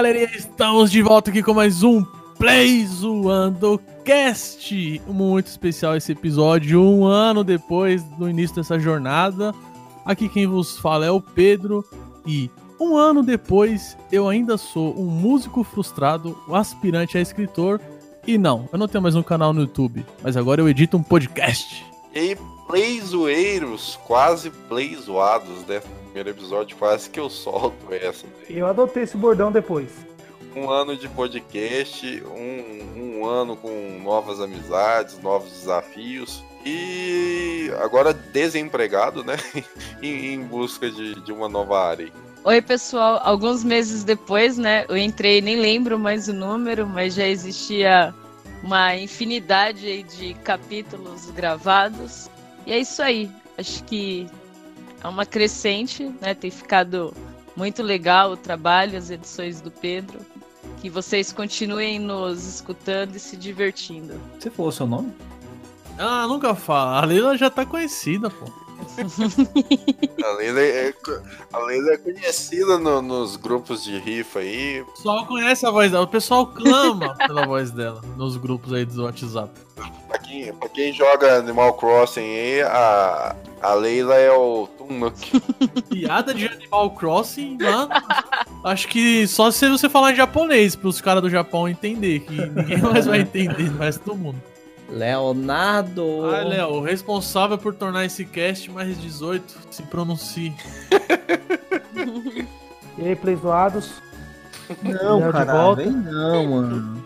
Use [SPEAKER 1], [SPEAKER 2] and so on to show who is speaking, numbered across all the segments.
[SPEAKER 1] Galerinha, estamos de volta aqui com mais um Play Zoando Cast. Muito especial esse episódio, um ano depois do início dessa jornada. Aqui quem vos fala é o Pedro e um ano depois eu ainda sou um músico frustrado, um aspirante a escritor. E não, eu não tenho mais um canal no YouTube, mas agora eu edito um podcast.
[SPEAKER 2] E playzoeiros, quase playzoados, né? Primeiro episódio, quase que eu solto essa.
[SPEAKER 3] Daí. Eu adotei esse bordão depois.
[SPEAKER 2] Um ano de podcast, um, um ano com novas amizades, novos desafios. E agora desempregado, né? em, em, busca de, de uma nova área.
[SPEAKER 4] Oi, pessoal. Alguns meses depois, né? Eu entrei, nem lembro mais o número, mas já existia uma infinidade de capítulos gravados. E é isso aí. Acho que é uma crescente, né? Tem ficado muito legal o trabalho, as edições do Pedro. Que vocês continuem nos escutando e se divertindo.
[SPEAKER 5] Você falou seu nome?
[SPEAKER 1] Ah, nunca fala. A Leila já tá conhecida, pô.
[SPEAKER 2] a, Leila é, a Leila é conhecida no, nos grupos de rifa aí.
[SPEAKER 1] O pessoal conhece a voz dela, o pessoal clama pela voz dela nos grupos aí do WhatsApp.
[SPEAKER 2] Pra quem, pra quem joga Animal Crossing aí, a, a Leila é o
[SPEAKER 1] Piada de Animal Crossing, mano. Acho que só se você falar em japonês pros caras do Japão entender, que ninguém mais vai entender, mas todo mundo.
[SPEAKER 5] Leonardo.
[SPEAKER 1] Ah, Léo, o responsável por tornar esse cast mais 18, se pronuncie.
[SPEAKER 3] e aí, play zoados?
[SPEAKER 5] Não, cara, vem não, mano.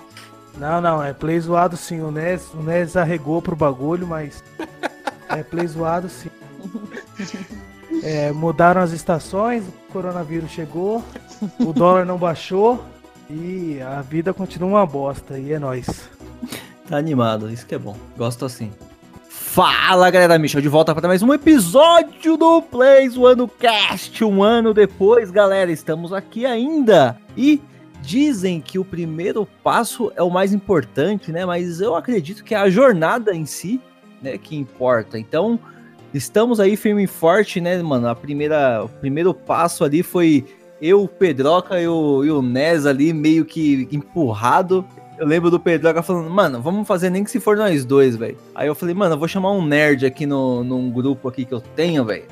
[SPEAKER 3] Não, não, é play zoado sim. O Nes, o Nes arregou pro bagulho, mas. É play zoado sim. É, mudaram as estações, o coronavírus chegou, o dólar não baixou e a vida continua uma bosta. E é nóis.
[SPEAKER 5] Tá animado, isso que é bom. Gosto assim. Fala galera, Michel de volta para mais um episódio do Plays One Cast. Um ano depois, galera, estamos aqui ainda. E dizem que o primeiro passo é o mais importante, né? Mas eu acredito que é a jornada em si, né, que importa. Então, estamos aí firme e forte, né, mano? A primeira, o primeiro passo ali foi eu, o Pedroca e o, e o Nes ali meio que empurrado eu lembro do Pedroca falando, mano, vamos fazer nem que se for nós dois, velho. Aí eu falei, mano, eu vou chamar um nerd aqui no, num grupo aqui que eu tenho, velho.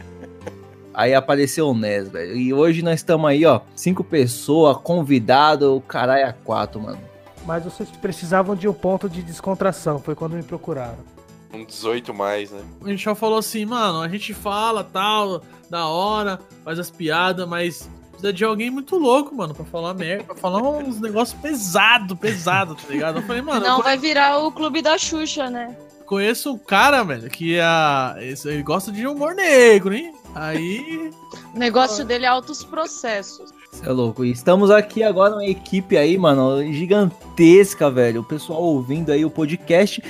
[SPEAKER 5] Aí apareceu o Nes, velho. E hoje nós estamos aí, ó, cinco pessoas, convidado, o caralho a quatro, mano.
[SPEAKER 3] Mas vocês precisavam de um ponto de descontração, foi quando me procuraram.
[SPEAKER 2] Um 18 mais, né?
[SPEAKER 1] A gente já falou assim, mano, a gente fala tal, da hora, faz as piadas, mas precisa de alguém muito louco, mano, pra falar merda, pra falar uns negócios pesado, pesado, tá ligado? Eu falei, mano.
[SPEAKER 4] Não vai virar o clube da Xuxa, né?
[SPEAKER 1] Conheço um cara, velho, que é. Ele gosta de humor negro, hein? Aí.
[SPEAKER 4] O negócio dele é altos processos.
[SPEAKER 5] Você é louco. E estamos aqui agora uma equipe aí, mano, gigantesca, velho. O pessoal ouvindo aí o podcast.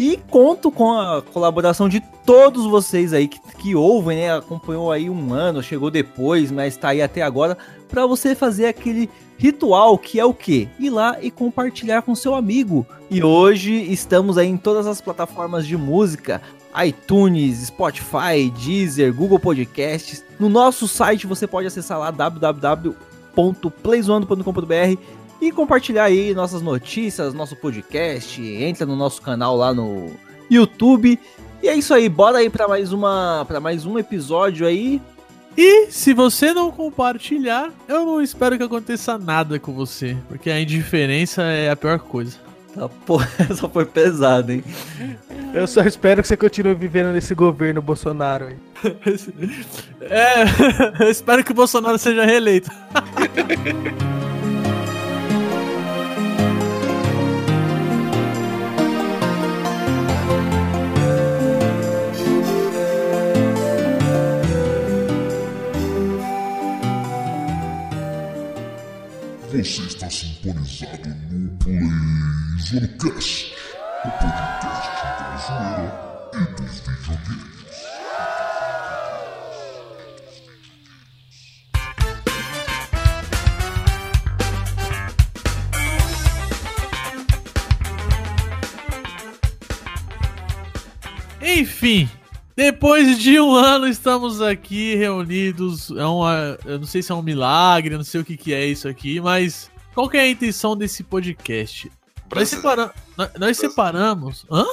[SPEAKER 5] E conto com a colaboração de todos vocês aí que, que ouvem, né? Acompanhou aí um ano, chegou depois, mas tá aí até agora, para você fazer aquele ritual que é o quê? Ir lá e compartilhar com seu amigo. E hoje estamos aí em todas as plataformas de música, iTunes, Spotify, Deezer, Google Podcasts. No nosso site você pode acessar lá www.playzoando.com.br e compartilhar aí nossas notícias, nosso podcast, entra no nosso canal lá no YouTube. E é isso aí, bora aí para mais uma para mais um episódio aí.
[SPEAKER 1] E se você não compartilhar, eu não espero que aconteça nada com você, porque a indiferença é a pior coisa.
[SPEAKER 5] Tá, porra, só foi pesado, hein?
[SPEAKER 3] Eu só espero que você continue vivendo nesse governo Bolsonaro aí.
[SPEAKER 1] é, eu espero que o Bolsonaro seja reeleito.
[SPEAKER 6] Você está sintonizado no PlayZonecast, o podcast da zoeira e dos videogames.
[SPEAKER 1] Enfim, depois de um ano, estamos aqui reunidos. É uma, eu não sei se é um milagre, não sei o que, que é isso aqui, mas qual que é a intenção desse podcast? Nós, separa... nós- separamos. Hã?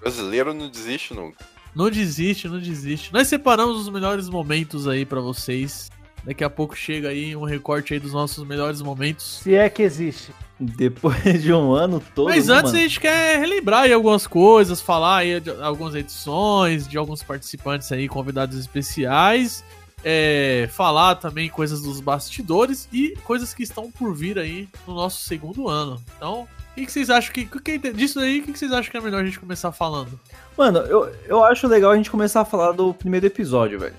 [SPEAKER 2] Brasileiro não desiste nunca.
[SPEAKER 1] Não desiste, não desiste. Nós separamos os melhores momentos aí pra vocês. Daqui a pouco chega aí um recorte aí dos nossos melhores momentos.
[SPEAKER 3] Se é que existe.
[SPEAKER 5] Depois de um ano todo.
[SPEAKER 1] Mas
[SPEAKER 5] né,
[SPEAKER 1] antes
[SPEAKER 5] mano?
[SPEAKER 1] a gente quer relembrar aí algumas coisas, falar aí de algumas edições, de alguns participantes aí, convidados especiais. é, falar também coisas dos bastidores e coisas que estão por vir aí no nosso segundo ano. Então, o que, que vocês acham que, que disso aí? O que, que vocês acham que é melhor a gente começar falando?
[SPEAKER 5] Mano, eu, eu acho legal a gente começar a falar do primeiro episódio, velho.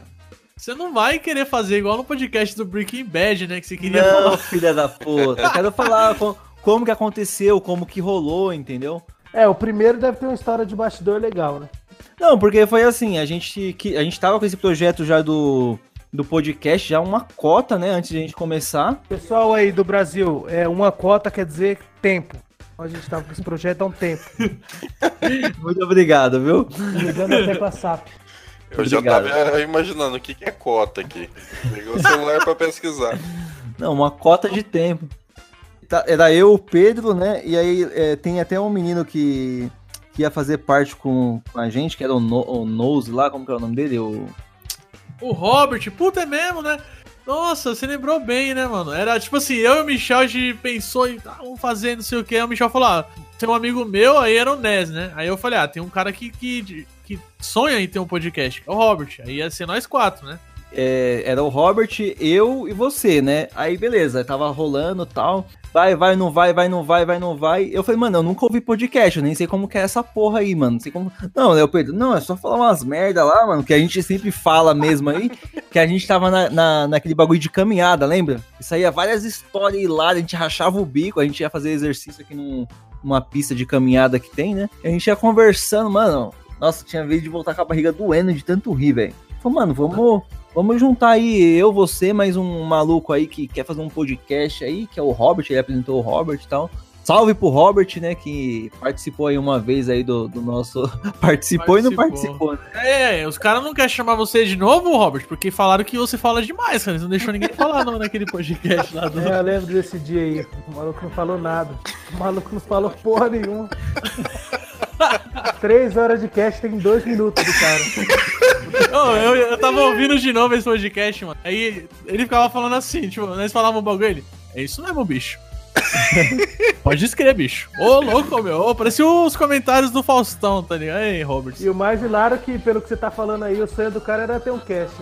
[SPEAKER 1] Você não vai querer fazer igual no podcast do Breaking Bad, né? Que você queria
[SPEAKER 5] Não,
[SPEAKER 1] falar.
[SPEAKER 5] filha da puta. Eu quero falar co- como que aconteceu, como que rolou, entendeu?
[SPEAKER 3] É, o primeiro deve ter uma história de bastidor legal, né?
[SPEAKER 5] Não, porque foi assim, a gente, que, a gente tava com esse projeto já do, do podcast, já uma cota, né, antes de a gente começar.
[SPEAKER 3] Pessoal aí do Brasil, é, uma cota quer dizer tempo. A gente tava com esse projeto há um tempo.
[SPEAKER 5] Muito obrigado, viu?
[SPEAKER 3] Ligando até com a SAP.
[SPEAKER 2] Eu já
[SPEAKER 5] Obrigado.
[SPEAKER 2] tava imaginando o que, que é cota aqui. Pegou o celular pra pesquisar.
[SPEAKER 5] Não, uma cota de tempo. Tá, Era eu, o Pedro, né, e aí é, tem até um menino que, que ia fazer parte com, com a gente, que era o, no, o Nose lá, como que é o nome dele? O...
[SPEAKER 1] O Robert, puta é mesmo, né? Nossa, você lembrou bem, né, mano? Era tipo assim, eu e o Michel, a gente pensou em, ah, vamos fazer não sei o que. Aí o Michel falou, ah, tem um amigo meu, aí era o Nes, né? Aí eu falei, ah, tem um cara que, que, que sonha em ter um podcast, é o Robert. Aí ia ser nós quatro, né?
[SPEAKER 5] é, era o Robert, eu e você, né? Aí beleza, tava rolando tal. Vai, vai, não vai, vai, não vai, vai, não vai. Eu falei, mano, eu nunca ouvi podcast, eu nem sei como que é essa porra aí, mano. Não sei como. Não, né, o Pedro? Não, é só falar umas merda lá, mano, que a gente sempre fala mesmo aí. que a gente tava na, na, naquele bagulho de caminhada, lembra? Isso aí é várias histórias hilárias, a gente rachava o bico, a gente ia fazer exercício aqui num, numa pista de caminhada que tem, né? A gente ia conversando, mano. Nossa, tinha vez de voltar com a barriga doendo de tanto rir, velho. Falei, mano, vamos. Vamos juntar aí eu, você, mais um maluco aí que quer fazer um podcast aí, que é o Robert, ele apresentou o Robert e tal. Salve pro Robert, né, que participou aí uma vez aí do, do nosso... participou, e não
[SPEAKER 1] Participou.
[SPEAKER 5] participou, né?
[SPEAKER 1] É, os caras não querem chamar você de novo, Robert, porque falaram que você fala demais, cara. Eles não deixou ninguém falar não, naquele podcast lá do.
[SPEAKER 3] É, eu lembro desse dia aí. O maluco não falou nada. O maluco não falou porra nenhuma. Três horas de cast tem dois minutos do cara.
[SPEAKER 1] Ô, eu, eu tava ouvindo de novo esse podcast, mano. Aí ele ficava falando assim, tipo, nós falávamos um bagulho, ele. É isso mesmo, bicho. Pode escrever, bicho. Ô, louco, meu. Ô, parecia os comentários do Faustão, tá ligado? Ei, Robert.
[SPEAKER 3] E o mais hilário é que, pelo que você tá falando aí, o sonho do cara era ter um cast.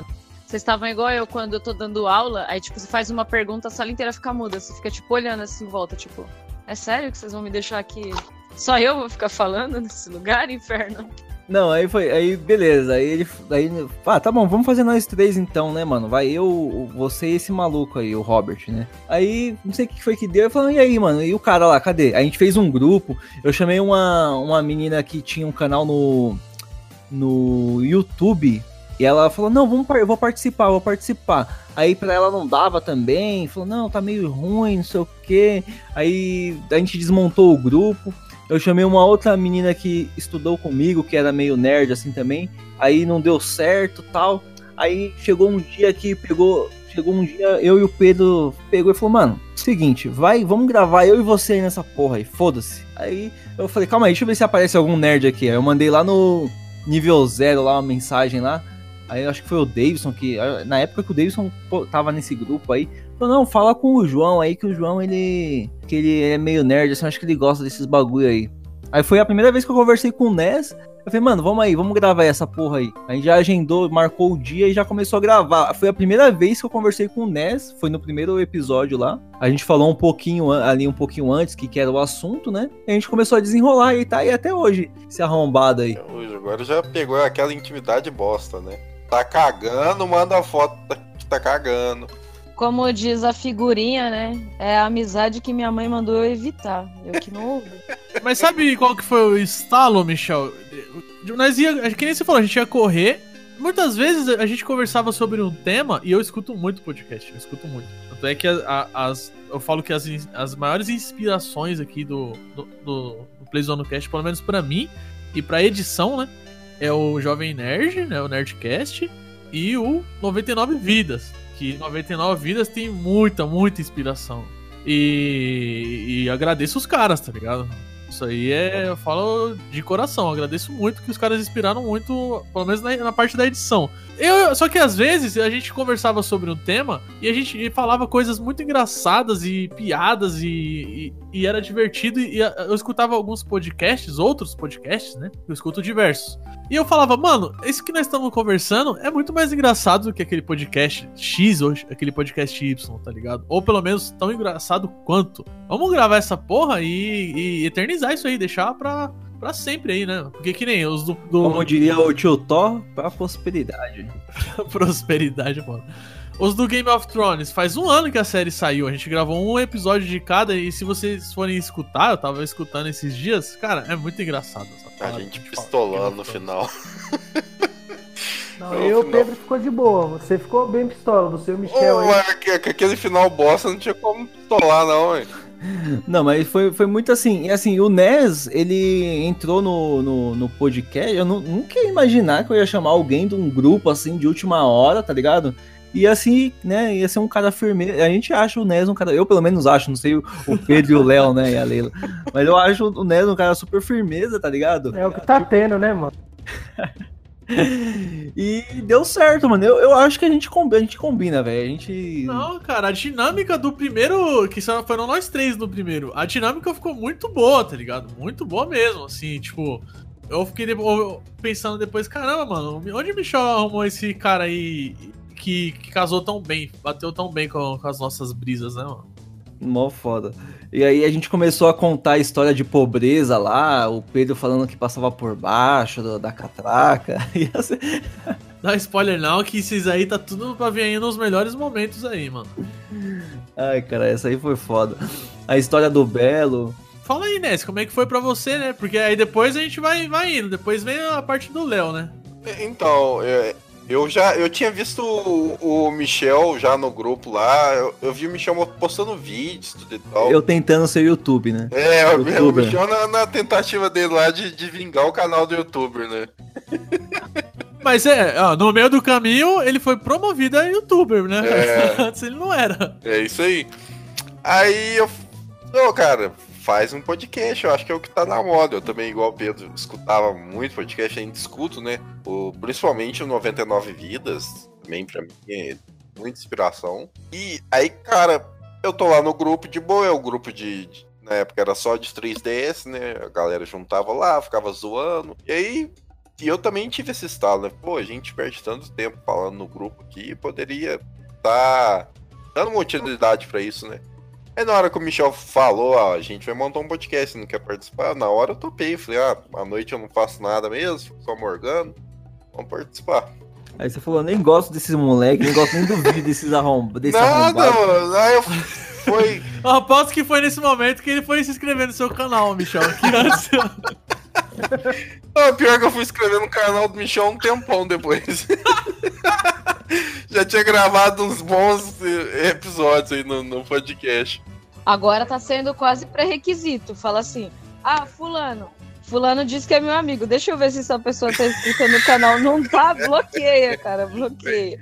[SPEAKER 4] Vocês estavam igual eu quando eu tô dando aula, aí tipo, você faz uma pergunta, a sala inteira fica muda, você fica tipo olhando assim em volta, tipo, é sério que vocês vão me deixar aqui? Só eu vou ficar falando nesse lugar, inferno?
[SPEAKER 5] Não, aí foi, aí beleza, aí ele, aí, ah, tá bom, vamos fazer nós três então, né, mano, vai eu, você e esse maluco aí, o Robert, né, aí, não sei o que foi que deu, eu falei, e aí, mano, e o cara lá, cadê? A gente fez um grupo, eu chamei uma, uma menina que tinha um canal no, no YouTube, e ela falou, não, vamos, eu vou participar, vou participar. Aí pra ela não dava também, falou, não, tá meio ruim, não sei o que. Aí a gente desmontou o grupo. Eu chamei uma outra menina que estudou comigo, que era meio nerd assim também. Aí não deu certo tal. Aí chegou um dia que pegou. Chegou um dia, eu e o Pedro pegou e falou, mano, seguinte, vai, vamos gravar eu e você aí nessa porra aí, foda-se. Aí eu falei, calma aí, deixa eu ver se aparece algum nerd aqui. Aí eu mandei lá no nível zero lá uma mensagem lá. Aí eu acho que foi o Davidson que. Na época que o Davidson tava nesse grupo aí. Não, fala com o João aí, que o João ele. que ele é meio nerd, assim, acho que ele gosta desses bagulho aí. Aí foi a primeira vez que eu conversei com o Ness. Eu falei, mano, vamos aí, vamos gravar essa porra aí. A gente já agendou, marcou o dia e já começou a gravar. Foi a primeira vez que eu conversei com o Ness, foi no primeiro episódio lá. A gente falou um pouquinho ali, um pouquinho antes, que, que era o assunto, né? E a gente começou a desenrolar e tá aí até hoje, esse arrombado aí.
[SPEAKER 2] Agora já pegou aquela intimidade bosta, né? Tá cagando, manda foto que tá cagando.
[SPEAKER 4] Como diz a figurinha, né? É a amizade que minha mãe mandou eu evitar. Eu que não ouvi.
[SPEAKER 1] Mas sabe qual que foi o estalo, Michel? Nós ia, que nem você falou, a gente ia correr. Muitas vezes a gente conversava sobre um tema e eu escuto muito podcast, eu escuto muito. Tanto é que a- a- as, eu falo que as, as maiores inspirações aqui do, do, do, do Playzone Cast, pelo menos pra mim e pra edição, né? É o Jovem Nerd, né? O Nerdcast e o 99 Vidas. Que 99 Vidas tem muita, muita inspiração. E, e agradeço os caras, tá ligado? Isso aí é. Eu falo de coração. Agradeço muito que os caras inspiraram muito, pelo menos na, na parte da edição. Eu, só que às vezes a gente conversava sobre um tema e a gente falava coisas muito engraçadas e piadas e, e, e era divertido. E eu escutava alguns podcasts, outros podcasts, né? Eu escuto diversos. E eu falava, mano, isso que nós estamos conversando é muito mais engraçado do que aquele podcast X ou aquele podcast Y, tá ligado? Ou pelo menos tão engraçado quanto. Vamos gravar essa porra e, e eternizar isso aí, deixar pra, pra sempre aí, né? Porque que nem os do. do...
[SPEAKER 5] Como diria o tio Thor, pra prosperidade.
[SPEAKER 1] prosperidade, mano. Os do Game of Thrones, faz um ano que a série saiu. A gente gravou um episódio de cada. E se vocês forem escutar, eu tava escutando esses dias, cara, é muito engraçado.
[SPEAKER 2] A gente pistolando no final.
[SPEAKER 3] Não, eu, o Pedro ficou de boa. Você ficou bem pistola, você e o Michel
[SPEAKER 2] oh, aí. aquele final bosta não tinha como pistolar, não, hein?
[SPEAKER 5] Não, mas foi, foi muito assim. E assim, o Nes, ele entrou no, no, no podcast. Eu não, nunca ia imaginar que eu ia chamar alguém de um grupo assim de última hora, tá ligado? E assim, né, ia ser um cara firme. A gente acha o Nes um cara. Eu pelo menos acho, não sei o, Pedro e o Léo, né, e a Leila. Mas eu acho o Nes um cara super firmeza, tá ligado?
[SPEAKER 3] É o que tá tendo, né, mano?
[SPEAKER 5] e deu certo, mano. Eu, eu acho que a gente, combina, a gente combina, velho. A gente.
[SPEAKER 1] Não, cara, a dinâmica do primeiro. Que foram nós três no primeiro. A dinâmica ficou muito boa, tá ligado? Muito boa mesmo. Assim, tipo. Eu fiquei pensando depois, caramba, mano, onde o Michel arrumou esse cara aí que, que casou tão bem, bateu tão bem com, com as nossas brisas, né, mano?
[SPEAKER 5] Mó foda. E aí a gente começou a contar a história de pobreza lá, o Pedro falando que passava por baixo do, da catraca. E assim...
[SPEAKER 1] Dá spoiler não, que esses aí tá tudo pra vir aí nos melhores momentos aí, mano.
[SPEAKER 5] Ai, cara, essa aí foi foda. A história do Belo.
[SPEAKER 1] Fala aí, Ness, como é que foi pra você, né? Porque aí depois a gente vai, vai indo, depois vem a parte do Léo, né?
[SPEAKER 2] Então, é, eu já eu tinha visto o, o, Michel já no grupo lá. Eu, eu, vi o Michel postando vídeos tudo e tal.
[SPEAKER 5] Eu tentando ser YouTube, né?
[SPEAKER 2] É, o Michel na, na, tentativa dele lá de, de vingar o canal do YouTuber, né?
[SPEAKER 1] Mas é, ó, no meio do caminho ele foi promovido a youtuber, né? É, Antes ele não era.
[SPEAKER 2] É isso aí. Aí eu. Ô, cara, faz um podcast, eu acho que é o que tá na moda. Eu também, igual o Pedro, escutava muito podcast, ainda escuto, né? O, principalmente o 99 Vidas, também pra mim é muita inspiração. E aí, cara, eu tô lá no grupo de boa, é o grupo de, de na época era só de 3DS, né? A galera juntava lá, ficava zoando. E aí, e eu também tive esse estalo, né? Pô, a gente perde tanto tempo falando no grupo aqui, poderia tá dando uma utilidade para isso, né? Aí na hora que o Michel falou, ó, a gente vai montar um podcast, não quer participar? Na hora eu topei, falei, ah, à noite eu não faço nada mesmo, só morgando, vamos participar.
[SPEAKER 5] Aí você falou, nem gosto desses moleques, nem gosto nem do vídeo desses arrombados. Desse
[SPEAKER 2] Nada, mano, aí eu foi...
[SPEAKER 1] eu aposto que foi nesse momento que ele foi se inscrever no seu canal, Michel, antes.
[SPEAKER 2] ah, pior que eu fui escrever no canal do Michel um tempão depois. Já tinha gravado uns bons episódios aí no, no podcast.
[SPEAKER 4] Agora tá sendo quase pré-requisito. Fala assim: ah, Fulano. Fulano disse que é meu amigo. Deixa eu ver se essa pessoa tá inscrita no canal. Não tá? Bloqueia, cara. Bloqueia.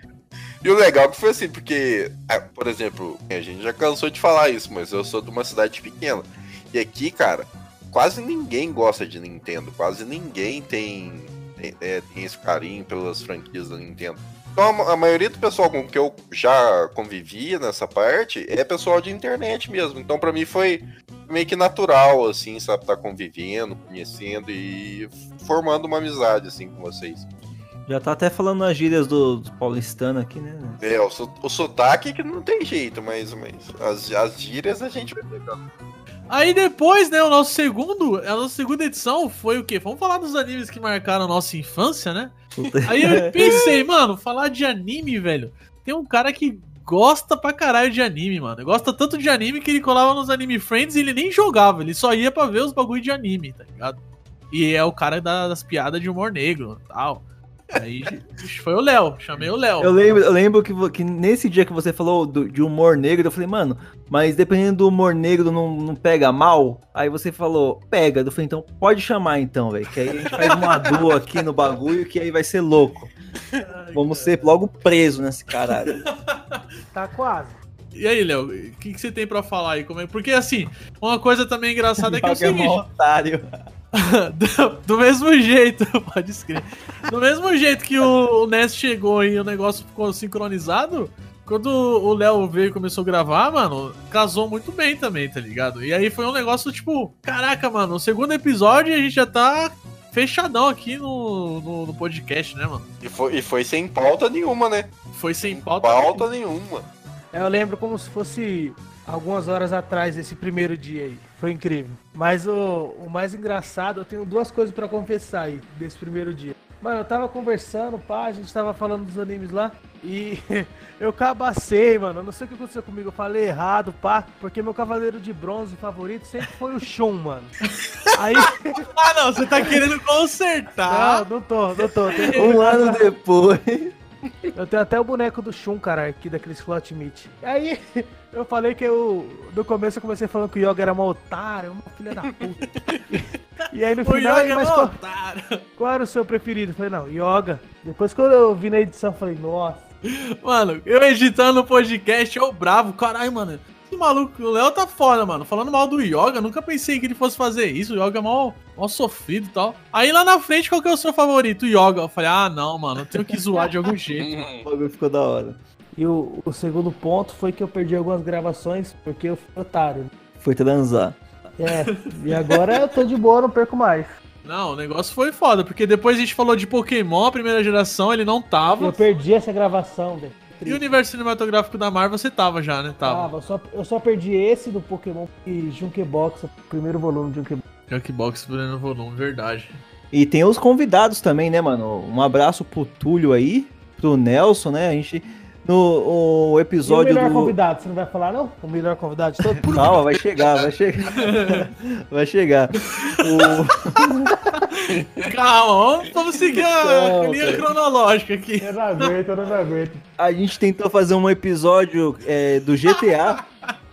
[SPEAKER 2] E o legal é que foi assim, porque, ah, por exemplo, a gente já cansou de falar isso, mas eu sou de uma cidade pequena. E aqui, cara, quase ninguém gosta de Nintendo. Quase ninguém tem, tem, é, tem esse carinho pelas franquias da Nintendo. Então a, maioria do pessoal com que eu já convivia nessa parte é pessoal de internet mesmo. Então para mim foi meio que natural, assim, sabe, estar tá convivendo, conhecendo e formando uma amizade, assim, com vocês.
[SPEAKER 5] Já tá até falando as gírias do, do paulistano aqui, né?
[SPEAKER 2] É, o, o sotaque que não tem jeito, mas, mas as, as gírias a gente vai pegando.
[SPEAKER 1] Aí depois, né, o nosso segundo, a nossa segunda edição foi o quê? Vamos falar dos animes que marcaram a nossa infância, né? Aí eu pensei, mano, falar de anime, velho. Tem um cara que gosta pra caralho de anime, mano. Gosta tanto de anime que ele colava nos Anime Friends e ele nem jogava, ele só ia pra ver os bagulho de anime, tá ligado? E é o cara das piadas de humor negro e tal. Aí foi o Léo, chamei o Léo.
[SPEAKER 5] Eu lembro, eu lembro que, que nesse dia que você falou do, de humor negro, eu falei, mano, mas dependendo do humor negro não, não pega mal? Aí você falou, pega. Eu falei, então pode chamar então, velho. Que aí a gente faz uma duo aqui no bagulho que aí vai ser louco. Vamos ser logo preso nesse caralho.
[SPEAKER 3] Tá quase.
[SPEAKER 1] E aí, Léo, o que, que você tem pra falar aí? Como é? Porque assim, uma coisa também engraçada é que é o
[SPEAKER 5] é
[SPEAKER 1] seguinte.
[SPEAKER 5] otário.
[SPEAKER 1] do, do mesmo jeito, pode escrever. Do mesmo jeito que o, o NES chegou e o negócio ficou sincronizado, quando o Léo veio e começou a gravar, mano, casou muito bem também, tá ligado? E aí foi um negócio tipo, caraca, mano, o segundo episódio a gente já tá fechadão aqui no, no, no podcast, né, mano?
[SPEAKER 2] E foi, e foi sem pauta nenhuma, né?
[SPEAKER 1] Foi sem
[SPEAKER 2] Sem
[SPEAKER 1] pauta.
[SPEAKER 2] pauta nenhuma.
[SPEAKER 3] É, Eu lembro como se fosse algumas horas atrás, esse primeiro dia aí. Foi incrível. Mas o, o mais engraçado, eu tenho duas coisas pra confessar aí desse primeiro dia. Mano, eu tava conversando, pá, a gente tava falando dos animes lá. E eu cabacei, mano. Eu não sei o que aconteceu comigo. Eu falei errado, pá. Porque meu cavaleiro de bronze favorito sempre foi o Shun, mano. Aí.
[SPEAKER 1] Ah, não, você tá querendo consertar.
[SPEAKER 3] Não, não tô, não tô. Tem-
[SPEAKER 5] Um ano depois.
[SPEAKER 3] Eu tenho até o boneco do Shun, cara, aqui daqueles Slot Meat. Aí eu falei que eu. No começo eu comecei falando que o Yoga era uma otário, uma filha da puta. E, aí no
[SPEAKER 1] O
[SPEAKER 3] final,
[SPEAKER 1] Yoga é
[SPEAKER 3] mas
[SPEAKER 1] mó
[SPEAKER 3] qual,
[SPEAKER 1] otário.
[SPEAKER 3] qual era o seu preferido? Eu falei, não, Yoga. Depois quando eu vi na edição, eu falei, nossa.
[SPEAKER 1] Mano, eu editando o podcast, eu bravo, caralho, mano. Esse maluco, o Léo tá foda, mano. Falando mal do Yoga, nunca pensei que ele fosse fazer isso. O Yoga é mal, mal sofrido e tal. Aí lá na frente, qual que é o seu favorito? O Yoga. Eu falei, ah, não, mano, eu tenho que zoar de algum jeito.
[SPEAKER 5] O bagulho ficou da hora.
[SPEAKER 3] E o, o segundo ponto foi que eu perdi algumas gravações porque eu fui otário.
[SPEAKER 5] Foi transar.
[SPEAKER 3] É, e agora eu tô de boa, não perco mais.
[SPEAKER 1] Não, o negócio foi foda, porque depois a gente falou de Pokémon, a primeira geração, ele não tava.
[SPEAKER 3] Eu perdi essa gravação, velho.
[SPEAKER 1] E o universo cinematográfico da Marvel você tava já, né? Tava.
[SPEAKER 3] Tava, eu só, eu só perdi esse do Pokémon e Junkebox, o primeiro volume de Junkebox.
[SPEAKER 1] Junkbox primeiro volume, verdade.
[SPEAKER 5] E tem os convidados também, né, mano? Um abraço pro Túlio aí, pro Nelson, né? A gente. No o
[SPEAKER 3] E o
[SPEAKER 5] episódio
[SPEAKER 3] melhor
[SPEAKER 5] do.
[SPEAKER 3] convidado, você não vai falar não? O melhor convidado de todo?
[SPEAKER 5] Calma, vai chegar, vai chegar. vai chegar. O-
[SPEAKER 1] Calma, vamos, seguir a linha
[SPEAKER 5] cara.
[SPEAKER 1] cronológica aqui.
[SPEAKER 3] Eu não aguento, eu não aguento.
[SPEAKER 5] A gente tentou fazer um episódio é, do GTA.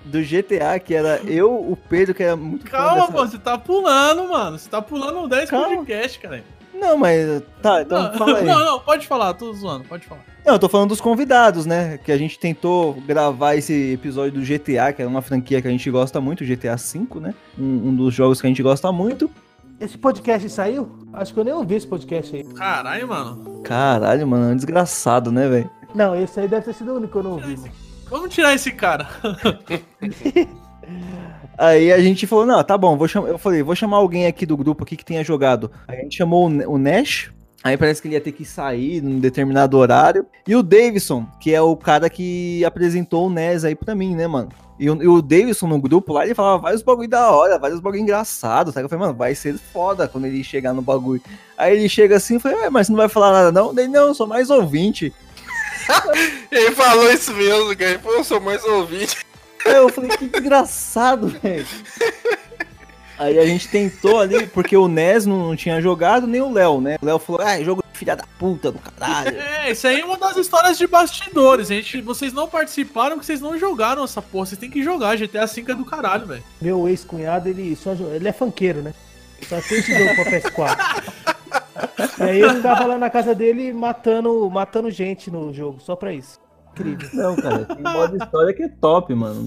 [SPEAKER 5] Do GTA, que era eu, o Pedro, que era muito
[SPEAKER 1] Calma,
[SPEAKER 5] dessa-
[SPEAKER 1] pô, você tá pulando, mano. Você tá pulando 10
[SPEAKER 5] Calma.
[SPEAKER 1] podcasts, cara.
[SPEAKER 5] Não, mas. Tá, então
[SPEAKER 1] não,
[SPEAKER 5] fala aí.
[SPEAKER 1] não, não, pode falar, tô zoando, pode falar.
[SPEAKER 5] Não, eu tô falando dos convidados, né? Que a gente tentou gravar esse episódio do GTA, que é uma franquia que a gente gosta muito, GTA V, né? Um, um dos jogos que a gente gosta muito.
[SPEAKER 3] Esse podcast saiu? Acho que eu nem ouvi esse podcast aí.
[SPEAKER 1] Caralho, mano.
[SPEAKER 5] Caralho, mano, é um desgraçado, né, velho?
[SPEAKER 3] Não, esse aí deve ter sido o único que eu não ouvi. mano.
[SPEAKER 1] Vamos tirar esse cara.
[SPEAKER 5] Aí a gente falou, não, tá bom, vou chamar. Eu falei, vou chamar alguém aqui do grupo aqui que tenha jogado. Aí a gente chamou o Nash. Aí parece que ele ia ter que sair num determinado horário. E o Davidson, que é o cara que apresentou o NES aí pra mim, né, mano? E o, e o Davidson no grupo lá, ele falava vários bagulho da hora, vários bagulho engraçado, tá? Eu falei, mano, vai ser foda quando ele chegar no bagulho. Aí ele chega assim, eu falei, "Ué, mas você não vai falar nada não? Daí, não, eu sou mais ouvinte.
[SPEAKER 2] Ele falou isso mesmo, cara. Ele falou, eu sou mais ouvinte.
[SPEAKER 5] Eu falei, que desgraçado, velho. Aí a gente tentou ali, porque o Nes não, não tinha jogado, nem o Léo, né? O Léo falou, ah, jogo de filha da puta do caralho.
[SPEAKER 1] É, isso aí é uma das histórias de bastidores. A gente, vocês não participaram porque vocês não jogaram essa porra. Vocês têm que jogar. GTA V é do caralho, velho.
[SPEAKER 3] Meu ex-cunhado, ele só ele é funkeiro, né? Só tem esse jogo pra PS4. e aí eu ficava lá na casa dele matando, matando gente no jogo, só pra isso. Incrível.
[SPEAKER 5] Não, cara, tem modo história que é top, mano.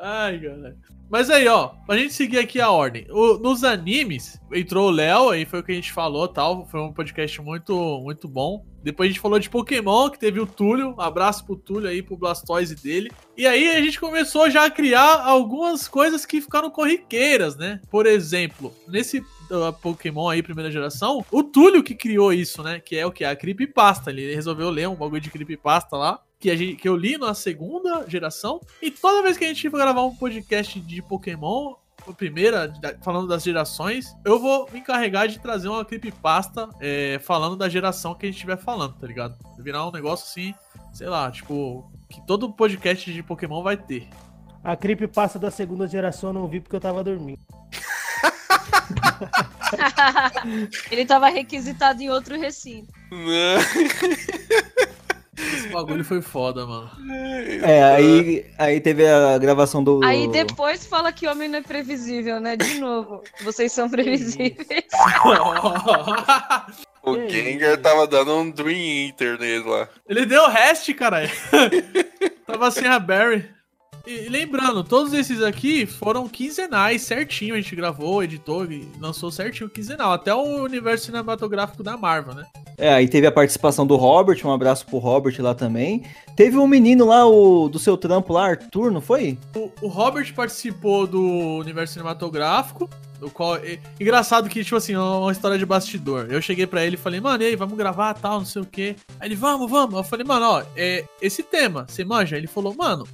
[SPEAKER 1] Ai, galera. Mas aí, ó, pra gente seguir aqui a ordem. O- nos animes, entrou o Léo, aí foi o que a gente falou tal. Foi um podcast muito, muito bom. Depois a gente falou de Pokémon, que teve o Túlio. Um abraço pro Túlio aí, pro Blastoise dele. E aí a gente começou já a criar algumas coisas que ficaram corriqueiras, né? Por exemplo, nesse uh, Pokémon aí, primeira geração, o Túlio que criou isso, né? Que é o que? A Creepypasta. Ele resolveu ler um bagulho de Creepypasta lá. Que, a gente, que eu li na segunda geração. E toda vez que a gente for gravar um podcast de Pokémon, a primeira, falando das gerações, eu vou me encarregar de trazer uma creepypasta é, falando da geração que a gente estiver falando, tá ligado? Virar um negócio assim, sei lá, tipo, que todo podcast de Pokémon vai ter.
[SPEAKER 3] A creepypasta da segunda geração eu não vi porque eu tava dormindo.
[SPEAKER 4] Ele tava requisitado em outro recinto.
[SPEAKER 1] Esse bagulho foi foda, mano.
[SPEAKER 5] É, aí, aí teve a gravação do.
[SPEAKER 4] Aí depois fala que homem não é previsível, né? De novo. Vocês são previsíveis.
[SPEAKER 2] O Gengar tava dando um Dream Eater nele lá.
[SPEAKER 1] Ele deu rest, caralho. Tava sem a Barry. E lembrando, todos esses aqui foram quinzenais, certinho. A gente gravou, editou e lançou certinho quinzenal. Até o universo cinematográfico da Marvel, né?
[SPEAKER 5] É, aí teve a participação do Robert, um abraço pro Robert lá também. Teve um menino lá, o do seu trampo lá, Arthur, não foi?
[SPEAKER 1] O, o Robert participou do universo cinematográfico. Do qual, é, engraçado que, tipo assim, uma história de bastidor. Eu cheguei pra ele e falei, mano, e aí, vamos gravar tal, não sei o quê. Aí ele, vamos, vamos. Eu falei, mano, ó, é, esse tema, você manja? Ele falou, mano,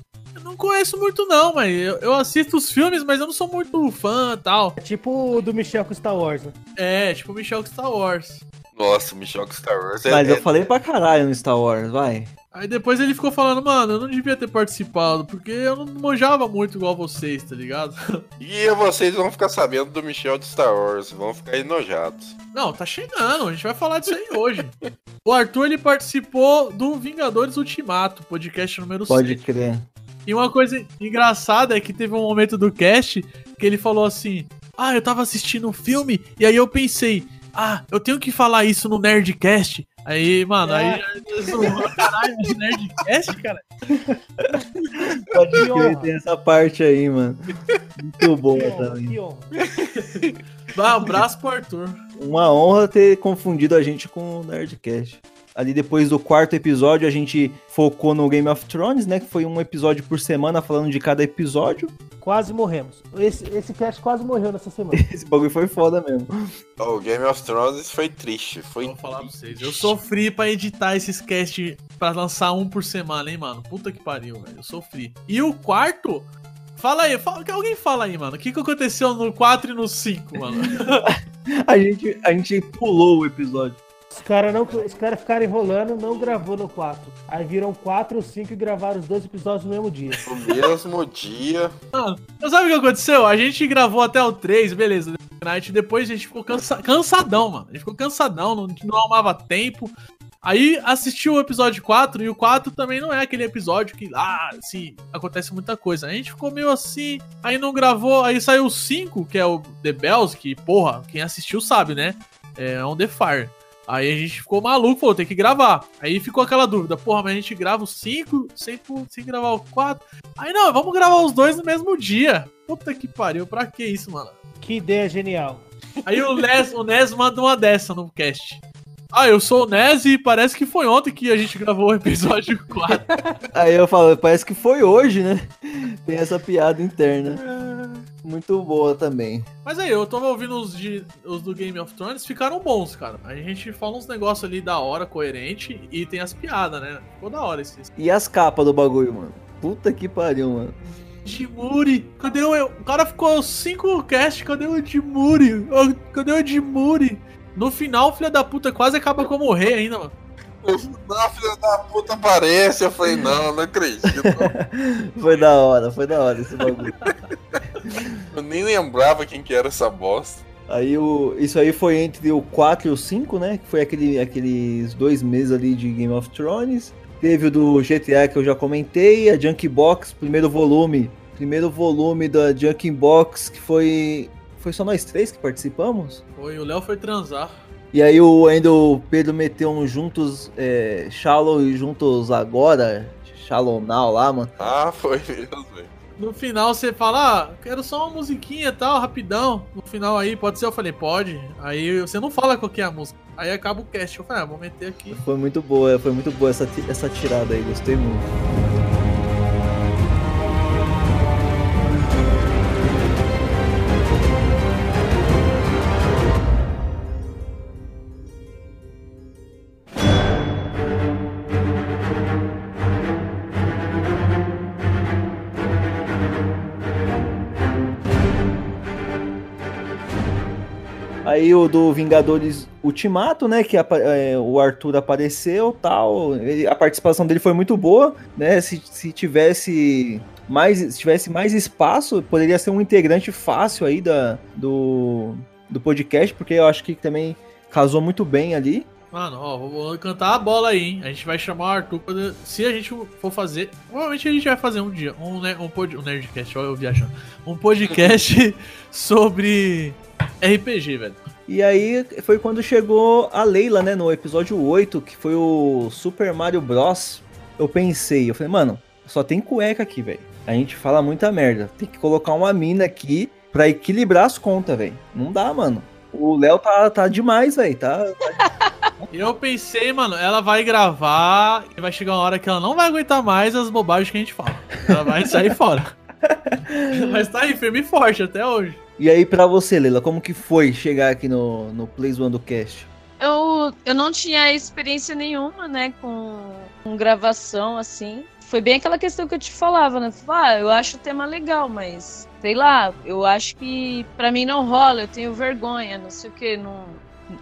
[SPEAKER 1] não conheço muito não, mas eu, eu assisto os filmes, mas eu não sou muito fã tal.
[SPEAKER 3] É tipo o do Michel com Star Wars, né?
[SPEAKER 1] É, tipo o Michel com Star Wars.
[SPEAKER 2] Nossa, o Michel com Star Wars é,
[SPEAKER 5] Mas
[SPEAKER 2] é-
[SPEAKER 5] eu falei pra caralho no Star Wars, vai.
[SPEAKER 1] Aí depois ele ficou falando, mano, eu não devia ter participado, porque eu não manjava muito igual vocês, tá ligado?
[SPEAKER 2] E vocês vão ficar sabendo do Michel de Star Wars, vão ficar enojados.
[SPEAKER 1] Não, tá chegando, a gente vai falar disso aí hoje. O Arthur, ele participou do Vingadores Ultimato, podcast número 6.
[SPEAKER 5] Pode crer.
[SPEAKER 1] E uma coisa engraçada é que teve um momento do cast que ele falou assim: Ah, eu tava assistindo um filme e aí eu pensei, ah, eu tenho que falar isso no Nerdcast. Aí, mano, aí zoou, caralho, Nerdcast, cara.
[SPEAKER 5] Pode
[SPEAKER 3] Que
[SPEAKER 5] crer, tem essa parte aí, mano. Muito boa
[SPEAKER 3] Que
[SPEAKER 5] também.
[SPEAKER 3] que honra.
[SPEAKER 1] Um abraço pro Arthur.
[SPEAKER 5] Uma honra ter confundido a gente com o Nerdcast. Ali depois do quarto episódio, a gente focou no Game of Thrones, né? Que foi um episódio por semana falando de cada episódio.
[SPEAKER 3] Quase morremos. Esse, esse cast quase morreu nessa semana.
[SPEAKER 5] Esse bagulho foi foda mesmo.
[SPEAKER 2] O Game of Thrones foi triste, foi
[SPEAKER 1] Vou falar pra vocês. Eu sofri pra editar esses cast pra lançar um por semana, hein, mano? Puta que pariu, velho. Eu sofri. E o quarto. Fala aí, fala, que alguém fala aí, mano. O que, que aconteceu no 4 e no 5, mano?
[SPEAKER 5] A gente, a gente pulou o episódio.
[SPEAKER 3] Os caras não, os cara ficaram enrolando, não gravou no 4. Aí viram 4 ou 5 e gravaram os dois episódios no mesmo dia.
[SPEAKER 2] no mesmo dia.
[SPEAKER 1] Mano, sabe o que aconteceu? A gente gravou até o 3, beleza. Night, depois a gente ficou cansa- cansadão, mano. A gente ficou cansadão, não, não arrumava tempo. Aí assistiu o episódio 4 e o 4 também não é aquele episódio que, ah, sim, acontece muita coisa. A gente ficou meio assim, aí não gravou, aí saiu o 5, que é o The Bells, que, porra, quem assistiu sabe, né? É on the fire. Aí a gente ficou maluco, falou, tem que gravar. Aí ficou aquela dúvida, porra, mas a gente grava o 5 sem, sem gravar o 4. Aí não, vamos gravar os dois no mesmo dia. Puta que pariu, pra que isso, mano?
[SPEAKER 3] Que ideia genial.
[SPEAKER 1] Aí o Nes, o Nes manda uma dessa no cast. Ah, eu sou o Nes e parece que foi ontem que a gente gravou o episódio 4.
[SPEAKER 5] Aí eu falo, parece que foi hoje, né? Tem essa piada interna. Muito boa também.
[SPEAKER 1] Mas aí, eu tava ouvindo os, de, os do Game of Thrones, ficaram bons, cara. A gente fala uns negócios ali da hora, coerente, e tem as piadas, né? Ficou da hora esses.
[SPEAKER 5] E as capas do bagulho, mano? Puta que pariu, mano.
[SPEAKER 1] Dimuri, cadê o. O cara ficou 5 cast, cadê o Dimuri? Ô, Cadê o Dimuri? No final, filha da puta quase acaba com eu morrer ainda, mano.
[SPEAKER 2] Não, filha da puta aparece. Eu falei, não, não acredito.
[SPEAKER 5] Foi da hora, foi da hora esse bagulho.
[SPEAKER 2] Eu nem lembrava quem que era essa bosta.
[SPEAKER 5] Aí o, isso aí foi entre o 4 e o 5, né? Que foi aquele, aqueles dois meses ali de Game of Thrones. Teve o do GTA que eu já comentei, a Junk Box, primeiro volume. Primeiro volume da Junk Box, que foi. Foi só nós três que participamos?
[SPEAKER 1] Foi, o Léo foi transar.
[SPEAKER 5] E aí o, ainda o Pedro meteu um juntos, é, Shallow e juntos agora, Shallow Now lá, mano.
[SPEAKER 2] Ah, foi mesmo, velho.
[SPEAKER 1] No final você fala, ah, quero só uma musiquinha e tal, rapidão. No final aí, pode ser? Eu falei, pode. Aí você não fala qual que é a música. Aí acaba o cast. Eu falei, ah, vou meter aqui.
[SPEAKER 5] Foi muito boa, foi muito boa essa, essa tirada aí, gostei muito. Aí o do Vingadores Ultimato, né? Que apa- é, o Arthur apareceu tal. ele- a participação dele foi muito boa, né? Se, se tivesse mais, se tivesse mais espaço, poderia ser um integrante fácil aí da, do, do podcast, porque eu acho que também casou muito bem ali.
[SPEAKER 1] Mano, ó, vou- cantar a bola aí, hein? A gente vai chamar o Arthur. Se a gente for fazer. Provavelmente a gente vai fazer um dia. Um, ne- um, pod, um Nerdcast, olha eu viajando. Um podcast sobre RPG, velho.
[SPEAKER 5] E aí foi quando chegou a Leila, né, no episódio 8, que foi o Super Mario Bros. Eu pensei, eu falei, mano, só tem cueca aqui, velho. A gente fala muita merda. Tem que colocar uma mina aqui pra equilibrar as contas, velho. Não dá, mano. O Léo tá, tá demais, velho. Tá,
[SPEAKER 1] Eu pensei, mano, ela vai gravar e vai chegar uma hora que ela não vai aguentar mais as bobagens que a gente fala. Ela vai sair fora. Mas tá aí, firme e forte até hoje.
[SPEAKER 5] E aí, pra você, Leila, como que foi chegar aqui no, no Plays One do Cast?
[SPEAKER 4] Eu, eu não tinha experiência nenhuma, né, com, com gravação, assim. Foi bem aquela questão que eu te falava, né? Ah, eu acho o tema legal, mas sei lá, eu acho que pra mim não rola, eu tenho vergonha, não sei o que, não,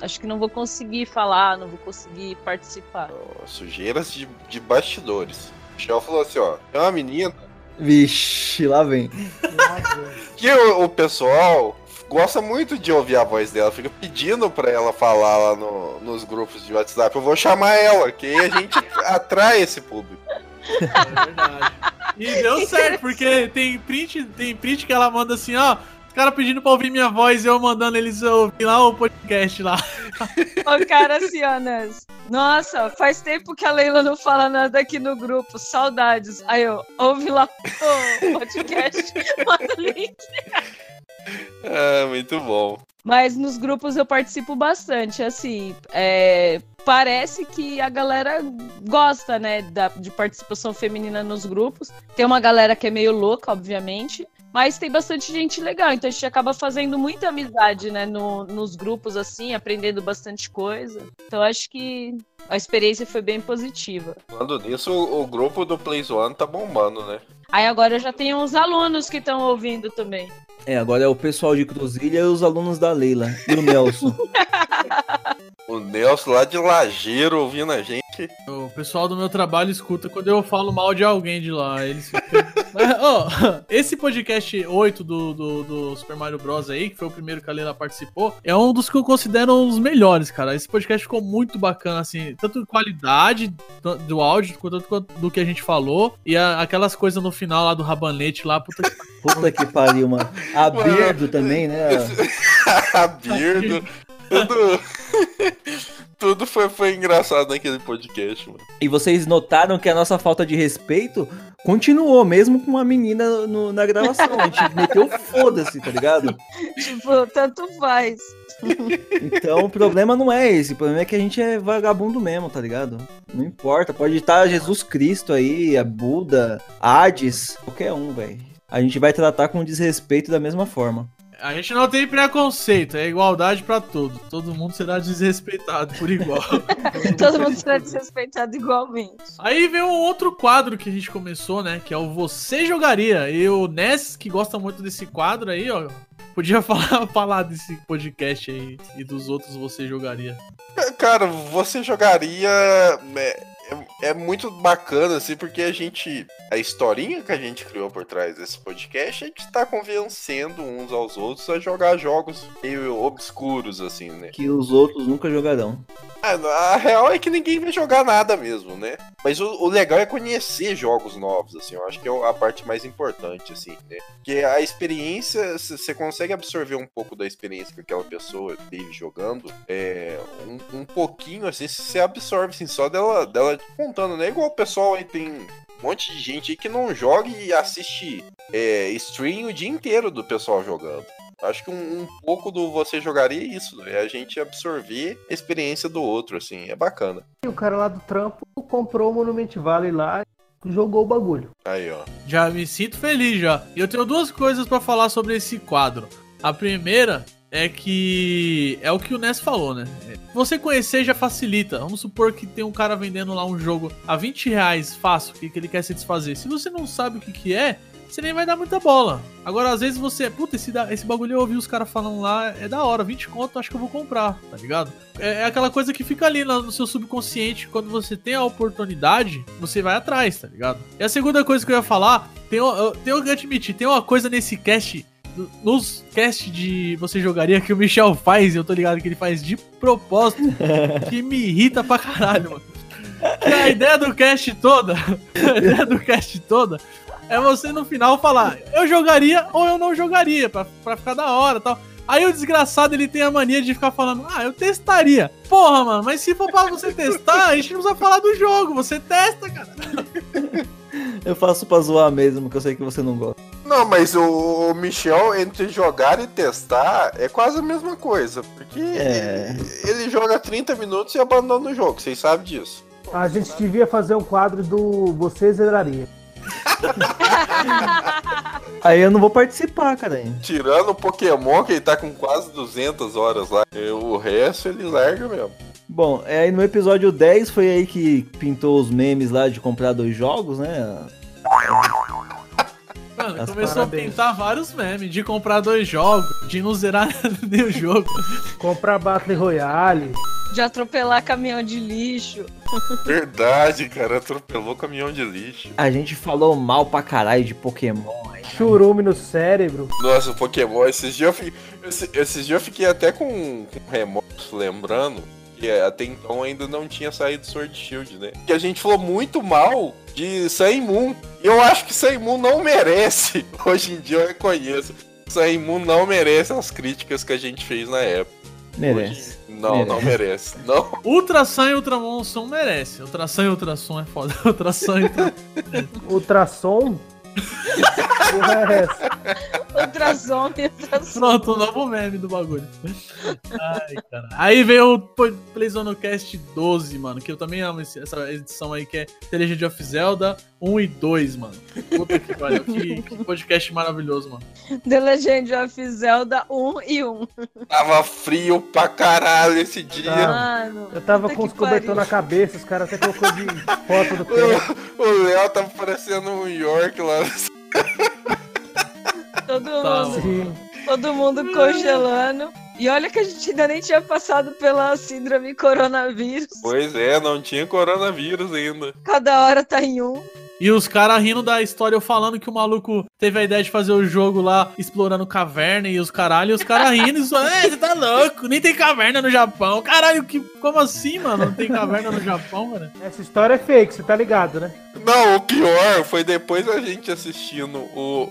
[SPEAKER 4] acho que não vou conseguir falar, não vou conseguir participar.
[SPEAKER 2] Sujeiras de, de bastidores. O Michel falou assim, ó, é uma menina
[SPEAKER 5] Vixe, lá vem.
[SPEAKER 2] que o, o pessoal gosta muito de ouvir a voz dela, fica pedindo pra ela falar lá no- nos grupos de WhatsApp. Eu vou chamar ela, que aí a gente atrai esse público.
[SPEAKER 1] É verdade. E deu certo, porque tem print, tem print que ela manda assim, ó. Os caras pedindo pra ouvir minha voz e eu mandando eles ouvir lá o podcast lá.
[SPEAKER 4] Ô, cara, assim, ó, Nes. Nossa, faz tempo que a Leila não fala nada aqui no grupo. Saudades. Aí eu, ouve lá o podcast, manda o link.
[SPEAKER 2] É, muito bom.
[SPEAKER 4] Mas nos grupos eu participo bastante, assim, é, parece que a galera gosta, né, da, de participação feminina nos grupos. Tem uma galera que é meio louca, obviamente, mas tem bastante gente legal, então a gente acaba fazendo muita amizade, né, no- nos grupos, assim, aprendendo bastante coisa. Então acho que a experiência foi bem positiva.
[SPEAKER 2] Falando nisso, o, o grupo do Plays One tá bombando, né?
[SPEAKER 4] Aí agora eu já tenho uns alunos que estão ouvindo também.
[SPEAKER 5] É, agora é o pessoal de Cruzilha e os alunos da Leila. E o Nelson.
[SPEAKER 2] O Nelson lá de Lajeiro ouvindo a gente.
[SPEAKER 1] O pessoal do meu trabalho escuta quando eu falo mal de alguém de lá. Eles ficam. Ó, esse podcast 8 do, do, do Super Mario Bros. aí, que foi o primeiro que a Leila participou, é um dos que eu considero os melhores, cara. Esse podcast ficou muito bacana, assim, tanto qualidade do- áudio, quanto quanto do que a gente falou. E a- aquelas coisas no final lá do rabanete lá, puta que
[SPEAKER 5] Puta que pariu, mano. A Birdo também, né?
[SPEAKER 2] a Birdo. Tudo. Tudo foi, foi engraçado naquele podcast, mano.
[SPEAKER 5] E vocês notaram que a nossa falta de respeito continuou, mesmo com uma menina no- na gravação. A gente meteu foda-se, tá ligado?
[SPEAKER 4] Tipo, tanto faz.
[SPEAKER 5] Então o problema não é esse, o problema é que a gente é vagabundo mesmo, tá ligado? Não importa, pode estar Jesus Cristo aí, a Buda, Hades, qualquer um, velho. A gente vai tratar com desrespeito da mesma forma.
[SPEAKER 1] A gente não tem preconceito, é igualdade pra todos. Todo mundo será desrespeitado por igual.
[SPEAKER 4] Todo mundo será desrespeitado igualmente.
[SPEAKER 1] Aí vem um outro quadro que a gente começou, né? Que é o Você Jogaria. E o Ness, que gosta muito desse quadro aí, ó. Podia falar, falar desse podcast aí e dos outros Você Jogaria.
[SPEAKER 2] Cara, você jogaria. É, é- é muito bacana, assim, porque a gente. A historinha que a gente criou por trás desse podcast, a gente tá convencendo uns aos outros a jogar jogos meio obscuros, assim, né?
[SPEAKER 5] Que os outros nunca jogarão.
[SPEAKER 2] Ah, A real é que ninguém vai jogar nada mesmo, né? Mas o, o legal é conhecer jogos novos, assim. Eu acho que é a parte mais importante, assim, né? Porque a experiência, você consegue absorver um pouco da experiência que aquela pessoa teve jogando. É, um, um pouquinho, assim, você absorve, assim, só dela, dela contando, né? Igual o pessoal aí tem um monte de gente aí que não joga e assiste é, stream o dia inteiro do pessoal jogando. Acho que um, um pouco do você jogaria é isso, é a gente absorver a experiência do outro, assim, é bacana.
[SPEAKER 3] E o cara lá do trampo comprou o Monument Valley lá e jogou o bagulho.
[SPEAKER 2] Aí, ó.
[SPEAKER 1] Já me sinto feliz já. E eu tenho duas coisas pra falar sobre esse quadro. A primeira é que é o que o Ness falou, né? Você conhecer já facilita. Vamos supor que tem um cara vendendo lá um jogo a 20 reais fácil, que, ele quer se desfazer. Se você não sabe o que, que é, você nem vai dar muita bola. Agora, às vezes você, puta, esse, esse bagulho eu ouvi os caras falando lá, é da hora, 20 conto, acho que eu vou comprar, tá ligado? É, é aquela coisa que fica ali no, seu subconsciente, quando você tem a oportunidade, você vai atrás, tá ligado? E a segunda coisa que eu ia falar, tem, eu, tenho que admitir, tem uma coisa nesse cast, nos cast de você jogaria que o Michel faz, e eu tô ligado que ele faz de propósito, que me irrita pra caralho, mano. Que a ideia do cast toda, a ideia do cast toda é você no final falar, eu jogaria ou eu não jogaria, pra, pra ficar da hora e tal. Aí o desgraçado ele tem a mania de ficar falando, ah, eu testaria. Porra, mano, mas se for pra você testar, a gente não precisa falar do jogo, você testa, cara.
[SPEAKER 5] Eu faço pra zoar mesmo, que eu sei que você não gosta.
[SPEAKER 2] Não, mas o, o Michel, entre jogar e testar, é quase a mesma coisa. Porque
[SPEAKER 5] É.
[SPEAKER 2] ele, ele joga 30 minutos e abandona o jogo, vocês sabem disso.
[SPEAKER 3] A gente devia fazer um quadro do Você Zeraria.
[SPEAKER 5] Aí eu não vou participar, cara.
[SPEAKER 2] Tirando o Pokémon, que ele tá com quase 200 horas lá. O resto ele larga mesmo.
[SPEAKER 5] Bom, é, aí no episódio 10 foi aí que pintou os memes lá de comprar dois jogos, né?
[SPEAKER 1] Mano,
[SPEAKER 5] As
[SPEAKER 1] começou
[SPEAKER 3] parabéns.
[SPEAKER 1] a pintar vários memes de comprar dois jogos, de não zerar nenhum jogo.
[SPEAKER 3] Comprar Battle Royale.
[SPEAKER 4] De atropelar caminhão de lixo.
[SPEAKER 2] Verdade, cara, atropelou caminhão de lixo.
[SPEAKER 5] A gente falou mal pra caralho de Pokémon. aí.
[SPEAKER 3] Churume no cérebro.
[SPEAKER 2] Nossa, o Pokémon, esses dias eu fiquei, esse- esses dias eu fiquei até com, com remorso, lembrando que até então ainda não tinha saído Sword Shield, né? Que a gente falou muito mal de Sun Moon. E eu acho que Sun Moon não merece. Hoje em dia eu reconheço. Sun Moon não merece as críticas que a gente fez na época.
[SPEAKER 5] Merece.
[SPEAKER 2] Hoje- não, não merece. Não.
[SPEAKER 1] Ultrasan e Ultramonson merece. Ultrasan e Ultrason é foda. Ultrasan e Ultra...
[SPEAKER 3] Ultrassom. É
[SPEAKER 4] e ultrasom.
[SPEAKER 1] Pronto, o novo meme do bagulho. Ai, cara. Aí veio o Po- Playzone Cast 12, mano, que eu também amo essa edição aí, que é The Legend of Zelda 1 e 2, mano. Puta que pariu. Que, que podcast maravilhoso, mano.
[SPEAKER 4] The Legend of Zelda 1 e 1.
[SPEAKER 2] Tava frio pra caralho esse dia.
[SPEAKER 4] Mano.
[SPEAKER 3] Eu tava com os cobertores na cabeça, os caras até colocou de foto do pé.
[SPEAKER 2] O, o Léo tava parecendo um York lá.
[SPEAKER 4] Todo
[SPEAKER 1] Tá,
[SPEAKER 4] mundo,
[SPEAKER 3] Sim.
[SPEAKER 4] todo mundo congelando. E olha que a gente ainda nem tinha passado pela síndrome coronavírus.
[SPEAKER 2] Pois é, não tinha coronavírus ainda.
[SPEAKER 4] Cada hora tá em um.
[SPEAKER 1] E os caras rindo da história, eu falando que o maluco teve a ideia de fazer o jogo lá, explorando caverna e os caralho, e os caras rindo e só, é, você tá louco, nem tem caverna no Japão. Caralho, que, como assim, mano? Não tem caverna no Japão, mano?
[SPEAKER 3] Essa história é fake, você tá ligado, né?
[SPEAKER 2] Não, o pior foi depois a gente assistindo o,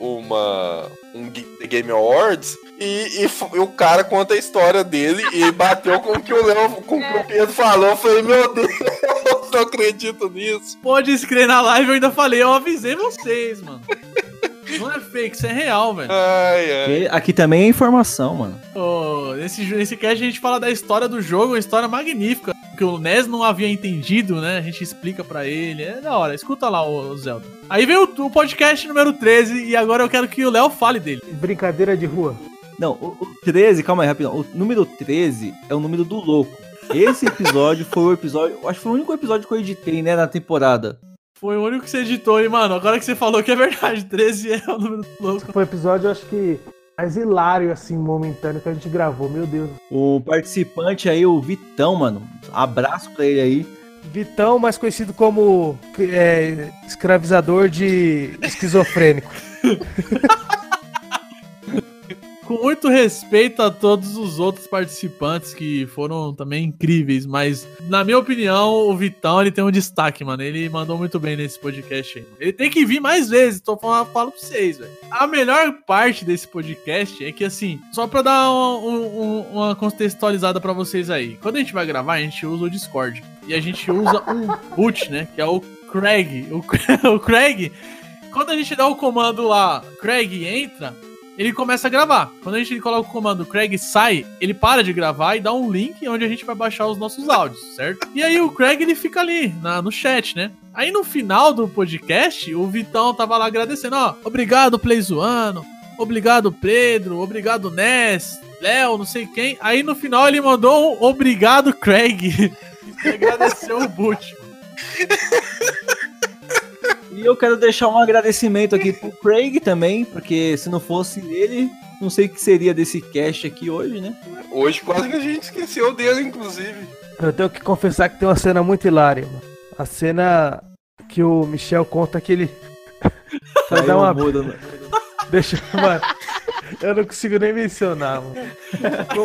[SPEAKER 2] o uma um Game Awards e, e e o cara conta a história dele e bateu com o que o Léo, com o que o Pedro falou. Eu falei, meu Deus, eu não acredito nisso.
[SPEAKER 1] Pode escrever na live, eu ainda falei, eu avisei vocês, mano. Não é fake, isso é real, velho.
[SPEAKER 2] Ai, ai.
[SPEAKER 5] Porque Aqui também é informação, mano.
[SPEAKER 1] Ô, nesse, nesse cast a gente fala da história do jogo, uma história magnífica. Que o Nes não havia entendido, né? A gente explica pra ele. É da hora, escuta lá o Zelda. Aí veio o, o podcast número 13 e agora eu quero que o Léo fale dele.
[SPEAKER 3] Brincadeira de rua.
[SPEAKER 5] Não, o, o 13, calma aí, rapidão. O número 13 é o número do louco. Esse episódio foi o episódio. Acho que foi o único episódio que eu editei, né, na temporada.
[SPEAKER 1] Foi o único que você editou, e, mano, agora que você falou que é verdade, 13 é o número louco.
[SPEAKER 3] Foi o episódio, eu acho que, mais hilário, assim, momentâneo que a gente gravou. Meu Deus.
[SPEAKER 5] O participante aí, o Vitão, mano. Abraço pra ele aí.
[SPEAKER 3] Vitão, mais conhecido como é, escravizador de esquizofrênico.
[SPEAKER 1] Com muito respeito a todos os outros participantes que foram também incríveis, mas na minha opinião, o Vitão ele tem um destaque, mano. Ele mandou muito bem nesse podcast aí. Ele tem que vir mais vezes, tô falando, falo pra vocês, velho. A melhor parte desse podcast é que, assim, só pra dar um- um- uma contextualizada pra vocês aí. Quando a gente vai gravar, a gente usa o Discord. E a gente usa um boot, né? Que é o Craig. O, o Craig, quando a gente dá o comando lá, Craig entra, ele começa a gravar. Quando a gente coloca o comando Craig sai, ele para de gravar e dá um link onde a gente vai baixar os nossos áudios, certo? E aí o Craig ele fica ali na- no chat, né? Aí no final do podcast, o Vitão tava lá agradecendo, ó, obrigado Playzoano, obrigado Pedro, obrigado Ness, Léo, não sei quem. Aí no final ele mandou um obrigado Craig. e agradeceu o boot.
[SPEAKER 5] E eu quero deixar um agradecimento aqui pro Craig também, porque se não fosse ele, não sei o que seria desse cast aqui hoje, né?
[SPEAKER 2] Hoje quase que a gente esqueceu dele, inclusive.
[SPEAKER 3] Eu tenho que confessar que tem uma cena muito hilária, mano. A cena que o Michel conta que ele. Vai dar uma.
[SPEAKER 5] um no-
[SPEAKER 3] Deixa. Mano. Eu não consigo nem mencionar, mano.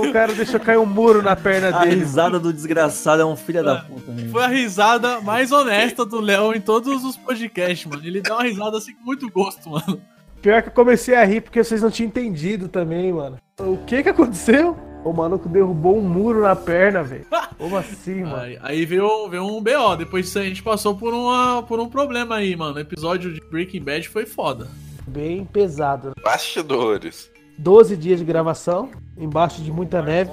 [SPEAKER 3] O cara deixou cair um muro na perna
[SPEAKER 5] A
[SPEAKER 3] dele.
[SPEAKER 5] risada do desgraçado é um filho da puta. né?
[SPEAKER 1] Foi a risada mais honesta do Léo em todos os podcasts, mano. Ele dá uma risada assim com muito gosto, mano.
[SPEAKER 3] Pior que eu comecei a rir porque vocês não tinham entendido também, mano. O que que aconteceu? O maluco derrubou um muro na perna, velho. Como assim, mano?
[SPEAKER 1] Aí, aí veio, veio um BO. Depois disso a gente passou por, uma, por um problema aí, mano. O episódio de Breaking Bad foi foda.
[SPEAKER 3] Bem pesado. né?
[SPEAKER 2] Bastidores.
[SPEAKER 3] 12 dias de gravação, embaixo de muita neve.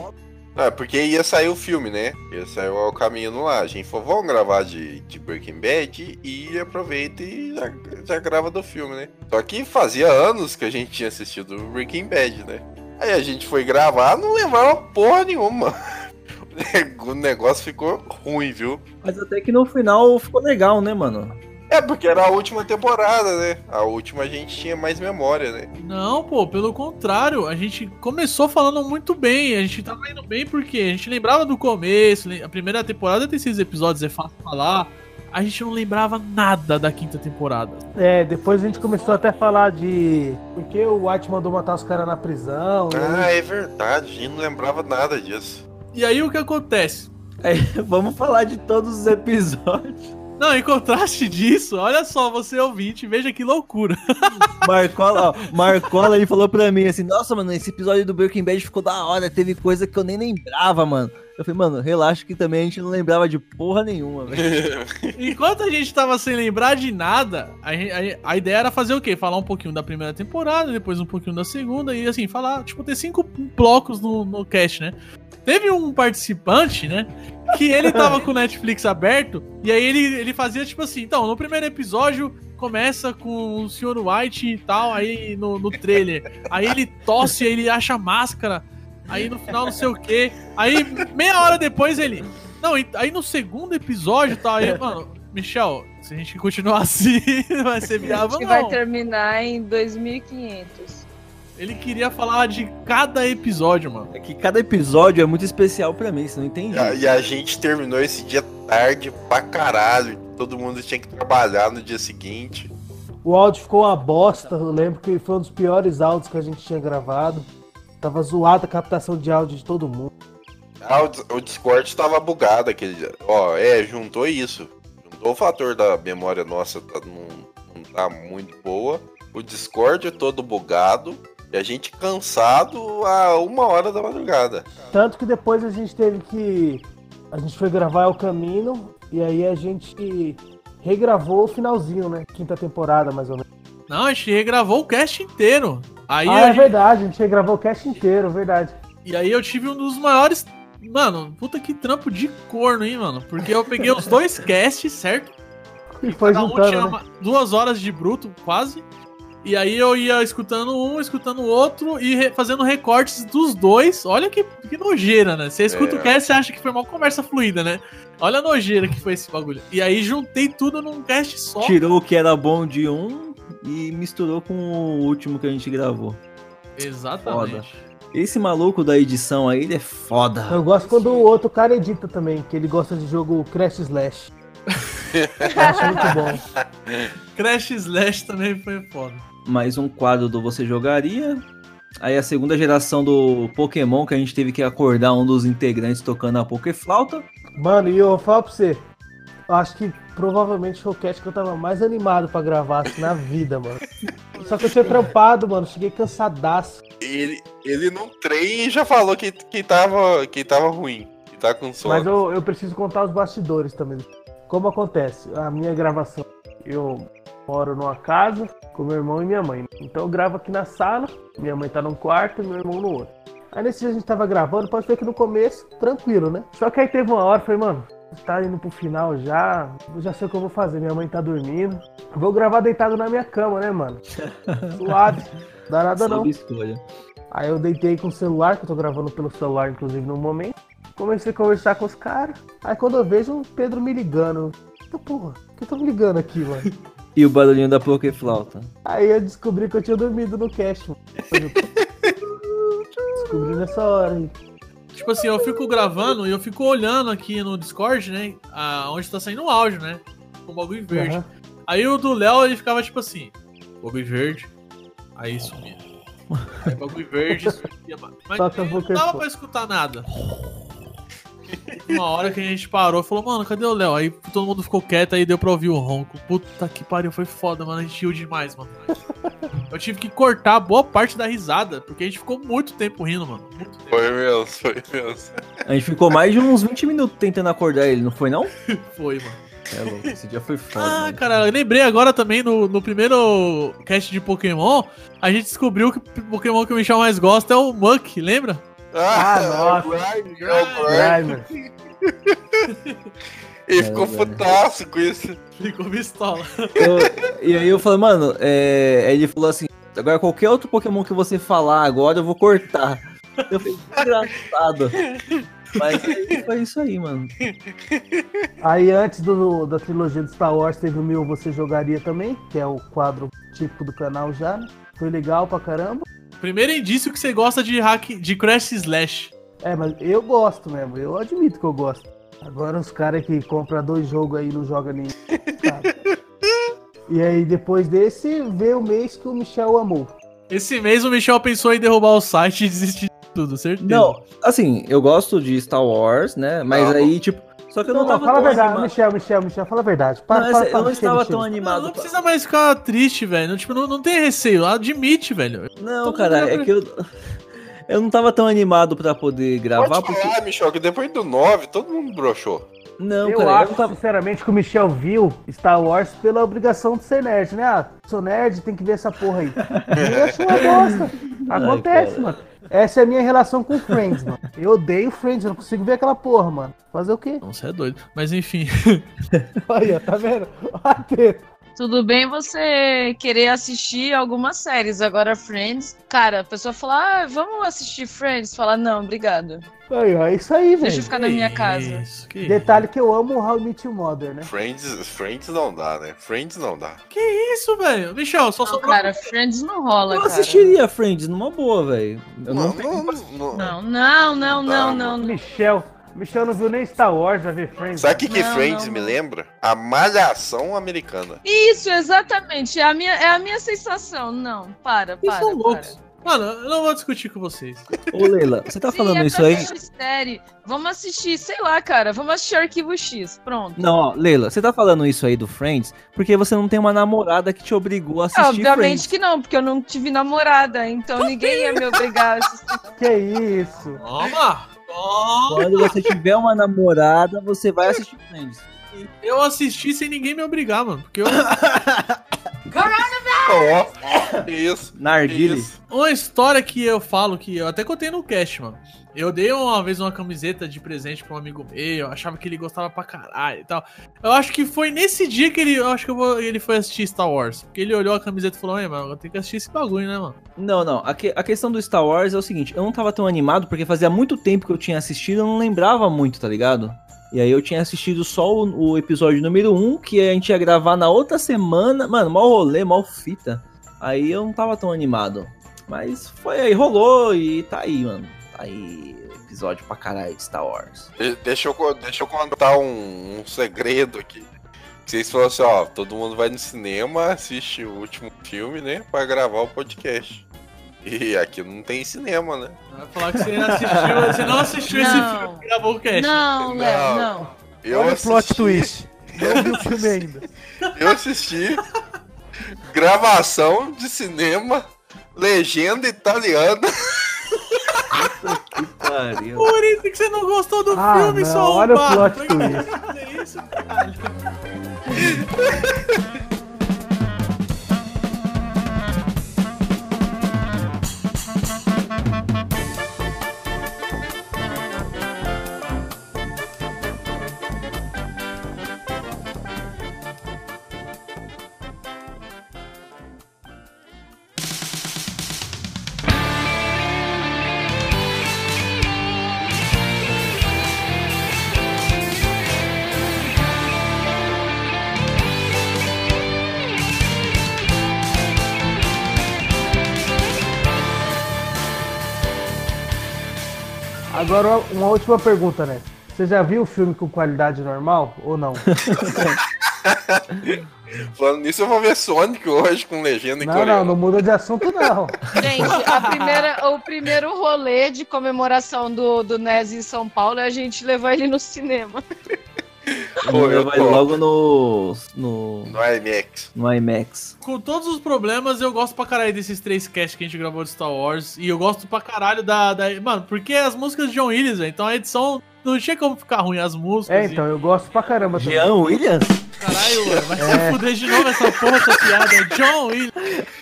[SPEAKER 2] É, porque ia sair o filme, né? Ia sair o caminho lá. A gente falou, vamos gravar de, de Breaking Bad e aproveita e já, já grava do filme, né? Só que fazia anos que a gente tinha assistido Breaking Bad, né? Aí a gente foi gravar, não lembrava porra nenhuma. O negócio ficou ruim, viu?
[SPEAKER 5] Mas até que no final ficou legal, né, mano?
[SPEAKER 2] É, porque era a última temporada, né? A última a gente tinha mais memória, né?
[SPEAKER 1] Não, pô, pelo contrário, a gente começou falando muito bem, a gente tava indo bem porque a gente lembrava do começo, a primeira temporada tem seis episódios, é fácil falar. A gente não lembrava nada da quinta temporada.
[SPEAKER 3] É, depois a gente começou até a falar de. Porque o White mandou matar os caras na prisão.
[SPEAKER 2] Ah,
[SPEAKER 3] né?
[SPEAKER 2] é verdade, a gente não lembrava nada disso.
[SPEAKER 1] E aí o que acontece?
[SPEAKER 5] Aí, vamos falar de todos os episódios.
[SPEAKER 1] Não, em contraste disso, olha só, você ouvinte, veja que loucura.
[SPEAKER 5] Marcola, ó, Marcola ele falou pra mim assim: Nossa, mano, esse episódio do Breaking Bad ficou da hora, teve coisa que eu nem lembrava, mano. Eu falei, mano, relaxa que também a gente não lembrava de porra nenhuma, velho.
[SPEAKER 1] Enquanto a gente tava sem lembrar de nada, a, a- a ideia era fazer o quê? Falar um pouquinho da primeira temporada, depois um pouquinho da segunda, e assim, falar, tipo, ter cinco blocos no, no cast, né? Teve um participante, né? Que ele tava com o Netflix aberto, e aí ele, ele fazia tipo assim: então, no primeiro episódio começa com o Sr. White e tal, aí no, no trailer. Aí ele tosse, aí ele acha máscara, aí no final não sei o quê. Aí meia hora depois ele. Não, e- aí no segundo episódio tá aí, mano. Michel, se a gente continuar assim, vai ser
[SPEAKER 4] A
[SPEAKER 1] viável,
[SPEAKER 4] gente vai terminar em 2500.
[SPEAKER 1] Ele queria falar de cada episódio, mano.
[SPEAKER 5] É que cada episódio é muito especial pra mim, você não entende?
[SPEAKER 2] E a, e a gente terminou esse dia tarde pra caralho. Todo mundo tinha que trabalhar no dia seguinte.
[SPEAKER 3] O áudio ficou uma bosta. Eu lembro que foi um dos piores áudios que a gente tinha gravado. Tava zoada a captação de áudio de todo mundo.
[SPEAKER 2] Ah, o Discord tava bugado aquele dia. Ó, é, juntou isso. Juntou o fator da memória nossa tá, não, não tá muito boa. O Discord é todo bugado. E a gente cansado a uma hora da madrugada.
[SPEAKER 3] Tanto que depois a gente teve que. A gente foi gravar o caminho e aí a gente regravou o finalzinho, né? Quinta temporada, mais ou menos.
[SPEAKER 1] Não, a gente regravou o cast inteiro. Aí
[SPEAKER 3] ah, é
[SPEAKER 1] gente-
[SPEAKER 3] verdade, a gente regravou o cast inteiro, verdade.
[SPEAKER 1] E aí eu tive um dos maiores. Mano, puta que trampo de corno, hein, mano? Porque eu peguei os dois casts, certo?
[SPEAKER 3] E foi
[SPEAKER 1] Cada um
[SPEAKER 3] juntando,
[SPEAKER 1] tinha
[SPEAKER 3] né?
[SPEAKER 1] duas horas de bruto, quase. E aí eu ia escutando um, escutando o outro e re- fazendo recortes dos dois. Olha que, que nojeira, né? Você escuta
[SPEAKER 2] É.
[SPEAKER 1] o cast e acha que foi uma conversa fluida, né? Olha a nojeira que foi esse bagulho. E aí juntei tudo num cast só.
[SPEAKER 5] Tirou o que era bom de um e misturou com o último que a gente gravou.
[SPEAKER 1] Exatamente.
[SPEAKER 5] Esse maluco da edição aí, ele é foda.
[SPEAKER 3] Eu gosto quando o outro cara edita também, que ele gosta de jogo Crash Slash. Eu acho muito bom.
[SPEAKER 1] Crash Slash também foi foda.
[SPEAKER 5] Mais um quadro do Você Jogaria. Aí a segunda geração do Pokémon, que a gente teve que acordar um dos integrantes tocando a Pokéflauta.
[SPEAKER 3] Mano, e eu vou falar pra você, eu acho que provavelmente foi o cast que eu tava mais animado pra gravar assim, na vida, mano. Só que eu tinha trampado, mano, cheguei cansadaço.
[SPEAKER 2] Ele, ele num trem já falou que, que, tava, que tava ruim. Que tá com sono.
[SPEAKER 3] Mas eu, eu preciso contar os bastidores também. Como acontece? A minha gravação, eu moro numa casa com meu irmão e minha mãe. Então eu gravo aqui na sala, minha mãe tá num quarto e meu irmão no outro. Aí nesse dia a gente tava gravando, pode ver que no começo, tranquilo, né? Só que aí teve uma hora, falei, mano, tá indo pro final já, eu já sei o que eu vou fazer, minha mãe tá dormindo. Vou gravar deitado na minha cama, né, mano? Suave, dá nada não.
[SPEAKER 5] Escolha.
[SPEAKER 3] Aí eu deitei com o celular, que eu tô gravando pelo celular, inclusive, no momento. Comecei a conversar com os caras. Aí quando eu vejo o Pedro me ligando. Eu, porra, por que eu tô me ligando aqui, mano?
[SPEAKER 5] E o barulhinho da Pokéflauta.
[SPEAKER 3] Aí eu descobri que eu tinha dormido no cast, mano. Descobri nessa hora aí.
[SPEAKER 1] Tipo assim, eu fico gravando e eu fico olhando aqui no Discord, né? a- onde tá saindo o áudio, né? Com o bagulho verde.
[SPEAKER 3] Aham.
[SPEAKER 1] Aí o do Léo, ele ficava tipo assim, bagulho verde, aí sumia. Aí bagulho verde, sumia. Mas
[SPEAKER 3] Toca
[SPEAKER 1] não dava pra escutar nada. Uma hora que a gente parou e falou, mano, cadê o Léo? Aí todo mundo ficou quieto, aí deu pra ouvir o ronco. Puta que pariu, foi foda, mano. A gente riu demais, mano. eu tive que cortar boa parte da risada, porque a gente ficou muito tempo rindo, mano. Muito tempo.
[SPEAKER 2] Foi mesmo, foi mesmo.
[SPEAKER 5] A gente ficou mais de uns 20 minutos tentando acordar ele, não foi não?
[SPEAKER 1] Foi, mano.
[SPEAKER 5] É louco, esse dia foi foda.
[SPEAKER 1] Ah,
[SPEAKER 5] mano.
[SPEAKER 1] cara, eu lembrei agora também no, no primeiro cast de Pokémon, a gente descobriu que o Pokémon que o Michel mais gosta é o Muck, lembra?
[SPEAKER 3] Ah,
[SPEAKER 2] é o
[SPEAKER 3] nossa.
[SPEAKER 2] É o.
[SPEAKER 3] Grimer.
[SPEAKER 2] Ele
[SPEAKER 5] É,
[SPEAKER 2] ficou
[SPEAKER 5] velho.
[SPEAKER 2] putaço com isso.
[SPEAKER 1] Ficou pistola.
[SPEAKER 5] Eu- e aí eu falei, mano, é, ele falou assim, agora qualquer outro Pokémon que você falar agora eu vou cortar. Eu falei, engraçado. Mas aí foi isso aí, mano.
[SPEAKER 3] Aí antes do, da trilogia do Star Wars teve o meu Você Jogaria também, que é o quadro típico do canal já. né? Foi legal pra caramba.
[SPEAKER 1] Primeiro indício que você gosta de hack de Crash Slash.
[SPEAKER 3] É, mas eu gosto mesmo, eu admito que eu gosto. Agora os caras que compram dois jogos aí e não jogam nem. E aí depois desse veio o mês que o Michel amou.
[SPEAKER 1] Esse mês o Michel pensou em derrubar o site e desistir de tudo, certeza.
[SPEAKER 5] Não, assim, eu gosto de Star Wars, né? Mas
[SPEAKER 2] Não.
[SPEAKER 5] aí, tipo, só que eu não,
[SPEAKER 3] Não, não,
[SPEAKER 5] tava
[SPEAKER 3] fala a
[SPEAKER 5] tão
[SPEAKER 3] verdade,
[SPEAKER 5] animado.
[SPEAKER 3] Michel, Michel, Michel, fala a verdade. Para,
[SPEAKER 5] Não,
[SPEAKER 3] para,
[SPEAKER 5] essa- eu
[SPEAKER 3] para,
[SPEAKER 5] não
[SPEAKER 3] chega,
[SPEAKER 5] estava
[SPEAKER 3] chega.
[SPEAKER 5] tão
[SPEAKER 1] Não,
[SPEAKER 5] animado.
[SPEAKER 1] não
[SPEAKER 5] pra-
[SPEAKER 1] precisa mais ficar triste, velho. Não, tipo, não, não tem receio. Admite, velho.
[SPEAKER 5] Não,
[SPEAKER 1] Todo
[SPEAKER 5] cara,
[SPEAKER 1] mundo
[SPEAKER 5] é que eu. Eu não tava tão animado pra poder gravar,
[SPEAKER 2] Pode
[SPEAKER 5] porque.
[SPEAKER 2] falar, Michel, que depois do 9 todo mundo broxou.
[SPEAKER 5] Não,
[SPEAKER 3] Eu
[SPEAKER 5] cara, eu
[SPEAKER 3] acho,
[SPEAKER 5] não tava.
[SPEAKER 3] sinceramente, que o Michel viu Star Wars pela obrigação de ser nerd, né? Ah, sou nerd, tem que ver essa porra aí. Eu acho uma bosta. Acontece,
[SPEAKER 5] cara.
[SPEAKER 3] mano. Essa é a minha relação com Friends, mano. Eu odeio Friends, eu não consigo ver aquela porra, mano. Fazer o quê?
[SPEAKER 1] Não, você é doido. Mas enfim.
[SPEAKER 3] Olha, tá vendo? Olha a treta.
[SPEAKER 4] Tudo bem você querer assistir algumas séries, agora Friends, cara, a pessoa fala, ah, vamos assistir Friends, fala, não, obrigado.
[SPEAKER 3] Aí, ó, é isso aí,
[SPEAKER 4] Deixa eu
[SPEAKER 3] velho.
[SPEAKER 4] ficar na minha casa.
[SPEAKER 1] Isso, que
[SPEAKER 3] Detalhe que eu amo o How I Met Your Mother, né?
[SPEAKER 2] Friends, Friends não dá, né? Friends não dá.
[SPEAKER 1] Que isso, velho? Michel, só sobrou.
[SPEAKER 4] cara, Friends não rola,
[SPEAKER 5] Eu
[SPEAKER 4] cara.
[SPEAKER 5] assistiria Friends numa boa, velho. Eu não,
[SPEAKER 2] Não,
[SPEAKER 5] tenho-
[SPEAKER 2] não, não,
[SPEAKER 4] Não, não, não, não, não, não.
[SPEAKER 3] Michel. Michel não viu nem Star Wars, vai ver Friends.
[SPEAKER 2] Sabe o que, que
[SPEAKER 4] Não,
[SPEAKER 2] Friends
[SPEAKER 4] não,
[SPEAKER 2] me lembra? A malhação americana.
[SPEAKER 4] Isso, exatamente, é a minha, é a minha sensação. Não, para,
[SPEAKER 1] Vocês
[SPEAKER 4] para,
[SPEAKER 1] são
[SPEAKER 4] para.
[SPEAKER 1] loucos. Mano, eu não vou discutir com vocês.
[SPEAKER 5] Ô, Leila, você tá
[SPEAKER 4] Sim,
[SPEAKER 5] falando
[SPEAKER 4] é
[SPEAKER 5] isso aí?
[SPEAKER 4] assistir série. Vamos assistir, sei lá, cara, vamos assistir Arquivo X, pronto.
[SPEAKER 5] Não, ó, Leila, você tá falando isso aí do Friends porque você não tem uma namorada que te obrigou a assistir
[SPEAKER 4] Obviamente
[SPEAKER 5] Friends.
[SPEAKER 4] que não, porque eu não tive namorada, então ninguém ia me obrigar a assistir.
[SPEAKER 3] Que isso?
[SPEAKER 1] Toma!
[SPEAKER 5] Quando você tiver uma namorada, você vai assistir Friends.
[SPEAKER 1] Eu assisti sem ninguém me obrigar, mano. Porque eu...
[SPEAKER 2] Ó, que isso.
[SPEAKER 5] Narguile.
[SPEAKER 2] isso.
[SPEAKER 1] uma história que eu falo que eu até contei no cast, mano. Eu dei uma vez uma camiseta de presente pra um amigo meu, eu achava que ele gostava pra caralho e tal. Eu acho que foi nesse dia que ele, eu acho que eu vou- ele foi assistir Star Wars. Porque ele olhou a camiseta e falou, ei, mano, eu tenho que assistir esse bagulho, né, mano?
[SPEAKER 5] Não, não. A, que- a questão do Star Wars é o seguinte: eu não tava tão animado porque fazia muito tempo que eu tinha assistido, eu não lembrava muito, tá ligado? E aí eu tinha assistido só o, o episódio número 1, que a gente ia gravar na outra semana. Mano, mal rolê, mal fita. Aí eu não tava tão animado. Mas foi aí, rolou e tá aí, mano. Aí, episódio pra caralho de Star Wars.
[SPEAKER 2] De- Deixa eu, deixa eu contar um, um segredo aqui. Vocês falaram assim, ó, todo mundo vai no cinema, assiste o último filme, né, pra gravar o podcast. E aqui não tem cinema, né?
[SPEAKER 1] Vai falar que você assistiu, você não assistiu esse
[SPEAKER 4] Não.
[SPEAKER 1] filme que gravou o cast.
[SPEAKER 4] Não, Léo, não.
[SPEAKER 2] Eu
[SPEAKER 3] Olha o
[SPEAKER 2] assisti,
[SPEAKER 3] plot twist. Não vi o filme ainda.
[SPEAKER 2] Eu assisti gravação de cinema, legenda italiana.
[SPEAKER 5] Que pariu.
[SPEAKER 1] Por isso que você não gostou do
[SPEAKER 3] Ah,
[SPEAKER 1] filme,
[SPEAKER 3] não,
[SPEAKER 1] seu
[SPEAKER 3] olha o plot twist.
[SPEAKER 1] isso, caralho?
[SPEAKER 3] Agora, uma última pergunta, né? Você já viu o filme com qualidade normal ou não?
[SPEAKER 2] Falando nisso, eu vou ver Sonic hoje com legenda em
[SPEAKER 3] Não,
[SPEAKER 2] coreano.
[SPEAKER 3] não, não muda de assunto, não.
[SPEAKER 4] Gente, a primeira, o primeiro rolê de comemoração do, do NES em São Paulo é a gente levar ele no cinema.
[SPEAKER 2] Pô, eu
[SPEAKER 5] vai logo no. no.
[SPEAKER 2] No IMAX.
[SPEAKER 5] no IMAX.
[SPEAKER 1] Com todos os problemas, eu gosto pra caralho desses três casts que a gente gravou de Star Wars. E eu gosto pra caralho da. da- mano, porque as músicas de John Williams, velho. Então a edição não tinha como ficar ruim, as músicas.
[SPEAKER 3] É,
[SPEAKER 1] e-
[SPEAKER 3] então, eu gosto pra caramba também.
[SPEAKER 5] Jean Williams?
[SPEAKER 1] Caralho, mano, vai
[SPEAKER 3] É.
[SPEAKER 1] se fuder de novo essa porra, essa piada. É John Williams.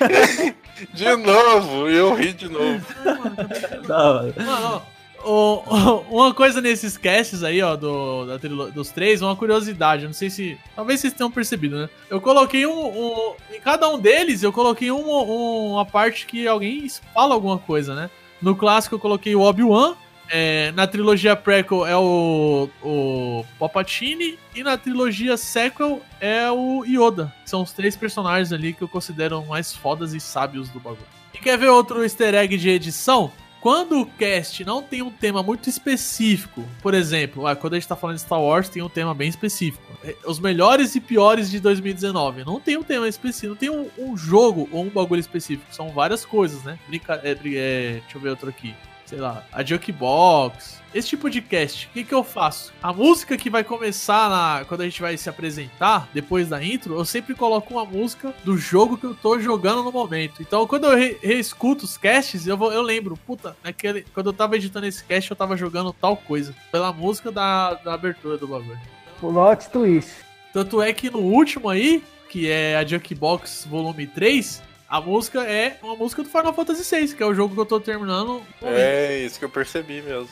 [SPEAKER 2] De novo, eu ri de novo.
[SPEAKER 5] Da hora.
[SPEAKER 1] Mano, ó, o- o- uma coisa nesses casts aí, ó, do, da dos três, uma curiosidade. Não sei se. Talvez vocês tenham percebido, né? Eu coloquei um. um- em cada um deles, eu coloquei um- um- uma parte que alguém fala alguma coisa, né? No clássico, eu coloquei o Obi-Wan. é, na trilogia prequel é o, o Palpatine. E na trilogia sequel é o Yoda. São os três personagens ali que eu considero mais fodas e sábios do bagulho. E quer ver outro easter egg de edição? Quando o cast não tem um tema muito específico, por exemplo, ah, quando a gente tá falando de Star Wars, tem um tema bem específico. É, Os melhores e piores de 2019. Não tem um tema específico, não tem um, um jogo ou um bagulho específico. São várias coisas, né? Brinca é, é, deixa eu ver outro aqui. Sei lá, a Jukebox. Esse tipo de cast, o que, que eu faço? A música que vai começar na, quando a gente vai se apresentar, depois da intro, eu sempre coloco uma música do jogo que eu tô jogando no momento. Então, quando eu re- reescuto os casts, eu, vou, eu lembro, puta, naquele, quando eu tava editando esse cast, eu tava jogando tal coisa. Pela música da, da abertura do bagulho.
[SPEAKER 3] Plot twist.
[SPEAKER 1] Tanto é que no último aí, que é a Junkbox Volume 3, a música é uma música do Final Fantasy VI, que é o jogo que eu tô terminando.
[SPEAKER 2] É isso que eu percebi mesmo.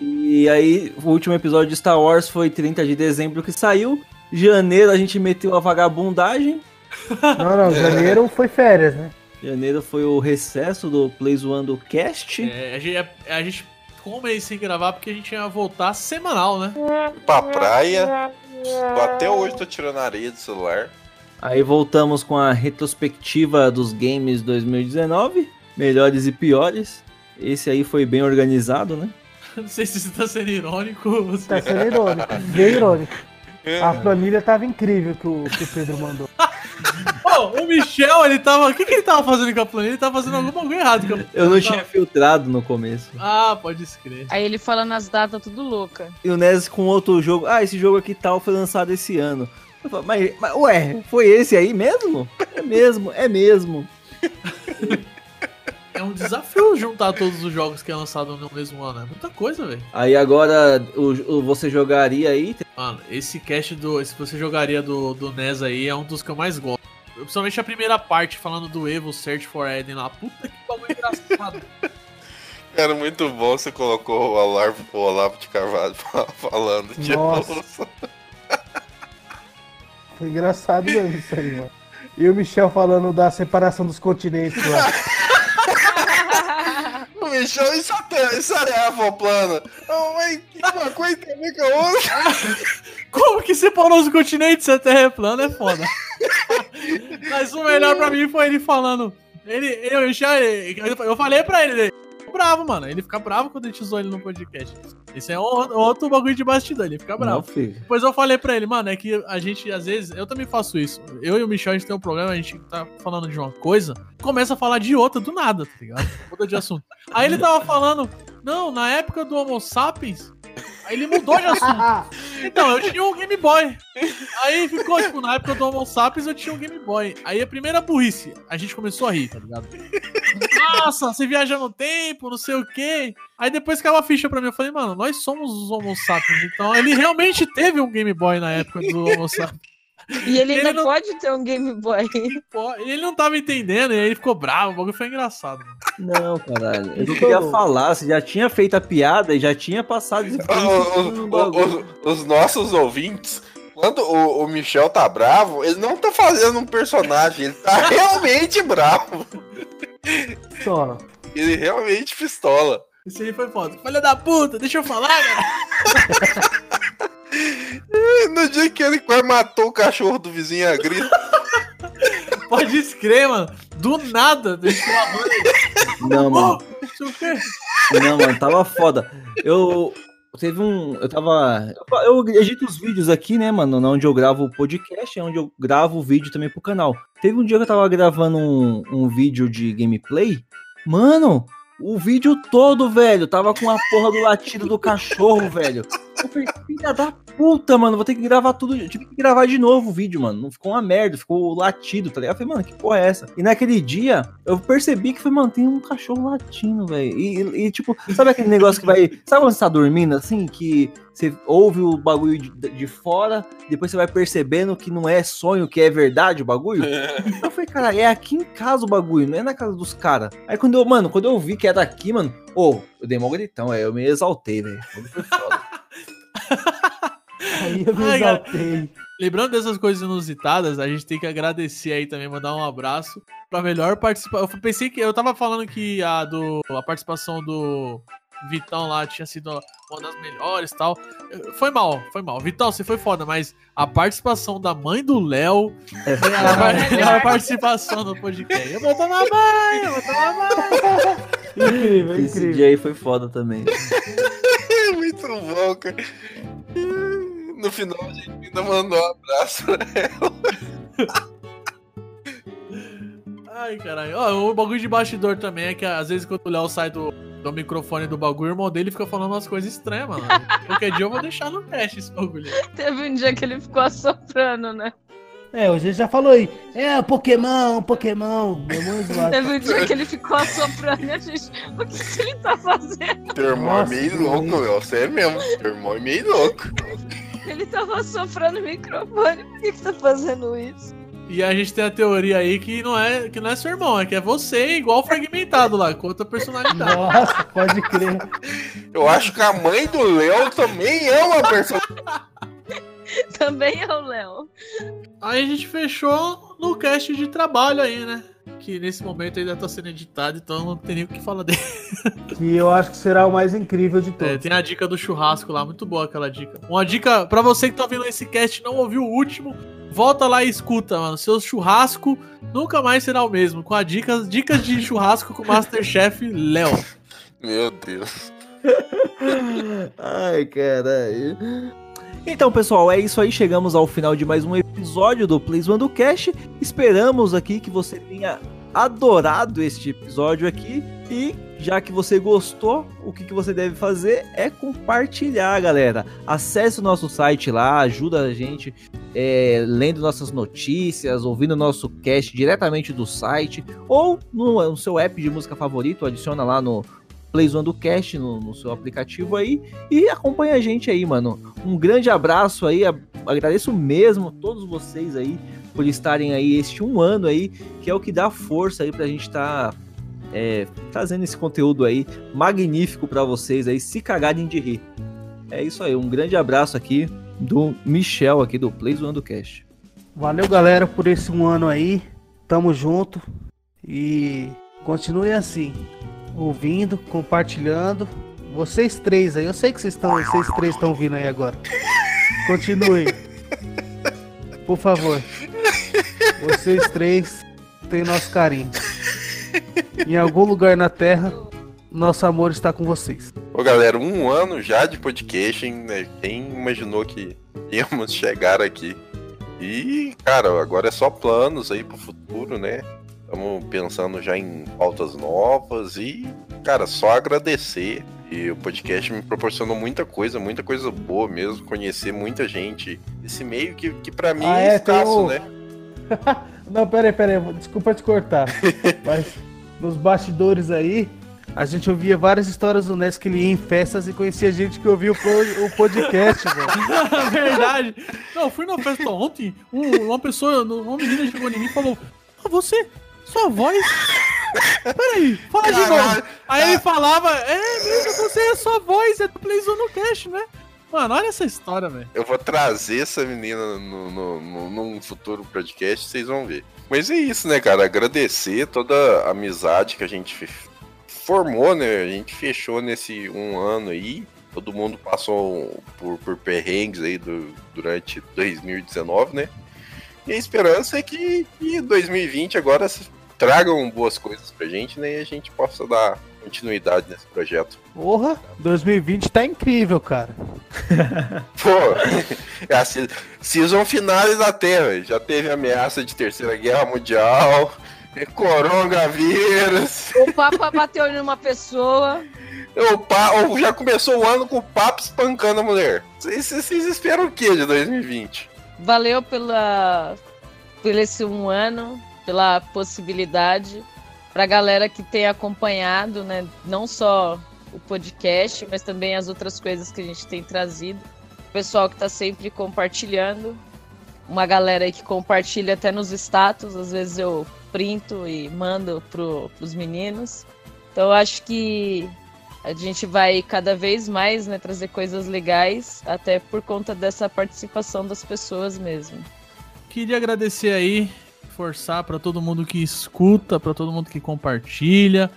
[SPEAKER 5] E aí, o último episódio de Star Wars foi 30 de dezembro que saiu. Janeiro a gente meteu a vagabundagem.
[SPEAKER 3] Não, não, janeiro foi férias, né?
[SPEAKER 5] Janeiro foi o recesso do Play Zoando Cast.
[SPEAKER 1] É, a, gente, a gente ficou um mês sem gravar porque a gente ia voltar semanal, né?
[SPEAKER 2] Pra praia. Até hoje tô tirando areia do celular.
[SPEAKER 5] Aí voltamos com a retrospectiva dos games 2019, melhores e piores. Esse aí foi bem organizado, né?
[SPEAKER 1] Não sei se você tá sendo irônico. ou se-
[SPEAKER 3] Tá sendo irônico, bem irônico.
[SPEAKER 2] É.
[SPEAKER 3] A planilha tava incrível que o, que o Pedro mandou.
[SPEAKER 1] Ô, o Michel, ele tava. O que, que ele tava fazendo com a planilha? Ele tava fazendo algum bagulho errado. com a-
[SPEAKER 5] Eu não tinha filtrado no começo.
[SPEAKER 1] Ah, pode escrever.
[SPEAKER 4] Aí ele falando as datas tudo louca.
[SPEAKER 5] E o NES com outro jogo. Ah, esse jogo aqui tal foi lançado esse ano. Eu falo, mas, mas, ué, foi esse aí mesmo? É mesmo, é mesmo.
[SPEAKER 1] É um desafio juntar todos os jogos que é lançado no mesmo ano. É muita coisa, velho.
[SPEAKER 5] Aí agora o, o- você jogaria aí.
[SPEAKER 1] Mano, esse cast do. Se você jogaria do, do NES aí, é um dos que eu mais gosto. Principalmente a primeira parte, falando do Evo Search for Eden lá. Puta que bagulho engraçado.
[SPEAKER 2] Era muito bom você colocou o Olavo, o Olavo de Carvalho falando de
[SPEAKER 3] Nossa.
[SPEAKER 2] novo.
[SPEAKER 3] Foi engraçado mesmo isso aí, mano. E o Michel falando da separação dos continentes lá.
[SPEAKER 2] O Michel, isso até, isso é plana. Oh, mas que uma coisa tem a ver com a outra.
[SPEAKER 1] Como que separou os continentes se a Terra é plana? É foda. Mas o melhor pra mim foi ele falando. Ele, eu, já, eu falei pra ele, ele bravo, mano. Ele fica bravo quando a gente usou ele no podcast. Esse é outro bagulho de bastidor, ele fica
[SPEAKER 5] Não,
[SPEAKER 1] bravo.
[SPEAKER 5] filho.
[SPEAKER 1] Depois eu falei pra ele, mano, é que a gente, às vezes, eu também faço isso. Eu e o Michel, a gente tem um problema, a gente tá falando de uma coisa, começa a falar de outra do nada, tá ligado? Muda de assunto. Aí ele tava falando, não, na época do Homo sapiens, aí ele mudou de assunto. Então, eu tinha um Game Boy. Aí ficou, tipo, na época do Homo sapiens eu tinha um Game Boy. Aí a primeira burrice, a gente começou a rir, tá ligado? Nossa, você viaja no tempo, não sei o quê. Aí depois caiu a ficha pra mim, eu falei, mano, nós somos os Homo sapiens. Então ele realmente teve um Game Boy na época do Homo sapiens.
[SPEAKER 4] E ele
[SPEAKER 1] Ele
[SPEAKER 4] ainda
[SPEAKER 1] não-
[SPEAKER 4] pode ter um Game Boy.
[SPEAKER 1] Ele não tava entendendo, e aí ele ficou bravo, o bagulho foi engraçado.
[SPEAKER 5] Não, caralho. Eu não queria falar, você já tinha feito a piada e já tinha passado esse
[SPEAKER 2] Os, os- os nossos ouvintes, quando o, o Michel tá bravo, ele não tá fazendo um personagem, ele tá realmente bravo.
[SPEAKER 3] Só.
[SPEAKER 2] Ele realmente pistola.
[SPEAKER 1] Isso aí foi foda. Filha da puta, deixa eu falar, cara.
[SPEAKER 2] No dia que ele quase matou o cachorro do vizinho a grito.
[SPEAKER 1] Pode escrever, mano. Do nada, deixa eu falar.
[SPEAKER 5] Não, mano.
[SPEAKER 1] Não sei o quê.
[SPEAKER 5] Não, mano, tava foda. Eu. Teve um. Eu tava. Eu edito os vídeos aqui, né, mano? Onde eu gravo o podcast, é onde eu gravo o vídeo também pro canal. Teve um dia que eu tava gravando um, um vídeo de gameplay. Mano, o vídeo todo, velho, tava com a porra do latido do cachorro, velho. Eu falei, filha da puta, mano, vou ter que gravar tudo. Eu tive que gravar de novo o vídeo, mano. Não ficou uma merda, ficou latido, tá ligado? Eu falei, mano, que porra é essa? E naquele dia, eu percebi que foi, mano, tem um cachorro latindo, velho. E, e, tipo, sabe aquele negócio que vai. Sabe quando você tá dormindo assim? Que você ouve o bagulho de, de fora, depois você vai percebendo que não é sonho, que é verdade o bagulho. eu falei, cara, é aqui em casa o bagulho, não é na casa dos caras. Aí quando eu, mano, quando eu vi que era aqui, mano, ô, oh, eu dei mó gritão, aí eu me exaltei, velho. Foi foda.
[SPEAKER 3] Aí eu me
[SPEAKER 1] Ai, cara.
[SPEAKER 3] exaltei.
[SPEAKER 1] Lembrando dessas coisas inusitadas, a gente tem que agradecer aí também, mandar um abraço pra melhor participação. Eu pensei que eu tava falando que a do a participação do Vitão lá tinha sido uma das melhores e tal. Foi mal, foi mal. Vitão, você foi foda, mas a participação da mãe do Léo
[SPEAKER 5] É
[SPEAKER 1] foi a melhor participação do podcast. Eu vou tomar banho, eu vou tomar banho.
[SPEAKER 3] Incrível,
[SPEAKER 5] Esse
[SPEAKER 3] incrível.
[SPEAKER 5] dia aí foi foda também.
[SPEAKER 2] Muito bom, cara. No final a gente ainda mandou um abraço pra ela.
[SPEAKER 1] Ai, caralho. Ó, o bagulho de bastidor também é que às vezes quando o Léo sai do, do microfone do bagulho, o irmão dele fica falando umas coisas estranhas, mano. Qualquer dia eu vou deixar no teste esse bagulho.
[SPEAKER 4] Teve um dia que ele ficou assoprando, né?
[SPEAKER 3] É, hoje ele já falou aí. É, Pokémon, Pokémon. Meu mãe zoado.
[SPEAKER 4] Teve um dia que ele ficou assoprando e a gente. O que, que ele tá fazendo?
[SPEAKER 2] Teu irmão
[SPEAKER 3] Nossa,
[SPEAKER 2] é meio louco, meu. Você é mesmo. Teu irmão é meio louco.
[SPEAKER 4] Ele tava assoprando o microfone. Por que, que tá fazendo isso?
[SPEAKER 1] E a gente tem a teoria aí que não é, que não é seu irmão, é que é você igual fragmentado lá, com outra personalidade.
[SPEAKER 3] Nossa, pode crer.
[SPEAKER 2] Eu acho que a mãe do Léo também é uma pessoa.
[SPEAKER 4] Também é o Léo.
[SPEAKER 1] Aí a gente fechou no cast de trabalho aí, né? Que nesse momento ainda tá sendo editado, então não tem nem o que falar dele.
[SPEAKER 3] Que eu acho que será o mais incrível de
[SPEAKER 1] É,
[SPEAKER 3] todos.
[SPEAKER 1] tem a dica do churrasco lá, muito boa aquela dica. Uma dica pra você que tá vendo esse cast e não ouviu o último, volta lá e escuta, mano. Seu churrasco nunca mais será o mesmo. Com a dicas, dicas de churrasco com o Masterchef Léo.
[SPEAKER 2] Meu Deus.
[SPEAKER 5] Ai, caralho. Então, pessoal, é isso aí. Chegamos ao final de mais um episódio do Plays One do Cash. Esperamos aqui que você tenha adorado este episódio aqui. E já que você gostou, o que, que você deve fazer é compartilhar, galera. Acesse o nosso site lá, ajuda a gente é, lendo nossas notícias, ouvindo nosso cast diretamente do site ou no, no seu app de música favorito. Adiciona lá no Plays One do Cast no, no seu aplicativo aí e acompanha a gente aí, mano. Um grande abraço aí, a- agradeço mesmo todos vocês aí por estarem aí este um ano aí, que é o que dá força aí pra gente estar trazendo esse conteúdo aí magnífico pra vocês aí, se cagarem de rir. É isso aí, um grande abraço aqui do Michel aqui do Plays One do Cast.
[SPEAKER 3] Valeu, galera, por esse um ano aí. Tamo junto. E continue assim. Ouvindo, compartilhando. Vocês três aí, eu sei que vocês estão, vocês três estão vindo aí agora. Continue. Por favor. Vocês três têm nosso carinho. Em algum lugar na Terra, nosso amor está com vocês.
[SPEAKER 2] Ô galera, um ano já de podcast, né? Quem imaginou que íamos chegar aqui? E, cara, agora é só planos aí pro futuro, né? Estamos pensando já em pautas novas e, cara, só agradecer. E o podcast me proporcionou muita coisa, muita coisa boa mesmo, conhecer muita gente. Esse meio que, que para mim
[SPEAKER 3] Ah,
[SPEAKER 2] é
[SPEAKER 3] é,
[SPEAKER 2] escasso,
[SPEAKER 3] o-
[SPEAKER 2] né?
[SPEAKER 3] Não, pera aí, pera aí, desculpa te cortar. Mas nos bastidores aí, a gente ouvia várias histórias do Ness que ele ia em festas e conhecia gente que ouvia o, podcast, velho.
[SPEAKER 1] Verdade. Não, eu fui na festa ontem, um- uma pessoa, uma menina chegou em mim e falou: Ah, você, sua voz. Peraí, fala de novo.
[SPEAKER 2] Caralho.
[SPEAKER 1] Aí ele falava: É, mesmo, você é sua voz, é do Playzone no Cash, né? Mano, olha essa história, velho.
[SPEAKER 2] Eu vou trazer essa menina no, no, no- num futuro podcast, vocês vão ver. Mas é isso, né, cara? Agradecer toda a amizade que a gente formou, né? A gente fechou nesse um ano aí. Todo mundo passou por, por perrengues aí do- durante 2019, né? E a esperança é que, que 2020 agora tragam boas coisas pra gente, né? E a gente possa dar continuidade nesse projeto.
[SPEAKER 3] Porra, 2020 tá incrível, cara.
[SPEAKER 2] Pô, é a se- season finale da Terra. Já teve ameaça de terceira guerra mundial, coronavírus.
[SPEAKER 4] O Papa bateu numa pessoa.
[SPEAKER 2] O pa... ou já começou o ano com o papo espancando a mulher. Vocês vocês esperam o que de 2020?
[SPEAKER 4] Valeu pela, por esse um ano, pela possibilidade. Pra galera que tem acompanhado, né? Não só o podcast, mas também as outras coisas que a gente tem trazido. O pessoal que tá sempre compartilhando. Uma galera aí que compartilha até nos status. Às vezes eu printo e mando pro, pros meninos. Então acho que a gente vai cada vez mais né, trazer coisas legais, até por conta dessa participação das pessoas mesmo.
[SPEAKER 1] Queria agradecer aí, forçar pra todo mundo que escuta, pra todo mundo que compartilha,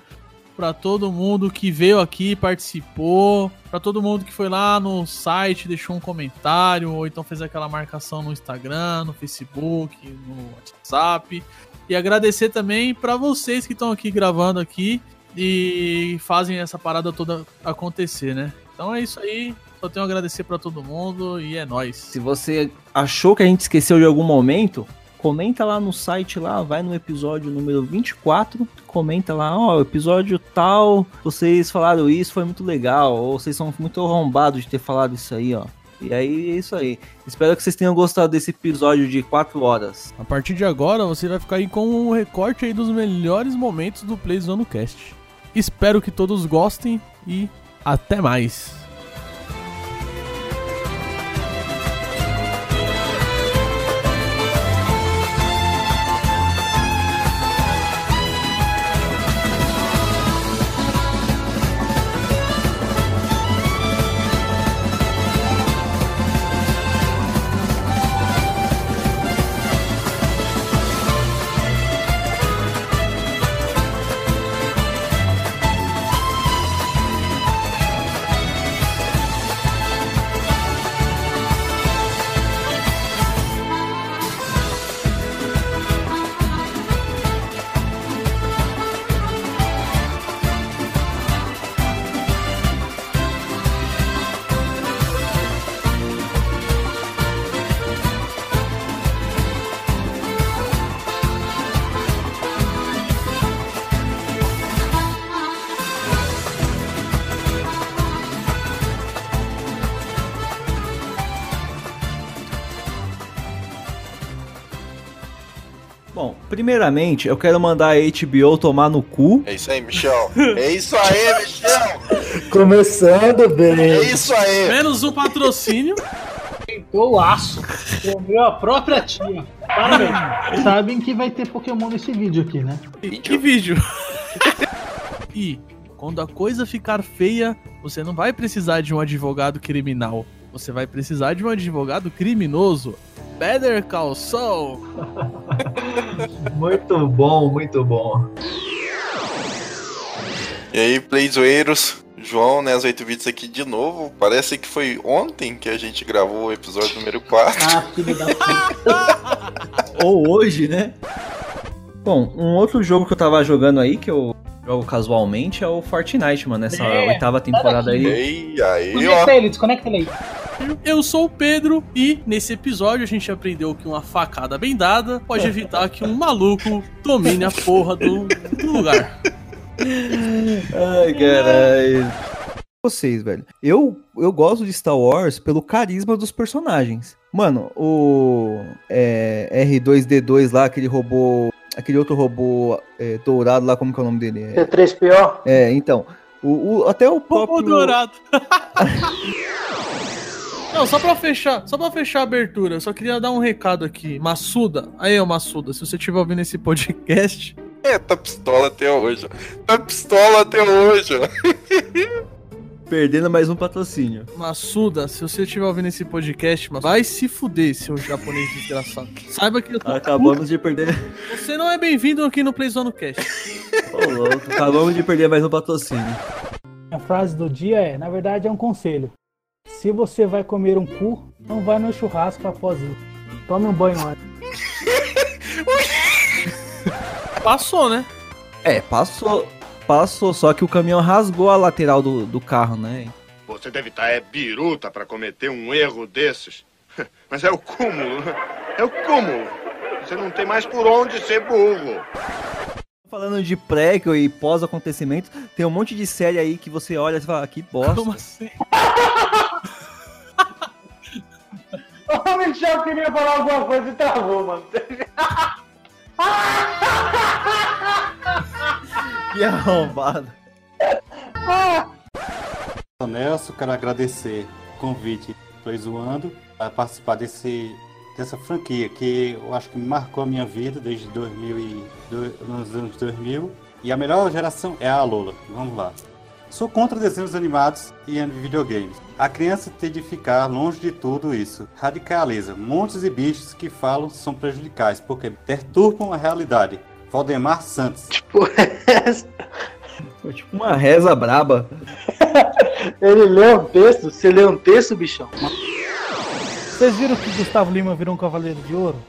[SPEAKER 1] pra todo mundo que veio aqui, participou, pra todo mundo que foi lá no site, deixou um comentário, ou então fez aquela marcação no Instagram, no Facebook, no WhatsApp. E agradecer também pra vocês que estão aqui gravando aqui e fazem essa parada toda acontecer, né? Então é isso aí. Só tenho a agradecer pra todo mundo e é nóis.
[SPEAKER 5] Se você achou que a gente esqueceu de algum momento, comenta lá no site lá, vai no episódio número 24, comenta lá, ó, episódio tal, vocês falaram isso, foi muito legal, ou vocês são muito arrombados de ter falado isso aí, ó. E aí é isso aí. Espero que vocês tenham gostado desse episódio de 4 horas.
[SPEAKER 1] A partir de agora, você vai ficar aí com um recorte aí dos melhores momentos do Play Zone Cast. Espero que todos gostem e até mais.
[SPEAKER 5] Primeiramente, eu quero mandar a HBO tomar no cu.
[SPEAKER 2] É isso aí, Michel. É isso aí, Michel.
[SPEAKER 3] Começando
[SPEAKER 2] É
[SPEAKER 3] bem.
[SPEAKER 2] isso aí.
[SPEAKER 1] Menos um patrocínio.
[SPEAKER 7] Tentou o aço. Comeu a própria tia. Parabéns. Sabem que vai ter Pokémon nesse vídeo aqui, né?
[SPEAKER 1] E que vídeo? e quando a coisa ficar feia, você não vai precisar de um advogado criminal. Você vai precisar de um advogado criminoso. Better Call Saul.
[SPEAKER 8] Muito bom, muito bom.
[SPEAKER 2] E aí, playzoeiros, João, né, as 8 bits aqui de novo. Parece que foi ontem que a gente gravou o episódio número 4.
[SPEAKER 7] Ah, filho da puta.
[SPEAKER 5] Ou hoje, né? Bom, um outro jogo que eu tava jogando aí, que eu jogo casualmente, é o Fortnite, mano. Nessa
[SPEAKER 7] É,
[SPEAKER 5] oitava temporada aí.
[SPEAKER 2] E aí, ó.
[SPEAKER 7] Desconecta ele, desconecta ele aí.
[SPEAKER 1] Eu sou o Pedro e nesse episódio a gente aprendeu que uma facada bem dada pode evitar que um maluco domine a porra do, do lugar.
[SPEAKER 5] Ai, caralho. Vocês, velho. Eu, eu gosto de Star Wars pelo carisma dos personagens. Mano, o é, R2D2 lá, aquele robô. Aquele outro robô é, dourado lá, como que é o nome dele? É,
[SPEAKER 3] C3PO.
[SPEAKER 5] é, então. O, o- até o
[SPEAKER 1] Robô
[SPEAKER 5] próprio.
[SPEAKER 1] dourado. Não, só pra fechar, só pra fechar a abertura, eu só queria dar um recado aqui. Massuda, aí, ô Massuda, se você estiver ouvindo esse podcast,
[SPEAKER 2] É, tá pistola até hoje. ó. Tá pistola até hoje. ó.
[SPEAKER 5] Perdendo mais um patrocínio.
[SPEAKER 1] Massuda, se você estiver ouvindo esse podcast, mas vai se fuder, seu japonês desgraçado. Saiba que eu tô
[SPEAKER 5] Acabamos de perder.
[SPEAKER 1] Você não é bem-vindo aqui no Playzone Cast.
[SPEAKER 5] Ô, louco. Acabamos de perder mais um patrocínio.
[SPEAKER 3] A frase do dia é, na verdade, é um conselho. Se você vai comer um cu, não vai no churrasco após isso. Tome um banho antes.
[SPEAKER 1] Passou, né?
[SPEAKER 5] É, passou. Passou, só que o caminhão rasgou a lateral do, do carro, né?
[SPEAKER 9] Você deve estar é biruta para cometer um erro desses. Mas é o cúmulo, né? É o cúmulo. Você não tem mais por onde ser burro.
[SPEAKER 5] Falando de prequel e pós-acontecimento, tem um monte de série aí que você olha e fala, "Ah, que bosta.
[SPEAKER 1] Como assim?
[SPEAKER 7] O Michel queria falar alguma coisa e travou, mano.
[SPEAKER 5] Que arrombado.
[SPEAKER 8] Nelson, quero agradecer o convite Play Zoando para participar desse, dessa franquia que eu acho que marcou a minha vida desde 2000 e, do- nos anos 2000. E a melhor geração é a Lola. Vamos lá. Sou contra desenhos animados e videogames. A criança tem de ficar longe de tudo isso. Radicaliza. Montes e bichos que falam são prejudicais porque perturbam a realidade. Valdemar Santos.
[SPEAKER 5] Foi tipo uma reza braba.
[SPEAKER 7] Ele leu um texto? Você leu um texto, bichão?
[SPEAKER 3] Vocês viram que Gustavo Lima virou um cavaleiro de ouro?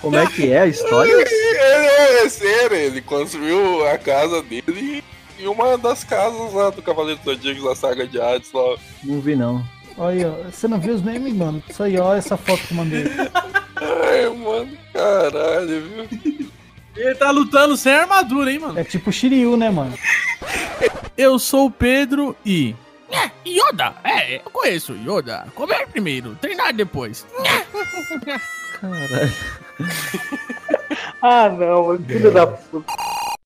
[SPEAKER 5] Como é que é a história?
[SPEAKER 2] É, é sério, ele construiu a casa dele em uma das casas lá do Cavaleiro dos Antigos da saga de Hades lá.
[SPEAKER 5] Não vi não.
[SPEAKER 3] Olha, ó, você não viu os memes, mano? Isso aí, ó, essa foto que eu mandei.
[SPEAKER 2] Ai, mano, caralho, viu?
[SPEAKER 1] Ele tá lutando sem armadura, hein, mano?
[SPEAKER 3] É tipo Shiryu, né, mano?
[SPEAKER 1] Eu sou o Pedro e. É, Yoda! É, eu conheço o Yoda. Comer primeiro, treinar depois.
[SPEAKER 5] Caralho.
[SPEAKER 7] Ah, não, mano. Filho da puta.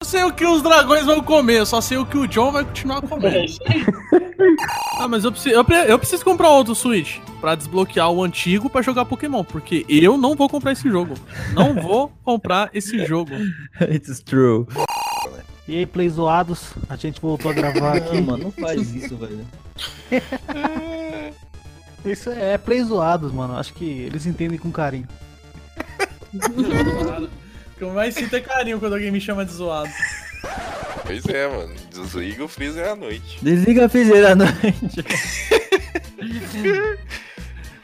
[SPEAKER 1] Eu sei o que os dragões vão comer, eu só sei o que o John vai continuar comendo. Ah, mas eu preciso, eu, eu preciso comprar outro Switch pra desbloquear o antigo pra jogar Pokémon, porque eu não vou comprar esse jogo. Não vou comprar esse jogo.
[SPEAKER 5] It's true.
[SPEAKER 3] E aí, play zoados, a gente voltou a gravar aqui.
[SPEAKER 5] Não, mano, não faz isso, velho.
[SPEAKER 3] Isso é play zoados, mano. Acho que eles entendem com carinho.
[SPEAKER 1] O que eu mais sinto é carinho quando alguém me chama de zoado.
[SPEAKER 2] Pois é, mano. Desliga o freezer à noite.
[SPEAKER 5] Desliga a fizeira à noite.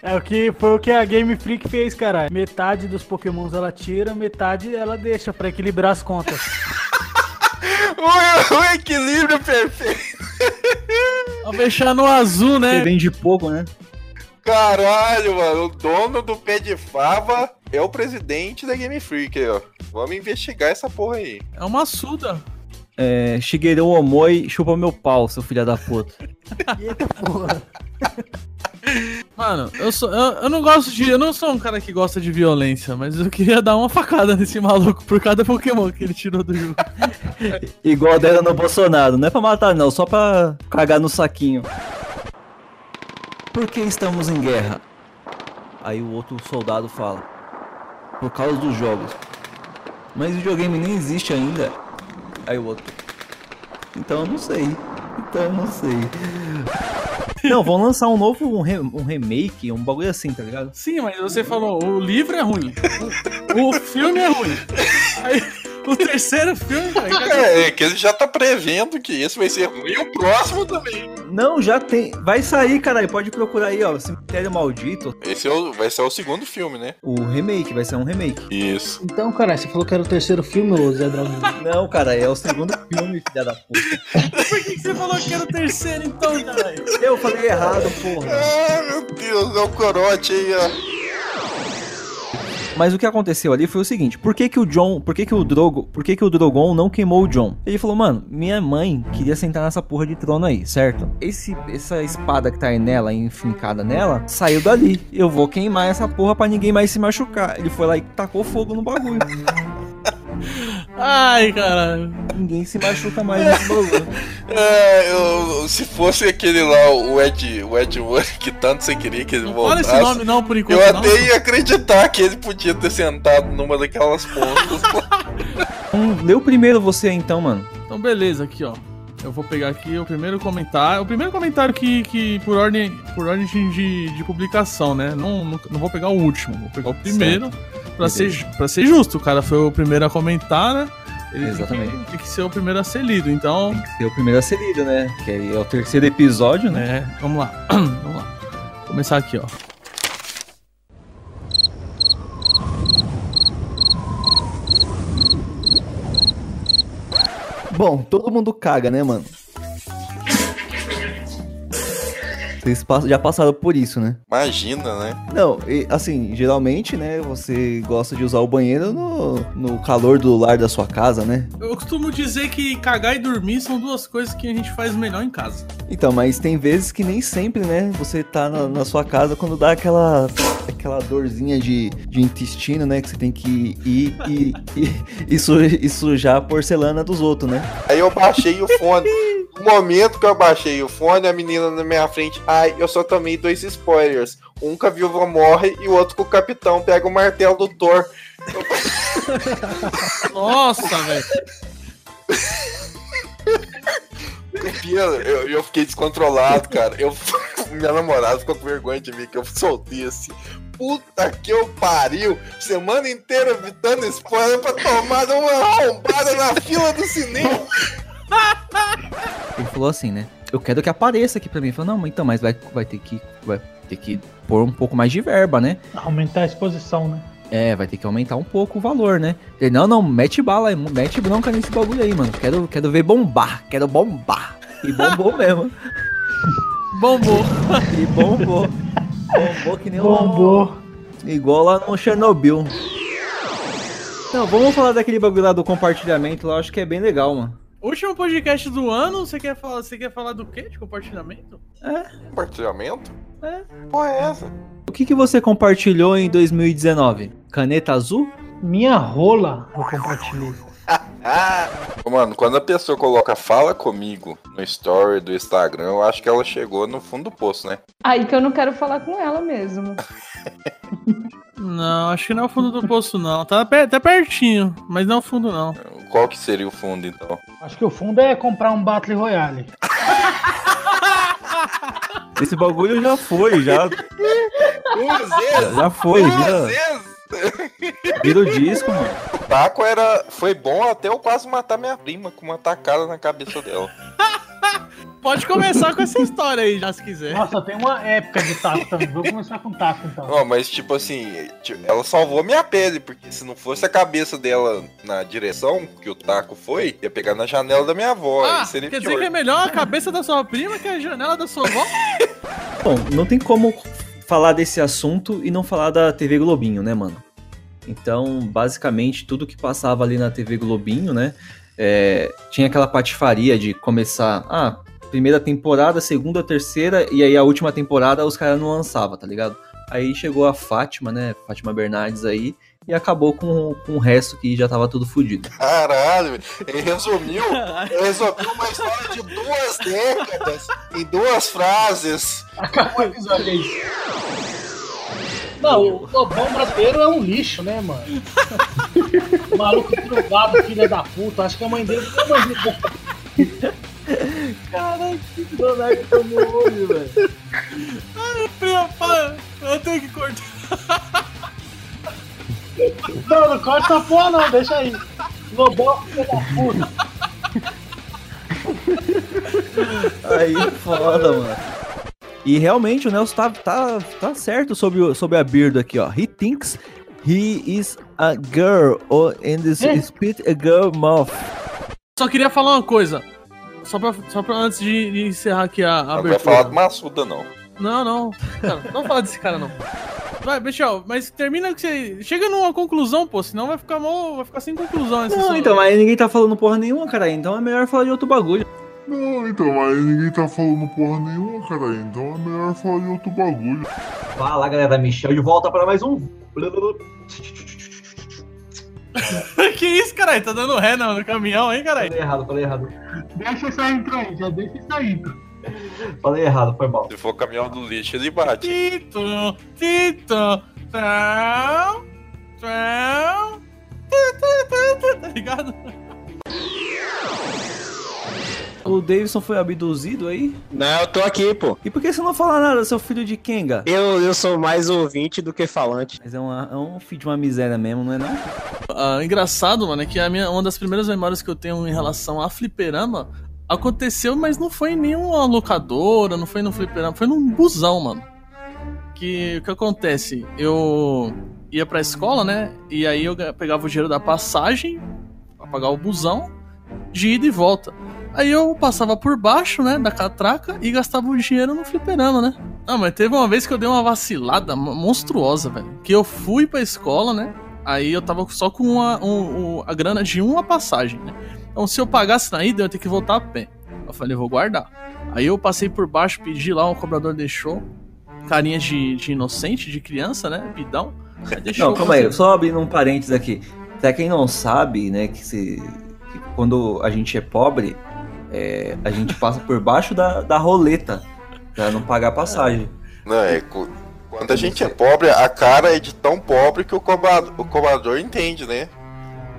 [SPEAKER 3] É o que foi o que a Game Freak fez, caralho. Metade dos Pokémons ela tira, metade ela deixa pra equilibrar as contas.
[SPEAKER 2] O, o equilíbrio perfeito.
[SPEAKER 1] Vou deixar no azul,
[SPEAKER 5] Você
[SPEAKER 1] né?
[SPEAKER 5] vende pouco, né?
[SPEAKER 2] Caralho, mano. O dono do pé de fava é o presidente da Game Freak aí, ó. Vamos investigar essa porra aí.
[SPEAKER 1] É uma suda.
[SPEAKER 5] É, Shigeru Omoi, chupa meu pau, seu filho da puta.
[SPEAKER 3] Eita porra.
[SPEAKER 1] Mano, eu, sou, eu, eu não gosto de. Eu não sou um cara que gosta de violência, mas eu queria dar uma facada nesse maluco por cada Pokémon que ele tirou do jogo.
[SPEAKER 5] Igual deram no Bolsonaro. Não é pra matar, não, só pra cagar no saquinho. Por que estamos em guerra? Aí o outro soldado fala. Por causa dos jogos. Mas o videogame nem existe ainda. Aí o outro. Então eu não sei. Então eu não sei. Não, vão lançar um novo um, re- um remake, um bagulho assim, tá ligado?
[SPEAKER 1] Sim, mas você falou, o livro é ruim. O, o filme é ruim. Aí, o terceiro filme, velho. cadê?
[SPEAKER 2] É, é que ele já tá prevendo que esse vai ser ruim e o próximo também.
[SPEAKER 5] Não, já tem. Vai sair, caralho. Pode procurar aí, ó. Cemitério Maldito.
[SPEAKER 2] Esse é o- vai ser o segundo filme, né?
[SPEAKER 5] O remake, vai ser um remake.
[SPEAKER 2] Isso.
[SPEAKER 7] Então, cara, você falou que era o terceiro filme, ô Zé Drauzio.
[SPEAKER 5] Não, cara, é o segundo filme, filha da puta.
[SPEAKER 1] Por que, que você falou que era o terceiro então, caralho?
[SPEAKER 5] Eu falei errado, porra.
[SPEAKER 2] Ah, meu Deus, é o corote aí, ó.
[SPEAKER 5] Mas o que aconteceu ali foi o seguinte: por que que o John, por que que o Drogo, por que que o Drogon não queimou o John? Ele falou, mano, minha mãe queria sentar nessa porra de trono aí, certo? Esse, essa espada que tá aí nela, enfincada nela, saiu dali. Eu vou queimar essa porra pra ninguém mais se machucar. Ele foi lá e tacou fogo no bagulho.
[SPEAKER 1] Ai, caralho.
[SPEAKER 5] ninguém se machuca mais nesse bagulho.
[SPEAKER 2] É, eu- se fosse aquele lá, o Ed, o Ed Wood, que tanto você queria que ele
[SPEAKER 1] Não fala
[SPEAKER 2] voltasse.
[SPEAKER 1] esse nome não, por enquanto
[SPEAKER 2] eu
[SPEAKER 1] não.
[SPEAKER 2] até ia acreditar que ele podia ter sentado numa daquelas pontas.
[SPEAKER 5] Hum, lê o primeiro você então, mano.
[SPEAKER 1] Então, beleza, aqui, ó. Eu vou pegar aqui o primeiro comentário. O primeiro comentário que, que por ordem, por ordem de, de publicação, né? Não, não, não vou pegar o último, vou pegar o primeiro. Pra ser, pra ser justo, o cara foi o primeiro a comentar, né? Ele tem que-
[SPEAKER 5] Exatamente.
[SPEAKER 1] Tem que, ser o primeiro a ser lido. Então,
[SPEAKER 5] Tem que ser o primeiro a ser lido, né? Que aí é o terceiro episódio, né?
[SPEAKER 1] né? Vamos lá. vamos lá. Vou começar aqui, ó.
[SPEAKER 5] Bom, todo mundo caga, né, mano? Vocês já passaram por isso, né?
[SPEAKER 2] Imagina, né?
[SPEAKER 5] Não, e, assim, geralmente, né, você gosta de usar o banheiro no, no calor do lar da sua casa, né?
[SPEAKER 1] Eu costumo dizer que cagar e dormir são duas coisas que a gente faz melhor em casa.
[SPEAKER 5] Então, mas tem vezes que nem sempre, né, você tá na, na sua casa quando dá aquela aquela dorzinha de, de intestino, né, que você tem que ir e, e, e sujar a porcelana dos outros, né?
[SPEAKER 2] Aí eu baixei o fone. No momento que eu baixei o fone, a menina na minha frente. Ai, eu só tomei dois spoilers. Um que a viúva morre e o outro que o capitão pega o martelo do Thor.
[SPEAKER 1] Nossa, velho.
[SPEAKER 2] Pia, Eu, eu fiquei descontrolado, cara. Eu, minha namorada ficou com vergonha de mim, que eu soltei assim. Puta que eu pariu! Semana inteira evitando spoiler pra tomar uma arrombada na fila do cinema.
[SPEAKER 5] Ele falou assim, né? Eu quero que apareça aqui pra mim. Falou, não, mas então, mas vai, vai ter que vai ter que pôr um pouco mais de verba, né?
[SPEAKER 7] Aumentar a exposição, né?
[SPEAKER 5] É, vai ter que aumentar um pouco o valor, né? Ele, não, não, mete bala aí, mete bronca nesse bagulho aí, mano. Quero, quero ver bombar, quero bombar. E bombou mesmo.
[SPEAKER 1] Bombou.
[SPEAKER 5] E bombou. Bombou que nem um-
[SPEAKER 7] Bombou.
[SPEAKER 5] Igual lá no Chernobyl. Não, vamos falar daquele bagulho lá do compartilhamento lá, eu acho que é bem legal, mano.
[SPEAKER 1] Último podcast do ano, você quer falar, você quer falar do quê? De compartilhamento?
[SPEAKER 2] Compartilhamento?
[SPEAKER 5] É.
[SPEAKER 2] Porra, é essa?
[SPEAKER 5] O que, que você compartilhou em 2019? Caneta azul?
[SPEAKER 7] Minha rola eu compartilhei.
[SPEAKER 2] Ah! Ô, Mano, quando a pessoa coloca fala comigo no story do Instagram, eu acho que ela chegou no fundo do poço, né?
[SPEAKER 4] Aí que eu não quero falar com ela mesmo.
[SPEAKER 1] Não, acho que não é o fundo do poço, não. Tá, pe- tá pertinho, mas não é o fundo, não.
[SPEAKER 2] Qual que seria o fundo, então?
[SPEAKER 7] Acho que o fundo é comprar um Battle Royale.
[SPEAKER 5] Esse bagulho já foi, já,
[SPEAKER 2] Duas vezes!
[SPEAKER 5] já foi,
[SPEAKER 2] Duas vezes!
[SPEAKER 5] vira o disco, mano.
[SPEAKER 2] O taco era... foi bom até eu quase matar minha prima com uma tacada na cabeça dela.
[SPEAKER 1] Pode começar com essa história aí, já se quiser.
[SPEAKER 7] Nossa, tem uma época de taco também. Vou começar com taco então.
[SPEAKER 2] Ó, mas tipo assim, ela salvou a minha pele, porque se não fosse a cabeça dela na direção que o taco foi, ia pegar na janela da minha avó.
[SPEAKER 1] Ah, quer
[SPEAKER 2] pior.
[SPEAKER 1] dizer que é melhor a cabeça da sua prima que a janela da sua avó?
[SPEAKER 5] Bom, não tem como falar desse assunto e não falar da TV Globinho, né, mano? Então, basicamente, tudo que passava ali na TV Globinho, né? é, tinha aquela patifaria de começar. Ah, primeira temporada, segunda, terceira, e aí a última temporada os caras não lançavam, tá ligado? Aí chegou a Fátima, né? Fátima Bernardes aí, e acabou com, com o resto que já tava tudo fudido.
[SPEAKER 2] Caralho, velho. ele resumiu, ele resumiu uma história de duas décadas em duas frases.
[SPEAKER 7] Acabou o episódio aí. Não, o Lobão brasileiro é um lixo, né, mano? O maluco drogado, filha da puta. Acho que a mãe dele não é mais
[SPEAKER 5] Caralho, que Donald tomou hoje, velho.
[SPEAKER 1] Prima, para. Eu tenho que cortar.
[SPEAKER 7] Não, não corta essa porra não, deixa aí. Lobão, filha da puta.
[SPEAKER 5] Aí, foda, mano. E realmente o Nelson tá, tá, tá certo sobre, sobre a Birdo aqui, ó. He thinks he is a girl, or in this
[SPEAKER 7] É?
[SPEAKER 5] spit a girl mouth.
[SPEAKER 1] Só queria falar uma coisa. Só pra, só pra antes de, de encerrar aqui a, a
[SPEAKER 2] Não vai
[SPEAKER 1] abertura.
[SPEAKER 2] falar do Massuda, não.
[SPEAKER 1] Não, não. Cara, não fala desse cara, não. Vai, Michel, mas termina que você. Chega numa conclusão, pô, senão vai ficar mal. Vai ficar sem conclusão essa
[SPEAKER 5] Não,
[SPEAKER 1] sua-
[SPEAKER 5] então, mas ninguém tá falando porra nenhuma, cara. Então é melhor falar de outro bagulho.
[SPEAKER 6] Não, então, mas ninguém tá falando porra nenhuma, cara. Então é melhor falar de outro bagulho.
[SPEAKER 5] Fala, galera. Michel de volta para mais um.
[SPEAKER 1] que isso, caralho? Tá dando ré no, no caminhão, hein, caralho?
[SPEAKER 5] Falei errado, falei errado.
[SPEAKER 7] Deixa essa intro aí, já deixa essa intro.
[SPEAKER 5] Falei errado, foi mal.
[SPEAKER 2] Se for caminhão do lixo, ele bate.
[SPEAKER 1] Tito, Tito, tu, tu, tá ligado?
[SPEAKER 5] O Davidson foi abduzido aí?
[SPEAKER 10] Não, eu tô aqui, pô.
[SPEAKER 5] E por que você não fala nada, seu filho de Kenga?
[SPEAKER 10] Eu, eu sou mais ouvinte do que falante.
[SPEAKER 5] Mas é, uma, é um filho de uma miséria mesmo, não é não?
[SPEAKER 1] Ah, engraçado, mano, é que a minha, uma das primeiras memórias que eu tenho em relação a fliperama aconteceu, mas não foi em nenhuma locadora, não foi no fliperama, foi num busão, mano. Que o que acontece? Eu ia pra escola, né? E aí eu ga- pegava o dinheiro da passagem pra pagar o busão de ida e volta. Aí eu passava por baixo, né, da catraca e gastava o dinheiro no fliperama, né? Ah, mas teve uma vez que eu dei uma vacilada mo- monstruosa, velho. Que eu fui pra escola, né? Aí eu tava só com uma, um- um- a grana de uma passagem, né? Então se eu pagasse na ida, eu ia ter que voltar a pé. Eu falei, vou guardar. Aí eu passei por baixo, pedi lá, o cobrador deixou. Carinha de, de inocente, de criança, né? Bidão. Aí deixou.
[SPEAKER 5] Não, calma aí, só abrindo um parênteses aqui. Pra quem não sabe, né, que, se, que quando a gente é pobre, é, a gente passa por baixo da, da roleta pra não pagar passagem.
[SPEAKER 2] Não, é. Quando a gente é pobre, a cara é de tão pobre que o cobrador, o cobrador entende, né?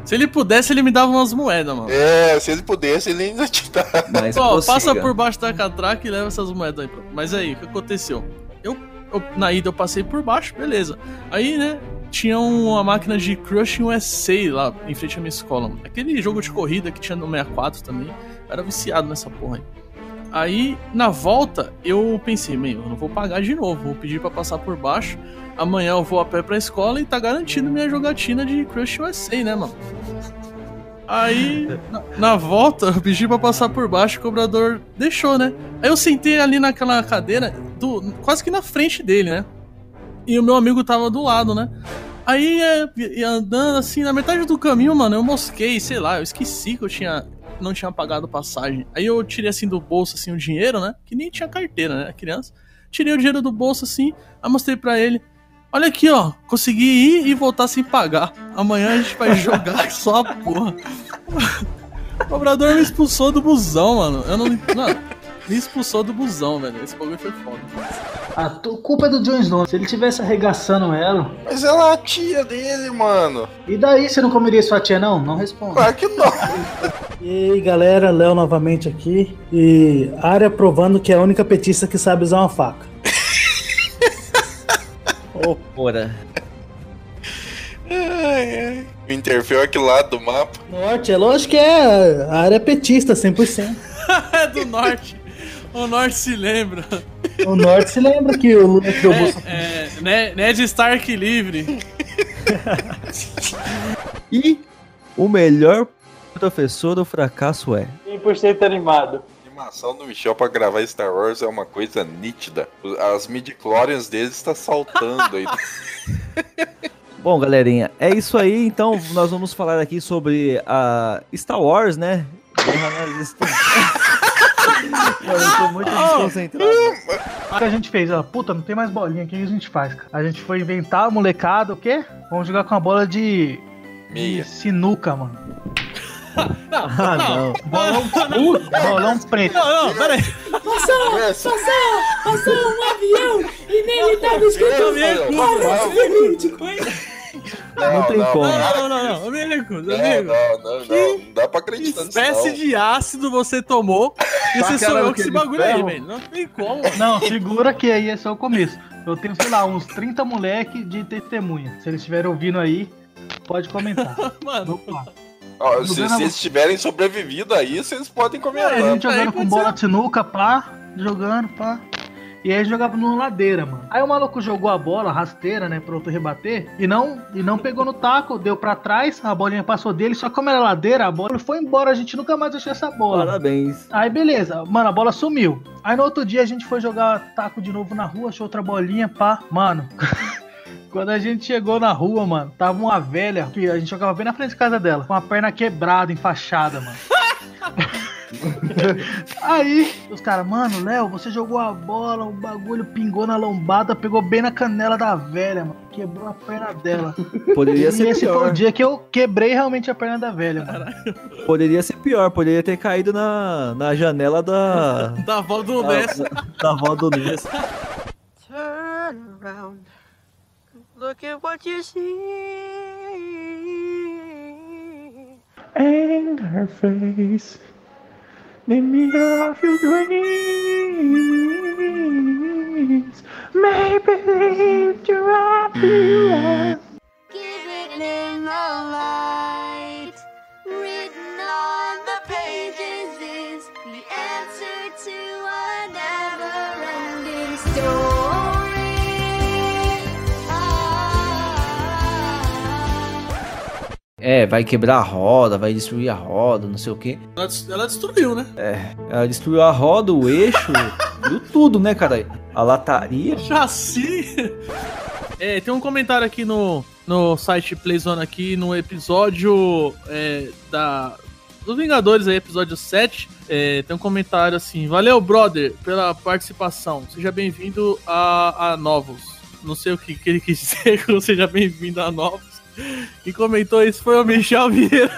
[SPEAKER 1] Se ele pudesse, ele me dava umas moedas, mano.
[SPEAKER 2] É, se ele pudesse, ele ainda te dá.
[SPEAKER 5] Mas
[SPEAKER 1] Ó, passa por baixo da catraca e leva essas moedas aí. Mas aí, o que aconteceu? Eu, eu- na ida eu passei por baixo, beleza. Aí, né, tinha uma máquina de Crush USA lá em frente à minha escola. mano. Aquele jogo de corrida que tinha no 64 também. Era viciado nessa porra aí. Aí, na volta, eu pensei, meu, eu não vou pagar de novo, vou pedir pra passar por baixo. Amanhã eu vou a pé pra escola e tá garantido minha jogatina de Crush USA, né, mano? Aí, na, na volta, eu pedi pra passar por baixo, o cobrador deixou, né? Aí eu sentei ali naquela cadeira, do, quase que na frente dele, né? E o meu amigo tava do lado, né? Aí, é, andando assim, na metade do caminho, mano, eu mosquei, sei lá, eu esqueci que eu tinha não tinha pagado passagem. Aí eu tirei assim do bolso assim o dinheiro, né? Que nem tinha carteira, né? Criança. Tirei o dinheiro do bolso assim, aí mostrei pra ele. Olha aqui, ó, consegui ir e voltar sem pagar. Amanhã a gente vai jogar só a porra. O cobrador me expulsou do busão, mano. Eu não. Mano, me expulsou do busão, velho. Esse bagulho foi foda.
[SPEAKER 11] A culpa é do Jon Snow. Se ele tivesse arregaçando ela.
[SPEAKER 2] Mas ela é a tia dele, mano.
[SPEAKER 11] E daí, você não comeria sua tia, não? Não responde.
[SPEAKER 2] Claro que não.
[SPEAKER 7] E aí, galera, Léo novamente aqui. E área provando que é a única petista que sabe usar uma faca.
[SPEAKER 5] Ô, porra.
[SPEAKER 2] Ai, ai. É aquele lado do mapa.
[SPEAKER 7] Norte, é lógico que é. A área é petista, 100%.
[SPEAKER 1] é do norte. O norte se lembra.
[SPEAKER 7] O Norte se lembra que o Lula criou o Bolsa
[SPEAKER 1] É, né, Ned Stark livre.
[SPEAKER 5] E o melhor professor do fracasso é.
[SPEAKER 12] 100% animado.
[SPEAKER 2] A animação do Michel pra gravar Star Wars é uma coisa nítida. As midi-chlorians dele está saltando aí.
[SPEAKER 5] Bom, galerinha, é isso aí. Então, nós vamos falar aqui sobre a Star Wars, né? Mano, eu tô muito desconcentrado.
[SPEAKER 7] O que a gente fez? Ó, puta, não tem mais bolinha. O que a gente faz? cara? A gente foi inventar, molecada, o quê? Vamos jogar com a bola de. de
[SPEAKER 2] Meia.
[SPEAKER 7] sinuca, mano.
[SPEAKER 5] Ah, não.
[SPEAKER 7] Bolão, uh, bolão preto.
[SPEAKER 1] Não, não, pera aí.
[SPEAKER 2] Começa.
[SPEAKER 13] Passou um avião e nele tava escrito
[SPEAKER 2] Não,
[SPEAKER 5] Não tem como.
[SPEAKER 1] Não, não, não, não. Amigo,
[SPEAKER 2] Não,
[SPEAKER 1] amigo.
[SPEAKER 2] não, não, não. Não dá pra acreditar nisso.
[SPEAKER 1] espécie
[SPEAKER 2] não.
[SPEAKER 1] de ácido você tomou e você sonhou com esse bagulho aí, velho? Não tem como.
[SPEAKER 7] Não, segura que aí é só o começo. Eu tenho, sei lá, uns 30 moleque de testemunha. Se eles estiverem ouvindo aí, pode comentar.
[SPEAKER 1] Mano.
[SPEAKER 2] Ó, se
[SPEAKER 7] Gana-
[SPEAKER 2] vocês tiverem sobrevivido a isso, vocês podem
[SPEAKER 7] Aí
[SPEAKER 2] comentar.
[SPEAKER 7] a gente
[SPEAKER 1] aí
[SPEAKER 7] jogando com bola de sinuca, pá, jogando, pá. E aí jogava no ladeira, mano. Aí o maluco jogou a bola, rasteira, né, pra outro rebater, e não, e não pegou no taco, deu pra trás, a bolinha passou dele, só que como era ladeira, a bola foi embora, a gente nunca mais achou essa bola.
[SPEAKER 5] Parabéns.
[SPEAKER 7] Aí beleza, mano, a bola sumiu. Aí no outro dia a gente foi jogar taco de novo na rua, achou outra bolinha, pá. Mano, quando a gente chegou na rua, mano, tava uma velha, que a gente jogava bem na frente de casa dela, com a perna quebrada, enfaixada, mano. Aí, os caras, mano, Léo, você jogou a bola, o bagulho pingou na lombada, pegou bem na canela da velha, mano. Quebrou a perna dela.
[SPEAKER 5] Poderia
[SPEAKER 7] e
[SPEAKER 5] ser
[SPEAKER 7] esse foi o
[SPEAKER 5] pior.
[SPEAKER 7] dia que eu quebrei realmente a perna da velha, mano.
[SPEAKER 5] Poderia ser pior. Poderia ter caído na, na janela da.
[SPEAKER 1] da avó do
[SPEAKER 5] da,
[SPEAKER 1] Ness.
[SPEAKER 5] da avó do Ness.
[SPEAKER 13] Turn around. Look at what you see.
[SPEAKER 7] And her face, the mirror of your dreams, maybe lead you up you
[SPEAKER 13] Given in the light,
[SPEAKER 5] É, vai quebrar a roda, vai destruir a roda, não sei o quê.
[SPEAKER 1] Ela, ela destruiu, né?
[SPEAKER 5] Ela destruiu a roda, o eixo, destruiu tudo, né, cara? A lataria.
[SPEAKER 1] Chassi. É, tem um comentário aqui no, no site Playzone aqui, no episódio é, da dos Vingadores aí, episódio 7. é, tem um comentário assim: Valeu, brother, pela participação. Seja bem-vindo a, a Novos. Não sei o que, que ele quis dizer com seja bem-vindo a Novos. E comentou isso foi o Michel Vieira.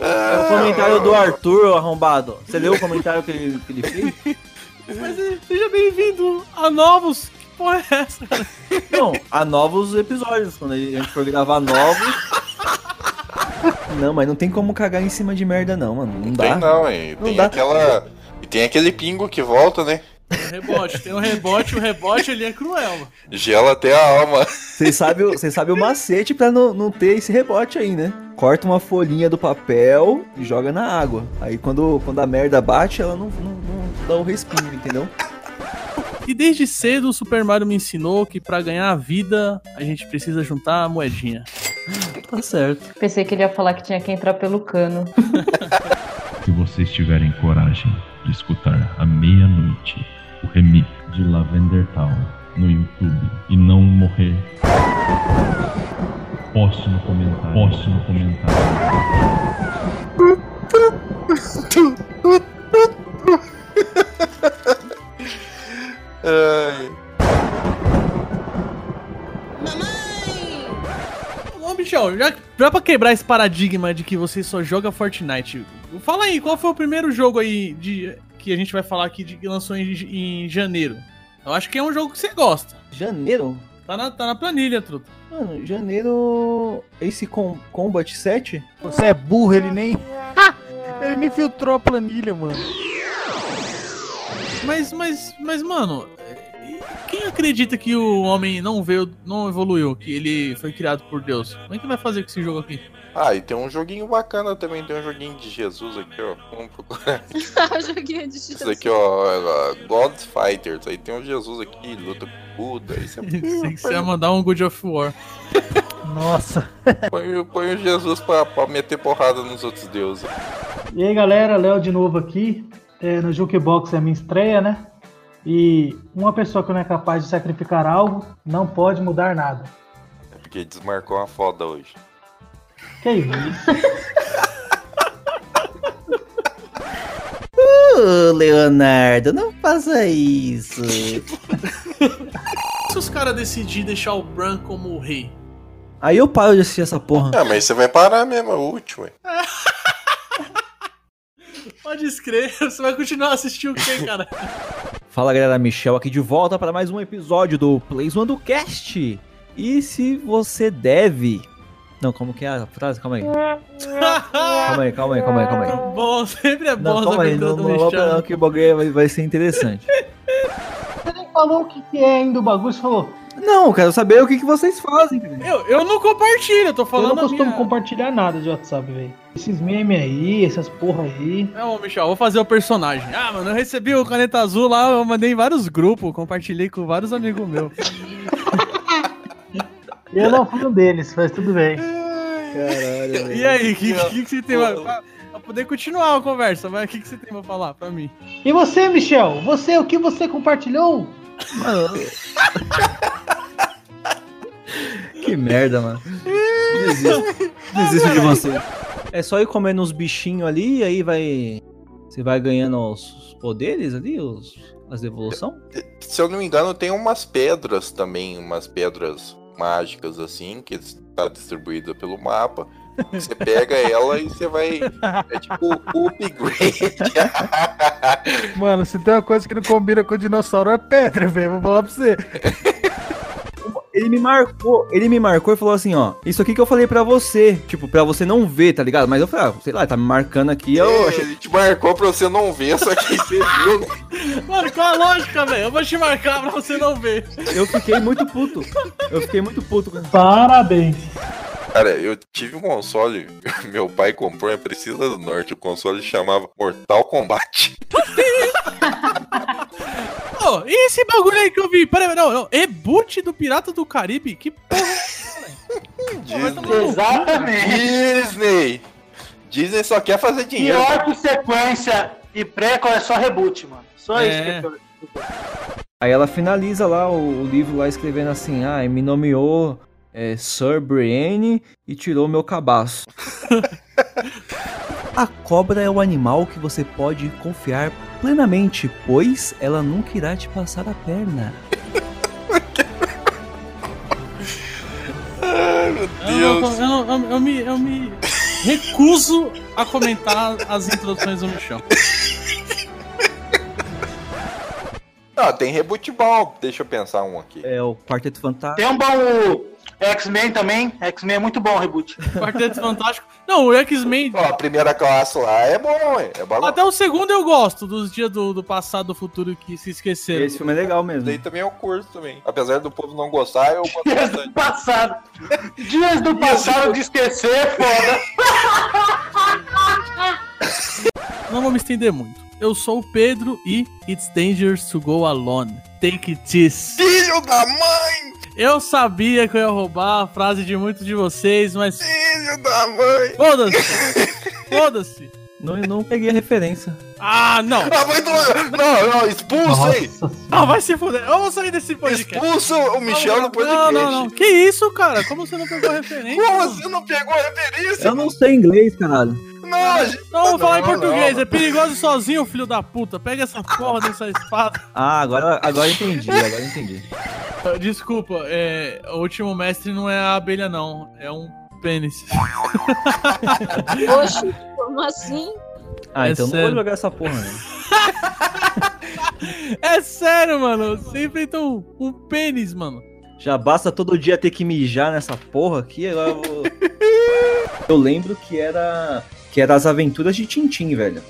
[SPEAKER 5] É o comentário do Arthur, arrombado. Você leu o comentário que ele, que ele fez?
[SPEAKER 1] Mas seja bem-vindo a Novos. Que porra é essa, cara?
[SPEAKER 5] Não, há novos episódios. Quando a gente for gravar novos. Não, mas não tem como cagar em cima de merda, não, mano. Não dá.
[SPEAKER 2] Tem não, hein?
[SPEAKER 5] Não
[SPEAKER 2] Tem
[SPEAKER 5] dá.
[SPEAKER 2] aquela. E tem aquele pingo que volta, né?
[SPEAKER 1] Rebote, tem um rebote, o rebote ele é cruel. mano.
[SPEAKER 2] Gela até a alma.
[SPEAKER 5] Vocês sabem vocês sabem o macete pra não, não ter esse rebote aí, né? Corta uma folhinha do papel e joga na água. Aí quando, quando a merda bate, ela não, não, não dá o respingo, entendeu?
[SPEAKER 1] E desde cedo o Super Mario me ensinou que pra ganhar a vida a gente precisa juntar a moedinha.
[SPEAKER 5] Tá certo.
[SPEAKER 14] Pensei que ele ia falar que tinha que entrar pelo cano.
[SPEAKER 15] Se vocês tiverem coragem de escutar à meia-noite o remix de Lavender Town no YouTube e não morrer, poste no comentário. Poste no comentário.
[SPEAKER 2] Ai.
[SPEAKER 1] Ô, Michel, já, já pra quebrar esse paradigma de que você só joga Fortnite, fala aí, qual foi o primeiro jogo aí de, que a gente vai falar aqui de que lançou em, em janeiro? Eu acho que é um jogo que você gosta.
[SPEAKER 5] Janeiro?
[SPEAKER 1] Tá na, tá na planilha, truta.
[SPEAKER 5] Mano, janeiro. Esse com, Combat 7?
[SPEAKER 3] Você é burro, ele nem. ele nem filtrou a planilha, mano.
[SPEAKER 1] Mas, mas, mas, mano, quem acredita que o homem não veio, não evoluiu, que ele foi criado por Deus? Como é que vai fazer com esse jogo aqui?
[SPEAKER 2] Ah, e tem um joguinho bacana também, tem um joguinho de Jesus aqui, ó. Vamos procurar.
[SPEAKER 4] Joguinho de
[SPEAKER 2] Isso aqui, ó, God's Fighters. Aí tem um Jesus aqui, luta com Buda. Isso é
[SPEAKER 1] que você ia mandar um God of War.
[SPEAKER 3] Nossa.
[SPEAKER 2] põe, o- põe o Jesus pra, pra meter porrada nos outros deuses.
[SPEAKER 7] E aí galera, Léo de novo aqui. É, no Jukebox é minha estreia, né? E uma pessoa que não é capaz de sacrificar algo não pode mudar nada.
[SPEAKER 2] É porque desmarcou uma foda hoje.
[SPEAKER 7] Que isso?
[SPEAKER 5] Ô, Leonardo, não faça isso.
[SPEAKER 1] Se os caras decidirem deixar o Bran como o rei?
[SPEAKER 5] Aí eu paro de assistir essa porra.
[SPEAKER 2] Ah, mas você vai parar mesmo, é útil, ué.
[SPEAKER 1] Pode escrever, você vai continuar assistindo o quê, cara?
[SPEAKER 5] Fala galera, Michel aqui de volta para mais um episódio do Plays One do Cast. E se você deve. Não, como que é a frase? Calma aí. Calma aí, calma aí, calma aí, calma aí.
[SPEAKER 1] bom, sempre é bom
[SPEAKER 5] Não, calma aí, não,
[SPEAKER 1] do
[SPEAKER 5] não, não, não, que o bagulho vai, vai ser interessante.
[SPEAKER 7] Você nem falou o que que é ainda o bagulho, você falou.
[SPEAKER 5] Não, eu quero saber o que, que vocês fazem. cara.
[SPEAKER 1] Eu, eu não compartilho, eu tô
[SPEAKER 7] Eu
[SPEAKER 1] falando
[SPEAKER 7] não
[SPEAKER 1] a
[SPEAKER 7] costumo
[SPEAKER 1] minha...
[SPEAKER 7] compartilhar nada de WhatsApp, velho. Esses memes aí, essas porra aí.
[SPEAKER 1] Não, Michel, vou fazer o personagem. Ah, mano, eu recebi o caneta azul lá, eu mandei em vários grupos, compartilhei com vários amigos meus.
[SPEAKER 7] Eu não fui um deles, mas tudo bem.
[SPEAKER 5] Caralho,
[SPEAKER 1] E aí, o que, que, que você tem pra, pra- pra poder continuar a conversa? Mas o que, que você tem pra falar pra mim?
[SPEAKER 7] E você, Michel? Você, o que você compartilhou?
[SPEAKER 5] Mano. que merda, mano. Desisto. Desisto de você. É só ir comendo uns bichinhos ali e aí vai. Você vai ganhando os poderes ali, os, as evolução?
[SPEAKER 2] Se eu não me engano, tem umas pedras também, umas pedras mágicas assim, que está distribuída pelo mapa. Você pega ela e você vai. É tipo o upgrade.
[SPEAKER 3] Mano, se tem uma coisa que não combina com o dinossauro é pedra, velho. Vou falar pra você.
[SPEAKER 5] Ele me marcou, ele me marcou e falou assim, ó, isso aqui que eu falei pra você, tipo, pra você não ver, tá ligado? Mas eu falei, ah, sei lá, tá me marcando aqui, eu achei...
[SPEAKER 2] Ele te marcou pra você não ver, só que você viu.
[SPEAKER 1] Mano, qual a lógica, velho? Eu vou te marcar pra você não ver.
[SPEAKER 5] Eu fiquei muito puto. Eu fiquei muito puto. cara.
[SPEAKER 7] Parabéns.
[SPEAKER 2] Cara, eu tive um console, meu pai comprou em Precisa do Norte, o console chamava Mortal Kombat.
[SPEAKER 1] Ô, e esse bagulho aí que eu vi? Peraí, não, não. Reboot do Pirata do Caribe? Que porra é essa, velho?
[SPEAKER 2] Exatamente. Disney. Disney só quer fazer dinheiro.
[SPEAKER 7] Pior que sequência e prequel é só reboot, mano. Só
[SPEAKER 5] É.
[SPEAKER 7] isso que pior.
[SPEAKER 5] Aí ela finaliza lá o, o livro lá escrevendo assim, ah, me nomeou é, Sir Brienne e tirou meu cabaço. A cobra é o animal que você pode confiar plenamente, pois ela nunca irá te passar a perna.
[SPEAKER 2] Ai, meu
[SPEAKER 1] Eu, não- eu, não- eu- eu me, eu me recuso a comentar as introduções do Michel.
[SPEAKER 2] Não, tem reboot bom. Deixa eu pensar um aqui.
[SPEAKER 5] É o Quarteto Fantástico.
[SPEAKER 7] Tem um bom X-Men também. X-Men é muito bom o reboot.
[SPEAKER 1] Quarteto Fantástico. Não, o X-Men.
[SPEAKER 2] Ó, a primeira classe lá é bom, hein? É bom.
[SPEAKER 1] Até o segundo eu gosto, dos dias do, do passado do futuro que se esqueceram.
[SPEAKER 5] Esse filme é legal mesmo.
[SPEAKER 2] Daí também eu curto também. Apesar do povo não gostar, eu gosto
[SPEAKER 7] Dias
[SPEAKER 2] bastante.
[SPEAKER 7] do passado. Dias do passado de esquecer é foda.
[SPEAKER 1] Não vou me estender muito. Eu sou o Pedro e It's dangerous to go alone. Take it easy.
[SPEAKER 2] Filho da mãe!
[SPEAKER 1] Eu sabia que eu ia roubar a frase de muitos de vocês, mas.
[SPEAKER 2] Filho da mãe!
[SPEAKER 1] Foda-se! Foda-se!
[SPEAKER 5] Não, eu não peguei a referência.
[SPEAKER 1] Ah, não!
[SPEAKER 2] Ah, vai tomar- Não, não, expulsa aí!
[SPEAKER 1] Ah, vai se fuder! Eu vou sair desse podcast.
[SPEAKER 2] Expulsa o Michel no podcast.
[SPEAKER 1] Não, não, não. Que isso, cara? Como você não pegou a referência?
[SPEAKER 2] Como você não pegou a referência?
[SPEAKER 5] Eu não sei inglês, caralho.
[SPEAKER 2] Não, gente...
[SPEAKER 1] Não, vou falar em
[SPEAKER 2] Não,
[SPEAKER 1] português.
[SPEAKER 2] não.
[SPEAKER 1] É perigoso sozinho, filho da puta. Pega essa porra dessa espada.
[SPEAKER 5] Ah, agora, agora entendi, agora entendi.
[SPEAKER 1] Desculpa, é, o último mestre não é a abelha, não. É um pênis.
[SPEAKER 4] Oxe, como assim?
[SPEAKER 5] Ah,
[SPEAKER 1] É
[SPEAKER 5] então não
[SPEAKER 1] sério.
[SPEAKER 5] vou jogar essa porra, né?
[SPEAKER 1] É sério, mano. Você enfrentou um, um pênis, mano.
[SPEAKER 5] Já basta todo dia ter que mijar nessa porra aqui, agora eu vou... Eu lembro que era que era as aventuras de Tintim, velho.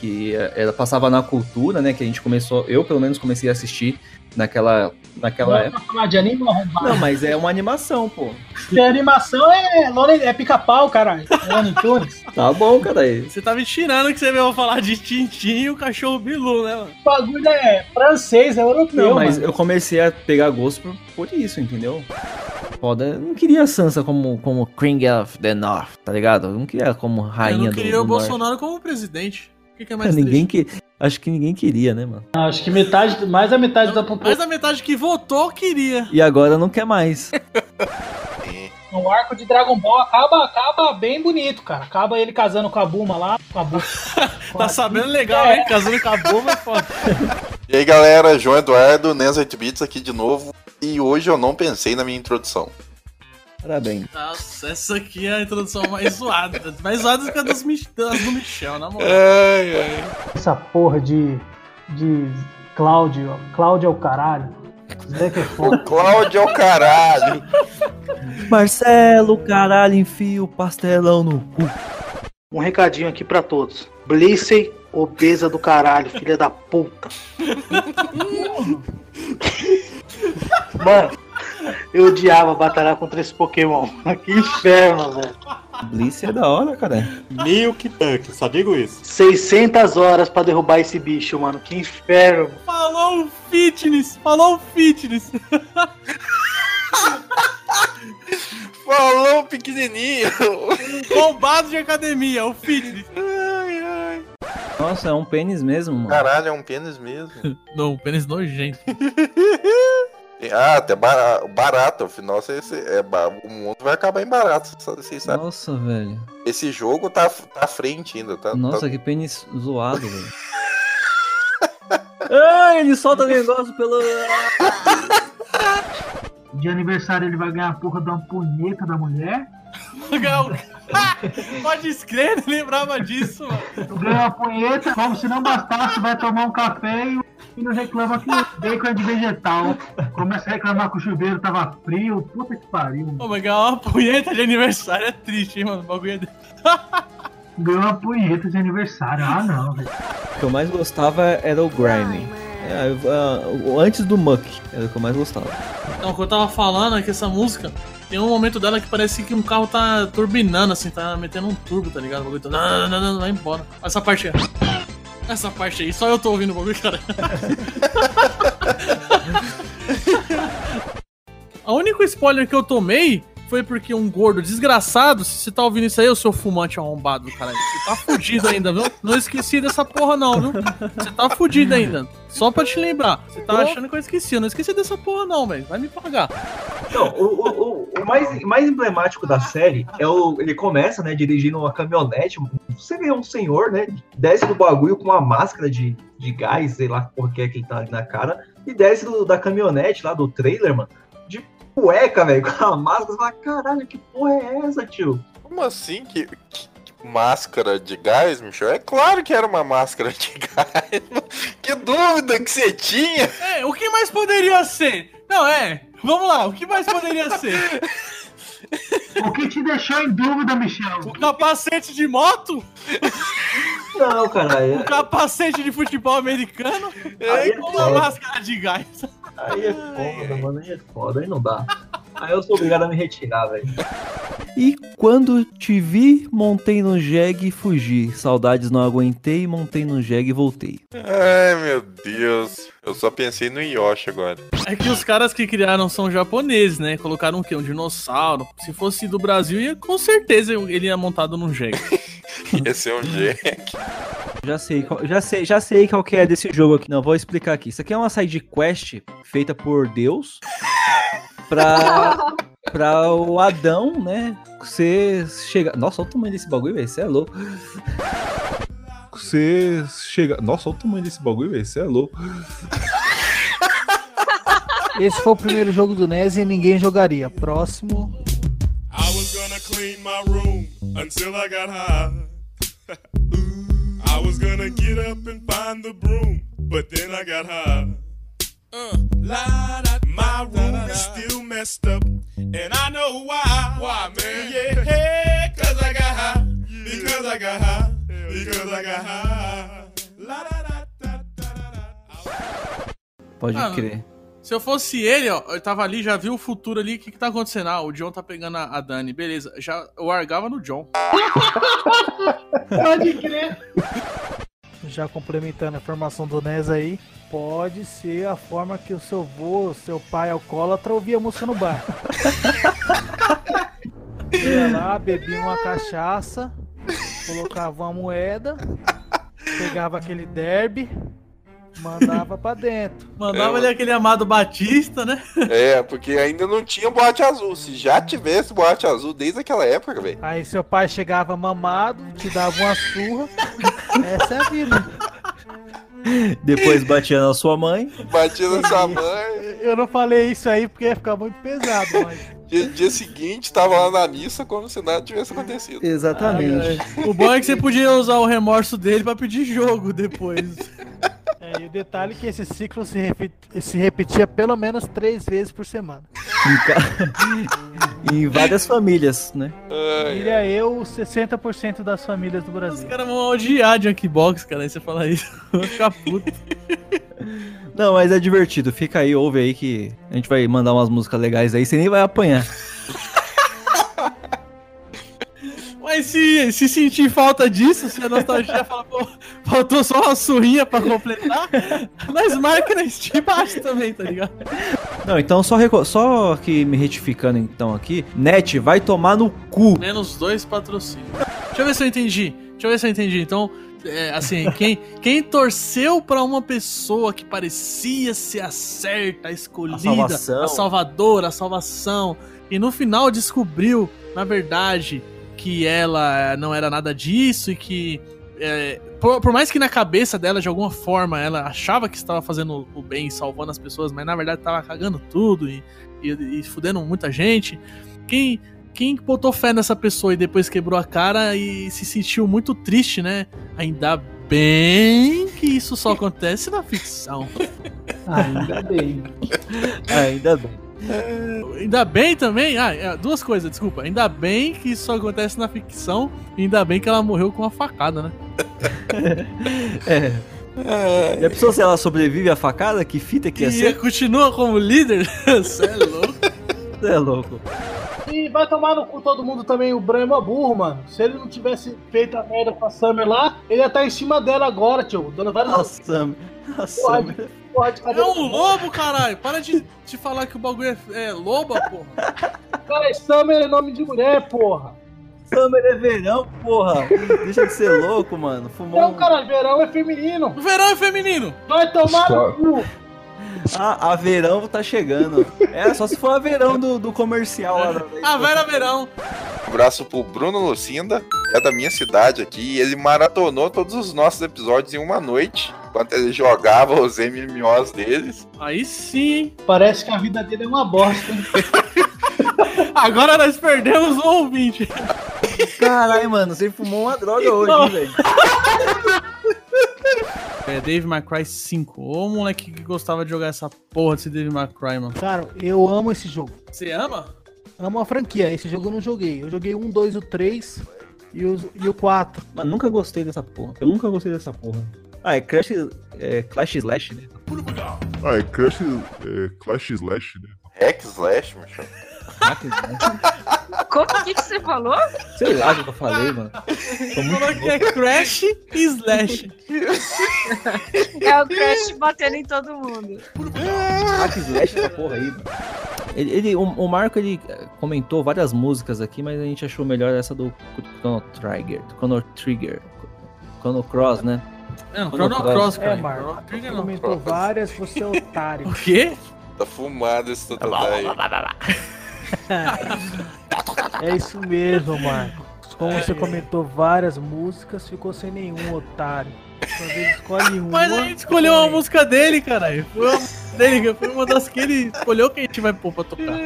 [SPEAKER 5] Que eh, ela passava na cultura, né, que a gente começou, eu pelo menos comecei a assistir naquela naquela
[SPEAKER 7] Não
[SPEAKER 5] época.
[SPEAKER 7] falar de anime, não,
[SPEAKER 5] mas é uma animação, pô.
[SPEAKER 7] Se a animação é, é pica-pau, caralho. É Tunes.
[SPEAKER 5] Tá bom, cara aí.
[SPEAKER 1] Você tá me tirando que você veio falar de Tintim e o cachorro Bilu, né, mano?
[SPEAKER 7] O bagulho é francês, é europeu,
[SPEAKER 5] Não, mas
[SPEAKER 7] mano.
[SPEAKER 5] eu comecei a pegar gosto por, por isso, entendeu? Foda, eu não queria a Sansa como, como King of the North, tá ligado? Eu não queria como rainha
[SPEAKER 1] Eu não
[SPEAKER 5] do,
[SPEAKER 1] queria
[SPEAKER 5] do
[SPEAKER 1] o
[SPEAKER 5] Norte.
[SPEAKER 1] Bolsonaro como presidente. O que, que é mais
[SPEAKER 5] ninguém que Acho que ninguém queria, né, mano?
[SPEAKER 7] Acho que metade, mais da metade da
[SPEAKER 1] triste?
[SPEAKER 7] população.
[SPEAKER 1] Mais da metade que votou queria.
[SPEAKER 5] E agora não quer mais.
[SPEAKER 7] O arco de Dragon Ball acaba, acaba bem bonito, cara. Acaba ele casando com a Buma lá. Com a Buma.
[SPEAKER 1] Tá sabendo legal,
[SPEAKER 7] É.
[SPEAKER 1] hein? Casando com a bomba é foda.
[SPEAKER 2] E aí galera, João Eduardo, Nens 8 Bits aqui de novo. E hoje eu não pensei na minha introdução.
[SPEAKER 5] Parabéns.
[SPEAKER 1] Nossa, essa aqui é a introdução mais zoada. Mais zoada do que a das, Mich- das do Michel, na moral.
[SPEAKER 2] Ai, ai.
[SPEAKER 7] Essa porra de. de. Cláudio. Cláudio é o caralho. Que é foda.
[SPEAKER 2] Cláudio é o caralho.
[SPEAKER 5] Marcelo, caralho, enfia o pastelão no cu.
[SPEAKER 7] Um recadinho aqui pra todos. Blissey, obesa do caralho, filha da puta. Mano, eu odiava batalhar contra esse Pokémon. Que inferno, velho.
[SPEAKER 5] Bliss é da hora, cara.
[SPEAKER 8] Milk Tank, só digo isso.
[SPEAKER 7] 600 horas pra derrubar esse bicho, mano. Que inferno.
[SPEAKER 1] Falou o fitness! Falou o fitness!
[SPEAKER 2] Falou pequenininho.
[SPEAKER 1] Bombado de academia, o fitness.
[SPEAKER 2] Ai, ai.
[SPEAKER 5] Nossa, é um pênis mesmo, mano.
[SPEAKER 2] Caralho, é um pênis mesmo.
[SPEAKER 1] Não, pênis nojento.
[SPEAKER 2] Ah, até bara- barato. Afinal, você, você- é, o mundo vai acabar em barato. Vocês sabem.
[SPEAKER 5] Nossa, velho.
[SPEAKER 2] Esse jogo tá, tá à frente ainda, tá?
[SPEAKER 5] Nossa,
[SPEAKER 2] tá-
[SPEAKER 5] que pênis zoado, velho. Ai, ele solta negócio pelo.
[SPEAKER 7] De aniversário ele vai ganhar a porra de uma punheta da mulher.
[SPEAKER 1] Pode escrever, lembrava disso, mano.
[SPEAKER 7] Ganha a punheta, como se não bastasse, vai tomar um café e filho reclama que o bacon é de vegetal. Começa a reclamar que o chuveiro tava frio. Puta que pariu. mano.
[SPEAKER 1] Pô, mas ganhar uma punheta de aniversário é triste, hein, mano? O bagulho é...
[SPEAKER 7] Ganhou uma punheta de aniversário. Ah, não, velho.
[SPEAKER 5] O que eu mais gostava era o Grime. É, ah, o- antes do Muck, era o que eu mais gostava.
[SPEAKER 1] Não, o que eu tava falando é que essa música tem um momento dela que parece que um carro tá turbinando, assim, tá metendo um turbo, tá ligado? O bagulho tá. Não, não, não, não, vai embora. Essa parte é. Essa parte aí, só eu tô ouvindo o bagulho, cara. A único spoiler que eu tomei foi porque um gordo desgraçado, se você tá ouvindo isso aí, eu sou fumante arrombado, cara. Você tá fudido ainda, viu? Não esqueci dessa porra, não, viu? Você tá fudido ainda. Só pra te lembrar. Você tá achando que eu esqueci. Eu não esqueci dessa porra, não, velho. Vai me pagar.
[SPEAKER 16] Não, o, o, o- o mais, mais emblemático da série é o. Ele começa, né, dirigindo uma caminhonete. Você vê um senhor, né? Desce do bagulho com uma máscara de, de gás, sei lá porra que é que ele tá ali na cara, e desce do- da caminhonete lá do trailer, mano, de cueca, velho, com a máscara. Você fala, caralho, que porra é essa, tio?
[SPEAKER 2] Como assim que, que- que máscara de gás, Michel? É claro que era uma máscara de gás. que dúvida que você tinha?
[SPEAKER 1] É, o que mais poderia ser? Não, é. Vamos lá, o que mais poderia ser?
[SPEAKER 7] O que te deixou em dúvida, Michel?
[SPEAKER 1] O capacete de moto?
[SPEAKER 16] Não, caralho.
[SPEAKER 1] O capacete de futebol americano?
[SPEAKER 16] Aí é
[SPEAKER 1] com uma máscara de gás.
[SPEAKER 16] Aí é foda, mano, aí é foda, aí não dá. Aí eu sou obrigado a me retirar, velho.
[SPEAKER 5] E quando te vi, montei no jegue e fugi. Saudades não aguentei, montei no jegue e voltei.
[SPEAKER 2] Ai, meu Deus. Eu só pensei no Yoshi agora.
[SPEAKER 1] É que os caras que criaram são japoneses, né? Colocaram o quê? Um dinossauro. Se fosse do Brasil, ia, com certeza ele ia montado num jegue.
[SPEAKER 2] Ia ser um Jack.
[SPEAKER 5] Já sei, qual- já sei, já sei qual que é desse jogo aqui. Não, vou explicar aqui. Isso aqui é uma side quest feita por Deus pra, pra o Adão, né? Você chega. Nossa, olha o tamanho desse bagulho, velho. Você é louco. Você chega. Nossa, olha o tamanho desse bagulho, velho. Você é louco.
[SPEAKER 3] Esse foi o primeiro jogo do NES e ninguém jogaria. Próximo.
[SPEAKER 17] I was gonna clean my room until I got high. I was gonna get up and find the broom, but then I got high. Uh, la, da, my room is still messed up, and I know why. Why, man? Yeah, hey, cause I got high. Because I got high. Because I got high. La, da, da, da, da, da.
[SPEAKER 5] Pode
[SPEAKER 1] Ah,
[SPEAKER 5] crer.
[SPEAKER 1] Se eu fosse ele, ó, eu tava ali, já viu o futuro ali, o que que tá acontecendo? Ah, o John tá pegando a, a Dani, beleza. Já eu largava no John.
[SPEAKER 7] Pode crer.
[SPEAKER 3] Já complementando a informação do NES aí, pode ser a forma que o seu avô, seu pai alcoólatra ouvia música no bar. Ia lá, bebia uma cachaça, colocava uma moeda, pegava aquele derby, mandava pra dentro.
[SPEAKER 1] Mandava
[SPEAKER 2] É,
[SPEAKER 1] ali aquele amado Batista, né?
[SPEAKER 2] É, porque ainda não tinha boate azul. Se já tivesse boate azul desde aquela época, velho.
[SPEAKER 3] Aí seu pai chegava mamado, te dava uma surra. Essa é a vida.
[SPEAKER 5] Depois batia na sua mãe.
[SPEAKER 2] Batia na sua mãe.
[SPEAKER 3] Eu não falei isso aí porque ia ficar muito pesado, mas.
[SPEAKER 2] Dia, dia seguinte, tava lá na missa como se nada tivesse acontecido.
[SPEAKER 5] Exatamente.
[SPEAKER 1] O bom é que você podia usar o remorso dele pra pedir jogo depois.
[SPEAKER 3] É, e o detalhe é que esse ciclo se, repi- se repetia pelo menos três vezes por semana.
[SPEAKER 5] Em, ca- em várias famílias, né?
[SPEAKER 3] Diria eu, 60% das famílias do
[SPEAKER 1] Os
[SPEAKER 3] Brasil.
[SPEAKER 1] caras vão odiar Junkbox, cara, aí você fala isso. Vai ficar puto.
[SPEAKER 5] Não, mas é divertido. Fica aí, ouve aí que a gente vai mandar umas músicas legais aí, você nem vai apanhar.
[SPEAKER 1] Mas se, se sentir falta disso, se a nostalgia fala, pô, faltou só uma surrinha pra completar, nós marca na Steam baixo também, tá ligado?
[SPEAKER 5] Não, então só, só que me retificando então aqui, Net vai tomar no cu.
[SPEAKER 1] Menos dois patrocínios. Deixa eu ver se eu entendi. Deixa eu ver se eu entendi. Então, é, assim, quem, quem torceu pra uma pessoa que parecia ser a certa, a escolhida,
[SPEAKER 5] A salvação.
[SPEAKER 1] a salvadora, a salvação, e no final descobriu, na verdade, que ela eh, não era nada disso e que. é, por, por mais que na cabeça dela, de alguma forma, ela achava que estava fazendo o bem e salvando as pessoas, mas na verdade estava cagando tudo e, e, e fudendo muita gente. Quem, quem botou fé nessa pessoa e depois quebrou a cara e se sentiu muito triste, né? Ainda bem que isso só acontece na ficção.
[SPEAKER 3] Ainda bem.
[SPEAKER 5] Ainda bem.
[SPEAKER 1] Ainda bem também, ah, é, duas coisas, desculpa. Ainda bem que isso só acontece na ficção, e ainda bem que ela morreu com uma facada, né?
[SPEAKER 5] É. Já pensou se ela sobrevive à facada? Que fita que ia
[SPEAKER 1] E
[SPEAKER 5] ser?
[SPEAKER 1] continua como líder? Você é louco.
[SPEAKER 5] Você é louco.
[SPEAKER 7] E E vai tomar no cu todo mundo também. O Bran é mó burro, mano. Se ele não tivesse feito a merda com a Summer lá, ele ia estar em cima dela agora, tio. Dando várias.
[SPEAKER 5] A Summer. A Summer.
[SPEAKER 7] De- porra de
[SPEAKER 1] É um lobo, caralho. Para de, de falar que o bagulho é, é loba, porra.
[SPEAKER 7] Cara, Summer é nome de mulher, porra.
[SPEAKER 5] Summer é verão, porra. Deixa de ser louco, mano. Fumou
[SPEAKER 7] Não,
[SPEAKER 5] um...
[SPEAKER 7] cara, verão é feminino.
[SPEAKER 1] Verão é feminino.
[SPEAKER 7] Vai tomar no cu.
[SPEAKER 5] Ah, a verão tá chegando. É, só se for a verão do, do comercial lá. da-
[SPEAKER 1] A Vera Verão.
[SPEAKER 2] Um abraço pro Bruno Lucinda, que é da minha cidade aqui, e ele maratonou todos os nossos episódios em uma noite, enquanto ele jogava os MMOs deles.
[SPEAKER 1] Aí sim.
[SPEAKER 7] Parece que a vida dele é uma bosta.
[SPEAKER 1] Agora nós perdemos o ouvinte.
[SPEAKER 5] Caralho, mano, você fumou uma droga hoje, hein, velho.
[SPEAKER 1] É Dave May Cry 5. Ô moleque que gostava de jogar essa porra desse Dave May Cry, mano.
[SPEAKER 3] Cara, eu amo esse jogo.
[SPEAKER 1] Você ama?
[SPEAKER 3] Amo a franquia. Esse jogo eu não joguei. Eu joguei um, dois, o três e o, e o 4.
[SPEAKER 5] Mas nunca gostei dessa porra. Eu nunca gostei dessa porra. Ah, é Crash, é Clash Slash, né?
[SPEAKER 6] Ah, é Crash, é Clash Slash, né?
[SPEAKER 2] Hack Slash.
[SPEAKER 5] Hack Slash.
[SPEAKER 4] Como que, que você falou?
[SPEAKER 5] Sei lá o que eu falei, mano. Tô muito
[SPEAKER 1] Falou que é Crash e Slash.
[SPEAKER 4] É o Crash batendo em todo mundo.
[SPEAKER 5] Hack Slash essa porra aí, mano. Ele, ele- o, o Marco ele eh, comentou várias músicas aqui, mas a gente achou melhor essa do Chrono Trigger. Chrono Trigger. Chrono Cross, né?
[SPEAKER 1] Não,
[SPEAKER 5] Chrono
[SPEAKER 1] Chrono Cross,
[SPEAKER 3] É,
[SPEAKER 1] cara.
[SPEAKER 3] Marco.
[SPEAKER 1] Chrono Trigger não.
[SPEAKER 3] comentou várias, você é otário.
[SPEAKER 1] O quê?
[SPEAKER 2] Tá fumado esse Totodai.
[SPEAKER 3] É isso mesmo, Marco. Como você comentou várias músicas, ficou sem nenhum, otário. Escolhe uma.
[SPEAKER 1] Mas a gente escolheu uma música dele, caralho. Foi uma dele, foi uma das que ele escolheu que a gente vai pôr pra tocar.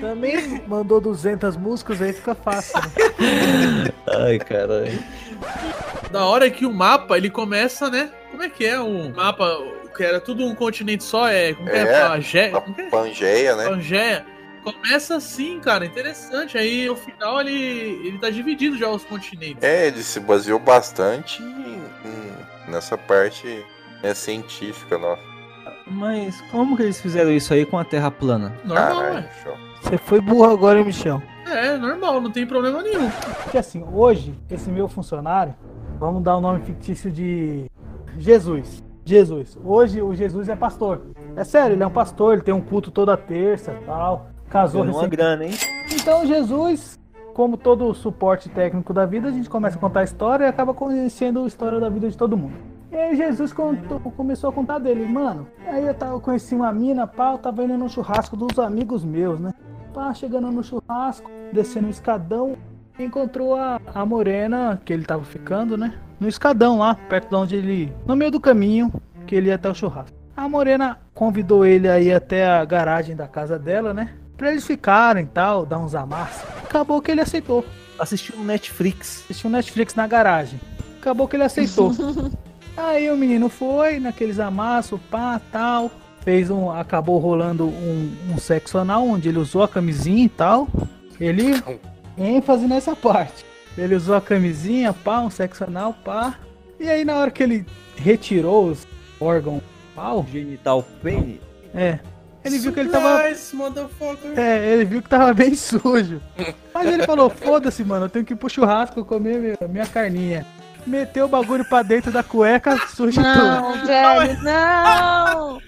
[SPEAKER 3] Também mandou 200 músicas, aí fica fácil. Né?
[SPEAKER 5] Ai, caralho.
[SPEAKER 1] Da hora que o mapa, ele começa, né? Como é que é o mapa? Que era tudo um continente só, é. Como que é?
[SPEAKER 2] É, a
[SPEAKER 1] é?
[SPEAKER 2] Pangeia, né?
[SPEAKER 1] Pangeia. Começa assim, cara, interessante. Aí no final ele, ele tá dividido já os continentes.
[SPEAKER 2] É, ele se baseou bastante em- em- nessa parte né, científica, nossa.
[SPEAKER 5] Mas como que eles fizeram isso aí com a Terra plana?
[SPEAKER 1] Normal,
[SPEAKER 2] Caralho.
[SPEAKER 3] Você foi burro agora, hein, Michel?
[SPEAKER 1] É, normal, não tem problema nenhum.
[SPEAKER 3] Porque assim, hoje, esse meu funcionário, vamos dar o nome fictício de Jesus. Jesus. Hoje o Jesus é pastor. É sério, ele é um pastor, ele tem um culto toda terça tal. Casou
[SPEAKER 5] uma grana, hein?
[SPEAKER 3] Então Jesus, como todo o suporte técnico da vida, a gente começa a contar a história e acaba conhecendo a história da vida de todo mundo. E aí Jesus contou- começou a contar dele, mano. Aí eu, tava, conheci uma mina, pá, eu tava indo no churrasco dos amigos meus, né? Pá, chegando no churrasco, descendo o escadão, encontrou a, a morena que ele tava ficando, né? No escadão lá, perto de onde ele. No meio do caminho que ele ia até o churrasco. A morena convidou ele aí até a garagem da casa dela, né? Pra eles ficarem e tal, dar uns amassos. Acabou que ele aceitou.
[SPEAKER 5] Assistiu no Netflix.
[SPEAKER 3] Assistiu Netflix na garagem. Acabou que ele aceitou. Aí o menino foi naqueles amassos, pá, tal. Fez um. Acabou rolando um, um sexo anal, onde ele usou a camisinha e tal. Ele. ênfase nessa parte. Ele usou a camisinha, pá, um sexo anal, pá. E aí na hora que ele retirou os órgãos pau.
[SPEAKER 5] Genital pene.
[SPEAKER 3] É. Ele viu que ele tava. É, ele viu que tava bem sujo. Mas ele falou: foda-se, mano, eu tenho que ir pro churrasco comer minha, minha carninha. Meteu o bagulho pra dentro da cueca, sujo
[SPEAKER 4] Não,
[SPEAKER 3] tudo.
[SPEAKER 4] velho, não!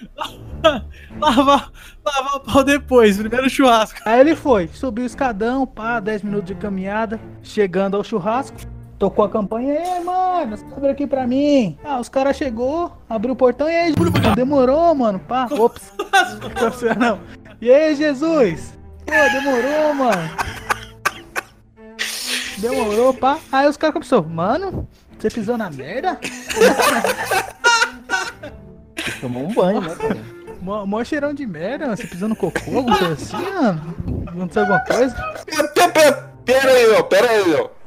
[SPEAKER 1] Lava, lava o pau depois, primeiro churrasco.
[SPEAKER 3] Aí ele foi, subiu o escadão, pá, 10 minutos de caminhada, chegando ao churrasco, tocou a campanha, ei, mano, você abre aqui pra mim. Ah, os caras chegou, abriu o portão, e aí, demorou, mano, pá, ops, não. E aí, Jesus? Pô, demorou, mano. Demorou, pá. Aí os caras começaram, mano, você pisou na merda?
[SPEAKER 5] Tomou um banho, né, cara?
[SPEAKER 3] Mó, mó cheirão de merda, você pisou no cocô, alguma coisa assim, mano? Aconteceu alguma coisa?
[SPEAKER 2] Pera aí, ó, pera aí, ó.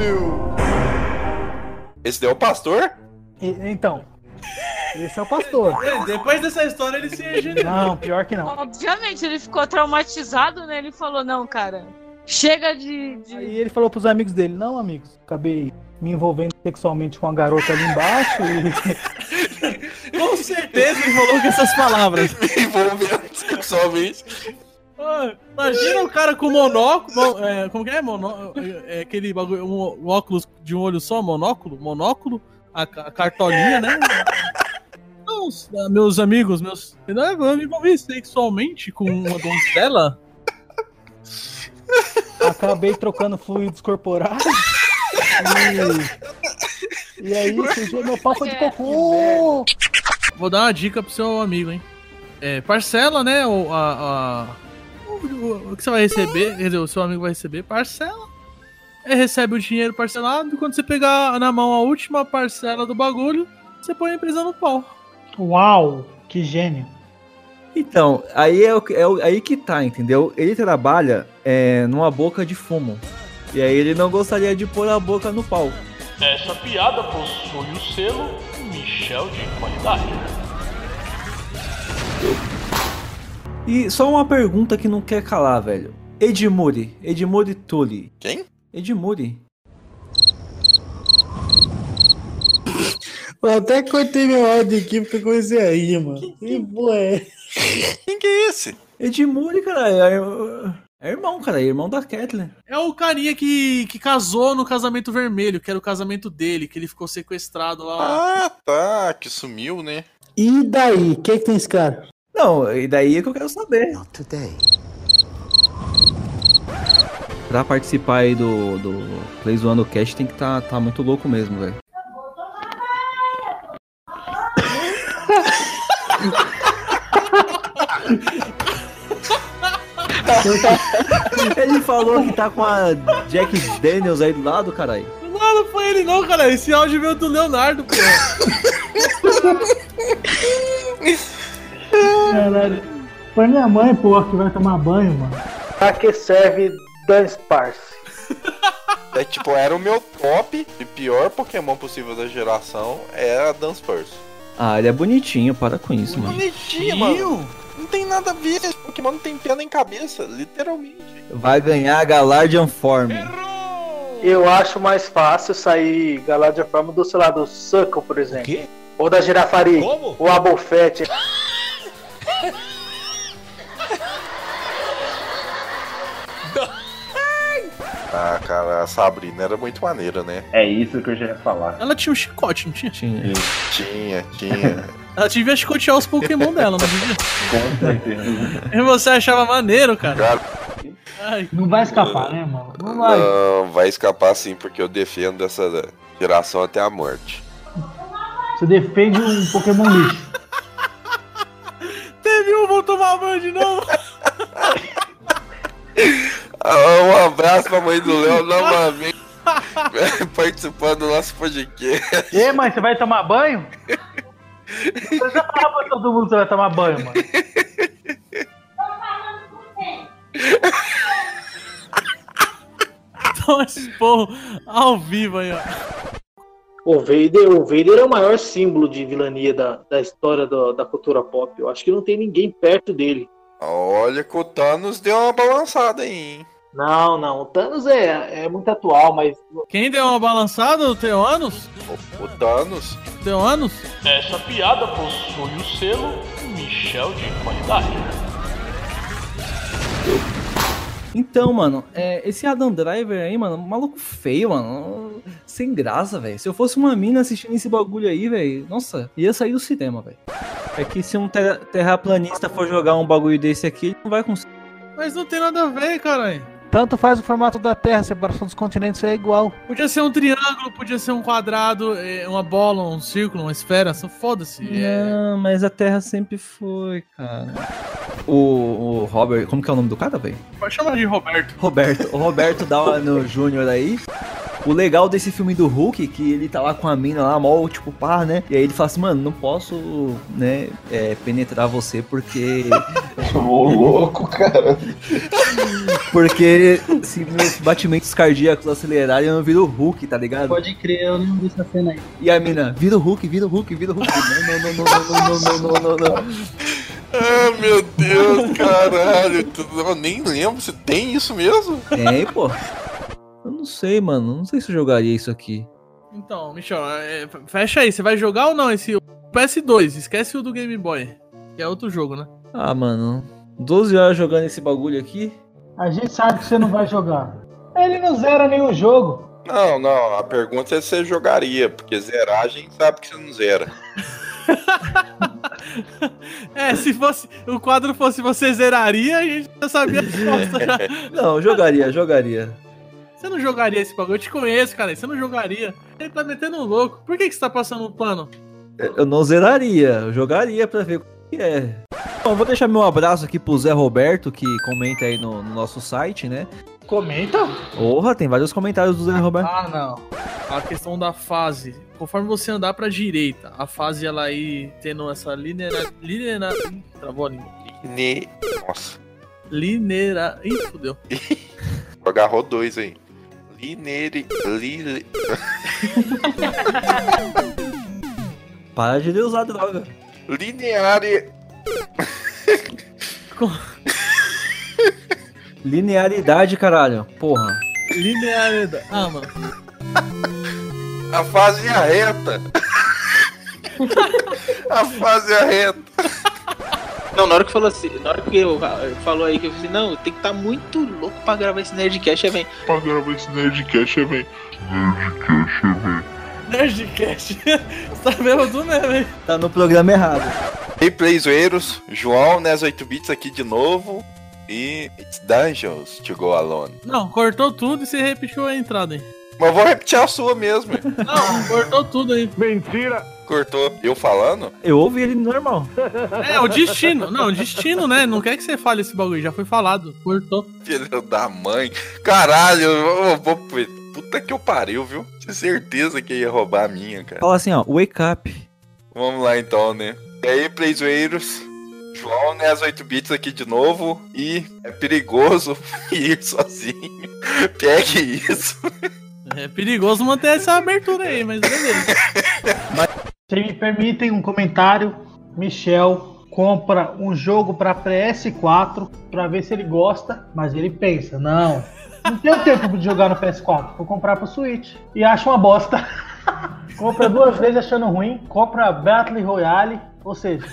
[SPEAKER 9] Brasil?
[SPEAKER 2] Esse daí é o pastor?
[SPEAKER 3] E- então, esse é o pastor.
[SPEAKER 1] É, Depois dessa história ele se regenerou.
[SPEAKER 3] Não, pior que não.
[SPEAKER 4] Obviamente, ele ficou traumatizado, né? Ele falou, não, cara, chega de... de...
[SPEAKER 3] Aí ele falou pros amigos dele, não, amigos, acabei me envolvendo sexualmente com a garota ali embaixo e
[SPEAKER 1] Com certeza ele falou com essas palavras.
[SPEAKER 2] Me envolvendo sexualmente.
[SPEAKER 1] Imagina o cara com monóculo. mo- é, como que é? Monó, é, é aquele bagulho, um, um óculos de um olho só, monóculo? Monóculo? A, a cartolinha, né? Não, s- ah, meus amigos, meus. Não, Eu me envolvi sexualmente com uma donzela.
[SPEAKER 3] Acabei trocando fluidos corporais. E, e aí, surgiu meu papo de cocô.
[SPEAKER 1] Vou dar uma dica pro seu amigo, hein? É, parcela, né? A, a- o, que você vai receber, quer dizer, o seu amigo vai receber, parcela. Ele recebe o dinheiro parcelado e quando você pegar na mão a última parcela do bagulho, você põe a empresa no pau.
[SPEAKER 7] Uau, que gênio.
[SPEAKER 5] Então, aí é, o que- é o- aí que tá, entendeu? Ele trabalha é, numa boca de fumo. E aí ele não gostaria de pôr a boca no pau.
[SPEAKER 18] Essa piada possui o selo Michel de qualidade.
[SPEAKER 5] E só uma pergunta que não quer calar, velho. Edmuri, Edmuri Tully.
[SPEAKER 2] Quem?
[SPEAKER 5] Edmuri.
[SPEAKER 7] Eu até cortei meu áudio aqui porque eu comecei a rir, mano. Que porra é?
[SPEAKER 2] Quem que é esse?
[SPEAKER 5] Edmuri, cara, é, é irmão, cara, é irmão da Kathleen.
[SPEAKER 1] É o carinha que, que casou no casamento vermelho, que era o casamento dele, que ele ficou sequestrado lá.
[SPEAKER 2] Ah, tá, que sumiu, né?
[SPEAKER 7] E daí? O que, que tem esse cara?
[SPEAKER 5] Não, e daí é que eu quero saber.
[SPEAKER 12] today.
[SPEAKER 5] Pra participar aí do, do Play Zoando Cast tem que tá, tá muito louco mesmo, velho. Ele falou que tá com a Jack Daniels aí do lado, caralho.
[SPEAKER 1] Não, não foi ele não, cara. Esse áudio veio do Leonardo, pô.
[SPEAKER 7] Caralho. Foi minha mãe, porra, que vai tomar banho, mano.
[SPEAKER 3] Pra que serve Dance Parse?
[SPEAKER 2] É tipo, era o meu top e pior Pokémon possível da geração era Dunsparce.
[SPEAKER 5] Ah, ele é bonitinho, para com isso, mano.
[SPEAKER 2] Bonitinho, mano. Não tem nada a ver, esse Pokémon não tem pé nem cabeça, literalmente.
[SPEAKER 5] Vai ganhar a Galardian Form.
[SPEAKER 3] Eu acho mais fácil sair Galádia Forma do, sei lá, do Suckle, por exemplo. Ou da Girafari.
[SPEAKER 18] Como?
[SPEAKER 3] Ou a Bofete.
[SPEAKER 2] Ah, cara, a Sabrina era muito maneira, né?
[SPEAKER 19] É isso que eu já ia falar.
[SPEAKER 1] Ela tinha um chicote, não tinha?
[SPEAKER 5] Tinha.
[SPEAKER 2] Tinha, tinha.
[SPEAKER 1] Ela devia chicotear os Pokémon dela, não devia?
[SPEAKER 19] Com certeza.
[SPEAKER 1] E você achava maneiro, cara? Ai,
[SPEAKER 7] Não vai escapar, né, mano? Não vai.
[SPEAKER 2] Não, vai escapar sim, porque eu defendo essa geração até a morte.
[SPEAKER 7] Você defende um Pokémon lixo.
[SPEAKER 1] Teve um, vou tomar banho de novo.
[SPEAKER 2] Um abraço pra mãe do Léo novamente. Participando do nosso podcast.
[SPEAKER 3] E mãe, você vai tomar banho? Você já falou pra todo mundo que você vai tomar banho, mano.
[SPEAKER 1] Toma esse porro ao vivo aí, ó.
[SPEAKER 3] O Vader, o Vader é o maior símbolo de vilania da, da história do- da cultura pop. Eu acho que não tem ninguém perto dele.
[SPEAKER 2] Olha que o Thanos deu uma balançada aí, hein?
[SPEAKER 3] Não, não. O Thanos é, é muito atual, mas.
[SPEAKER 1] Quem deu uma balançada? O Teoanos?
[SPEAKER 2] O Thanos.
[SPEAKER 1] Teoanos?
[SPEAKER 18] Essa piada possui o selo Michel de qualidade.
[SPEAKER 5] Então, mano, é, esse Adam Driver aí, mano, maluco feio, mano. Sem graça, velho. Se eu fosse uma mina assistindo esse bagulho aí, velho, nossa, ia sair do cinema, velho. É que se um terra- terraplanista for jogar um bagulho desse aqui, ele não vai conseguir.
[SPEAKER 1] Mas não tem nada a ver, caralho.
[SPEAKER 3] Tanto faz o formato da Terra, a separação dos continentes é igual.
[SPEAKER 1] Podia ser um triângulo, podia ser um quadrado, é, uma bola, um círculo, uma esfera, só foda-se. É,
[SPEAKER 5] Não, mas a Terra sempre foi, cara. O, o Robert, como que é o nome do cara, velho?
[SPEAKER 1] Pode chamar de Roberto.
[SPEAKER 5] Roberto, o Roberto Downey Jr. aí. O legal desse filme do Hulk, que ele tá lá com a mina lá, mó, tipo, pá, né? E aí ele fala assim, mano, não posso, né, é, penetrar você porque...
[SPEAKER 19] Ô, louco, cara.
[SPEAKER 5] Porque se meus batimentos cardíacos acelerarem, eu não viro o Hulk, tá ligado?
[SPEAKER 7] Pode crer, eu lembro dessa cena aí.
[SPEAKER 5] E a mina, vira o Hulk, vira o Hulk, vira o Hulk. Não, não, não, não, não, não, não, não, não, não.
[SPEAKER 2] Ah, meu Deus, caralho. Eu nem lembro se tem isso mesmo.
[SPEAKER 5] Tem, pô. Eu não sei, mano. Não sei se eu jogaria isso aqui.
[SPEAKER 1] Então, Michel, é, fecha aí. Você vai jogar ou não esse PS2, esquece o do Game Boy. Que é outro jogo, né?
[SPEAKER 5] Ah, mano. 12 horas jogando esse bagulho aqui.
[SPEAKER 7] A gente sabe que você não vai jogar. Ele não zera nenhum jogo.
[SPEAKER 2] Não, não, a pergunta é se você jogaria, porque zerar a gente sabe que você não zera.
[SPEAKER 1] É, se fosse o quadro fosse você zeraria, a gente já sabia a resposta.
[SPEAKER 5] Não, jogaria, jogaria.
[SPEAKER 1] Você não jogaria esse bagulho? Eu te conheço, cara. Você não jogaria. Ele tá metendo um louco. Por que, que você tá passando um pano?
[SPEAKER 5] Eu não zeraria, eu jogaria pra ver o que é. Bom, vou deixar meu abraço aqui pro Zé Roberto, que comenta aí no, no nosso site, né?
[SPEAKER 7] Comenta?
[SPEAKER 5] Porra, tem vários comentários do Zé Roberto.
[SPEAKER 1] Ah, não. A questão da fase. Conforme você andar pra direita, a fase ela aí tendo essa linear. Linear. Travou a língua.
[SPEAKER 2] Ne... Nossa,
[SPEAKER 1] Linear. Ih, fudeu.
[SPEAKER 2] agarrou dois aí. Linere... Li...
[SPEAKER 5] Para de usar droga.
[SPEAKER 2] Lineare...
[SPEAKER 5] Linearidade, caralho. Porra.
[SPEAKER 1] Linearidade. Ah, mano.
[SPEAKER 2] A fase é reta. A fase é reta.
[SPEAKER 12] Não, na hora que falou assim, na hora que eu, eu falou aí que eu falei assim, não, tem que estar muito louco pra gravar esse Nerdcast, aí vem.
[SPEAKER 6] Pra gravar esse Nerdcast, vem. Nerdcast, vem.
[SPEAKER 1] Nerdcast. Você tá vendo tudo mesmo, hein?
[SPEAKER 5] Tá no programa errado.
[SPEAKER 2] Hey, playzoeiros, João, Nes 8 bits aqui de novo. E It's Dungeons to Go Alone.
[SPEAKER 1] Não, cortou tudo e você repetiu a entrada aí.
[SPEAKER 2] Mas eu vou repetir a sua mesmo.
[SPEAKER 1] Não, cortou tudo aí.
[SPEAKER 2] Mentira! Cortou. Eu falando?
[SPEAKER 5] Eu ouvi ele normal.
[SPEAKER 1] É, o destino. Não, o destino, né? Não quer que você fale esse bagulho, já foi falado. Cortou.
[SPEAKER 2] Filho da mãe. Caralho, eu vou. Puta que eu pariu, viu? Tinha certeza que ia roubar a minha, cara.
[SPEAKER 5] Fala assim, ó, wake up.
[SPEAKER 2] Vamos lá então, né? E aí, playzoeiros? João, né? As 8 bits aqui de novo. E é perigoso ir sozinho. Pegue isso.
[SPEAKER 1] É perigoso manter essa abertura aí, mas beleza.
[SPEAKER 7] Se me permitem um comentário, Michel compra um jogo para PS4 para ver se ele gosta, mas ele pensa, não, não tenho tempo de jogar no PS4, vou comprar pro Switch e acha uma bosta. compra duas vezes achando ruim, compra Battle Royale, ou seja,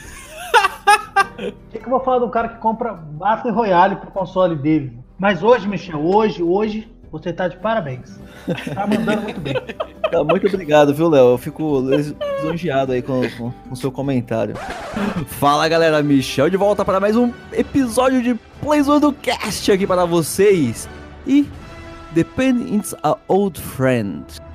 [SPEAKER 7] o que, que eu vou falar do cara que compra Battle Royale pro console dele? Mas hoje, Michel, hoje, hoje, você tá de parabéns. Tá mandando muito bem.
[SPEAKER 5] Tá, muito obrigado, viu, Léo? Eu fico lisonjeado aí com o seu comentário. Fala, galera. Michel de volta para mais um episódio de Plays do Cast aqui para vocês. E is a Old Friend.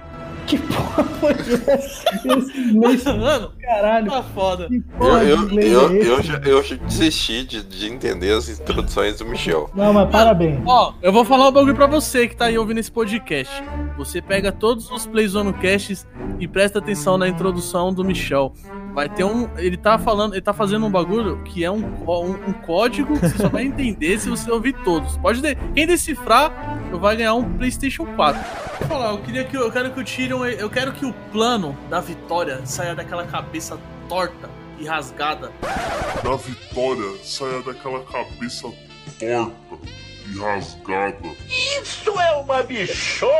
[SPEAKER 7] Que porra foi essa? Esse inglês,
[SPEAKER 1] Mano,
[SPEAKER 7] caralho.
[SPEAKER 1] tá foda.
[SPEAKER 7] Que
[SPEAKER 2] Eu,
[SPEAKER 7] porra
[SPEAKER 2] eu,
[SPEAKER 7] inglês
[SPEAKER 2] eu,
[SPEAKER 7] é
[SPEAKER 2] eu, já, eu já desisti de, de entender as introduções do Michel.
[SPEAKER 7] Não, mas parabéns.
[SPEAKER 1] Ó, eu vou falar um bagulho pra você que tá aí ouvindo esse podcast. Você pega todos os Playzone Casts e presta atenção na introdução do Michel. Vai ter um. Ele tá falando, ele tá fazendo um bagulho que é um, um, um código que você só vai entender se você ouvir todos. Pode de, quem decifrar vai ganhar um PlayStation 4. Vou falar, eu queria que eu quero que o Tyrion, eu quero que o plano da vitória saia daquela cabeça torta e rasgada.
[SPEAKER 6] Da vitória saia daquela cabeça torta e rasgada.
[SPEAKER 17] Isso é uma bichona!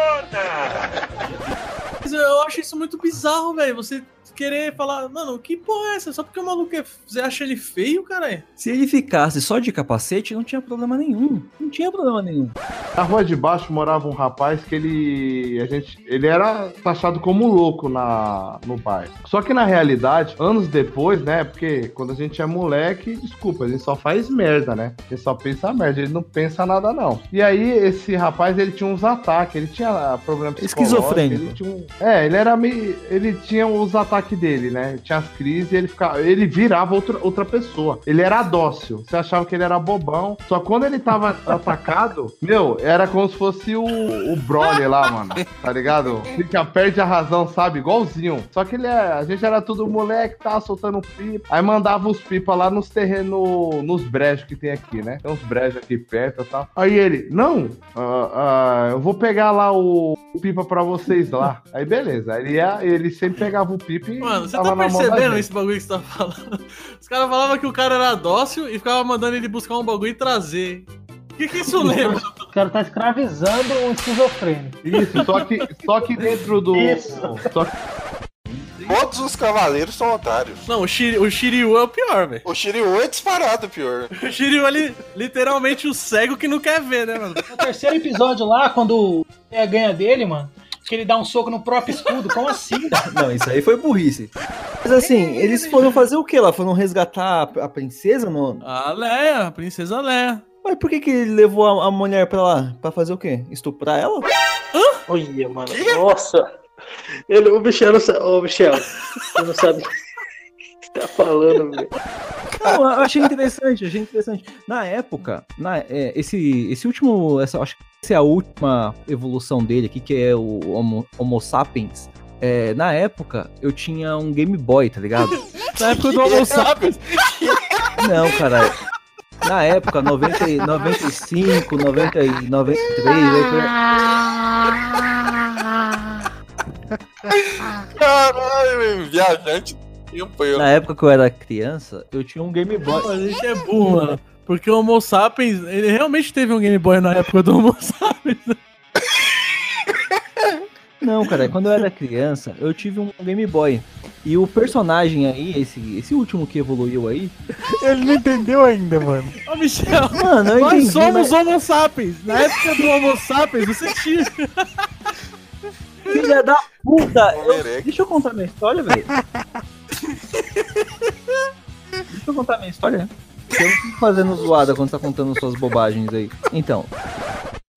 [SPEAKER 1] Mas eu acho isso muito bizarro, velho. Você querer falar, mano, que porra é essa? Só porque o maluco é. Você acha ele feio, cara?
[SPEAKER 5] Se ele ficasse só de capacete, não tinha problema nenhum. Não tinha problema nenhum.
[SPEAKER 20] Na rua de baixo morava um rapaz que ele. A gente, ele era taxado como louco na, no bairro. Só que na realidade, anos depois, né? Porque quando a gente é moleque, desculpa, a gente só faz merda, né? Ele só pensa merda, ele não pensa nada, não. E aí, esse rapaz, ele tinha uns ataques, ele tinha problema psicológico.
[SPEAKER 5] Esquizofrênico.
[SPEAKER 20] Ele tinha um- é, ele era meio. Ele tinha os ataques dele, né? Tinha as crises e ele ficava. Ele virava outra, outra pessoa. Ele era dócil. Você achava que ele era bobão. Só quando ele tava atacado, meu, era como se fosse o, o Broly lá, mano. Tá ligado? Fica, perde a razão, sabe? Igualzinho. Só que ele é. A gente era tudo moleque, tava soltando pipa. Aí mandava os pipa lá nos terrenos, nos brejos que tem aqui, né? Tem uns brejos aqui perto e tal. Aí ele, não, ah, ah, eu vou pegar lá o, o pipa pra vocês lá. Aí beleza. Ele, ia, ele sempre pegava o pipa
[SPEAKER 1] Mano, você tá percebendo esse bagulho que você tá falando? Os caras falavam que o cara era dócil e ficava mandando ele buscar um bagulho e trazer. O que, que isso lembra?
[SPEAKER 7] O cara tá escravizando um esquizofrênico.
[SPEAKER 20] Isso, só que, só que dentro do.
[SPEAKER 7] Isso.
[SPEAKER 20] Só que
[SPEAKER 2] Todos os cavaleiros são otários.
[SPEAKER 1] Não, o, Shiri, o Shiryu é o pior, velho.
[SPEAKER 2] O Shiryu é disparado pior.
[SPEAKER 1] O Shiryu é li- literalmente o cego que não quer ver, né, mano?
[SPEAKER 7] No terceiro episódio lá, quando é ganha dele, mano, que ele dá um soco no próprio escudo. Como assim?
[SPEAKER 5] Não, isso aí foi burrice. Mas assim, eles foram fazer o que lá? Foram resgatar a a princesa? No...
[SPEAKER 1] A Leia, a princesa Leia.
[SPEAKER 5] Mas por que que ele levou a, a mulher pra lá? Pra fazer o quê? Estuprar ela?
[SPEAKER 12] Olha, mano. Nossa. Ele, o Michel não sabe. Ô, Michel, você não sabe o que tá falando, velho.
[SPEAKER 5] Não, eu achei interessante, achei interessante. Na época, na, é, esse, esse último, essa, acho que essa é a última evolução dele aqui, que é o Homo, Homo sapiens. É, na época, eu tinha um Game Boy, tá ligado?
[SPEAKER 1] Na época do Homo sapiens.
[SPEAKER 5] Não, cara. Na época, 90, e- 95, 90, e 93, aí foi-
[SPEAKER 2] Caralho, viajante tempo eu.
[SPEAKER 5] na época que eu era criança, eu tinha um Game Boy.
[SPEAKER 1] A gente é burro, mano. Porque o Homo sapiens, ele realmente teve um Game Boy na época do Homo sapiens.
[SPEAKER 5] Não, cara, quando eu era criança, eu tive um Game Boy. E o personagem aí, esse, esse último que evoluiu aí.
[SPEAKER 3] Ele não entendeu ainda, mano.
[SPEAKER 1] Ô, Michel,
[SPEAKER 5] Mano, eu
[SPEAKER 1] nós
[SPEAKER 5] entendi,
[SPEAKER 1] somos
[SPEAKER 5] mas-
[SPEAKER 1] Homo sapiens. Na época do Homo sapiens, você tinha.
[SPEAKER 5] Filha da puta! eu- deixa eu contar minha história, velho. Deixa eu contar minha história. Eu não fico fazendo zoada quando tá contando suas bobagens aí. Então,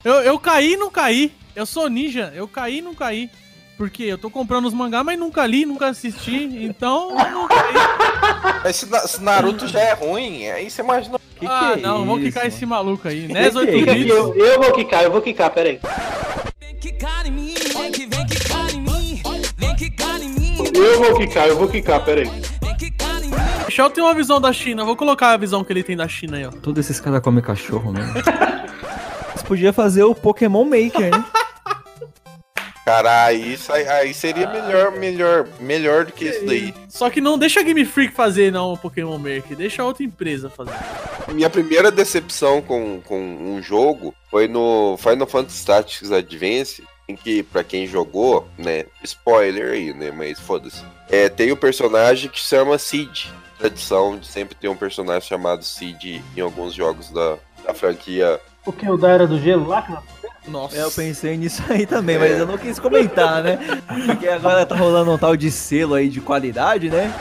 [SPEAKER 1] Eu, eu caí e não caí. Eu sou ninja, eu caí e não caí. Porque eu tô comprando os mangá, mas nunca li, nunca assisti, então eu não caí.
[SPEAKER 2] Mas se, Na- se Naruto já é ruim, aí você imagina.
[SPEAKER 5] que
[SPEAKER 1] ah,
[SPEAKER 5] que é
[SPEAKER 1] não, vamos
[SPEAKER 5] isso,
[SPEAKER 1] quicar
[SPEAKER 5] mano?
[SPEAKER 1] esse maluco aí.
[SPEAKER 5] Que
[SPEAKER 1] Nes
[SPEAKER 5] que
[SPEAKER 1] 8
[SPEAKER 5] é.
[SPEAKER 12] Eu, eu vou quicar, eu vou quicar, peraí. Eu vou quicar, eu vou quicar, peraí.
[SPEAKER 1] Michel tem uma visão da China, vou colocar a visão que ele tem da China aí, ó.
[SPEAKER 5] todos esses caras comem cachorro mesmo. Você podia fazer o Pokémon Maker, né?
[SPEAKER 2] Cara, aí, isso aí, aí seria melhor, melhor, melhor do que isso daí.
[SPEAKER 1] Só que não deixa a Game Freak fazer não o Pokémon Maker, deixa outra empresa fazer.
[SPEAKER 2] Minha primeira decepção com, com um jogo foi no Final Fantasy Tactics Advance, que, pra quem jogou, né, spoiler aí, né, mas foda-se. É, tem o personagem que se chama Cid. Tradição de sempre ter um personagem chamado Cid em alguns jogos da, da franquia.
[SPEAKER 7] O que? O da Era do Gelo lá? cara?
[SPEAKER 1] Nossa.
[SPEAKER 5] É, eu pensei nisso aí também, mas eu não quis comentar, né? Porque agora tá rolando um tal de selo aí de qualidade, né?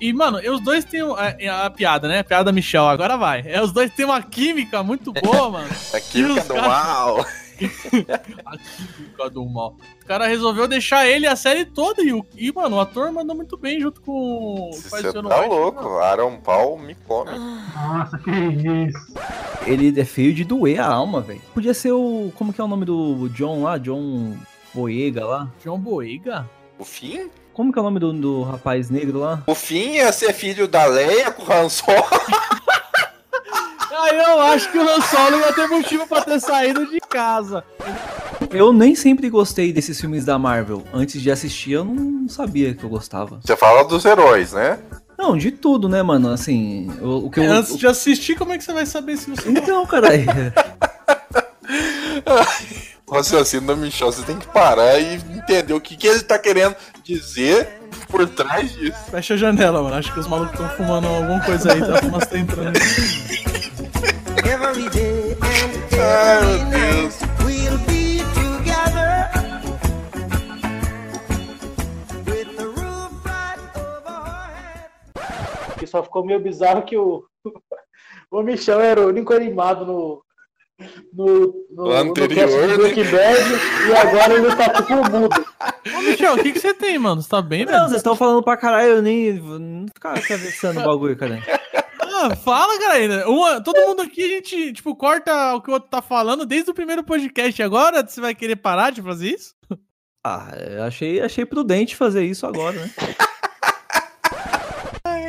[SPEAKER 1] E, mano, os dois têm um- a, a piada, né? A piada da Michel, agora vai. É, os dois têm uma química muito boa, mano.
[SPEAKER 2] A química do
[SPEAKER 1] caras-
[SPEAKER 2] mal.
[SPEAKER 1] A química do mal. O cara resolveu deixar ele a série toda e, o, e mano, o ator mandou muito bem junto com o
[SPEAKER 2] Você tá
[SPEAKER 1] White.
[SPEAKER 2] louco, Aaron Paul me come.
[SPEAKER 7] Nossa, que isso.
[SPEAKER 5] Ele é feio de doer a alma, velho. Podia ser o. Como que é o nome do John lá? John Boyega lá?
[SPEAKER 1] John Boyega?
[SPEAKER 2] O fim?
[SPEAKER 5] Como que é o nome do, do rapaz negro lá?
[SPEAKER 2] O fim ia ser filho da Leia com o Han Solo.
[SPEAKER 1] Eu acho que o Han Solo ia ter motivo pra ter saído de casa.
[SPEAKER 5] Eu nem sempre gostei desses filmes da Marvel. Antes de assistir, eu não sabia que eu gostava.
[SPEAKER 2] Você fala dos heróis, né?
[SPEAKER 5] Não, de tudo, né, mano? Assim, o, o que eu.
[SPEAKER 1] Antes de assistir, como é que você vai saber se você.
[SPEAKER 5] Então, caralho.
[SPEAKER 2] O raciocínio do Michel, você tem que parar e entender o que, que ele tá querendo dizer por trás disso.
[SPEAKER 1] Fecha a janela, mano. Acho que os malucos estão fumando alguma coisa aí. A fumaça tá entrando.
[SPEAKER 13] Every day and every night we'll be together. With the roof right over our heads.
[SPEAKER 7] Que só ficou meio bizarro que o, o Michel era o único animado no. No, no,
[SPEAKER 2] No anterior,
[SPEAKER 7] do
[SPEAKER 2] né?
[SPEAKER 7] Bad, e agora ele tá tipo mudo.
[SPEAKER 1] Ô, Michel, o que, que você tem, mano? Você tá bem,
[SPEAKER 5] Não,
[SPEAKER 1] velho?
[SPEAKER 5] vocês estão falando pra caralho, eu nem. Não ficar atravessando o bagulho, cara.
[SPEAKER 1] Ah, fala, galera. Uma, todo mundo aqui, a gente, tipo, corta o que o outro tá falando desde o primeiro podcast. Agora você vai querer parar de fazer isso?
[SPEAKER 5] Ah, eu achei, achei prudente fazer isso agora, né?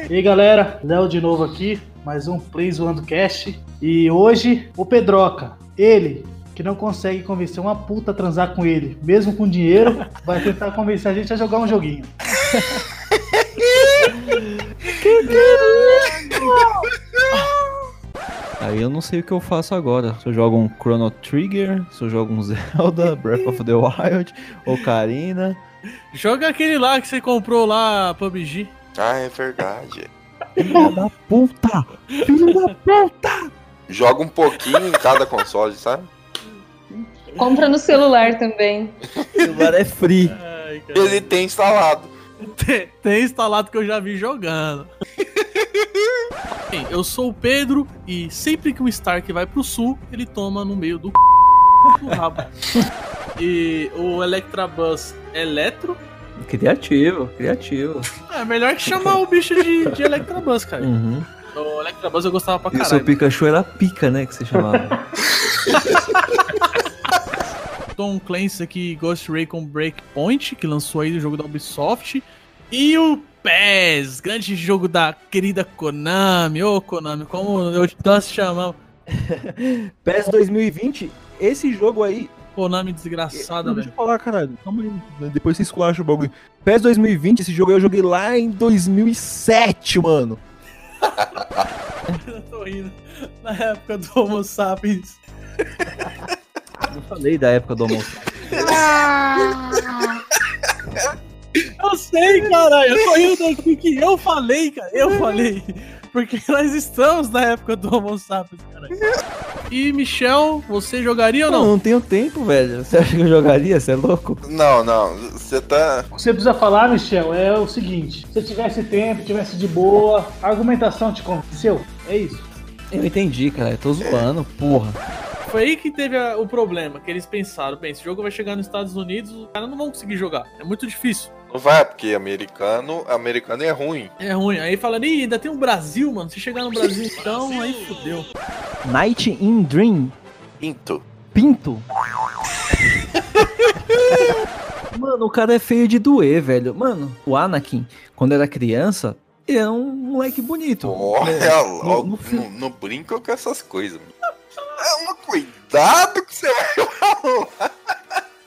[SPEAKER 7] E aí galera, Léo de novo aqui, mais um Play Zoando Cast. E hoje o Pedroca, ele que não consegue convencer uma puta a transar com ele, mesmo com dinheiro, vai tentar convencer a gente a jogar um joguinho.
[SPEAKER 5] Aí eu não sei o que eu faço agora. Se eu jogo um Chrono Trigger, se eu jogo um Zelda, Breath of the Wild, Ocarina.
[SPEAKER 1] Joga aquele lá que você comprou lá, PUBG.
[SPEAKER 2] Ah, é verdade.
[SPEAKER 5] Filha da puta! Filho da puta!
[SPEAKER 2] Joga um pouquinho em cada console, sabe?
[SPEAKER 14] Compra no celular também.
[SPEAKER 5] O celular é free.
[SPEAKER 2] Ele tem instalado.
[SPEAKER 1] Tem, tem instalado que eu já vi jogando. Bem, eu sou o Pedro e sempre que um Stark vai pro sul, ele toma no meio do, do rabo. E o Electrabuzz Eletro
[SPEAKER 5] Criativo, criativo.
[SPEAKER 1] é melhor que chamar o bicho de, de Electrabuzz, cara.
[SPEAKER 5] Uhum.
[SPEAKER 1] O Electrabuzz eu gostava pra
[SPEAKER 5] E o seu
[SPEAKER 1] caralho.
[SPEAKER 5] Pikachu era pica, né? Que você chamava.
[SPEAKER 1] Tom Clancy aqui, Ghost Recon Breakpoint, que lançou aí o jogo da Ubisoft. E o PES, grande jogo da querida Konami. Ô, Konami, como eu nós chamamos.
[SPEAKER 5] PES 2020, esse jogo aí.
[SPEAKER 1] Konami desgraçada,
[SPEAKER 5] Não, deixa
[SPEAKER 1] velho.
[SPEAKER 5] eu falar, caralho. Calma aí. Depois você esculacha o bagulho. PES 2020, esse jogo aí eu joguei lá em 2007, mano.
[SPEAKER 1] Eu tô rindo. Na época do Homo sapiens.
[SPEAKER 5] Eu falei da época do almoço.
[SPEAKER 1] Eu sei, caralho. Eu tô rindo daqui que eu falei, cara. Eu falei. Porque nós estamos na época do Homo sapiens, cara. E, Michel, você jogaria ou
[SPEAKER 5] Não,
[SPEAKER 1] não?
[SPEAKER 5] não tenho tempo, velho. Você acha que eu jogaria? Você é louco?
[SPEAKER 2] Não, não. Você tá.
[SPEAKER 7] O que você precisa falar, Michel, é o seguinte: se tivesse tempo, tivesse de boa, a argumentação te convenceu? É isso.
[SPEAKER 5] Eu entendi, cara. Eu tô zoando, porra.
[SPEAKER 1] Foi aí que teve a- o problema, que eles pensaram, bem, esse jogo vai chegar nos Estados Unidos, os caras não vão conseguir jogar. É muito difícil.
[SPEAKER 2] Não vai, porque americano, americano é ruim.
[SPEAKER 1] É ruim. Aí falando, ih, ainda tem o Brasil, mano. Se chegar no Brasil, então, aí fudeu.
[SPEAKER 5] Night in Dream.
[SPEAKER 2] Pinto.
[SPEAKER 5] Pinto? Mano, o cara é feio de doer, velho. Mano, o Anakin, quando era criança, ele era um moleque bonito.
[SPEAKER 2] Olha
[SPEAKER 5] No-
[SPEAKER 2] logo,
[SPEAKER 5] no
[SPEAKER 2] não, não brinca com essas coisas. É um cuidado que você vai falar.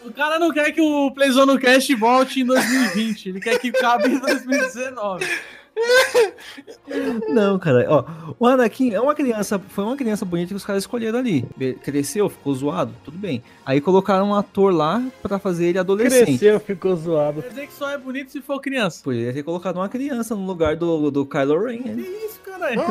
[SPEAKER 1] O cara não quer que o Playzone Cast volte em 2020. Ele quer que cabe em 2019.
[SPEAKER 5] Não, cara, ó, o Anakin é uma criança, foi uma criança bonita que os caras escolheram ali. Cresceu, ficou zoado, tudo bem. Aí colocaram um ator lá pra fazer ele adolescente.
[SPEAKER 3] Cresceu, ficou zoado.
[SPEAKER 1] Quer dizer que só é bonito se for criança.
[SPEAKER 5] Poderia ter colocado uma criança no lugar do, do Kylo Ren, né?
[SPEAKER 1] Que isso, caralho?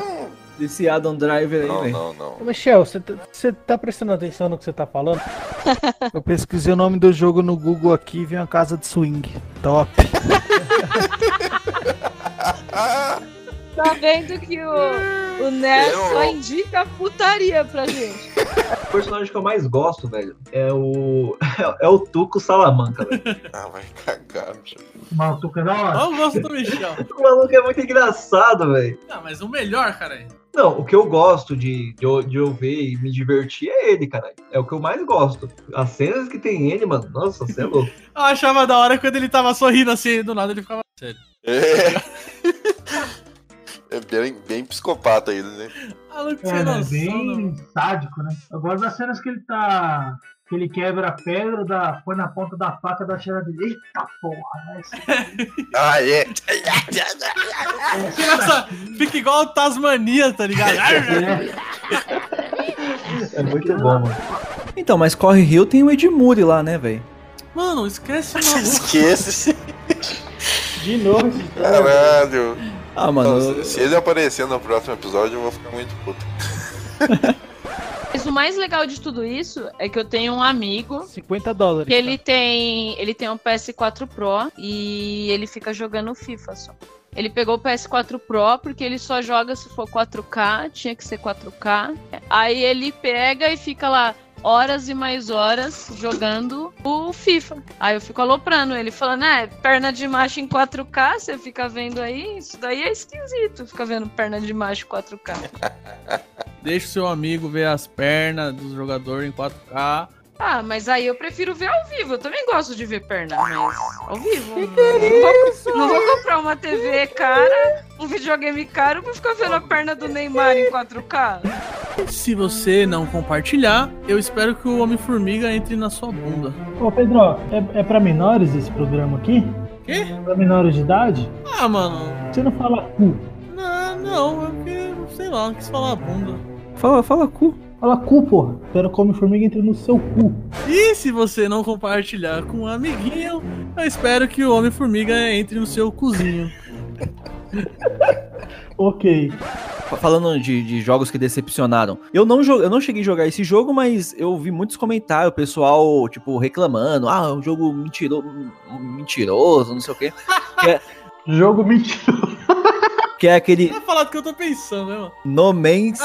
[SPEAKER 5] Desse Adam Driver aí,
[SPEAKER 2] Não,
[SPEAKER 5] velho.
[SPEAKER 2] não, não.
[SPEAKER 3] Ô, Michel, você tá, você tá prestando atenção no que você tá falando? Eu pesquisei o nome do jogo no Google aqui e vi uma casa de swing. Top.
[SPEAKER 4] Tá vendo que o, o
[SPEAKER 16] Eu-
[SPEAKER 4] só indica putaria pra gente.
[SPEAKER 16] O personagem que eu mais gosto, velho, é o. É o Tuco Salamanca, velho.
[SPEAKER 2] Ah, vai cagar, bicho.
[SPEAKER 7] Maltuca da hora.
[SPEAKER 1] Eu gosto do Michel.
[SPEAKER 16] O maluco é muito engraçado, velho.
[SPEAKER 1] Não, mas o melhor, cara.
[SPEAKER 16] Não, o que eu gosto de, de, eu- de eu ver e me divertir é ele, cara. É o que eu mais gosto. As cenas que tem ele, mano, nossa, você é louco.
[SPEAKER 1] Eu achava da hora quando ele tava sorrindo assim, do nada ele ficava sério.
[SPEAKER 2] É. É bem, bem psicopata ele, né?
[SPEAKER 1] Maluco,
[SPEAKER 7] É, né?
[SPEAKER 1] noção,
[SPEAKER 7] Bem sádico, né? Eu gosto das cenas que ele tá. Que ele quebra a pedra, dá, põe na ponta da faca da cheira dele. Eita porra, né?
[SPEAKER 2] Ah, é.
[SPEAKER 1] Nossa, fica igual o Tasmania, tá ligado?
[SPEAKER 16] É muito bom, mano.
[SPEAKER 5] Então, mas Corre Rio tem o Edmure lá, né, velho?
[SPEAKER 1] Mano, esquece o maluco.
[SPEAKER 2] Esquece.
[SPEAKER 3] De novo esse
[SPEAKER 2] Caralho.
[SPEAKER 5] Ah, mano.
[SPEAKER 2] Se, se ele aparecer no próximo episódio, eu vou ficar muito puto.
[SPEAKER 4] Mas o mais legal de tudo isso é que eu tenho um amigo
[SPEAKER 3] 50 dólares.
[SPEAKER 4] que ele tem, ele tem um PS4 Pro e ele fica jogando FIFA só. Ele pegou o PS4 Pro porque ele só joga se for 4K, tinha que ser 4K. Aí ele pega e fica lá horas e mais horas jogando o FIFA. Aí eu fico aloprando ele, falando, é, perna de macho em 4K, você fica vendo aí, isso daí é esquisito, fica vendo perna de macho em 4K.
[SPEAKER 1] Deixa o seu amigo ver as pernas do jogador em 4K.
[SPEAKER 4] Ah, mas aí eu prefiro ver ao vivo. Eu também gosto de ver perna, mas ao vivo. não, vou, não vou comprar uma TV cara, um videogame caro pra ficar vendo a perna do Neymar em 4K.
[SPEAKER 1] Se você não compartilhar, eu espero que o Homem-Formiga entre na sua bunda.
[SPEAKER 7] Ô, Pedro, é, é pra menores esse programa aqui?
[SPEAKER 1] Quê?
[SPEAKER 7] Pra menores de idade?
[SPEAKER 1] Ah, mano.
[SPEAKER 7] Você não fala cu.
[SPEAKER 1] Não, não, é porque, sei lá, não quis falar bunda.
[SPEAKER 5] Fala, fala cu.
[SPEAKER 7] Fala cu, porra. Quero o Homem-Formiga entre no seu cu.
[SPEAKER 1] E se você não compartilhar com um amiguinho, eu espero que o Homem-Formiga entre no seu cozinho.
[SPEAKER 7] Ok.
[SPEAKER 5] Fa- Falando de, de jogos que decepcionaram, eu não, eu não cheguei a jogar esse jogo, mas eu vi muitos comentários, o pessoal, tipo, reclamando, ah, é um jogo mentiro, mentiroso, não sei o quê. Que é,
[SPEAKER 7] Jogo mentiroso.
[SPEAKER 5] que é aquele
[SPEAKER 1] Vai falar do que eu tô pensando, né, mano?
[SPEAKER 5] No Man's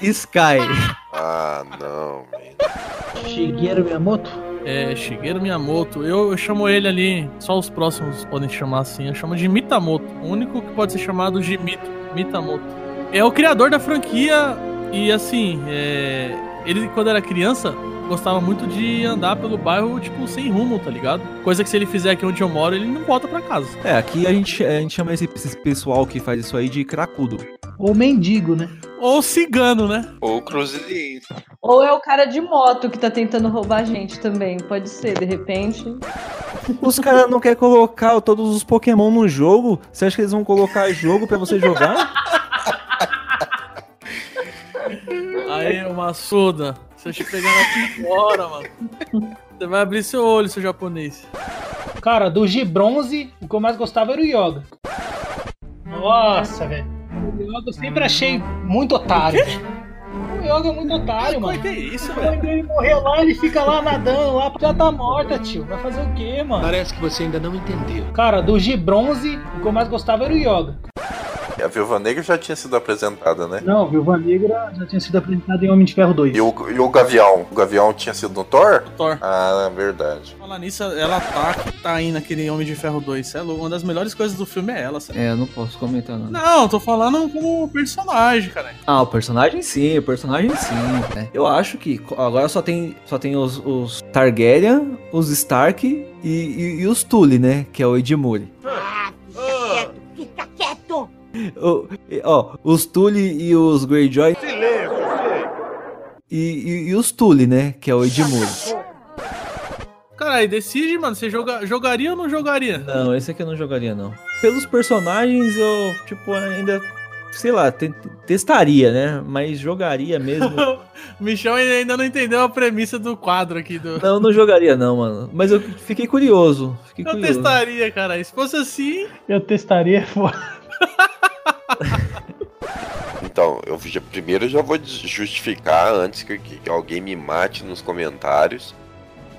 [SPEAKER 5] Sky.
[SPEAKER 2] Ah, não, man.
[SPEAKER 7] Shigeru Miyamoto?
[SPEAKER 1] É, Shigeru Miyamoto. Eu, eu chamo ele ali, só os próximos podem chamar assim. Eu chamo de Mitamoto. O único que pode ser chamado de Mito, Mitamoto. É o criador da franquia e assim, é, ele quando era criança gostava muito de andar pelo bairro, tipo, sem rumo, tá ligado? Coisa que se ele fizer aqui onde eu moro, ele não volta pra casa.
[SPEAKER 5] É, aqui a gente, a gente chama esse, esse pessoal que faz isso aí de cracudo.
[SPEAKER 7] Ou mendigo, né?
[SPEAKER 1] Ou cigano, né?
[SPEAKER 2] Ou cruzeirinho.
[SPEAKER 14] Ou é o cara de moto que tá tentando roubar a gente também. Pode ser, de repente.
[SPEAKER 5] Os caras não querem colocar todos os Pokémon no jogo. Você acha que eles vão colocar jogo pra você jogar?
[SPEAKER 1] Aí, uma soda. Se eu te pegar aqui fora, mano. Você vai abrir seu olho, seu japonês.
[SPEAKER 7] Cara, do G-Bronze, o que eu mais gostava era o Yoga. Nossa, velho. O Yoga eu sempre achei muito otário. O Yoga é muito otário, mano.
[SPEAKER 1] que é isso,
[SPEAKER 7] velho? Quando ele morreu lá, ele fica lá nadando lá, já tá morta, tio. Vai fazer o quê, mano?
[SPEAKER 21] Parece que você ainda não entendeu.
[SPEAKER 7] Cara, do G-Bronze, o que eu mais gostava era o Yoga.
[SPEAKER 2] E a Viúva Negra já tinha sido apresentada, né?
[SPEAKER 7] Não, Viúva Negra já tinha sido apresentado em Homem de Ferro 2.
[SPEAKER 2] E o, e o Gavião? O Gavião tinha sido no Thor?
[SPEAKER 1] Thor.
[SPEAKER 2] Ah, verdade.
[SPEAKER 1] Falar nisso, ela tá, tá aí naquele Homem de Ferro 2. Cê é louco. Uma das melhores coisas do filme é ela, sabe?
[SPEAKER 5] É, eu não posso comentar nada.
[SPEAKER 1] Não, tô falando como personagem, cara.
[SPEAKER 5] Ah, o personagem sim, o personagem sim. né? Eu acho que agora só tem, só tem os, os Targaryen, os Stark e, e- e os Tully, né? Que é o Edmure.
[SPEAKER 13] Fica quieto!
[SPEAKER 5] O- e- ó, os Tully e os Greyjoy. E, e- e os Tully, né? Que é o Edmure.
[SPEAKER 1] Caralho, decide, mano. Você joga, jogaria ou não jogaria?
[SPEAKER 5] Não, esse aqui eu não jogaria, não. Pelos personagens, eu, tipo, ainda. Sei lá, te- testaria, né? Mas jogaria mesmo.
[SPEAKER 1] O Michel ainda não entendeu a premissa do quadro aqui do.
[SPEAKER 5] Não, não jogaria, não, mano. Mas eu fiquei curioso. Fiquei
[SPEAKER 1] Eu
[SPEAKER 5] curioso.
[SPEAKER 1] testaria, cara. Se fosse assim.
[SPEAKER 7] Eu testaria fora.
[SPEAKER 2] Então, eu já, primeiro eu já vou justificar antes que, que- alguém me mate nos comentários.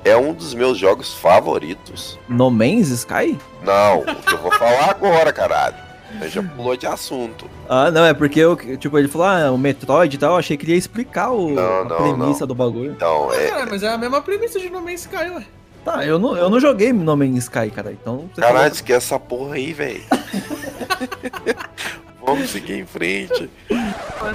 [SPEAKER 2] É um dos meus jogos favoritos.
[SPEAKER 5] No Man's Sky?
[SPEAKER 2] Não, o que eu vou falar agora, caralho. Eu já pulou de assunto.
[SPEAKER 5] Ah, não, é porque eu, tipo, ele falou, ah, o Metroid e tal, eu achei que ele ia explicar o,
[SPEAKER 2] Não,
[SPEAKER 5] a
[SPEAKER 2] não,
[SPEAKER 5] premissa
[SPEAKER 2] não.
[SPEAKER 5] do bagulho.
[SPEAKER 2] Então, é.
[SPEAKER 1] Cara, mas é a mesma premissa de No Man's Sky, ué.
[SPEAKER 5] Tá, eu não, eu não joguei No Man's Sky, cara, então...
[SPEAKER 2] Caralho, esquece essa porra aí, velho. Vamos seguir em frente.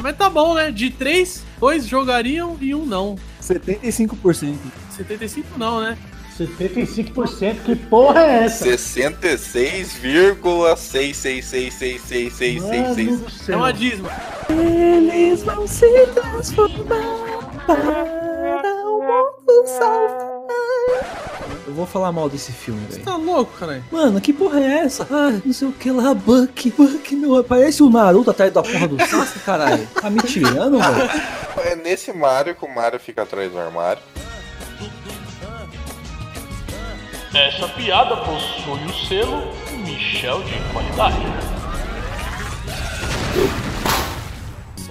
[SPEAKER 1] Mas, tá bom, né? De três, dois jogariam e um não.
[SPEAKER 5] 75%.
[SPEAKER 1] 75 não, né?
[SPEAKER 7] 75%, que porra é essa?
[SPEAKER 2] 66,666666666.
[SPEAKER 1] É uma dízima.
[SPEAKER 13] Eles vão se transformar mundo salvar.
[SPEAKER 5] Eu vou falar mal desse filme, velho.
[SPEAKER 1] Tá louco, caralho?
[SPEAKER 5] Mano, que porra é essa? Ah, não sei o que lá, Buck. Buck, meu, parece o Naruto atrás da porra do Sasuke, caralho. Tá me tirando, velho?
[SPEAKER 2] É nesse Mario que o Mario fica atrás do armário.
[SPEAKER 18] Essa piada possui o selo Michel de qualidade.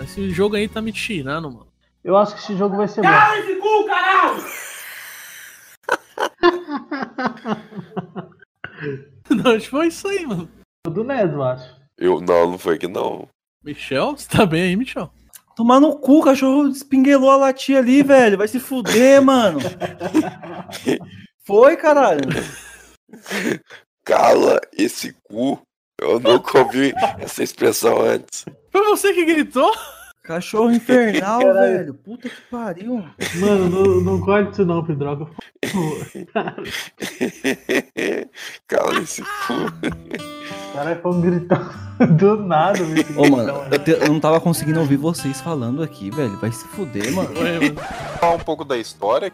[SPEAKER 1] Esse jogo aí tá me tirando, mano.
[SPEAKER 7] Eu acho que esse jogo vai ser bom.
[SPEAKER 13] esse cu, caralho!
[SPEAKER 1] Não, acho que foi isso aí, mano.
[SPEAKER 7] Do Nedo, eu acho.
[SPEAKER 2] Eu, não, não foi que não.
[SPEAKER 1] Michel, você tá bem aí, Michel?
[SPEAKER 5] Tomar no cu, o cachorro espinguelou a latinha ali, velho. Vai se fuder, mano. Foi, caralho.
[SPEAKER 2] Cala esse cu. Eu nunca ouvi essa expressão antes.
[SPEAKER 1] Foi você que gritou?
[SPEAKER 5] Cachorro infernal,
[SPEAKER 7] Caralho.
[SPEAKER 5] velho. Puta que pariu.
[SPEAKER 7] Mano, não, não corte isso não, Pedroga.
[SPEAKER 2] Cala esse cu.
[SPEAKER 7] Caralho, foi um gritão do nada, velho.
[SPEAKER 5] Ô, mano, eu, te- eu não tava conseguindo ouvir vocês falando aqui, velho. Vai se fuder, mano.
[SPEAKER 2] Falar um pouco da história.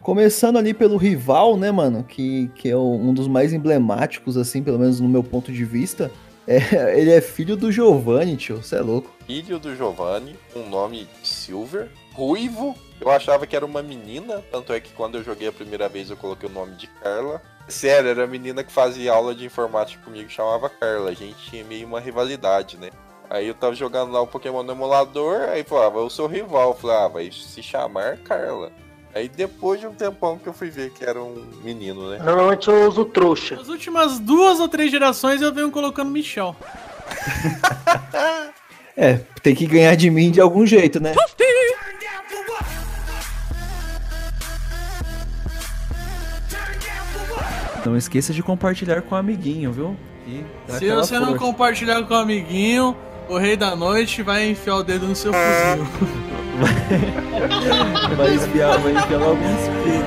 [SPEAKER 5] Começando ali pelo rival, né, mano? Que, que é o- um dos mais emblemáticos, assim, pelo menos no meu ponto de vista. É, ele é filho do Giovanni, tio. Você é louco.
[SPEAKER 2] Filho do Giovanni, um nome Silver, ruivo. Eu achava que era uma menina, tanto é que quando eu joguei a primeira vez eu coloquei o nome de Carla. Sério, era a menina que fazia aula de informática comigo, chamava Carla. A gente tinha meio uma rivalidade, né? Aí eu tava jogando lá o Pokémon no emulador, aí falava, eu sou rival. Eu falei, ah, vai se chamar Carla. Aí depois de um tempão que eu fui ver que era um menino, né?
[SPEAKER 12] Normalmente eu uso trouxa.
[SPEAKER 1] As últimas duas ou três gerações eu venho colocando Michel.
[SPEAKER 5] É, tem que ganhar de mim de algum jeito, né? Não esqueça de compartilhar com o amiguinho, viu?
[SPEAKER 1] Se você não
[SPEAKER 5] força.
[SPEAKER 1] compartilhar com o amiguinho, o rei da noite vai enfiar o dedo no seu fuzil.
[SPEAKER 5] Vai enfiar, vai enfiar logo um espelho.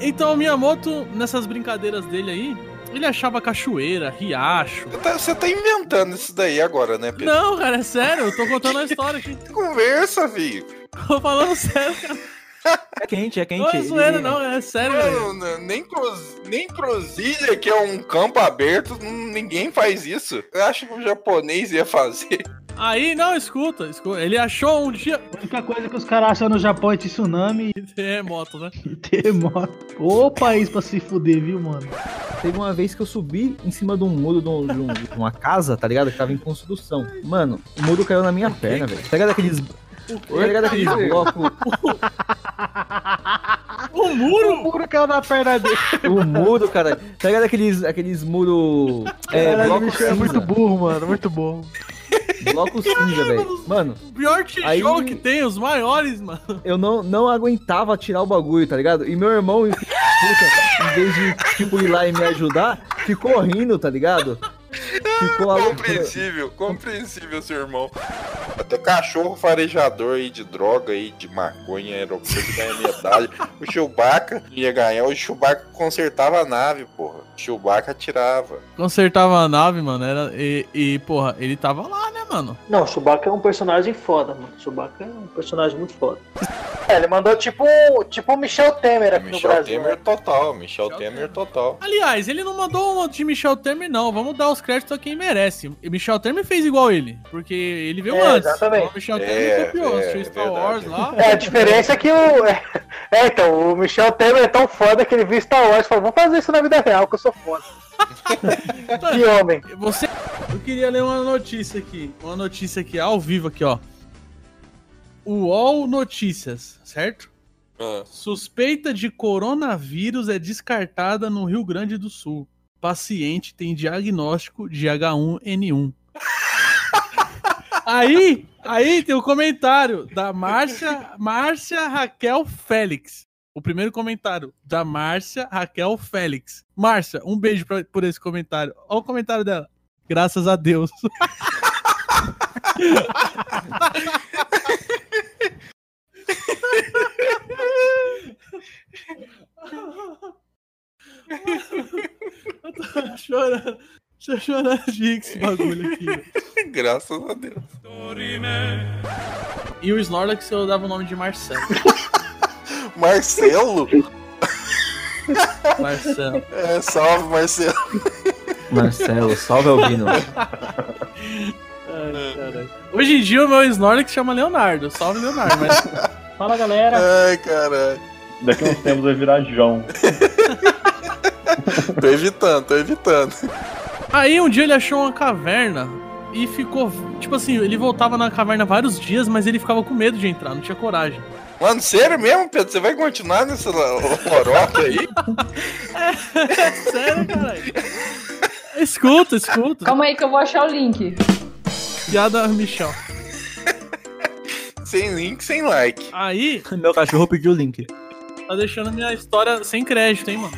[SPEAKER 1] Então o Miyamoto, nessas brincadeiras dele aí, ele achava cachoeira, riacho.
[SPEAKER 2] Você tá, você tá inventando isso daí agora, né, Pedro?
[SPEAKER 1] Não, cara, é sério, eu tô contando a história aqui.
[SPEAKER 2] Conversa, filho.
[SPEAKER 1] Tô falando sério, cara.
[SPEAKER 5] É quente, é quente.
[SPEAKER 1] Não é zoeira, não, é sério,
[SPEAKER 2] não, nem, cruz, nem Cruzilha, que é um campo aberto, ninguém faz isso. Eu acho que o japonês ia fazer.
[SPEAKER 1] Aí, não, escuta, escuta. Ele achou um dia.
[SPEAKER 7] A única coisa que os caras acham no Japão é tsunami
[SPEAKER 1] Terremoto, né?
[SPEAKER 7] e terremoto. Ô país pra se fuder, viu, mano?
[SPEAKER 5] Teve uma vez que eu subi em cima de um muro de, um- de um- de uma casa, tá ligado? Que tava em construção. Mano, o muro caiu na minha perna, velho. Tá ligado aqueles. Tá ligado aqueles blocos.
[SPEAKER 1] O muro?
[SPEAKER 7] O muro caiu na perna dele.
[SPEAKER 5] O muro, cara. Tá ligado aqueles, aqueles muros. É,
[SPEAKER 7] Caralho,
[SPEAKER 5] bloco
[SPEAKER 7] bicho, é
[SPEAKER 5] cinza.
[SPEAKER 7] muito burro, mano, muito burro.
[SPEAKER 5] Bloco cinza, velho. Mano,
[SPEAKER 1] O pior tijolo
[SPEAKER 5] Aí-
[SPEAKER 1] que tem, os maiores, mano.
[SPEAKER 5] eu não, não aguentava tirar o bagulho, tá ligado? E meu irmão, puta, em vez de, tipo, ir lá e me ajudar, ficou rindo, tá ligado? Ficou a loucura.
[SPEAKER 2] Compreensível, compreensível, seu irmão. Até cachorro farejador aí de droga aí, de maconha, era o que ganha medalha. O Chewbacca ia ganhar, o Chewbacca consertava a nave, porra. O Chewbacca atirava.
[SPEAKER 1] Consertava a nave, mano, era, e, e, porra, ele tava lá, né, mano?
[SPEAKER 12] Não, o Chewbacca é um personagem foda, mano. O Chewbacca é um personagem muito foda.
[SPEAKER 7] É, ele mandou tipo, tipo o Michel Temer aqui no
[SPEAKER 2] Michel
[SPEAKER 7] Brasil.
[SPEAKER 2] Temer total, Michel Temer total.
[SPEAKER 1] Aliás, ele não mandou uma de Michel Temer, não. Vamos dar os créditos a quem merece. E Michel Temer fez igual ele, porque ele veio
[SPEAKER 7] É,
[SPEAKER 1] antes.
[SPEAKER 7] exatamente.
[SPEAKER 1] O Michel
[SPEAKER 2] É,
[SPEAKER 1] Temer copiou,
[SPEAKER 2] é,
[SPEAKER 1] assistiu Star. Wars lá.
[SPEAKER 7] É, a diferença é que o. É, é, então, o Michel Temer é tão foda que ele viu Star Wars e falou: vamos fazer isso na vida real, que eu sou foda. que homem.
[SPEAKER 1] Você. Eu queria ler uma notícia aqui. Uma notícia aqui, ao vivo aqui, ó. UOL Notícias, certo?
[SPEAKER 2] Ah,
[SPEAKER 1] Suspeita de coronavírus é descartada no Rio Grande do Sul. Paciente tem diagnóstico de H1N1. aí, aí tem o comentário da Márcia, Márcia Raquel Félix. O primeiro comentário da Márcia Raquel Félix. Márcia, um beijo pra- por esse comentário. Olha o comentário dela. Graças a Deus. Eu tô chorando. Deixa eu chorar de rir com esse bagulho aqui.
[SPEAKER 2] graças a Deus.
[SPEAKER 1] E o Snorlax eu dava o nome de Marcelo.
[SPEAKER 2] Marcelo?
[SPEAKER 1] Marcelo.
[SPEAKER 2] É, salve, Marcelo.
[SPEAKER 5] Marcelo, salve Albino.
[SPEAKER 1] Ai, caralho. Hoje em dia o meu Snorlax chama Leonardo. Salve, Leonardo. Mas...
[SPEAKER 7] Fala galera.
[SPEAKER 2] Ai, caralho.
[SPEAKER 15] Daqui a uns tempos vai virar João.
[SPEAKER 2] Tô evitando, tô evitando.
[SPEAKER 1] Aí um dia ele achou uma caverna e ficou. Tipo assim, ele voltava na caverna vários dias, mas ele ficava com medo de entrar, não tinha coragem.
[SPEAKER 2] Mano, sério mesmo, Pedro? Você vai continuar nessa lo- lorota aí?
[SPEAKER 1] É sério, caralho. Escuta, escuta.
[SPEAKER 14] Calma aí que eu vou achar o link.
[SPEAKER 1] Piada Michel.
[SPEAKER 2] Sem link, sem like.
[SPEAKER 1] Aí,
[SPEAKER 5] Meu cachorro pediu o link.
[SPEAKER 1] tá deixando minha história sem crédito, hein, mano?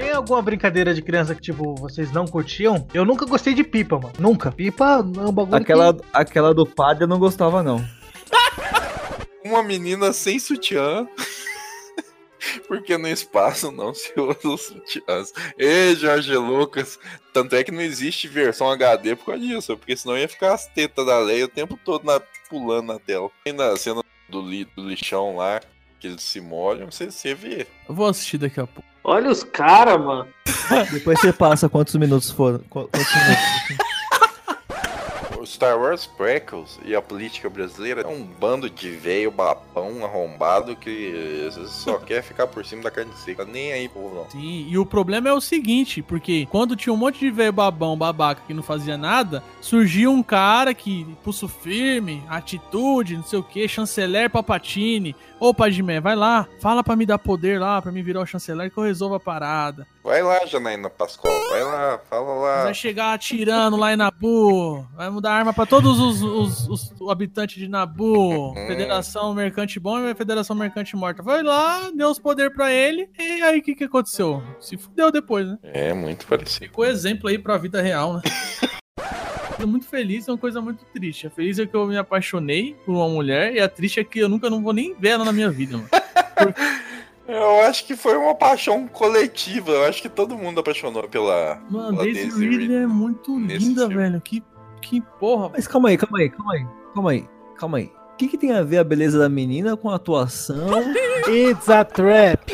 [SPEAKER 7] Tem alguma brincadeira de criança que, tipo, vocês não curtiam? Eu nunca gostei de pipa, mano. Nunca. Pipa é um bagulho
[SPEAKER 5] Aquela,
[SPEAKER 7] que...
[SPEAKER 5] aquela do padre eu não gostava, não.
[SPEAKER 2] Uma menina sem sutiã. Porque no espaço não se usa os sutiãs. Ei, Jorge Lucas. Tanto é que não existe versão HD por causa disso. Porque senão ia ficar as tetas da Leia o tempo todo na- pulando na tela. E na cena do, li- do lixão lá, que eles se molham, você, você vê.
[SPEAKER 1] Eu vou assistir daqui a pouco.
[SPEAKER 12] Olha os caras, mano.
[SPEAKER 5] Depois você passa quantos minutos foram. qu- Quantos minutos.
[SPEAKER 2] Star Wars Prequels e a política brasileira é um bando de velho babão arrombado que só quer ficar por cima da carne seca. Nem aí, povo, não.
[SPEAKER 1] Sim, e o problema é o seguinte, porque quando tinha um monte de velho babão, babaca, que não fazia nada, surgia um cara que, pulso firme, atitude, não sei o que, chanceler Papatini. Ô, Padmé, vai lá, fala pra me dar poder lá, pra me virar o chanceler que eu resolvo a parada.
[SPEAKER 2] Vai lá, Janaína Pascoal. Vai lá, fala lá.
[SPEAKER 1] Vai chegar atirando lá em Nabu, vai mudar arma pra todos os, os- os habitantes de Nabu, Federação Mercante Bom e Federação Mercante Morta. Vai lá, deu os poderes pra ele, e aí o que, que aconteceu? Se fudeu depois, né?
[SPEAKER 2] É, muito parecido.
[SPEAKER 1] Ficou exemplo aí pra vida real, né? Muito feliz, é uma coisa muito triste. A feliz é que eu me apaixonei por uma mulher e a triste é que eu nunca não vou nem ver ela na minha vida, mano.
[SPEAKER 2] Eu acho que foi uma paixão coletiva. Eu acho que todo mundo apaixonou pela.
[SPEAKER 1] Mano,
[SPEAKER 2] pela
[SPEAKER 1] Daisy Ridley é muito linda, velho. Que, que porra.
[SPEAKER 5] Mas calma aí, calma aí, calma aí, calma aí, calma aí. O que, que tem a ver a beleza da menina com a atuação?
[SPEAKER 3] It's a trap.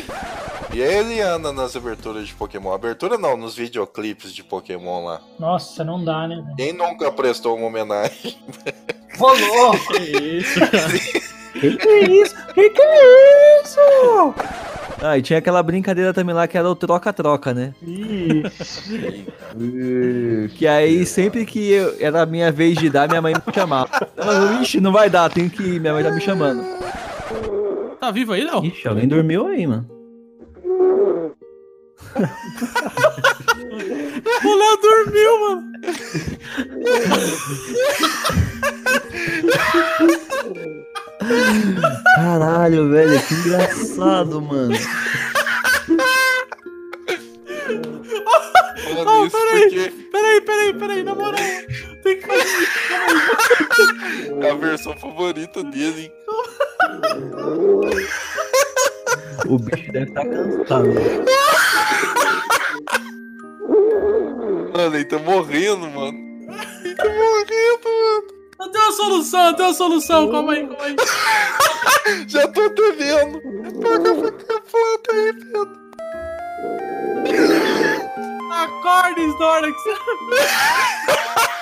[SPEAKER 2] E a Eliana nas aberturas de Pokémon. Abertura não, nos videoclipes de Pokémon lá.
[SPEAKER 7] Nossa, não dá, né?
[SPEAKER 2] Quem nunca prestou uma homenagem?
[SPEAKER 7] Ô, louco!
[SPEAKER 1] Que isso,
[SPEAKER 5] Que que é isso? Que que é isso? Ah, e tinha aquela brincadeira também lá que era o troca-troca, né? Que aí sempre que eu- era a minha vez de dar, minha mãe me chamava. Eu, Ixi, não vai dar, tenho que ir, minha mãe tá me chamando.
[SPEAKER 1] Tá vivo aí, Léo?
[SPEAKER 5] Ixi, alguém dormiu aí, mano.
[SPEAKER 1] O Léo dormiu, mano.
[SPEAKER 5] Caralho, velho, que engraçado, mano.
[SPEAKER 1] Oh, peraí, peraí, peraí, peraí, na moral. Tem que fazer
[SPEAKER 2] A versão favorita dele, hein?
[SPEAKER 5] O bicho deve estar cansado.
[SPEAKER 2] Mano, ele tá morrendo, mano. Ele tá morrendo, mano.
[SPEAKER 1] Eu tenho uma solução, eu tenho uma solução. Calma aí, calma aí.
[SPEAKER 2] Já tô até vendo. Toca a flauta aí, Pedro.
[SPEAKER 1] Acorda, Snorlax.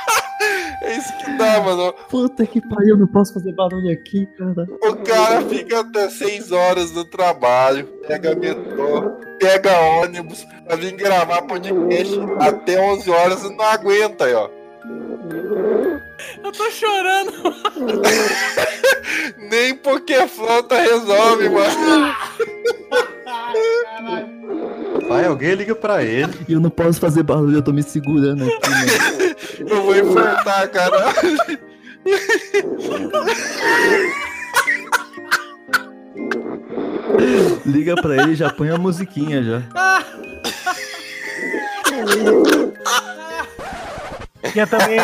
[SPEAKER 2] É isso que dá, mano.
[SPEAKER 5] Puta que pariu, eu não posso fazer barulho aqui, cara.
[SPEAKER 2] O cara fica até 6 horas no trabalho, pega metrô, pega ônibus, pra vir gravar podcast até 11 horas e não aguenta aí, ó.
[SPEAKER 1] Eu tô chorando.
[SPEAKER 2] Nem porque flauta resolve, mano.
[SPEAKER 8] Vai, alguém liga pra ele.
[SPEAKER 5] E eu não posso fazer barulho, eu tô me segurando aqui, mano.
[SPEAKER 2] Eu vou infartar, cara.
[SPEAKER 5] Liga pra ele e já põe a musiquinha já.
[SPEAKER 3] Tinha também.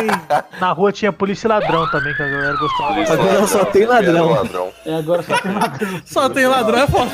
[SPEAKER 3] Na rua tinha polícia e ladrão também, que a galera gostava.
[SPEAKER 5] Agora só tem ladrão.
[SPEAKER 7] É, agora só tem ladrão.
[SPEAKER 1] Só tem ladrão, é foda.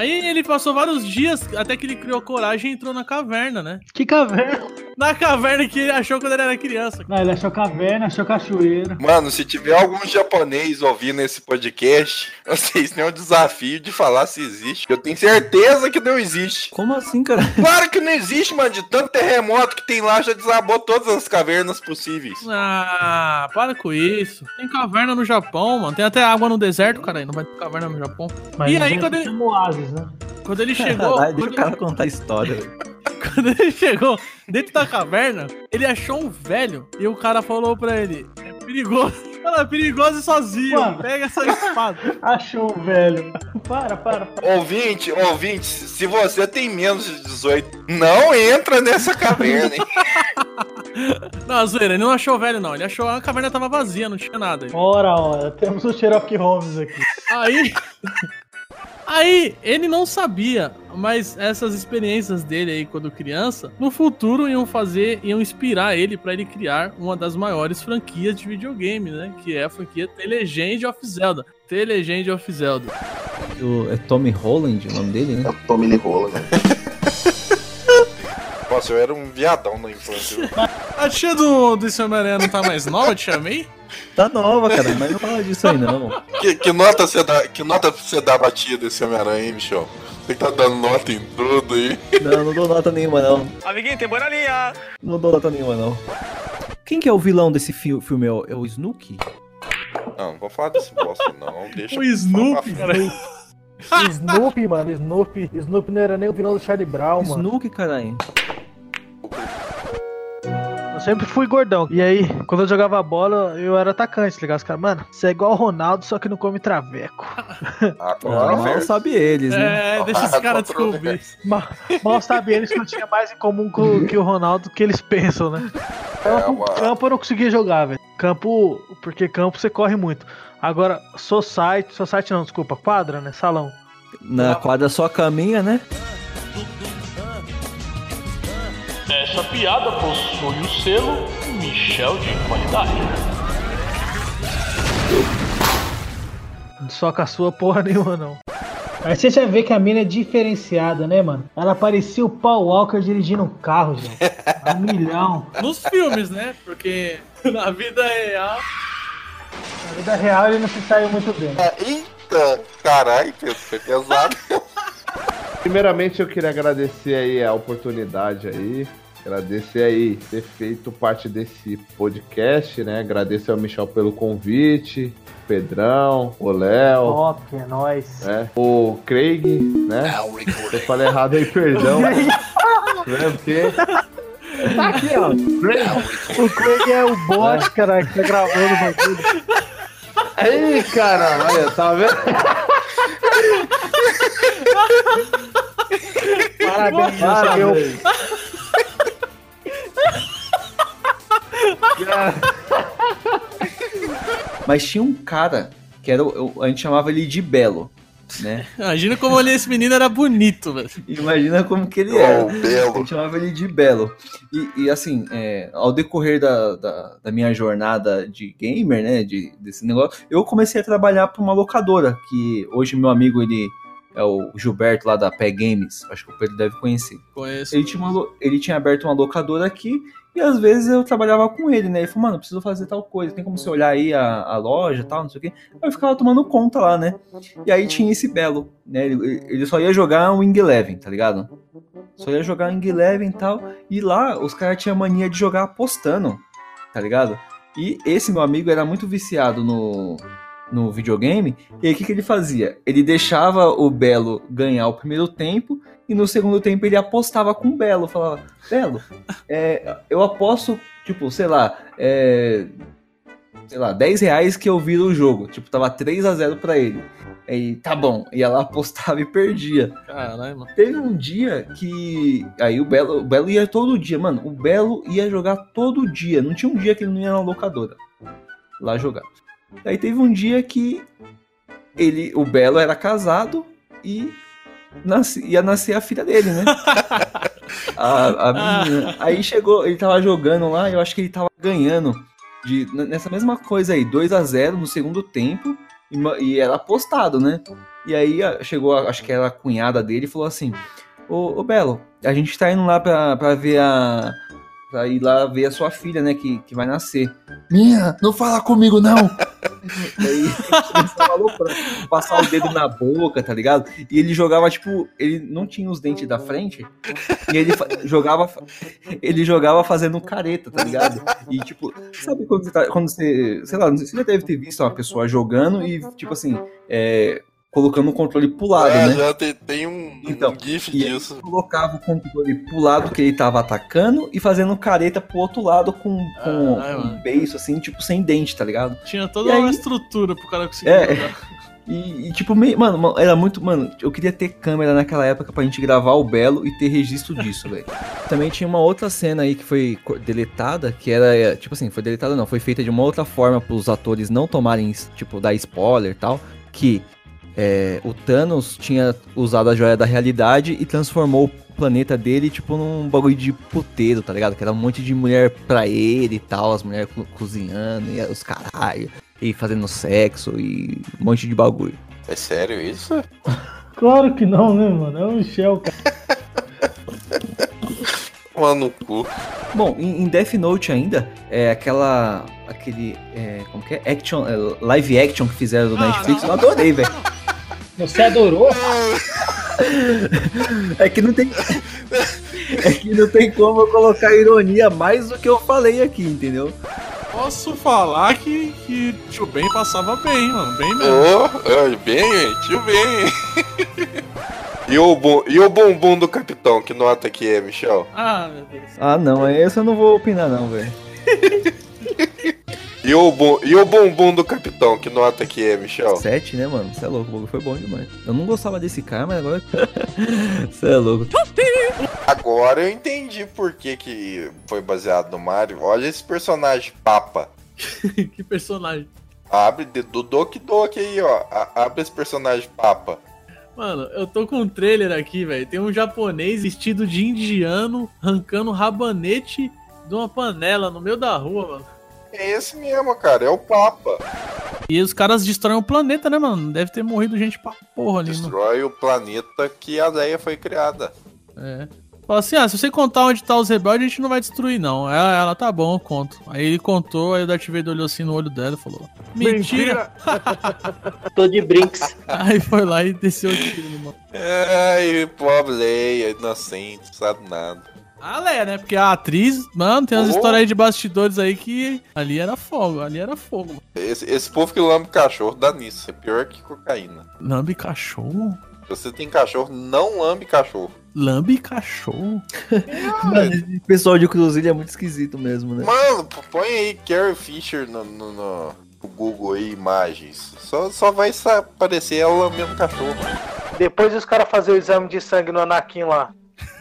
[SPEAKER 1] Aí ele passou vários dias até que ele criou coragem e entrou na caverna, né?
[SPEAKER 7] Que caverna?
[SPEAKER 1] Na caverna que ele achou quando ele era criança.
[SPEAKER 7] Não, ele achou caverna, achou cachoeira.
[SPEAKER 2] Mano, se tiver algum japonês ouvindo esse podcast, vocês têm o desafio de falar se existe. Eu tenho certeza que não existe.
[SPEAKER 5] Como assim, cara?
[SPEAKER 2] Claro que não existe, mano. De tanto terremoto que tem lá, já desabou todas as cavernas possíveis.
[SPEAKER 1] Ah, para com isso. Tem caverna no Japão, mano. Tem até água no deserto, cara. Não vai ter caverna no Japão.
[SPEAKER 7] Mas
[SPEAKER 1] e aí, quando ele,
[SPEAKER 7] tem oásis, né?
[SPEAKER 1] quando ele chegou.
[SPEAKER 5] Vai, deixa
[SPEAKER 1] quando,
[SPEAKER 5] o cara contar a história.
[SPEAKER 1] quando ele chegou dentro da caverna, ele achou um velho e o cara falou pra ele: É perigoso. Fala, é perigoso e sozinho.
[SPEAKER 7] Mano.
[SPEAKER 1] Pega essa espada.
[SPEAKER 7] Achou o velho. Para, para, para.
[SPEAKER 2] Ouvinte, ouvinte, se você tem menos de 18, não entra nessa caverna, hein?
[SPEAKER 1] Não, zoeira, ele não achou o velho, não. Ele achou a caverna tava vazia, não tinha nada.
[SPEAKER 7] Ora, ora, temos o Sherlock Holmes aqui.
[SPEAKER 1] Aí. Aí, ele não sabia, mas essas experiências dele aí quando criança, no futuro iam fazer, iam inspirar ele pra ele criar uma das maiores franquias de videogame, né? Que é a franquia The Legend of Zelda. The Legend of Zelda.
[SPEAKER 5] O- é Tommy Holland o nome dele, né?
[SPEAKER 19] Tommy Lee Rola, né?
[SPEAKER 2] Nossa, eu era um viadão na infância.
[SPEAKER 1] A tia do, desse Homem-Aranha não tá mais nova, te chamei?
[SPEAKER 5] Tá nova, cara, mas não fala disso aí não.
[SPEAKER 2] Que, que nota você dá, que nota você dá batida esse Homem-Aranha, hein, Michel? Você que tá dando nota em tudo aí.
[SPEAKER 5] Não, não dou nota nenhuma não.
[SPEAKER 13] Amiguinho, tem boa linha.
[SPEAKER 5] Não dou nota nenhuma não. Quem que é o vilão desse fi- filme? É o, é o Snooki?
[SPEAKER 2] Não, não vou falar desse bosta, não. Deixa
[SPEAKER 1] O Snoopy, cara.
[SPEAKER 3] Snoopy, mano, Snoopy. Snoopy não era nem o vilão do Charlie Brown, mano.
[SPEAKER 5] Snooki, caralho.
[SPEAKER 3] Eu sempre fui gordão. E aí, quando eu jogava bola, eu era atacante, tá ligado? Os caras, mano, você é igual o Ronaldo, só que não come traveco.
[SPEAKER 2] Ah,
[SPEAKER 5] Ah, mal sabe eles, né?
[SPEAKER 1] É, deixa esse cara descobrir.
[SPEAKER 3] Mal, mal sabe eles que eu tinha mais em comum com, que o Ronaldo do que eles pensam, né? Campo,
[SPEAKER 2] uma-
[SPEAKER 3] campo eu não conseguia jogar, velho. Campo, porque campo você corre muito. Agora, society, society não, desculpa, quadra, né? Salão.
[SPEAKER 5] Na quadra só caminha, né?
[SPEAKER 18] Essa piada possui o selo Michel de qualidade.
[SPEAKER 3] Só com a sua porra nenhuma, não.
[SPEAKER 7] Aí você já vê que a mina é diferenciada, né, mano? Ela parecia o Paul Walker dirigindo um carro, gente. Um milhão.
[SPEAKER 1] Nos filmes, né? Porque na vida real.
[SPEAKER 7] Na vida real ele não se saiu muito bem.
[SPEAKER 2] Eita, caralho, Pedro, foi pesado.
[SPEAKER 20] Primeiramente eu queria agradecer aí a oportunidade aí. Agradecer aí ter feito parte desse podcast, né? Agradecer ao Michel pelo convite, Pedrão, o Léo,
[SPEAKER 3] Top, é nóis.
[SPEAKER 20] né? o Craig, né? Se eu falei errado aí, perdão. né? Porque
[SPEAKER 3] Tá aqui, ó. O Craig é o bot, cara, que tá gravando o bagulho.
[SPEAKER 20] Aí, cara, olha, tá vendo?
[SPEAKER 3] Parabéns,
[SPEAKER 20] Parabéns.
[SPEAKER 5] Mas tinha um cara que era. A gente chamava ele de Belo, né?
[SPEAKER 1] Imagina como ele- esse menino era bonito, velho.
[SPEAKER 5] Imagina como que ele
[SPEAKER 2] Oh,
[SPEAKER 5] era.
[SPEAKER 2] Belo.
[SPEAKER 5] A gente chamava ele de Belo. E, e, assim, é, ao decorrer da, da, da minha jornada de gamer, né? De, desse negócio, eu comecei a trabalhar para uma locadora. Que hoje meu amigo, ele é o Gilberto lá da Pé Games. Acho que o Pedro deve conhecer.
[SPEAKER 1] Conheço.
[SPEAKER 5] Ele tinha, uma ele tinha aberto uma locadora aqui e às vezes eu trabalhava com ele, né? Ele falou, mano, preciso fazer tal coisa, tem como você olhar aí a, a loja tal, não sei o quê. Eu ficava tomando conta lá, né? E aí tinha esse Belo, né? Ele, ele só ia jogar um Wing Eleven, tá ligado? Só ia jogar Wing Eleven e tal. E lá os caras tinham mania de jogar apostando, tá ligado? E esse meu amigo era muito viciado no, no videogame. E aí o que, que ele fazia? Ele deixava o Belo ganhar o primeiro tempo e no segundo tempo ele apostava com o Belo. Falava, Belo, é, eu aposto, tipo, sei lá, é, sei lá, 10 reais que eu viro o jogo. Tipo, tava 3 a 0 pra ele. Aí, tá bom. E ela apostava e perdia.
[SPEAKER 1] Caralho, mano.
[SPEAKER 5] Teve um dia que. Aí o Belo, o Belo ia todo dia, mano. O Belo ia jogar todo dia. Não tinha um dia que ele não ia na locadora lá jogar. Aí teve um dia que ele, o Belo era casado e nasce- ia nascer a filha dele, né? a, a menina. Aí chegou, ele tava jogando lá, eu acho que ele tava ganhando de, nessa mesma coisa aí, 2 a 0 no segundo tempo, e, e era apostado, né? E aí chegou, a- acho que era a cunhada dele e falou assim: Ô, ô Belo, a gente tá indo lá pra, pra ver a. Pra ir lá ver a sua filha, né? Que, que vai nascer. Minha, não fala comigo, não! E aí começava passar o dedo na boca, tá ligado? E ele jogava, tipo, ele não tinha os dentes da frente, e ele jogava. Ele jogava fazendo careta, tá ligado? E tipo, sabe quando você tá. Quando você. Sei lá, você já deve ter visto uma pessoa jogando e, tipo assim, é, colocando o controle pro lado,
[SPEAKER 2] É,
[SPEAKER 5] né?
[SPEAKER 2] já tem, tem um,
[SPEAKER 5] Então,
[SPEAKER 2] um gif
[SPEAKER 5] E aí
[SPEAKER 2] disso.
[SPEAKER 5] colocava o controle pro lado que ele tava atacando e fazendo careta pro outro lado com, com,
[SPEAKER 1] mano.
[SPEAKER 5] um beiço, assim, tipo, sem dente, tá ligado?
[SPEAKER 1] Tinha toda
[SPEAKER 5] E aí-
[SPEAKER 1] uma estrutura pro cara conseguir
[SPEAKER 5] É.
[SPEAKER 1] jogar.
[SPEAKER 5] E, e, tipo, meio, mano, era muito. Mano, eu queria ter câmera naquela época pra gente gravar o Belo e ter registro disso, velho. Também tinha uma outra cena aí que foi deletada, que era, é, tipo assim, foi deletada não, foi feita de uma outra forma pros atores não tomarem, tipo, dar spoiler e tal, que é, o Thanos tinha usado a joia da realidade e transformou o planeta dele, tipo, num bagulho de puteiro, tá ligado? Que era um monte de mulher pra ele e tal, as mulheres co- cozinhando e os caralho, e fazendo sexo e um monte de bagulho.
[SPEAKER 2] É sério isso?
[SPEAKER 7] Claro que não, né, mano? É o Michel, cara.
[SPEAKER 2] Mano, no cu.
[SPEAKER 5] Bom, em, Death Note ainda, é aquela. aquele. É, como que é? Action, é, live action que fizeram do Netflix, eu adorei, velho.
[SPEAKER 7] Você adorou?
[SPEAKER 5] É que não tem. É que não tem como eu colocar ironia mais do que eu falei aqui, entendeu?
[SPEAKER 1] Posso falar que, que tio Ben passava bem, mano. Bem mesmo.
[SPEAKER 2] Oh, bem, tio bem. E o, bum- e o bumbum do capitão, que nota que é, Michel?
[SPEAKER 1] Ah, meu Deus.
[SPEAKER 5] Ah, não, esse eu não vou opinar não, velho.
[SPEAKER 2] E o, bu- e o bumbum do capitão, que nota que é, Michel?
[SPEAKER 5] Sete, né, mano? Você é louco, o bagulho foi bom demais. Eu não gostava desse cara, mas agora. Você é louco.
[SPEAKER 2] Agora eu entendi por que, que foi baseado no Mario. Olha esse personagem papa.
[SPEAKER 1] que personagem.
[SPEAKER 2] Abre do Doki Doki aí, ó. A- abre esse personagem papa.
[SPEAKER 1] Mano, eu tô com um trailer aqui, velho. Tem um japonês vestido de indiano arrancando rabanete de uma panela no meio da rua, mano.
[SPEAKER 2] É esse mesmo, cara. É o Papa.
[SPEAKER 1] E os caras destroem o planeta, né, mano? Deve ter morrido gente pra porra ali.
[SPEAKER 2] Destrói o planeta que a Leia foi criada.
[SPEAKER 1] É. Fala assim, ah, se você contar onde tá os rebeldes, a gente não vai destruir, não. Ela, ela tá bom, eu conto. Aí ele contou, aí o Darth Vader olhou assim no olho dela e falou: Mentira!
[SPEAKER 12] Tô de brinks.
[SPEAKER 1] aí foi lá e desceu o tiro no mano.
[SPEAKER 2] Ai, pobre Leia, inocente, não sabe nada.
[SPEAKER 1] A Leia, né? Porque a atriz, mano, tem umas
[SPEAKER 2] Oh.
[SPEAKER 1] histórias aí de bastidores aí que ali era fogo, ali era fogo.
[SPEAKER 2] Esse, esse povo que lambe cachorro dá nisso. É pior que cocaína.
[SPEAKER 1] Lambe cachorro?
[SPEAKER 2] Se você tem cachorro, não lambe cachorro.
[SPEAKER 1] Lambe cachorro?
[SPEAKER 5] Mano, esse pessoal de Cruzilha é muito esquisito mesmo, né?
[SPEAKER 2] Mano, põe aí Carrie Fisher no, no, no- Google aí, imagens. Só, só vai aparecer ela lambendo cachorro.
[SPEAKER 7] Depois os caras fazer o exame de sangue no Anakin lá.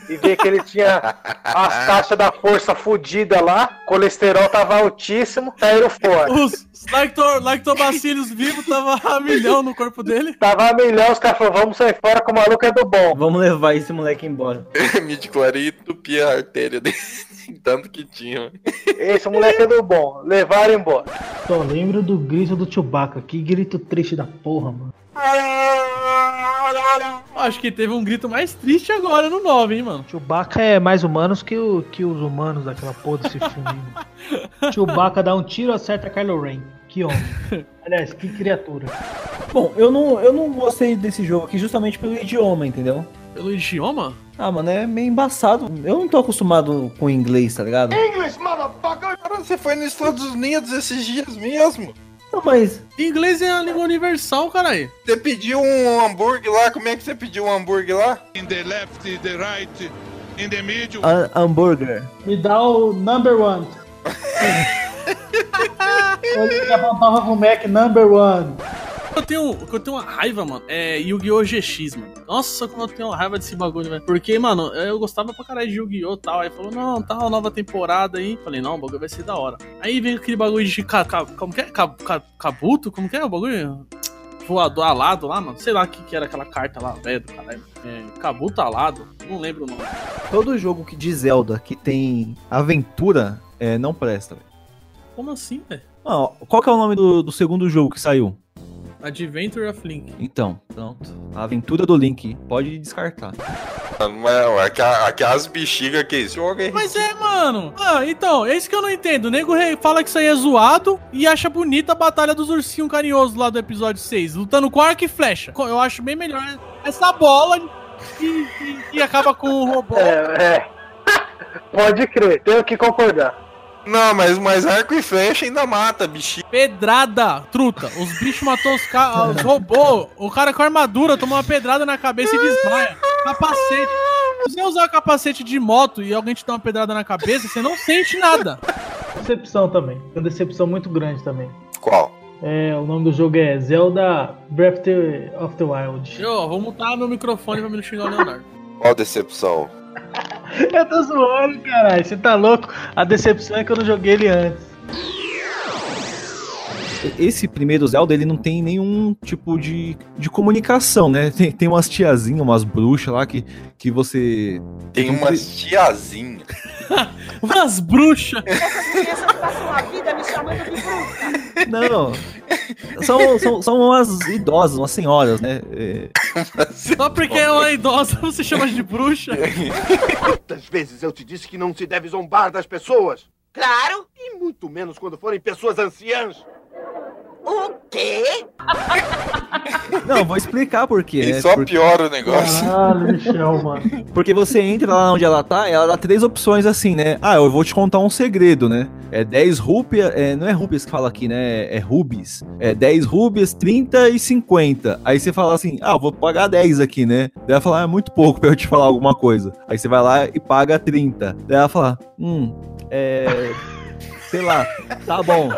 [SPEAKER 7] E ver que ele tinha as taxas da força fodida lá, colesterol tava altíssimo, saíram fora.
[SPEAKER 1] Os lacto- lactobacilos vivos tava a milhão no corpo dele.
[SPEAKER 7] Tava a milhão, os caras falaram, vamos sair fora que o maluco é do bom.
[SPEAKER 5] Vamos levar esse moleque embora.
[SPEAKER 2] Midichlorian entupia a artéria dele. Tanto que tinha.
[SPEAKER 7] Esse moleque é do bom, levaram embora.
[SPEAKER 3] Só lembro do grito do Chewbacca. Que grito triste da porra, mano.
[SPEAKER 1] Acho que teve um grito mais triste agora no 9, hein, mano.
[SPEAKER 3] Chewbacca é mais humanos que, o, que os humanos daquela porra desse filme. Chewbacca dá um tiro, acerta Kylo Ren. Que homem. Aliás, que criatura.
[SPEAKER 5] Bom, eu não, eu não gostei desse jogo aqui justamente pelo idioma, entendeu?
[SPEAKER 1] Pelo idioma?
[SPEAKER 5] Ah, mano, é meio embaçado. Eu não tô acostumado com inglês, tá ligado?
[SPEAKER 2] English, motherfucker! Cara, você foi nos Estados Unidos esses dias mesmo?
[SPEAKER 5] Não, mas.
[SPEAKER 1] Inglês é a língua universal, caralho.
[SPEAKER 2] Você pediu um hambúrguer lá? Como é que você pediu um hambúrguer lá?
[SPEAKER 17] In the left, the right, in the middle.
[SPEAKER 5] Ha- hambúrguer.
[SPEAKER 3] Me dá o number one. Ele apontava pro Mac number one.
[SPEAKER 1] Eu tenho, eu tenho uma raiva, mano. É Yu-Gi-Oh! GX, mano. Nossa, como eu tenho uma raiva desse bagulho, velho. Porque, mano, eu gostava pra caralho de Yu-Gi-Oh! tal. Aí falou, não, tal, nova temporada aí. Falei, não, o bagulho vai ser da hora. Aí vem aquele bagulho de. Ca, ca- como que é? Ca, ca, Kabuto? Como que é o bagulho? Voador alado lá, mano. Sei lá o que, que era aquela carta lá, velho do caralho. É, Kabuto alado. Não lembro o nome.
[SPEAKER 5] Todo jogo que de Zelda que tem aventura é, não presta, velho.
[SPEAKER 1] Como assim, velho?
[SPEAKER 5] Qual que é o nome do, do segundo jogo que saiu?
[SPEAKER 1] Adventure of Link.
[SPEAKER 5] Então, pronto. A aventura do Link. Pode descartar.
[SPEAKER 2] Mano, aqua- aquelas bexigas que esse jogo é.
[SPEAKER 1] Mas é, mano. Ah, então, é isso que eu não entendo. O nego fala que isso aí é zoado e acha bonita a batalha dos ursinhos carinhosos lá do episódio 6, lutando com arco e flecha. Eu acho bem melhor essa bola e, e- e acaba com o robô.
[SPEAKER 7] É, é. Pode crer, tenho que concordar.
[SPEAKER 2] Não, mas, mas arco e flecha ainda mata, bichinho.
[SPEAKER 1] Pedrada, truta. Os bichos matou os, ca... os robôs. O cara com armadura tomou uma pedrada na cabeça e desmaia. Capacete. Se você usar capacete de moto e alguém te dá uma pedrada na cabeça, você não sente nada.
[SPEAKER 3] Decepção também. Uma decepção muito grande também.
[SPEAKER 2] Qual?
[SPEAKER 3] É, o nome do jogo é Zelda Breath of the- of the Wild.
[SPEAKER 1] Eu, vou mutar meu microfone pra me não xingar o Leonardo.
[SPEAKER 2] Qual decepção?
[SPEAKER 3] Eu tô zoando, caralho. Você tá louco? A decepção é que eu não joguei ele antes.
[SPEAKER 5] Esse primeiro Zelda, ele não tem nenhum tipo de, de comunicação, né? Tem, tem umas tiazinhas, umas bruxas lá que, que você.
[SPEAKER 2] Tem umas tiazinhas.
[SPEAKER 1] Umas bruxas.
[SPEAKER 13] Crianças passam a vida me chamando de bruxa.
[SPEAKER 5] Não. São, são, são umas idosas, umas senhoras, né? É,
[SPEAKER 1] Só porque é uma idosa você chama de bruxa.
[SPEAKER 9] Quantas vezes eu te disse que não se deve zombar das pessoas?
[SPEAKER 13] Claro.
[SPEAKER 9] E muito menos quando forem pessoas anciãs.
[SPEAKER 13] O quê?
[SPEAKER 5] Não, vou explicar por quê.
[SPEAKER 2] E
[SPEAKER 5] né?
[SPEAKER 2] só
[SPEAKER 5] Porque-
[SPEAKER 2] piora o negócio.
[SPEAKER 3] Caralho, Michel, mano.
[SPEAKER 5] Porque você entra lá onde ela tá, ela dá três opções assim, né? Ah, eu vou te contar um segredo, né? É 10 rúpias, é, não é rúpias que fala aqui, né? É rubis. É 10 rúpias, 30 e 50. Aí você fala assim, ah, eu vou pagar 10 aqui, né? Daí ela fala, ah, é muito pouco pra eu te falar alguma coisa. Aí você vai lá e paga 30. Daí ela fala, hum, é... Sei lá, tá bom.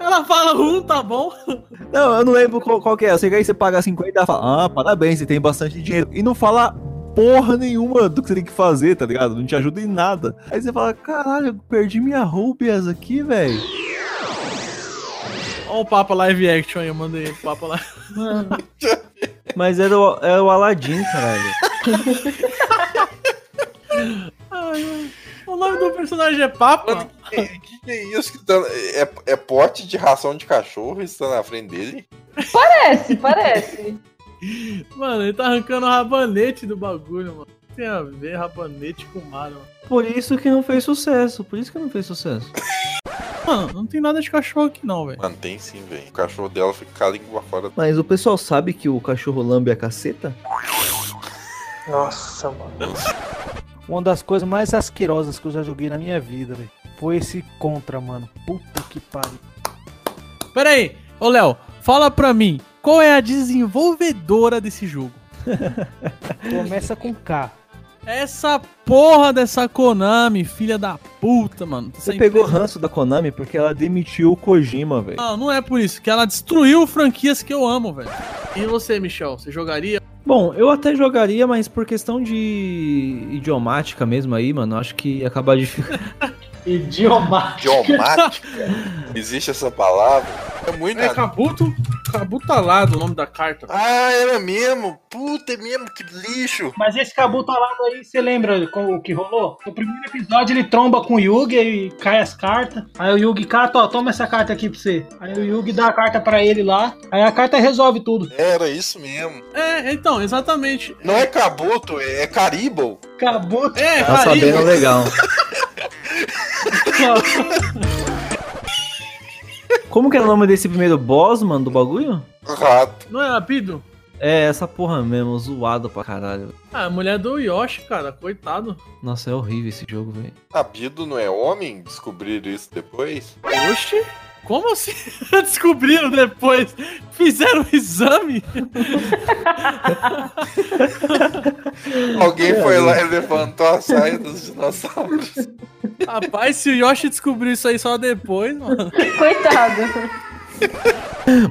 [SPEAKER 1] Ela fala, um, tá bom?
[SPEAKER 5] Não, eu não lembro qual, qual que é. Eu sei que aí você paga 50 e ela fala, ah, parabéns, você tem bastante dinheiro. E não fala porra nenhuma do que você tem que fazer, tá ligado? Não te ajuda em nada. Aí você fala, caralho, eu perdi minha rubias aqui, velho.
[SPEAKER 1] Olha o Papa Live Action aí, eu mandei o Papa Live.
[SPEAKER 5] Mas era o, era o Aladdin, caralho.
[SPEAKER 1] Ai, ai. O nome do personagem é Papa?
[SPEAKER 2] Que, que é isso? Que tá, é, é pote de ração de cachorro isso tá na frente dele?
[SPEAKER 14] Parece, parece.
[SPEAKER 1] Mano, ele tá arrancando o rabanete do bagulho, mano. O que Tem a ver rabanete com mar, mano.
[SPEAKER 5] Por isso que não fez sucesso. Por isso que não fez sucesso.
[SPEAKER 1] Mano, não tem nada de cachorro aqui não, velho.
[SPEAKER 2] Mano, tem sim, velho. O cachorro dela fica com a língua fora.
[SPEAKER 5] Mas o pessoal sabe que o cachorro lambe a caceta?
[SPEAKER 12] Nossa, mano.
[SPEAKER 3] Uma das coisas mais asquerosas que eu já joguei na minha vida, velho. Foi esse Contra, mano. Puta que pariu.
[SPEAKER 1] Pera aí, ô Léo, fala pra mim, qual é a desenvolvedora desse jogo?
[SPEAKER 3] Começa com K.
[SPEAKER 1] Essa porra dessa Konami, filha da puta, mano.
[SPEAKER 5] Você pegou
[SPEAKER 1] empresa-
[SPEAKER 5] ranço da Konami porque ela demitiu o Kojima, velho.
[SPEAKER 1] Não, não é por isso, que ela destruiu franquias que eu amo, velho. E você, Michel, você jogaria?
[SPEAKER 5] Bom, eu até jogaria, mas por questão de idiomática mesmo aí, mano, acho que ia acabar de
[SPEAKER 12] Idiomática.
[SPEAKER 2] Idiomática? Existe essa palavra? É muito.
[SPEAKER 1] É Kabuto, Kabutalado o nome da carta.
[SPEAKER 2] Ah, era mesmo? Puta, é mesmo? Que lixo.
[SPEAKER 7] Mas esse Cabu talado aí, você lembra com o que rolou? No primeiro episódio ele tromba com o Yugi e cai as cartas. Aí o Yugi cata, ó, toma essa carta aqui pra você. Aí o Yugi dá a carta pra ele lá. Aí a carta resolve tudo.
[SPEAKER 2] Era isso mesmo.
[SPEAKER 1] É, então, exatamente.
[SPEAKER 2] Não é Kabuto, é Caribou.
[SPEAKER 7] Cabuto.
[SPEAKER 1] É,
[SPEAKER 5] Tá sabendo legal. Como que era o nome desse primeiro boss, mano, do bagulho?
[SPEAKER 2] Rato.
[SPEAKER 1] Não é Rapido?
[SPEAKER 5] É, essa porra mesmo, zoado pra caralho.
[SPEAKER 1] Ah, a mulher do Yoshi, cara, coitado.
[SPEAKER 5] Nossa, é horrível esse jogo, velho.
[SPEAKER 2] Rabido não é homem? Descobriram isso depois?
[SPEAKER 1] Oxi, como assim? Descobriram depois? Fizeram o exame?
[SPEAKER 2] Alguém foi lá e levantou a saia dos dinossauros.
[SPEAKER 1] Rapaz, se o Yoshi descobriu isso aí só depois, mano.
[SPEAKER 14] Coitado.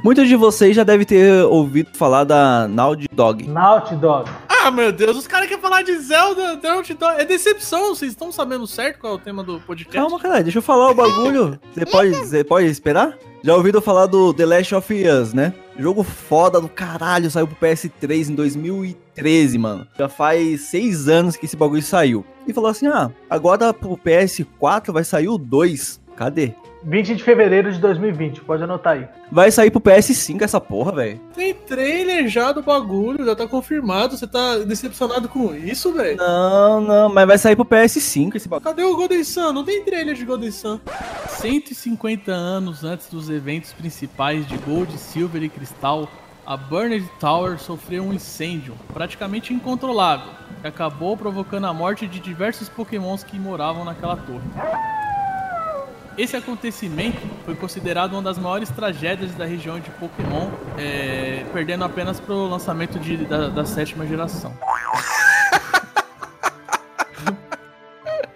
[SPEAKER 5] Muitos de vocês já devem ter ouvido falar da Naughty Dog.
[SPEAKER 7] Naughty Dog.
[SPEAKER 1] Ah, meu Deus, os caras querem falar de Zelda, Dog. É decepção, vocês estão sabendo certo qual é o tema do podcast?
[SPEAKER 5] Calma, caralho, deixa eu falar o bagulho. Você pode, você pode esperar? Já ouviram falar do The Last of Us, né? Jogo foda do caralho, saiu pro PS3 em 2013, mano. Já faz seis anos que esse bagulho saiu. E falou assim: ah, agora pro PS4 vai sair o 2. Cadê?
[SPEAKER 7] 20 de fevereiro de 2020, pode anotar aí.
[SPEAKER 5] Vai sair pro PS5 essa porra, velho.
[SPEAKER 1] Tem trailer já do bagulho, já tá confirmado. Você tá decepcionado com isso, velho?
[SPEAKER 5] Não, não, mas vai sair pro PS5 esse bagulho.
[SPEAKER 1] Cadê o Golden Sun? Não tem trailer de Golden Sun. 150 anos antes dos eventos principais de Gold, Silver e Cristal, a Burned Tower sofreu um incêndio praticamente incontrolável, que acabou provocando a morte de diversos pokémons que moravam naquela torre. Esse acontecimento foi considerado uma das maiores tragédias da região de Pokémon, é, perdendo apenas para o lançamento de- da, da sétima geração.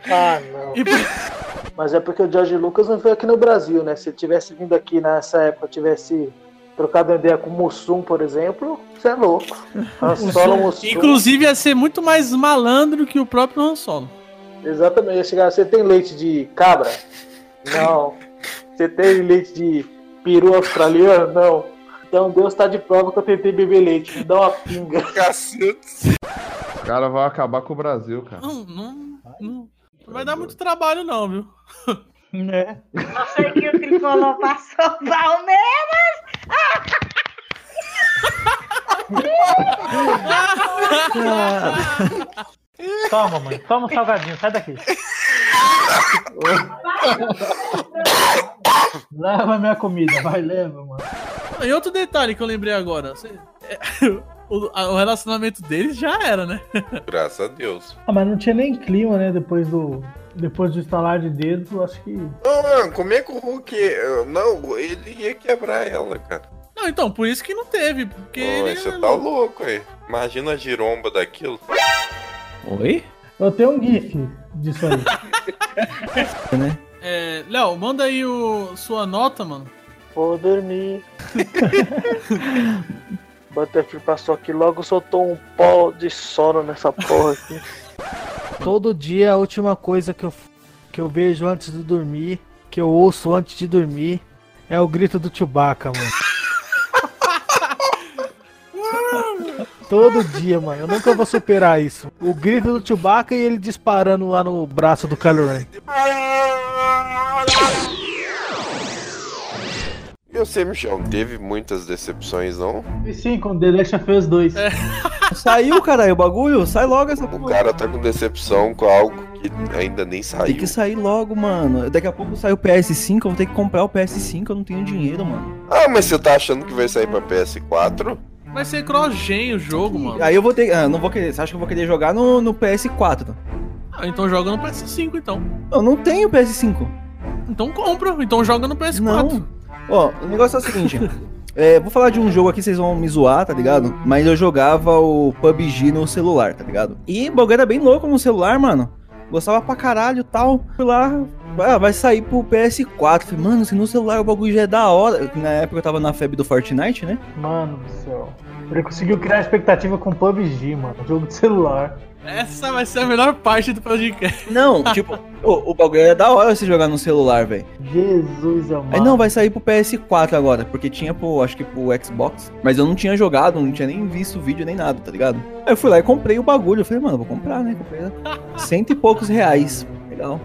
[SPEAKER 12] Ah, não.
[SPEAKER 1] E
[SPEAKER 12] Mas é porque o George Lucas não veio aqui no Brasil, né? Se ele tivesse vindo aqui nessa época, tivesse trocado ideia com o Mussum, por exemplo, você é louco. Han Solo Mussum.
[SPEAKER 1] Inclusive ia ser muito mais malandro que o próprio Han Solo.
[SPEAKER 12] Exatamente. Ia chegar, você tem leite de cabra? Não. Você tem leite de peru australiano? Não. Então Deus tá de prova que eu tentei beber leite. Me dá uma pinga.
[SPEAKER 2] Cacete.
[SPEAKER 20] Os caras vão acabar com o Brasil, cara.
[SPEAKER 1] Não, não, não vai dar muito trabalho não, viu?
[SPEAKER 3] Né?
[SPEAKER 21] Eu sei que o tricolor passou Palmeiras.
[SPEAKER 7] Toma, mãe. Toma um salgadinho, sai daqui. Leva minha comida, vai, leva, mano.
[SPEAKER 1] E outro detalhe que eu lembrei agora. você- é, o, o relacionamento deles já era, né?
[SPEAKER 2] Graças a Deus.
[SPEAKER 7] Ah, mas não tinha nem clima, né? Depois do. Depois do estalar de dedos, eu acho que.
[SPEAKER 2] Não, mano, como é que o Hulk. eh, Não, ele ia quebrar ela, cara.
[SPEAKER 1] Não, então, por isso que não teve. Porque
[SPEAKER 2] Pô,
[SPEAKER 1] ele
[SPEAKER 2] você
[SPEAKER 1] é
[SPEAKER 2] tá louco, aí. Imagina a giromba daquilo.
[SPEAKER 5] Oi?
[SPEAKER 7] Eu tenho um GIF disso aí.
[SPEAKER 5] Né?
[SPEAKER 1] É, Léo, manda aí o, sua nota, mano.
[SPEAKER 12] Vou dormir. Butterfield passou aqui, logo soltou um pó de sono nessa porra aqui.
[SPEAKER 3] Todo dia a última coisa que eu, que eu vejo antes de dormir, que eu ouço antes de dormir, é o grito do Chewbacca, mano. Todo dia, mano. Eu nunca vou superar isso. O grito do Chewbacca e ele disparando lá no braço do Kylo Ren.
[SPEAKER 2] E você, Michel, não teve muitas decepções, não?
[SPEAKER 7] E sim, com The Last of Us 2.
[SPEAKER 5] Saiu, caralho, o bagulho? Sai logo essa
[SPEAKER 2] O
[SPEAKER 5] porra.
[SPEAKER 2] cara tá com decepção com algo que ainda nem
[SPEAKER 5] Tem
[SPEAKER 2] saiu.
[SPEAKER 5] que sair logo, mano. Daqui a pouco sai o PS5, eu vou ter que comprar o PS5, eu não tenho dinheiro, mano.
[SPEAKER 2] Ah, mas você tá achando que vai sair pra PS4?
[SPEAKER 1] Vai ser cross-gen o jogo, mano.
[SPEAKER 5] Aí eu vou ter. Ah, não vou querer. Você acha que eu vou querer jogar no, no PS4?
[SPEAKER 1] Ah, então joga no PS5, então.
[SPEAKER 5] Eu não tenho PS5.
[SPEAKER 1] Então compra, então joga no PS4.
[SPEAKER 5] Não. Ó, o negócio é o seguinte. é, vou falar de um jogo aqui, vocês vão me zoar, tá ligado? Mas eu jogava o PUBG no celular, tá ligado? E o bagulho era bem louco no celular, mano. Gostava pra caralho e tal. Fui lá, ah, vai sair pro PS4. Falei, mano, se no celular o bagulho já é da hora. Na época eu tava na febre do Fortnite, né?
[SPEAKER 7] Mano do céu. Ele conseguiu criar expectativa com PUBG, mano. Jogo de celular.
[SPEAKER 1] Essa vai ser a melhor parte do podcast.
[SPEAKER 5] Não, tipo, o, o bagulho é da hora você jogar no celular, velho.
[SPEAKER 7] Jesus amado.
[SPEAKER 5] Aí não, vai sair pro PS4 agora, porque tinha pro, acho que pro Xbox. Mas eu não tinha jogado, não tinha nem visto o vídeo nem nada, tá ligado? Aí eu fui lá e comprei o bagulho. Eu falei, mano, vou comprar, né? Comprei cento e poucos reais. Legal.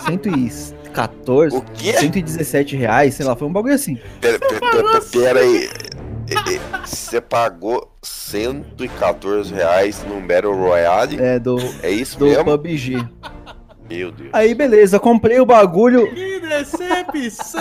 [SPEAKER 5] 114,
[SPEAKER 2] O quê?
[SPEAKER 5] 117 reais, sei lá, foi um bagulho assim.
[SPEAKER 2] Pera, pera, pera, pera aí. Você pagou 114 reais num Battle Royale?
[SPEAKER 5] É, do,
[SPEAKER 2] É isso
[SPEAKER 5] do
[SPEAKER 2] mesmo?
[SPEAKER 5] PUBG.
[SPEAKER 2] Meu Deus.
[SPEAKER 5] Aí beleza, comprei o bagulho.
[SPEAKER 1] Que decepção!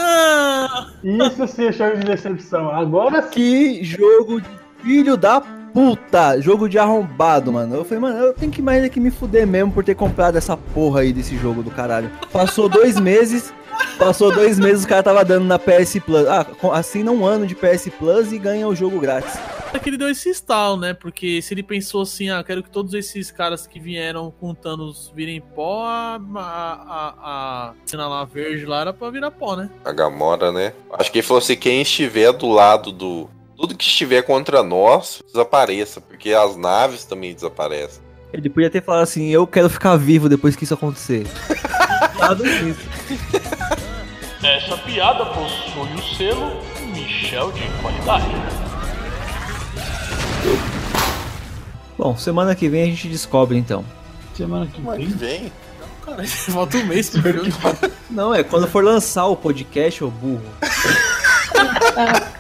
[SPEAKER 7] Isso sim é jogo de decepção. Agora sim.
[SPEAKER 5] Que jogo de filho da puta! Jogo de arrombado, mano. Eu falei, mano, eu tenho que mais aqui me fuder mesmo por ter comprado essa porra aí desse jogo do caralho. Passou dois meses. Passou dois meses, o cara tava dando na PS Plus. Ah, assina um ano de PS Plus e ganha o jogo grátis.
[SPEAKER 1] É que ele deu esse estalo, né? Porque se ele pensou assim, ah, quero que todos esses caras que vieram com Thanos virem pó, a, a, a, a cena lá verde lá era pra virar pó, né?
[SPEAKER 2] A Gamora, né? Acho que ele falou assim: quem estiver do lado do. Tudo que estiver contra nós, desapareça, porque as naves também desaparecem.
[SPEAKER 5] Ele podia ter falado assim, eu quero ficar vivo depois que isso acontecer. Nada disso.
[SPEAKER 18] Essa piada possui o selo Michel de qualidade.
[SPEAKER 5] Bom, semana que vem a gente descobre então.
[SPEAKER 7] Semana que vem.
[SPEAKER 2] vem.
[SPEAKER 1] Cara, falta um mês pro filme.
[SPEAKER 5] Não, é quando for lançar o podcast, ô burro.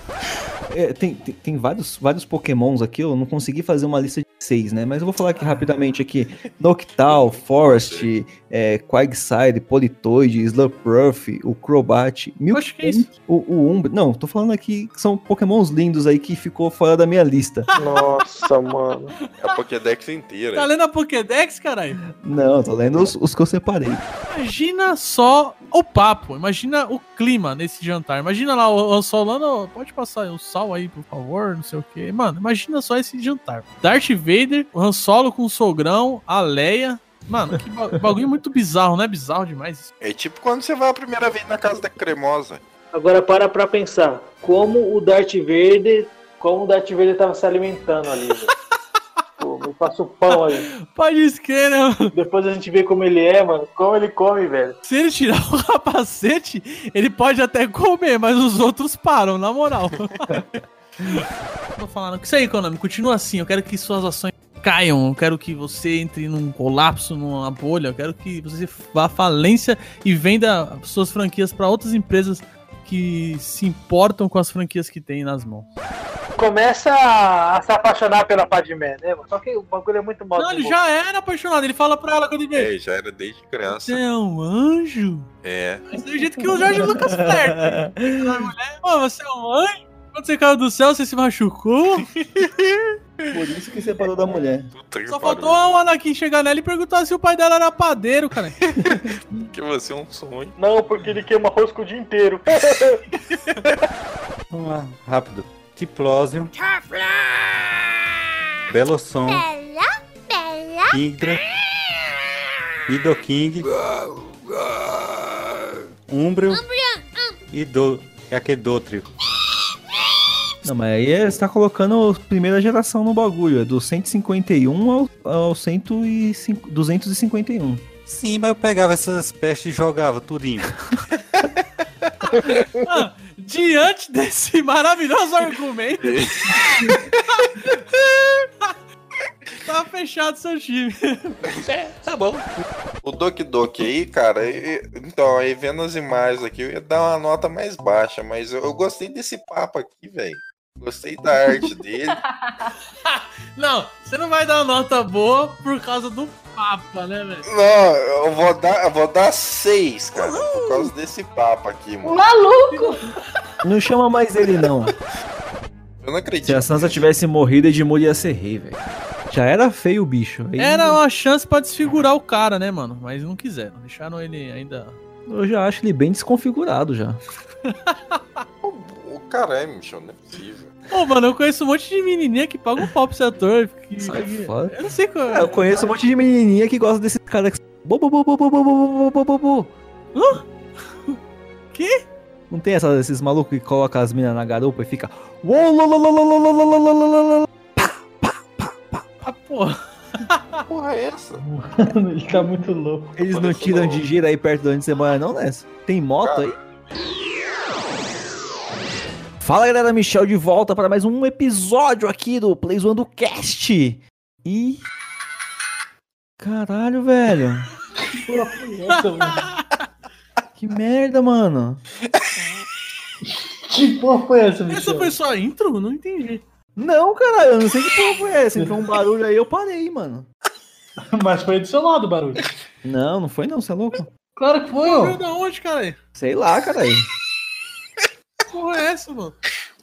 [SPEAKER 5] É, tem, tem, tem vários, vários pokémons aqui, eu não consegui fazer uma lista seis, né? Mas eu vou falar aqui rapidamente aqui. Noctowl, Forest, é, Quagsire, Politoid, Slurpuff, o Crobat, Milkshake, o, o Umbra... Não, tô falando aqui que são pokémons lindos aí que ficou fora da minha lista.
[SPEAKER 12] Nossa, mano.
[SPEAKER 2] É a Pokédex inteira.
[SPEAKER 1] Tá lendo a Pokédex, caralho?
[SPEAKER 5] Não, tô lendo os, os que eu separei.
[SPEAKER 1] Imagina só o papo, imagina o clima nesse jantar. Imagina lá o Han Solano, pode passar o sal aí, por favor, não sei o que. Mano, imagina só esse jantar. Darth Vader, o Han Solo com o sogrão, a Leia. Mano, que ba- bagulho muito bizarro, não é bizarro demais?
[SPEAKER 2] É tipo quando você vai a primeira vez na casa da cremosa.
[SPEAKER 12] Agora para pra pensar. Como o Darth Vader. Como o Darth Vader tava se alimentando ali, velho. Pô, me passa o pão aí.
[SPEAKER 1] Pode esquecer, né? mano?
[SPEAKER 12] Depois a gente vê como ele é, mano. Como ele come, velho.
[SPEAKER 1] Se ele tirar o capacete, ele pode até comer, mas os outros param, na moral. Tô falando. Isso aí, Konami, continua assim. Eu quero que suas ações caiam. Eu quero que você entre num colapso, numa bolha. Eu quero que você vá à falência e venda suas franquias para outras empresas que se importam com as franquias que tem nas mãos.
[SPEAKER 12] começa a, se apaixonar pela Padmé, né? Só que o bagulho é muito mal
[SPEAKER 1] Não, ele já era apaixonado. Ele fala pra ela quando ele vê.
[SPEAKER 2] É, já era desde criança.
[SPEAKER 1] Você é um anjo?
[SPEAKER 2] É.
[SPEAKER 1] Esse é o jeito que o Jorge Lucas flerta. Mulher, Pô, você é um anjo? Quando você caiu do céu, você se machucou?
[SPEAKER 5] Por isso que separou da mulher.
[SPEAKER 1] Só faltou o Anakin chegar nela e perguntar se o pai dela era padeiro, cara.
[SPEAKER 2] Que você é um sonho.
[SPEAKER 12] Não, porque ele queima rosco o dia inteiro.
[SPEAKER 8] Vamos lá, rápido. Tiplósio. Belossom. Hydra. Nidoking. Umbrio. E do. É aquele Dotrio.
[SPEAKER 5] Não, mas aí é- você tá colocando a primeira geração no bagulho. É do 151 ao, ao 105, 251.
[SPEAKER 8] Sim, mas eu pegava essas pestes e jogava tudinho.
[SPEAKER 1] Ah, diante desse maravilhoso argumento, tá fechado seu time.
[SPEAKER 2] É, tá bom. O Doki Doki aí, cara, então, aí vendo as imagens aqui, eu ia dar uma nota mais baixa, mas eu, eu gostei desse papo aqui, velho. Gostei da arte dele.
[SPEAKER 1] Não, você não vai dar nota boa por causa do Papa, né, velho?
[SPEAKER 2] Não, eu vou dar, eu vou dar seis, cara, por causa desse papo aqui, mano.
[SPEAKER 14] Maluco!
[SPEAKER 5] Não chama mais ele, não.
[SPEAKER 2] Eu não acredito.
[SPEAKER 5] Se a Sansa tivesse morrido, Edmure ia ser rei, velho. Já era feio o bicho. Aí-
[SPEAKER 1] Era uma chance pra desfigurar o cara, né, mano? Mas não quiseram. Deixaram ele ainda.
[SPEAKER 5] Eu já acho ele bem desconfigurado já.
[SPEAKER 2] O cara é, Michel, não é possível.
[SPEAKER 1] Pô, mano, eu conheço um monte de menininha que paga um pau pra esse ator. Que...
[SPEAKER 5] Sai fora.
[SPEAKER 1] Eu não sei qual
[SPEAKER 5] é. Eu conheço um monte de menininha que gosta desse cara que.
[SPEAKER 1] Hã? Que?
[SPEAKER 5] Não tem essa, esses malucos que colocam as minas na garupa e fica.
[SPEAKER 1] Ah, porra.
[SPEAKER 2] Porra, é essa?
[SPEAKER 3] Mano, ele tá muito louco.
[SPEAKER 5] Eles não tiram de gira aí perto de onde você mora, não, Tem moto aí? Fala galera, Michel de volta para mais um episódio aqui do Plays One do Cast. E... Caralho, velho.
[SPEAKER 3] Porra, foi essa, mano?
[SPEAKER 5] Que merda, mano.
[SPEAKER 3] Que porra foi essa,
[SPEAKER 1] Essa
[SPEAKER 3] Michel?
[SPEAKER 1] foi só a intro? Não entendi.
[SPEAKER 5] Não, caralho, eu não sei que porra foi essa. Entrou um barulho aí, eu parei, mano.
[SPEAKER 3] Mas foi do seu lado o barulho.
[SPEAKER 5] Não, não foi não, você é louco?
[SPEAKER 3] Claro que foi,
[SPEAKER 1] Veio
[SPEAKER 3] ó.
[SPEAKER 1] da onde, cara?
[SPEAKER 5] Sei lá, caralho.
[SPEAKER 1] Que porra é essa, mano?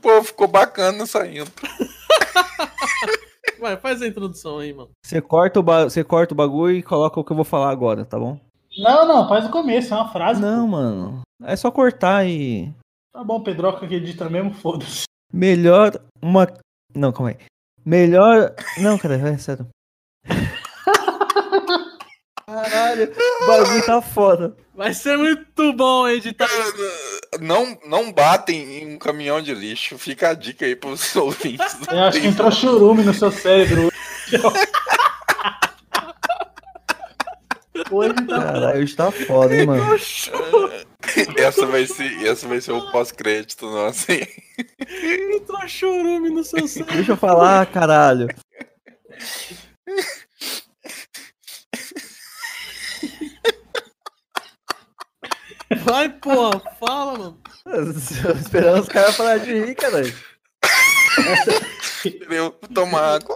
[SPEAKER 2] Pô, ficou bacana essa intro.
[SPEAKER 1] Vai, faz a introdução aí, mano.
[SPEAKER 5] Você corta, o ba... você corta o bagulho e coloca o que eu vou falar agora, tá bom?
[SPEAKER 3] Não, não, faz o começo, é uma frase.
[SPEAKER 5] Não, mano. É só cortar e...
[SPEAKER 3] Tá bom, Pedroca que edita mesmo, foda-se.
[SPEAKER 5] Melhor uma... Não, calma aí. Melhor... Não, cara, é sério. Caralho, o bagulho tá foda.
[SPEAKER 1] Vai ser muito bom editar.
[SPEAKER 2] Não, não batem em um caminhão de lixo. Fica a dica aí pros ouvintes.
[SPEAKER 3] Eu acho que entrou churume no seu cérebro. Hoje tá.
[SPEAKER 5] Caralho, hoje tá foda, hein, mano.
[SPEAKER 2] Essa vai ser, essa vai ser o pós-crédito nosso, hein?
[SPEAKER 1] Entrou churume no seu cérebro.
[SPEAKER 5] Deixa eu falar, caralho.
[SPEAKER 1] Vai, porra, fala, mano.
[SPEAKER 5] Esperando os caras falar de rir, caralho.
[SPEAKER 2] Eu tomar água.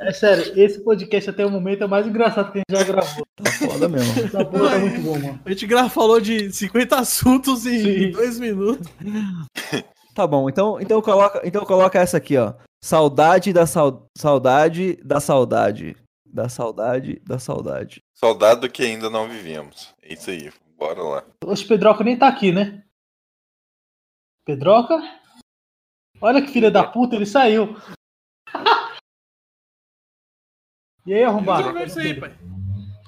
[SPEAKER 3] É sério, esse podcast até o momento é o mais engraçado que a gente já gravou.
[SPEAKER 5] Tá foda mesmo.
[SPEAKER 3] Essa porra tá muito bom, mano.
[SPEAKER 1] A gente gra- falou de 50 assuntos em
[SPEAKER 3] Sim.
[SPEAKER 1] dois minutos.
[SPEAKER 5] Tá bom, então, então, coloca, então coloca essa aqui, ó. Saudade da sau... saudade da saudade. Da saudade da saudade.
[SPEAKER 2] Saudade do que ainda não vivemos. É isso aí. Bora lá.
[SPEAKER 3] Hoje Pedroca nem tá aqui, né? Pedroca? Olha que filha da puta, ele saiu. E aí, arrombado?
[SPEAKER 1] Aí, pai.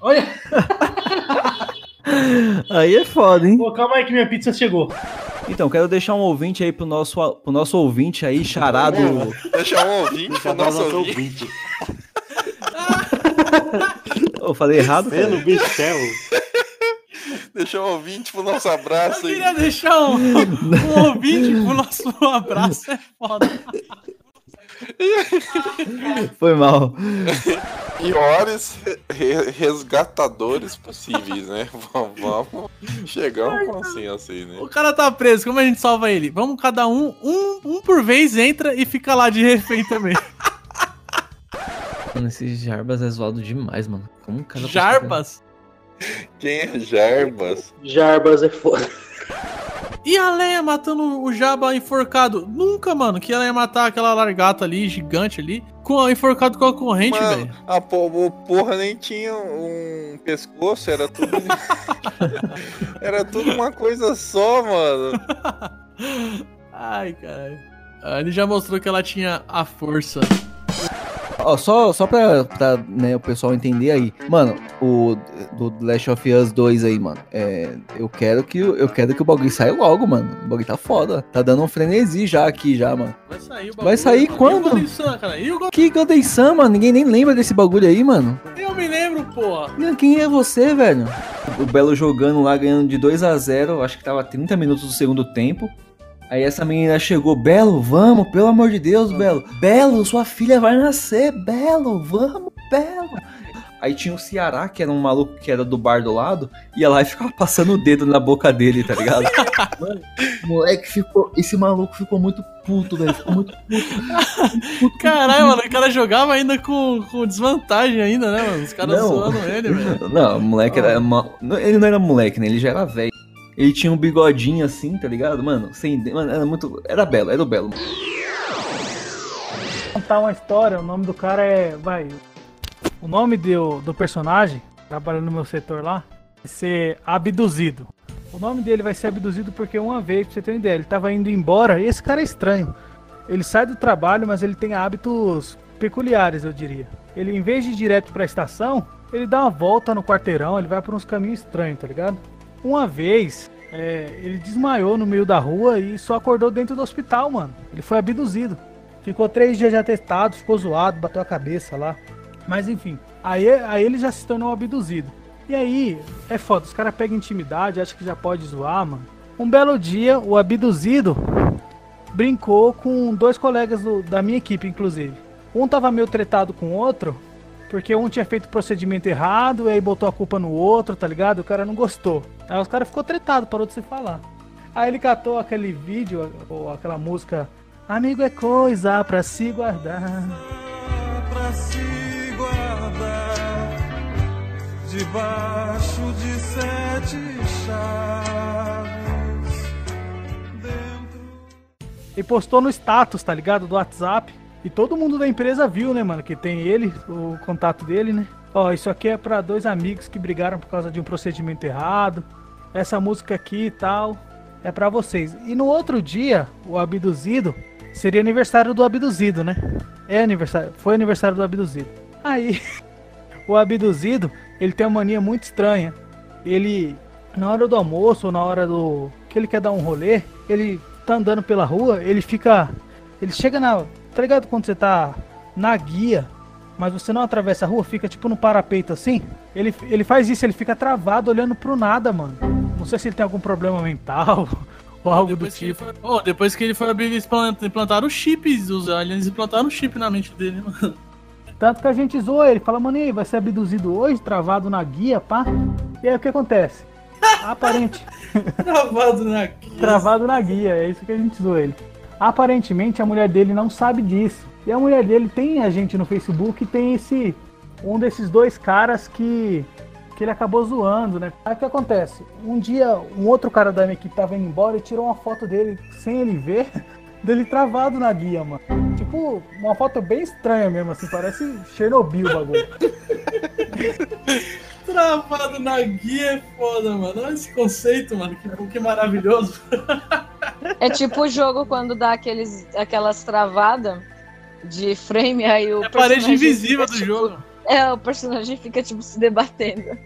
[SPEAKER 3] Olha,
[SPEAKER 5] Aí é foda, hein?
[SPEAKER 3] Pô, calma aí que minha pizza chegou.
[SPEAKER 5] Então, quero deixar um ouvinte aí pro nosso, pro nosso ouvinte aí, charado.
[SPEAKER 2] Deixa um ouvinte pro nosso
[SPEAKER 8] nosso
[SPEAKER 2] ouvinte.
[SPEAKER 5] Eu falei errado? cara?
[SPEAKER 8] Pelo Michel.
[SPEAKER 2] Deixa um ouvinte pro nosso abraço
[SPEAKER 1] Eu
[SPEAKER 2] aí.
[SPEAKER 1] queria deixar um, um ouvinte pro nosso abraço. É foda.
[SPEAKER 5] Foi mal.
[SPEAKER 2] piores re- resgatadores possíveis, né? Vamos vamos chegar a um consenso aí, né?
[SPEAKER 1] O cara tá preso, como a gente salva ele? Vamos cada um, um, um por vez entra e fica lá de refém também.
[SPEAKER 5] Mano, esse Jarbas é zoado demais, mano. Como o cara
[SPEAKER 1] Jarbas?
[SPEAKER 2] Quem é Jarbas?
[SPEAKER 12] Jarbas é foda.
[SPEAKER 1] E a Leia matando o Jabba enforcado? Nunca, mano, que ela ia matar aquela largata ali, gigante ali, com a, enforcado com a corrente, velho.
[SPEAKER 2] a porra nem tinha um pescoço, era tudo. era tudo uma coisa só, mano.
[SPEAKER 1] Ai, caralho. Ah, Ele já mostrou que ela tinha a força.
[SPEAKER 5] Ó, só, só pra, pra né, o pessoal entender aí. Mano, o do Last of Us 2 aí, mano. É, eu quero que o- eu quero que o bagulho saia logo, mano. O bagulho tá foda. Tá dando um frenesi já aqui já, mano.
[SPEAKER 1] Vai sair o bagulho.
[SPEAKER 5] Vai sair
[SPEAKER 1] mano. E
[SPEAKER 5] quando?
[SPEAKER 1] o Golden Sun, cara? E o Golden
[SPEAKER 5] Que Golden Sun, mano? Ninguém nem lembra desse bagulho aí, mano.
[SPEAKER 1] Eu me lembro, porra.
[SPEAKER 5] Quem é você, velho? O Belo jogando lá, ganhando de 2 a 0 Acho que tava 30 minutos do segundo tempo. Aí essa menina chegou, Belo, vamos, pelo amor de Deus, Belo. Belo, sua filha vai nascer, Belo, vamos, Belo. Aí tinha o Ceará, que era um maluco que era do bar do lado, ia lá e ficava passando o dedo na boca dele, tá ligado? Mano, o moleque ficou. Esse maluco ficou muito puto, velho. Ficou muito
[SPEAKER 1] Caralho, mano, o cara jogava ainda com, com desvantagem ainda, né, mano? Os caras
[SPEAKER 5] Não.
[SPEAKER 1] zoando ele, velho.
[SPEAKER 5] Não, o moleque era. ma- não, Ele não era moleque, né? Ele já era velho. Ele tinha um bigodinho assim, tá ligado? Mano, sem. Mano, era muito. Era belo, era o belo.
[SPEAKER 3] contar uma história, o nome do cara é. Vai. O nome do, do personagem, trabalhando no meu setor lá, vai ser abduzido. O nome dele vai ser abduzido porque uma vez, pra você ter uma ideia, ele tava indo embora, e esse cara é estranho. Ele sai do trabalho, mas ele tem hábitos peculiares, eu diria. Ele, em vez de ir direto pra estação, ele dá uma volta no quarteirão, ele vai por uns caminhos estranhos, tá ligado? Uma vez, é, ele desmaiou no meio da rua e só acordou dentro do hospital, mano. Ele foi abduzido. Ficou três dias já testado, ficou zoado, bateu a cabeça lá. Mas enfim, aí, aí ele já se tornou abduzido. E aí, é foda, os caras pegam intimidade, acham que já pode zoar, mano. Um belo dia, o abduzido brincou com dois colegas do- da minha equipe, inclusive. Um tava meio tretado com o outro, porque um tinha feito o procedimento errado, e aí botou a culpa no outro, tá ligado? O cara não gostou. Aí os caras ficou tretado, parou de se falar. Aí ele catou aquele vídeo, ou aquela música, Amigo é coisa pra se guardar.
[SPEAKER 13] pra se guardar debaixo de sete chaves.
[SPEAKER 3] E postou no status, tá ligado? Do WhatsApp. E todo mundo da empresa viu, né, mano? Que tem ele, o contato dele, né? Ó, isso aqui é pra dois amigos que brigaram por causa de um procedimento errado. Essa música aqui e tal é pra vocês. E no outro dia, o abduzido seria aniversário do abduzido, né? É aniversário, foi aniversário do abduzido. Aí, o abduzido, ele tem uma mania muito estranha. Ele, na hora do almoço ou na hora do que ele quer dar um rolê, ele tá andando pela rua, ele fica, ele chega na, tá ligado quando você tá na guia, mas você não atravessa a rua, fica tipo no parapeito assim? Ele, ele faz isso, ele fica travado olhando pro nada, mano. Não sei se ele tem algum problema mental ou algo do tipo.
[SPEAKER 1] Ô, depois que ele foi abrir, eles implant- implantaram chips, os aliens implantaram chip na mente dele, mano.
[SPEAKER 3] Tanto que a gente zoa ele, fala, mano, e aí, vai ser abduzido hoje, travado na guia, pá. E aí o que acontece? Aparente.
[SPEAKER 1] Travado na guia.
[SPEAKER 3] Travado na guia, é isso que a gente zoa ele. Aparentemente a mulher dele não sabe disso. E a mulher dele tem a gente no Facebook e tem esse. Um desses dois caras que. que ele acabou zoando, né? Aí o que acontece? Um dia, um outro cara da minha equipe tava indo embora e tirou uma foto dele sem ele ver, dele travado na guia, mano. Tipo, uma foto bem estranha mesmo, assim, parece Chernobyl o bagulho.
[SPEAKER 1] Travado na guia é foda, mano. Olha esse conceito, mano. Que, que maravilhoso.
[SPEAKER 4] É tipo o jogo quando dá aqueles, aquelas travadas de frame, aí o
[SPEAKER 1] É a parede
[SPEAKER 4] personagem
[SPEAKER 1] invisível
[SPEAKER 4] fica,
[SPEAKER 1] do
[SPEAKER 4] tipo-
[SPEAKER 1] jogo.
[SPEAKER 4] É, o personagem fica, tipo, se debatendo.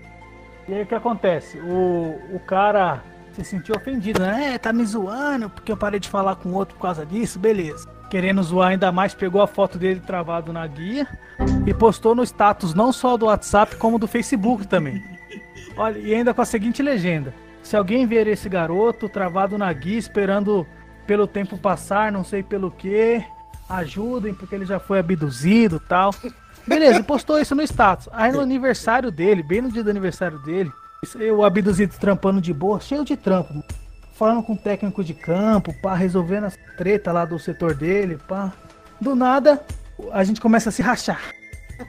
[SPEAKER 3] E aí o que acontece? O, o cara se sentiu ofendido, né? É, tá me zoando porque eu parei de falar com o outro por causa disso, beleza. Querendo zoar ainda mais, pegou a foto dele travado na guia e postou no status não só do WhatsApp, como do Facebook também. Olha, e ainda com a seguinte legenda: Se alguém ver esse garoto travado na guia, esperando pelo tempo passar, não sei pelo que, ajudem, porque ele já foi abduzido tal. Beleza, postou isso no status. Aí no aniversário dele, bem no dia do aniversário dele, isso aí, o Abduzito trampando de boa, cheio de trampo. Falando com o técnico de campo, pá, resolvendo as treta lá do setor dele, pá. Do nada, a gente começa a se rachar.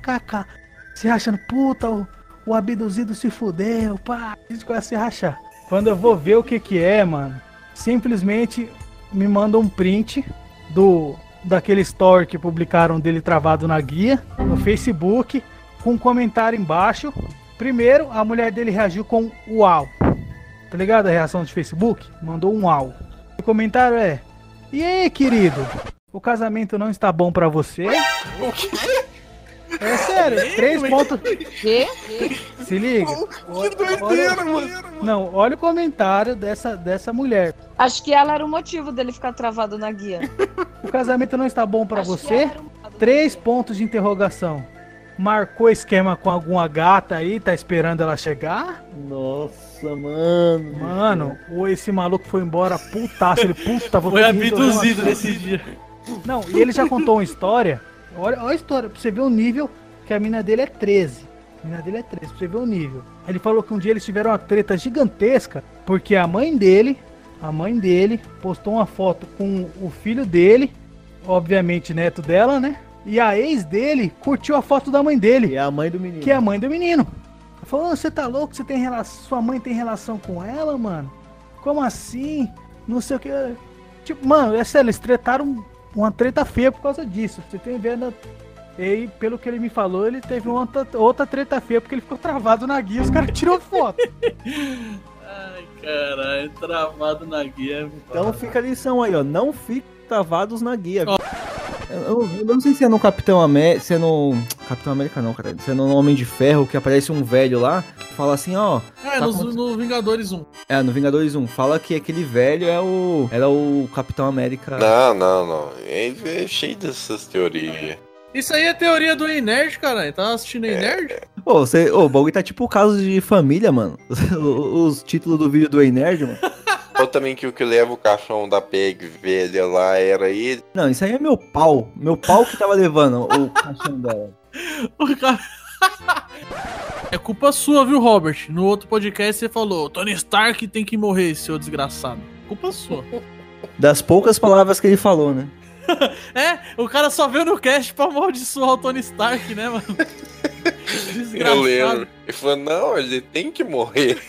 [SPEAKER 3] KK, se rachando, puta, o, o abduzido se fudeu, pá. A gente começa a se rachar. Quando eu vou ver o que que é, mano, simplesmente me manda um print do daquele story que publicaram dele travado na guia no Facebook, com um comentário embaixo. Primeiro, a mulher dele reagiu com uau. Tá ligado a reação de Facebook? Mandou um uau. O comentário é: E aí, querido? O casamento não está bom pra você?
[SPEAKER 2] O quê?
[SPEAKER 3] É sério, três pontos.
[SPEAKER 4] Quê?
[SPEAKER 3] Se liga.
[SPEAKER 2] Que doideira, mano.
[SPEAKER 3] Não, olha o comentário dessa, dessa mulher.
[SPEAKER 4] Acho que ela era o motivo dele ficar travado na guia.
[SPEAKER 3] O casamento não está bom pra você? Três pontos de interrogação. Marcou esquema com alguma gata aí, tá esperando ela chegar?
[SPEAKER 5] Nossa, mano.
[SPEAKER 3] Mano, ou esse maluco foi embora putaço, ele puta, vou
[SPEAKER 1] Foi abduzido nesse dia.
[SPEAKER 3] Não, e ele já contou uma história. Olha, olha a história, pra você ver o nível que a mina dele é 13. A mina dele é 13, pra você ver o nível. Ele falou que um dia eles tiveram uma treta gigantesca, porque a mãe dele, a mãe dele, postou uma foto com o filho dele, obviamente neto dela, né? E a ex dele curtiu a foto da mãe dele.
[SPEAKER 5] Que é a mãe do menino.
[SPEAKER 3] Que é a mãe do menino. Falou, "Ô, você tá louco? Você tem relação. Sua mãe tem relação com ela, mano? Como assim? Não sei o que. Tipo, mano, é sério, eles tretaram uma treta feia por causa disso. Você tem vendo. E pelo que ele me falou, ele teve uma outra, outra treta feia porque ele ficou travado na guia e os caras tirou foto.
[SPEAKER 1] Ai, caralho, travado na guia.
[SPEAKER 5] Então fica a lição aí, ó. Não fique travados na guia. Eu, eu não sei se é no Capitão América. Se é no. Capitão América não, cara. Se é no Homem de Ferro que aparece um velho lá. Fala assim, ó.
[SPEAKER 1] É,
[SPEAKER 5] tá
[SPEAKER 1] no,
[SPEAKER 5] aconte-
[SPEAKER 1] no Vingadores 1.
[SPEAKER 5] É, no Vingadores 1. Fala que aquele velho é o. Era o Capitão América.
[SPEAKER 2] Não, não, não. É, é cheio dessas teorias.
[SPEAKER 1] Isso aí é teoria do Ei Nerd, cara. Tá assistindo Ei Nerd?
[SPEAKER 5] Ô, você, ô, o bagulho tá tipo caso de família, mano. Os títulos do vídeo do Ei Nerd, mano.
[SPEAKER 2] Ou também que o que leva o caixão da PEG velha lá era ele.
[SPEAKER 5] Não, isso aí é meu pau. Meu pau que tava levando o caixão dela.
[SPEAKER 1] O cara- É culpa sua, viu, Robert? No outro podcast você falou: Tony Stark tem que morrer, seu desgraçado. Culpa sua.
[SPEAKER 5] Das poucas palavras que ele falou, né?
[SPEAKER 1] É, o cara só veio no cast pra amaldiçoar o Tony Stark, né, mano? Desgraçado.
[SPEAKER 2] Eu lembro. Ele falou, não, ele tem que morrer.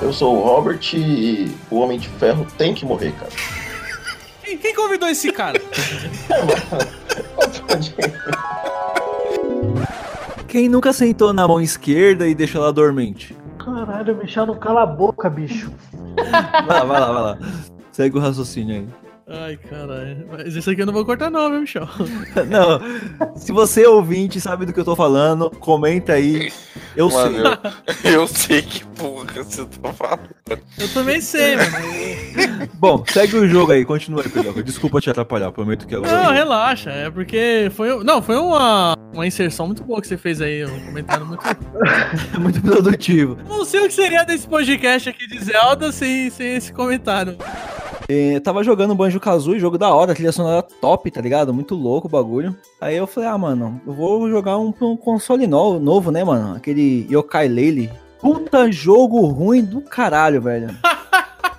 [SPEAKER 19] Eu sou o Robert e o Homem de Ferro tem que morrer, cara.
[SPEAKER 1] Quem, quem convidou esse cara?
[SPEAKER 5] Quem nunca sentou na mão esquerda e deixou ela dormente?
[SPEAKER 3] Caralho, Michel, não cala a boca, bicho.
[SPEAKER 5] Vai lá, vai lá, vai lá. Segue o raciocínio aí.
[SPEAKER 1] Ai, caralho. Mas isso aqui eu não vou cortar, não, viu, Michel?
[SPEAKER 5] Não, se você ouvinte sabe do que eu tô falando, comenta aí. Eu
[SPEAKER 2] Mano,
[SPEAKER 5] sei.
[SPEAKER 2] eu, eu sei que porra você tá falando.
[SPEAKER 1] Eu também sei, mano.
[SPEAKER 5] Bom, segue o jogo aí, continua aí, Pedro. Desculpa te atrapalhar, prometo que agora.
[SPEAKER 1] Não, relaxa. É porque foi. Não, foi uma, uma inserção muito boa que você fez aí. Um comentário muito.
[SPEAKER 5] é muito produtivo.
[SPEAKER 1] Não sei o que seria desse podcast aqui de Zelda sem, sem esse comentário.
[SPEAKER 5] É, tava jogando Banjo Kazooie, jogo da hora, trilha sonora top, tá ligado? Muito louco o bagulho. Aí eu falei, ah, mano, eu vou jogar um, um console novo, novo, né, mano? Aquele Yokai Lele. Puta jogo ruim do caralho, velho.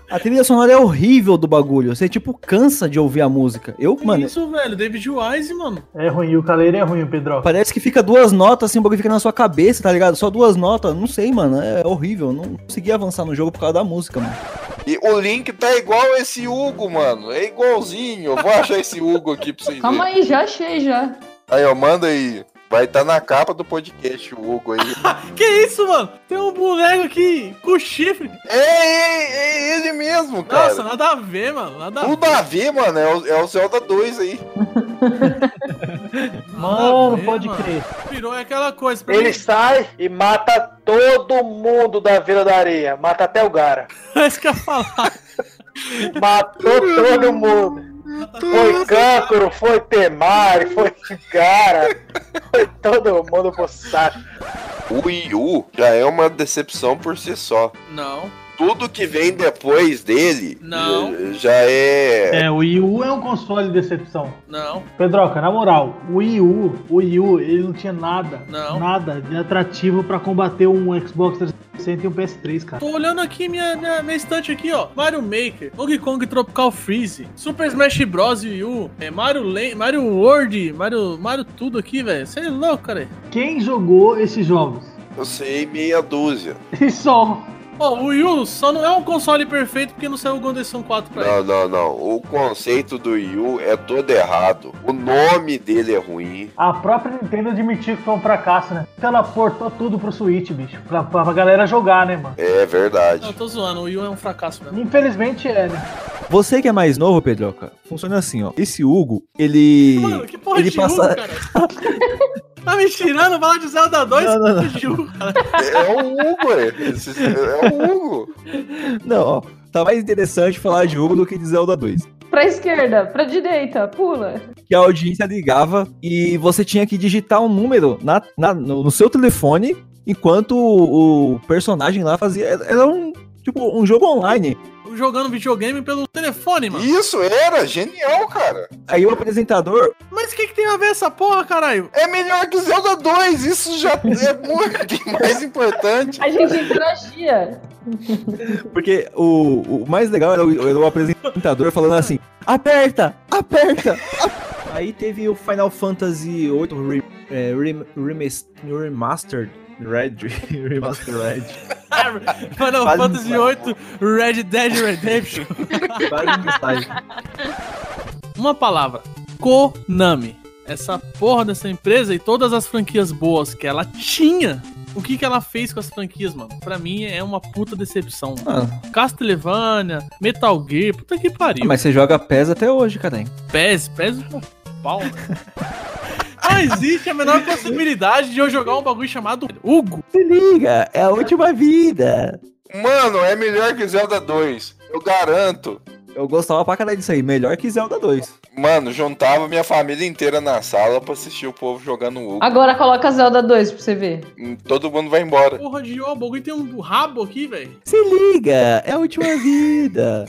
[SPEAKER 5] A trilha sonora é horrível do bagulho. Você, tipo, cansa de ouvir a música. Eu, mano.
[SPEAKER 1] Isso, velho. David Wise, mano.
[SPEAKER 3] É ruim, o caleiro é ruim, Pedro.
[SPEAKER 5] Parece que fica duas notas, assim, o bagulho fica na sua cabeça, tá ligado? Só duas notas, não sei, mano. É horrível. Não consegui avançar no jogo por causa da música, mano.
[SPEAKER 2] E o Link tá igual esse Hugo, mano. É igualzinho. Eu vou achar esse Hugo aqui pra vocês
[SPEAKER 14] Calma
[SPEAKER 2] verem.
[SPEAKER 14] aí, já achei já.
[SPEAKER 2] Aí, ó, manda aí. Vai estar na capa do podcast o Hugo aí.
[SPEAKER 1] Que isso, mano? Tem um boneco aqui com chifre.
[SPEAKER 2] É, é, é ele mesmo, cara.
[SPEAKER 1] Nossa, nada a ver, mano. Nada a
[SPEAKER 2] Tudo a ver, mano. É o, é o Zelda 2 aí.
[SPEAKER 3] Mano,
[SPEAKER 1] ver,
[SPEAKER 3] pode
[SPEAKER 1] mano.
[SPEAKER 3] crer.
[SPEAKER 1] Virou aquela coisa. Pra
[SPEAKER 12] Ele
[SPEAKER 1] mim,
[SPEAKER 12] sai e mata todo mundo da Vila da Areia. Mata até o Gara.
[SPEAKER 1] é isso que eu ia falar.
[SPEAKER 12] Matou todo mundo. Foi Câncoro, foi Temari, foi Gara. Foi todo mundo pro saco.
[SPEAKER 2] O Wii U já é uma decepção por si só.
[SPEAKER 1] Não.
[SPEAKER 2] Tudo que vem depois dele
[SPEAKER 1] Não.
[SPEAKER 2] eh, já é.
[SPEAKER 7] É, o Wii U é um console de decepção.
[SPEAKER 1] Não.
[SPEAKER 7] Pedroca, na moral, o Wii U, o Wii U, ele não tinha nada,
[SPEAKER 1] Não.
[SPEAKER 7] nada de atrativo pra combater um Xbox 360 e um PS3, cara.
[SPEAKER 1] Tô olhando aqui minha, minha, minha estante aqui, ó. Mario Maker, Donkey Kong Tropical Freeze, Super Smash Bros. Wii U, é, Mario, Mario World, Mario, Mario tudo aqui, velho. Você é louco, cara.
[SPEAKER 7] Quem jogou esses jogos?
[SPEAKER 2] Eu sei meia dúzia.
[SPEAKER 7] E só.
[SPEAKER 1] Ó, o Wii U só não é um console perfeito porque não saiu o Gondesson 4 pra
[SPEAKER 2] Não,
[SPEAKER 1] ele.
[SPEAKER 2] não, não. O conceito do Wii U é todo errado. O nome dele é ruim.
[SPEAKER 7] A própria Nintendo admitiu que foi um fracasso, né? Então ela portou tudo pro Switch, bicho. Pra, pra galera jogar, né, mano?
[SPEAKER 2] É verdade.
[SPEAKER 1] Não, tô zoando, o Wii U é um fracasso mesmo.
[SPEAKER 7] Infelizmente é, né?
[SPEAKER 5] Você que é mais novo, Pedroca, funciona assim, ó. Esse Hugo, ele.
[SPEAKER 1] Mano, que porra
[SPEAKER 5] ele
[SPEAKER 1] de Hugo, cara? tá me tirando falar de Zelda 2?
[SPEAKER 5] Não, não, não.
[SPEAKER 2] É o Hugo, é. É o Hugo.
[SPEAKER 5] Não, ó. Tá mais interessante falar de Hugo do que de Zelda 2.
[SPEAKER 14] Pra esquerda, pra direita, pula.
[SPEAKER 5] Que a audiência ligava e você tinha que digitar um número na, na- no, no seu telefone enquanto o, o personagem lá fazia. Era um. Tipo, um jogo online.
[SPEAKER 1] Jogando videogame pelo telefone, mano.
[SPEAKER 2] Isso era genial, cara.
[SPEAKER 5] Aí o apresentador.
[SPEAKER 1] Mas o que, que tem a ver essa porra, caralho?
[SPEAKER 2] É melhor que Zelda 2. Isso já é muito mais importante.
[SPEAKER 14] A gente interagia.
[SPEAKER 5] Porque o, o mais legal era o, era o apresentador falando assim: aperta, aperta. ap-". Aí teve o Final Fantasy VIII re, é, rem- remas- Remastered Red. Remastered Red.
[SPEAKER 1] Final Fantasy VIII Red Dead Redemption. Uma palavra: Konami. Essa porra dessa empresa e todas as franquias boas que ela tinha. O que, que ela fez com as franquias, mano? Pra mim é uma puta decepção.
[SPEAKER 5] Ah.
[SPEAKER 1] Castlevania, Metal Gear, puta que pariu.
[SPEAKER 5] Mas você joga PES até hoje, cara.
[SPEAKER 1] PES, PES é pau. Não existe a menor possibilidade de eu jogar um bagulho chamado Hugo.
[SPEAKER 5] Se liga, é a última vida.
[SPEAKER 2] Mano, é melhor que Zelda 2. Eu garanto.
[SPEAKER 5] Eu gostava pra caralho disso aí, melhor que Zelda 2.
[SPEAKER 2] Mano, juntava minha família inteira na sala pra assistir o povo jogando Hugo.
[SPEAKER 14] Agora coloca Zelda 2 pra você ver.
[SPEAKER 2] Hum, Todo mundo vai embora.
[SPEAKER 1] Porra de ó, o bagulho tem um rabo aqui, velho.
[SPEAKER 5] Se liga, é a última vida.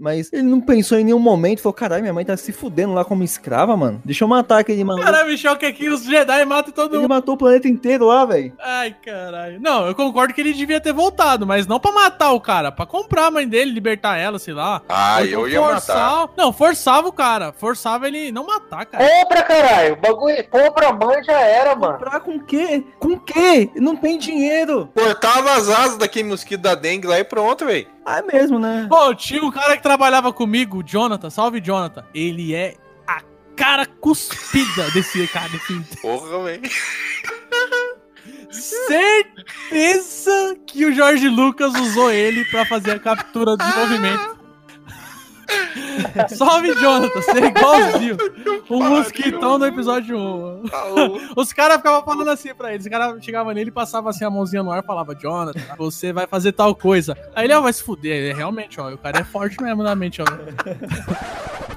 [SPEAKER 5] Mas ele não pensou em nenhum momento, falou, caralho, minha mãe tá se fudendo lá como escrava, mano. Deixa eu matar aquele maluco.
[SPEAKER 1] Caralho, me choca aqui, os Jedi matam todo
[SPEAKER 5] Ele
[SPEAKER 1] mundo.
[SPEAKER 5] matou o planeta inteiro lá, velho.
[SPEAKER 1] Ai, caralho. Não, eu concordo que ele devia ter voltado, mas não pra matar o cara, pra comprar a mãe dele, libertar ela, sei lá.
[SPEAKER 2] Ah, eu ia
[SPEAKER 1] forçar-
[SPEAKER 2] matar.
[SPEAKER 1] Não, forçava o cara. Forçava ele não matar, cara.
[SPEAKER 12] Compra, caralho. Bagulho, compra a mãe já era, mano.
[SPEAKER 5] Comprar com o quê? Com o quê? Não tem dinheiro.
[SPEAKER 2] Cortava as asas daquele mosquito da dengue lá e pronto, velho.
[SPEAKER 5] Ah, é mesmo, né?
[SPEAKER 1] Pô, tinha um cara que trabalhava comigo, o Jonathan, salve Jonathan. Ele é a cara cuspida desse cara, desse
[SPEAKER 2] Porra, velho.
[SPEAKER 1] Certeza que o Jorge Lucas usou ele pra fazer a captura dos movimentos. Salve, Jonathan, você é igualzinho. O mosquitão do episódio 1. Os caras ficavam falando assim pra ele. Os caras chegavam nele e passavam assim a mãozinha no ar e falava, Jonathan, você vai fazer tal coisa. Aí ele, ó, vai se fuder. Realmente, ó, o cara é forte mesmo na mente, ó.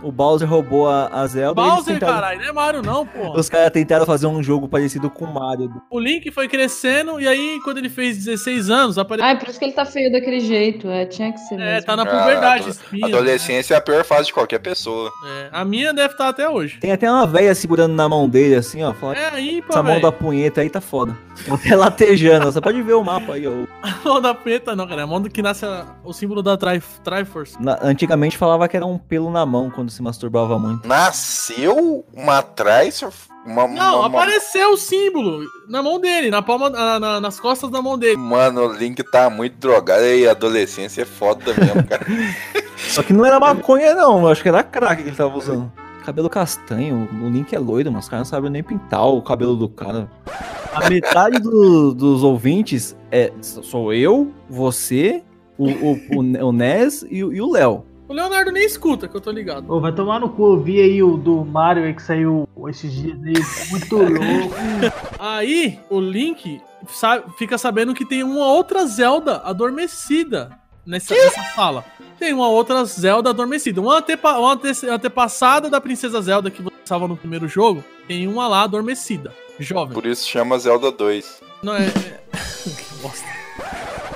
[SPEAKER 5] O Bowser roubou a, a Zelda.
[SPEAKER 1] Bowser,
[SPEAKER 5] tentaram-
[SPEAKER 1] caralho, não é Mario não, pô.
[SPEAKER 5] Os caras tentaram fazer um jogo parecido com o Mario.
[SPEAKER 1] O Link foi crescendo e aí, quando ele fez 16 anos, apareceu.
[SPEAKER 14] Ah, é por isso que ele tá feio daquele jeito. É, tinha que ser
[SPEAKER 1] É,
[SPEAKER 14] mesmo.
[SPEAKER 1] tá na puberdade,
[SPEAKER 2] Ah,
[SPEAKER 1] espinha.
[SPEAKER 2] Adolescência é a pior fase de qualquer pessoa.
[SPEAKER 1] É, a minha deve estar até hoje.
[SPEAKER 5] Tem até uma velha segurando na mão dele, assim, ó. Fala,
[SPEAKER 1] É aí, pô,
[SPEAKER 5] Essa mão da punheta aí tá foda. Até latejando. Você pode ver o mapa aí, ó.
[SPEAKER 1] A mão da preta não, cara. É a mão do que nasce a- o símbolo da tri Triforce.
[SPEAKER 5] Na- antigamente falava que era um pelo na mão quando se masturbava muito.
[SPEAKER 2] Nasceu uma traição? Uma,
[SPEAKER 1] Não,
[SPEAKER 2] uma- uma-
[SPEAKER 1] apareceu o símbolo na mão dele, na palma, na- na- nas costas da mão dele.
[SPEAKER 2] Mano, o Link tá muito drogado e a adolescência é foda mesmo, cara.
[SPEAKER 5] Só que não era maconha, não. Eu acho que era crack que ele tava usando. Cabelo castanho, o Link é loiro, mas os caras não sabem nem pintar o cabelo do cara. A metade do- dos ouvintes é sou eu, você, o, o, o, o Nes e, o- e o Léo.
[SPEAKER 1] O Leonardo nem escuta, que eu tô ligado.
[SPEAKER 7] Ô, vai tomar no cu, eu vi aí o do Mario aí que saiu esses dias aí, muito louco.
[SPEAKER 1] Aí, o Link sa- fica sabendo que tem uma outra Zelda adormecida nessa, nessa sala. Tem uma outra Zelda adormecida. Uma, antepa uma ante- antepassada da Princesa Zelda que você estava no primeiro jogo. Tem uma lá adormecida. Jovem.
[SPEAKER 2] Por isso chama Zelda 2.
[SPEAKER 1] Não é. é- que bosta.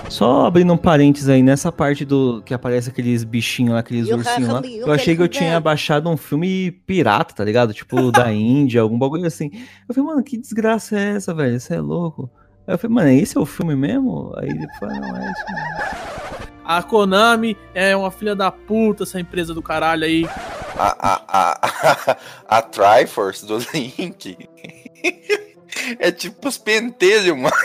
[SPEAKER 5] Só abrindo um parênteses aí, nessa parte do que aparece aqueles bichinhos lá, aqueles ursinhos lá,
[SPEAKER 13] eu
[SPEAKER 5] achei que eu tinha baixado um filme pirata, tá ligado? Tipo, da Índia, algum bagulho assim. Eu falei, mano, que desgraça é essa, velho? Você é louco? Aí eu falei, mano, esse é o filme mesmo? Aí ele falou, não, é isso mesmo.
[SPEAKER 1] A Konami é uma filha da puta, essa empresa do caralho aí.
[SPEAKER 2] A, a, a, a Triforce do Link é tipo os pentelhos, mano.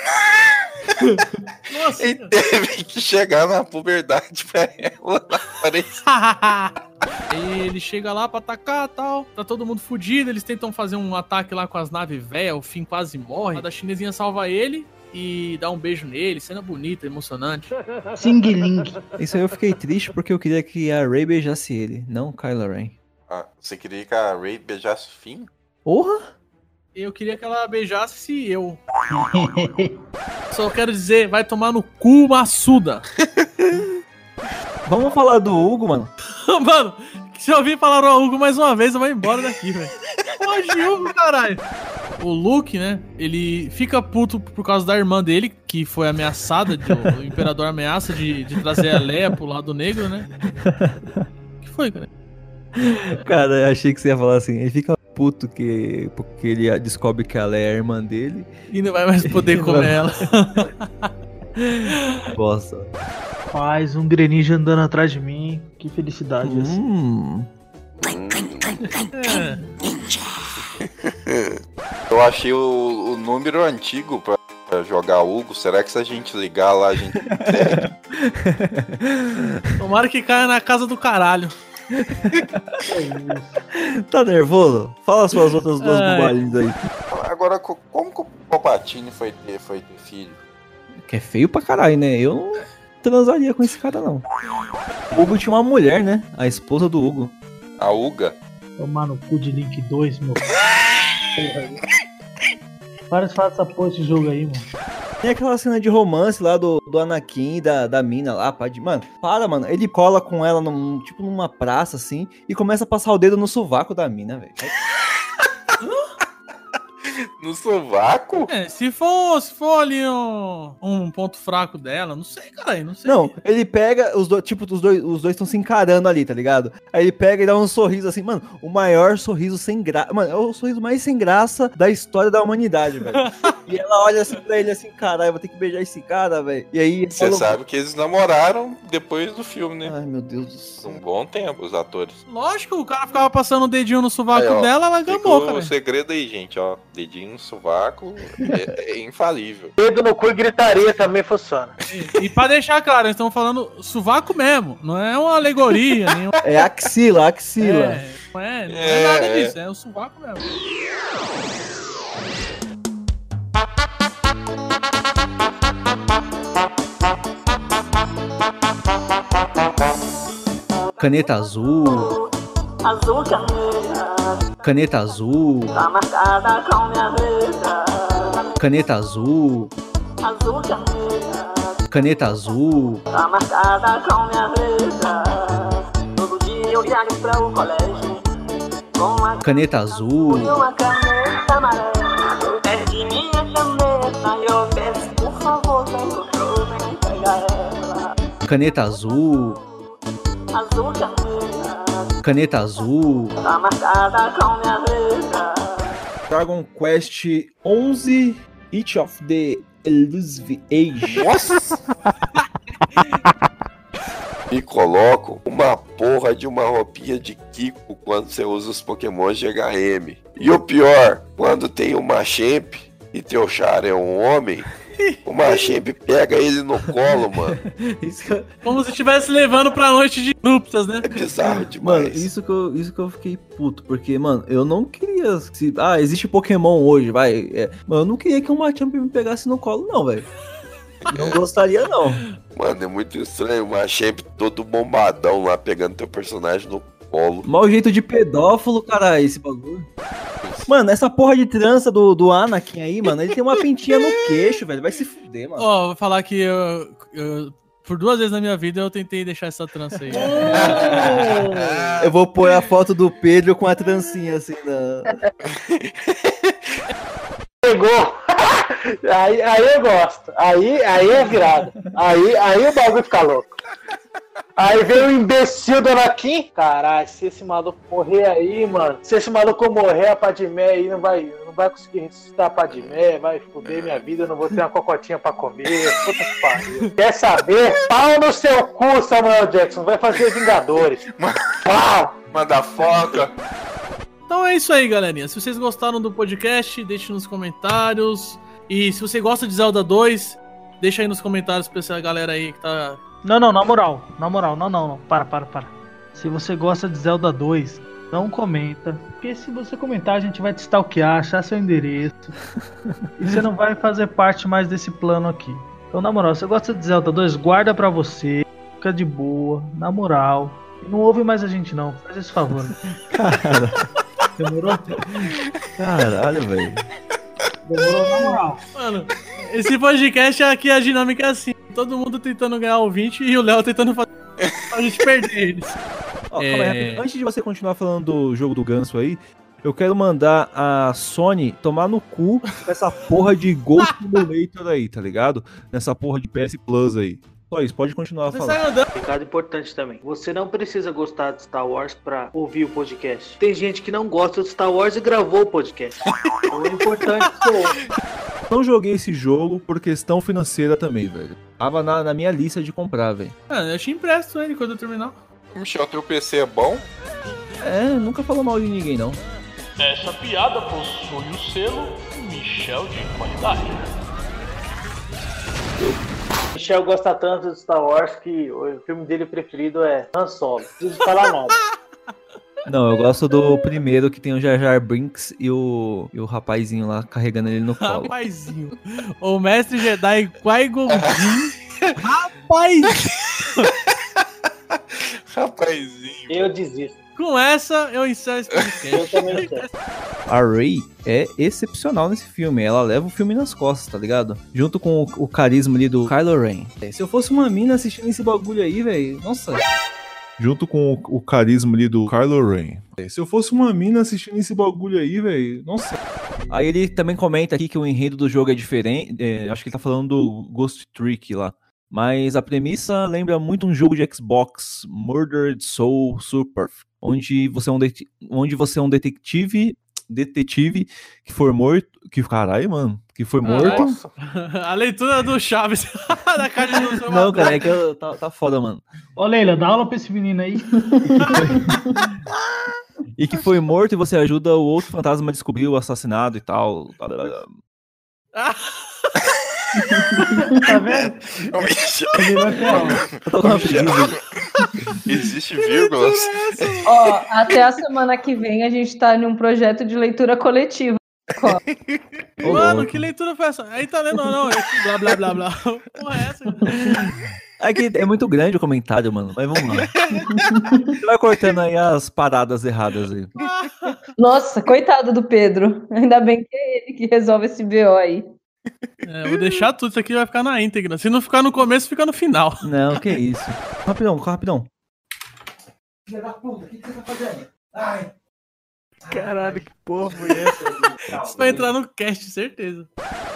[SPEAKER 1] Nossa,
[SPEAKER 2] Ele teve que chegar na puberdade pra ela aparecer.
[SPEAKER 1] Ele chega lá pra atacar e tal. Tá todo mundo fudido. Eles tentam fazer um ataque lá com as naves velhas. O fim quase morre. A da chinesinha salva ele e dá um beijo nele. Cena bonita, emocionante.
[SPEAKER 7] Sing Ling.
[SPEAKER 5] Isso aí eu fiquei triste porque eu queria que a Ray beijasse ele, não o Kylo Ren.
[SPEAKER 2] Ah, você queria que a Ray beijasse o fim?
[SPEAKER 5] Porra!
[SPEAKER 1] Eu queria que ela beijasse eu. Só quero dizer, vai tomar no cu, maçuda.
[SPEAKER 5] Vamos falar do Hugo, mano.
[SPEAKER 1] Mano, se eu ouvir falar o Hugo mais uma vez, eu vou embora daqui, velho. Hoje, Hugo, caralho. O Luke, né? Ele fica puto por causa da irmã dele, que foi ameaçada, de- o Imperador ameaça de, de trazer a Leia pro lado negro, né? O que foi, cara?
[SPEAKER 5] Cara, eu achei que você ia falar assim. Ele fica puto que, porque ele descobre que ela é a irmã dele.
[SPEAKER 1] E não vai mais poder comer ela.
[SPEAKER 5] Bosta.
[SPEAKER 7] Faz um greninja andando atrás de mim. Que felicidade essa.
[SPEAKER 5] Hum.
[SPEAKER 2] Eu achei o, o número antigo pra, pra jogar Hugo. Será que se a gente ligar lá, a gente.
[SPEAKER 1] Tomara que caia na casa do caralho.
[SPEAKER 5] Tá nervoso? Fala suas outras duas
[SPEAKER 1] Ai.
[SPEAKER 5] bobagens aí.
[SPEAKER 2] Agora, co- como que o Palpatine foi ter, foi ter filho?
[SPEAKER 5] Que é feio pra caralho, né? Eu não transaria com esse cara, não. O Hugo tinha uma mulher, né? A esposa do Hugo.
[SPEAKER 2] A Uga?
[SPEAKER 7] Tomar no cu de Link 2, meu. Para de falar dessa porra desse jogo aí, mano.
[SPEAKER 5] Tem aquela cena de romance lá do, do Anakin da, da mina lá, pá, de- Mano, para, mano. Ele cola com ela, num, tipo, numa praça, assim, e começa a passar o dedo no sovaco da mina, velho.
[SPEAKER 2] No sovaco?
[SPEAKER 1] É, se for, se for ali um, um ponto fraco dela, não sei, cara, não sei.
[SPEAKER 5] Não, ele pega, os dois, tipo, os dois os dois estão se encarando ali, tá ligado? Aí ele pega e dá um sorriso assim, mano, o maior sorriso sem graça. Mano, é o sorriso mais sem graça da história da humanidade, velho. e ela olha assim pra ele assim, caralho, vou ter que beijar esse cara, velho. E aí.
[SPEAKER 2] Você
[SPEAKER 5] falou-
[SPEAKER 2] sabe que eles namoraram depois do filme, né?
[SPEAKER 5] Ai, meu Deus do céu.
[SPEAKER 2] Um bom tempo, os atores.
[SPEAKER 1] Lógico, o cara ficava passando o dedinho no sovaco
[SPEAKER 2] Aí, ó,
[SPEAKER 1] dela, ela gamou,
[SPEAKER 2] o
[SPEAKER 1] cara.
[SPEAKER 2] segredo aí, gente, ó. Dedinho no sovaco é, é infalível.
[SPEAKER 12] Dedo no cu e gritaria também funciona.
[SPEAKER 1] E pra deixar claro, eles estão falando sovaco mesmo, não é uma alegoria, nem um...
[SPEAKER 5] É axila, axila.
[SPEAKER 1] É, não é, não é nada
[SPEAKER 2] É.
[SPEAKER 1] disso, é o sovaco mesmo.
[SPEAKER 5] Caneta azul,
[SPEAKER 13] Azul caneta,
[SPEAKER 5] caneta azul,
[SPEAKER 13] tá marcada com minha letra.
[SPEAKER 5] caneta azul,
[SPEAKER 13] Azul caneta,
[SPEAKER 5] caneta azul.
[SPEAKER 13] tá marcada com minha letra. Todo dia eu viajo pra o colégio com a
[SPEAKER 5] Caneta azul,
[SPEAKER 13] e uma caneta amarela. Perde minha caneta e eu peço, por favor, quem encontrou, vem pegar ela.
[SPEAKER 5] caneta azul,
[SPEAKER 13] Azul caneta,
[SPEAKER 5] caneta azul.
[SPEAKER 13] tá marcada com minha letra.
[SPEAKER 5] Dragon Quest 11 Each of the Elusive Age.
[SPEAKER 2] Nossa! E coloco uma porra de uma roupinha de Kiko quando você usa os Pokémon de HM. E o pior, quando tem o Machamp e teu Char é um homem, o Machamp pega ele no colo, mano.
[SPEAKER 1] Como se estivesse levando pra noite de núpcias, né?
[SPEAKER 2] É bizarro demais.
[SPEAKER 5] Mano, isso que, eu, isso que eu fiquei puto, porque, mano, eu não queria. Se, ah, existe Pokémon hoje, vai. É, mano, eu não queria que um Machamp me pegasse no colo, não, velho. Não gostaria, não.
[SPEAKER 2] Mano, é muito estranho o Machamp todo bombadão lá pegando teu personagem no colo.
[SPEAKER 5] Mau jeito de pedófilo, cara, esse bagulho. Mano, essa porra de trança do, do Anakin aí, mano, ele tem uma pintinha no queixo, velho. Vai se fuder, mano.
[SPEAKER 1] Ó, vou falar que eu, eu- por duas vezes na minha vida eu tentei deixar essa trança aí.
[SPEAKER 5] Eu vou pôr a foto do Pedro com a trancinha assim da.
[SPEAKER 12] Pegou! Aí, aí eu gosto. Aí, aí é virada. Aí, aí o bagulho fica louco. Aí veio o imbecil do Anakin. Caralho, se esse maluco morrer aí, mano. Se esse maluco morrer, a Padmé aí não vai, não vai conseguir ressuscitar a Padmé. Vai foder minha vida, eu não vou ter uma cocotinha pra comer. Puta que pariu. Quer saber? Pau no seu cu, Samuel Jackson. Vai fazer Vingadores. Pau!
[SPEAKER 2] Manda foca.
[SPEAKER 1] Então é isso aí, galerinha. Se vocês gostaram do podcast, deixe nos comentários. E se você gosta de Zelda 2, deixa aí nos comentários pra essa galera aí que tá.
[SPEAKER 3] Não, não, na moral. Na moral, não, não, não. Para, para, para. Se você gosta de Zelda 2, não comenta. Porque se você comentar, a gente vai te stalkear, achar seu endereço. e você não vai fazer parte mais desse plano aqui. Então, na moral, se você gosta de Zelda 2, guarda pra você. Fica de boa, na moral. E não ouve mais a gente, não. Faz esse favor. Demorou?
[SPEAKER 5] Caralho, velho.
[SPEAKER 3] Demorou na moral.
[SPEAKER 1] Mano, esse podcast aqui, a dinâmica é assim: todo mundo tentando ganhar ouvinte e o Léo tentando fazer a gente perder eles.
[SPEAKER 5] Ó,
[SPEAKER 1] É.
[SPEAKER 5] calma aí, rapidinho. Antes de você continuar falando do jogo do ganso aí, eu quero mandar a Sony tomar no cu com essa porra de Ghost Simulator aí, tá ligado? Nessa porra de PS Plus aí. Só isso, pode continuar falando.
[SPEAKER 12] Recado importante também. Você não precisa gostar de Star Wars pra ouvir o podcast. Tem gente que não gosta de Star Wars e gravou o podcast. Então é importante que você.
[SPEAKER 5] Não joguei esse jogo por questão financeira também, velho. Tava na, na minha lista de comprar, velho.
[SPEAKER 1] Ah, eu te empresto ele quando eu terminar.
[SPEAKER 2] Michel, teu PC é bom?
[SPEAKER 5] É, nunca falou mal de ninguém, não.
[SPEAKER 18] Essa piada possui o selo Michel de qualidade.
[SPEAKER 12] Michel gosta tanto de Star Wars que o filme dele preferido é Han Solo. Não preciso falar nada.
[SPEAKER 5] Não, eu gosto do primeiro que tem o Jar Jar Brinks e o, e o rapazinho lá carregando ele no colo.
[SPEAKER 1] Rapazinho. O mestre Jedi Qui-Gon. Rapazinho.
[SPEAKER 2] Rapazinho.
[SPEAKER 12] Eu desisto.
[SPEAKER 1] Com essa, eu encerro esse podcast.
[SPEAKER 12] Eu também.
[SPEAKER 5] A Rey é excepcional nesse filme. Ela leva o filme nas costas, tá ligado? Junto com o, o carisma ali do Kylo Ren. Se eu fosse uma mina assistindo esse bagulho aí, velho, nossa.
[SPEAKER 6] Junto com o, o carisma ali do Kylo Ren. Se eu fosse uma mina assistindo esse bagulho aí, velho, nossa.
[SPEAKER 5] Aí ele também comenta aqui que o enredo do jogo é diferente. é, acho que ele tá falando do Ghost Trick lá. Mas a premissa lembra muito um jogo de Xbox, Murdered Soul Super, onde você é um, det- onde você é um detetive, detetive que foi morto, que caralho, mano, que foi morto.
[SPEAKER 1] A leitura do Chaves da caixa do seu
[SPEAKER 5] Não, cara, é que eu, tá, tá foda, mano.
[SPEAKER 3] Ô, Leila, dá aula pra esse menino aí.
[SPEAKER 5] E que foi morto e você ajuda o outro fantasma a descobrir o assassinado e tal.
[SPEAKER 3] Tá vendo?
[SPEAKER 5] Com uma preguiça.
[SPEAKER 2] Existe vírgulas?
[SPEAKER 14] Ó, até a semana que vem a gente tá em um projeto de leitura coletiva.
[SPEAKER 1] Mano, que leitura foi essa? Aí tá lendo, não, é blá blá blá blá. Porra, é essa?
[SPEAKER 5] É que é muito grande o comentário, mano. Mas vamos lá. Você vai cortando aí as paradas erradas aí.
[SPEAKER 14] Nossa, coitado do Pedro. Ainda bem que é ele que resolve esse BO aí.
[SPEAKER 1] É, eu vou deixar tudo, isso aqui vai ficar na íntegra. Se não ficar no começo, fica no final.
[SPEAKER 5] Não, que isso. Rapidão, rapidão.
[SPEAKER 3] Filha da puta, o que, que você tá fazendo? Ai.
[SPEAKER 5] Caralho, que porra foi essa?
[SPEAKER 1] Isso vai entrar no cast, certeza.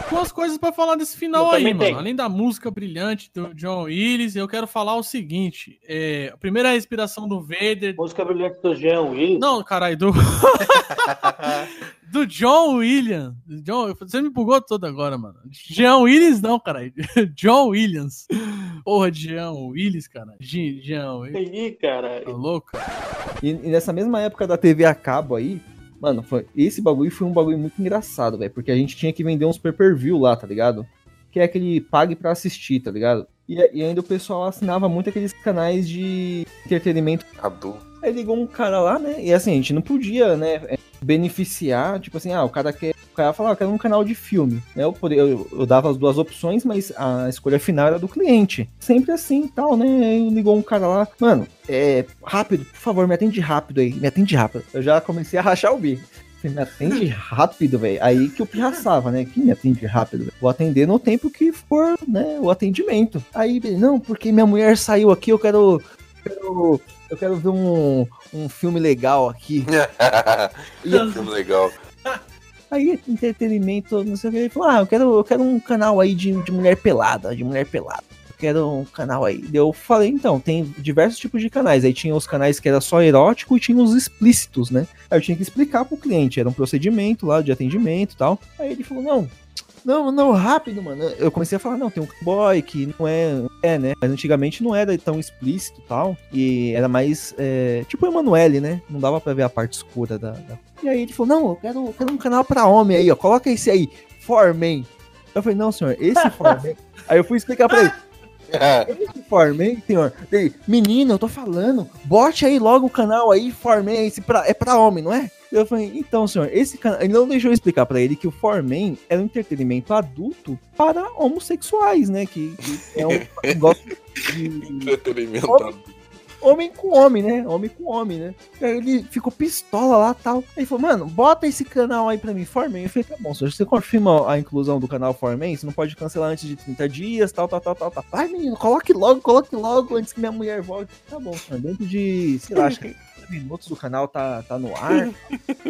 [SPEAKER 1] Duas coisas pra falar desse final aí, mano. Além da música brilhante do John Willis, eu quero falar o seguinte. É, a primeira a inspiração do Vader.
[SPEAKER 12] Música brilhante do Jean Willis.
[SPEAKER 1] Não, caralho, do. do John Williams. John, você me bugou todo agora, mano. Jean Willis, não, caralho. John Williams. Porra, Jean Willis, cara. Jean, Jean Willis.
[SPEAKER 12] Ih, cara.
[SPEAKER 1] Tá louco?
[SPEAKER 5] E, e nessa mesma época da TV a cabo aí, mano, foi, esse bagulho foi um bagulho muito engraçado, velho. Porque a gente tinha que vender uns pay-per-view lá, tá ligado? Que é aquele pague pra assistir, tá ligado? E, e ainda o pessoal assinava muito aqueles canais de entretenimento.
[SPEAKER 2] Adulto.
[SPEAKER 5] Aí ligou um cara lá, né? E assim, a gente não podia, né, beneficiar, tipo assim, ah, o cara quer. O cara falava, ah, eu quero um canal de filme. Né? Eu, eu, eu dava as duas opções, mas a escolha final era do cliente. Sempre assim tal, né? Aí ligou um cara lá, mano, é. Rápido, por favor, me atende rápido aí, me atende rápido. Eu já comecei a rachar o bico. Me atende rápido, velho. Aí que eu pirraçava, né? Que me atende rápido, velho. Vou atender no tempo que for, né? O atendimento. Aí, não, porque minha mulher saiu aqui, eu quero. quero eu quero ver um, um filme legal aqui.
[SPEAKER 2] Filme legal.
[SPEAKER 5] Aí, entretenimento, não sei o que. Ele falou, ah, eu quero, eu quero um canal aí de, de mulher pelada, de mulher pelada. Eu quero um canal aí. Eu falei, então, tem diversos tipos de canais. Aí tinha os canais que era só erótico e tinha os explícitos, né? Aí eu tinha que explicar pro cliente, era um procedimento lá de atendimento e tal. Aí ele falou, não, não, não, rápido, mano. Eu comecei a falar, não, tem um boy que não é, é, né? Mas antigamente não era tão explícito e tal. E era mais, é, tipo o Emanuele, né? Não dava pra ver a parte escura da, da- E aí ele falou, não, eu quero, eu quero um canal pra homem aí, ó. Coloca esse aí, Forman. Eu falei, não, senhor, esse Forman... aí eu fui explicar pra ele. Esse Forman, senhor. Ele, menino, eu tô falando, bote aí logo o canal aí, Forman, esse pra, é pra homem, não é? Eu falei, então, senhor, esse canal. Ele não deixou eu explicar pra ele que o Forman era um entretenimento adulto para homossexuais, né? Que, que é um negócio de.
[SPEAKER 2] Entretenimento.
[SPEAKER 5] Homem, homem com homem, né? Homem com homem, né? Aí ele ficou pistola lá tal. Aí ele falou, mano, bota esse canal aí pra mim, Forman. Eu falei, tá bom, senhor, você confirma a inclusão do canal Forman? Você não pode cancelar antes de 30 dias, tal, tal, tal, tal, tal. Vai, menino, coloque logo, coloque logo antes que minha mulher volte. Tá bom, senhor, dentro de, sei lá, acho que 30 minutos do canal tá, tá no ar.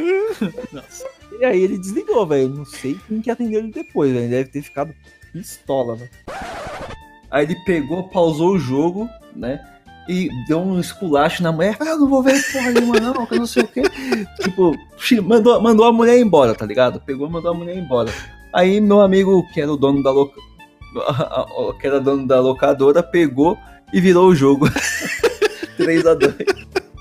[SPEAKER 5] Nossa. E aí ele desligou, velho. Não sei quem que atendeu ele depois, velho. Deve ter ficado pistola, velho. Aí ele pegou, pausou o jogo, né? E deu um esculacho na mulher. Ah, eu não vou ver porra nenhuma, não, que eu não sei o quê. Tipo, mandou, mandou a mulher embora, tá ligado? Pegou e mandou a mulher embora. Aí meu amigo, que era o dono da loca... que era dono da locadora, pegou e virou o jogo. 3 a 2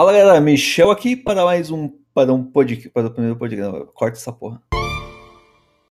[SPEAKER 5] Fala galera, Michel aqui para mais um para um podcast, para o primeiro podcast. Corta essa porra.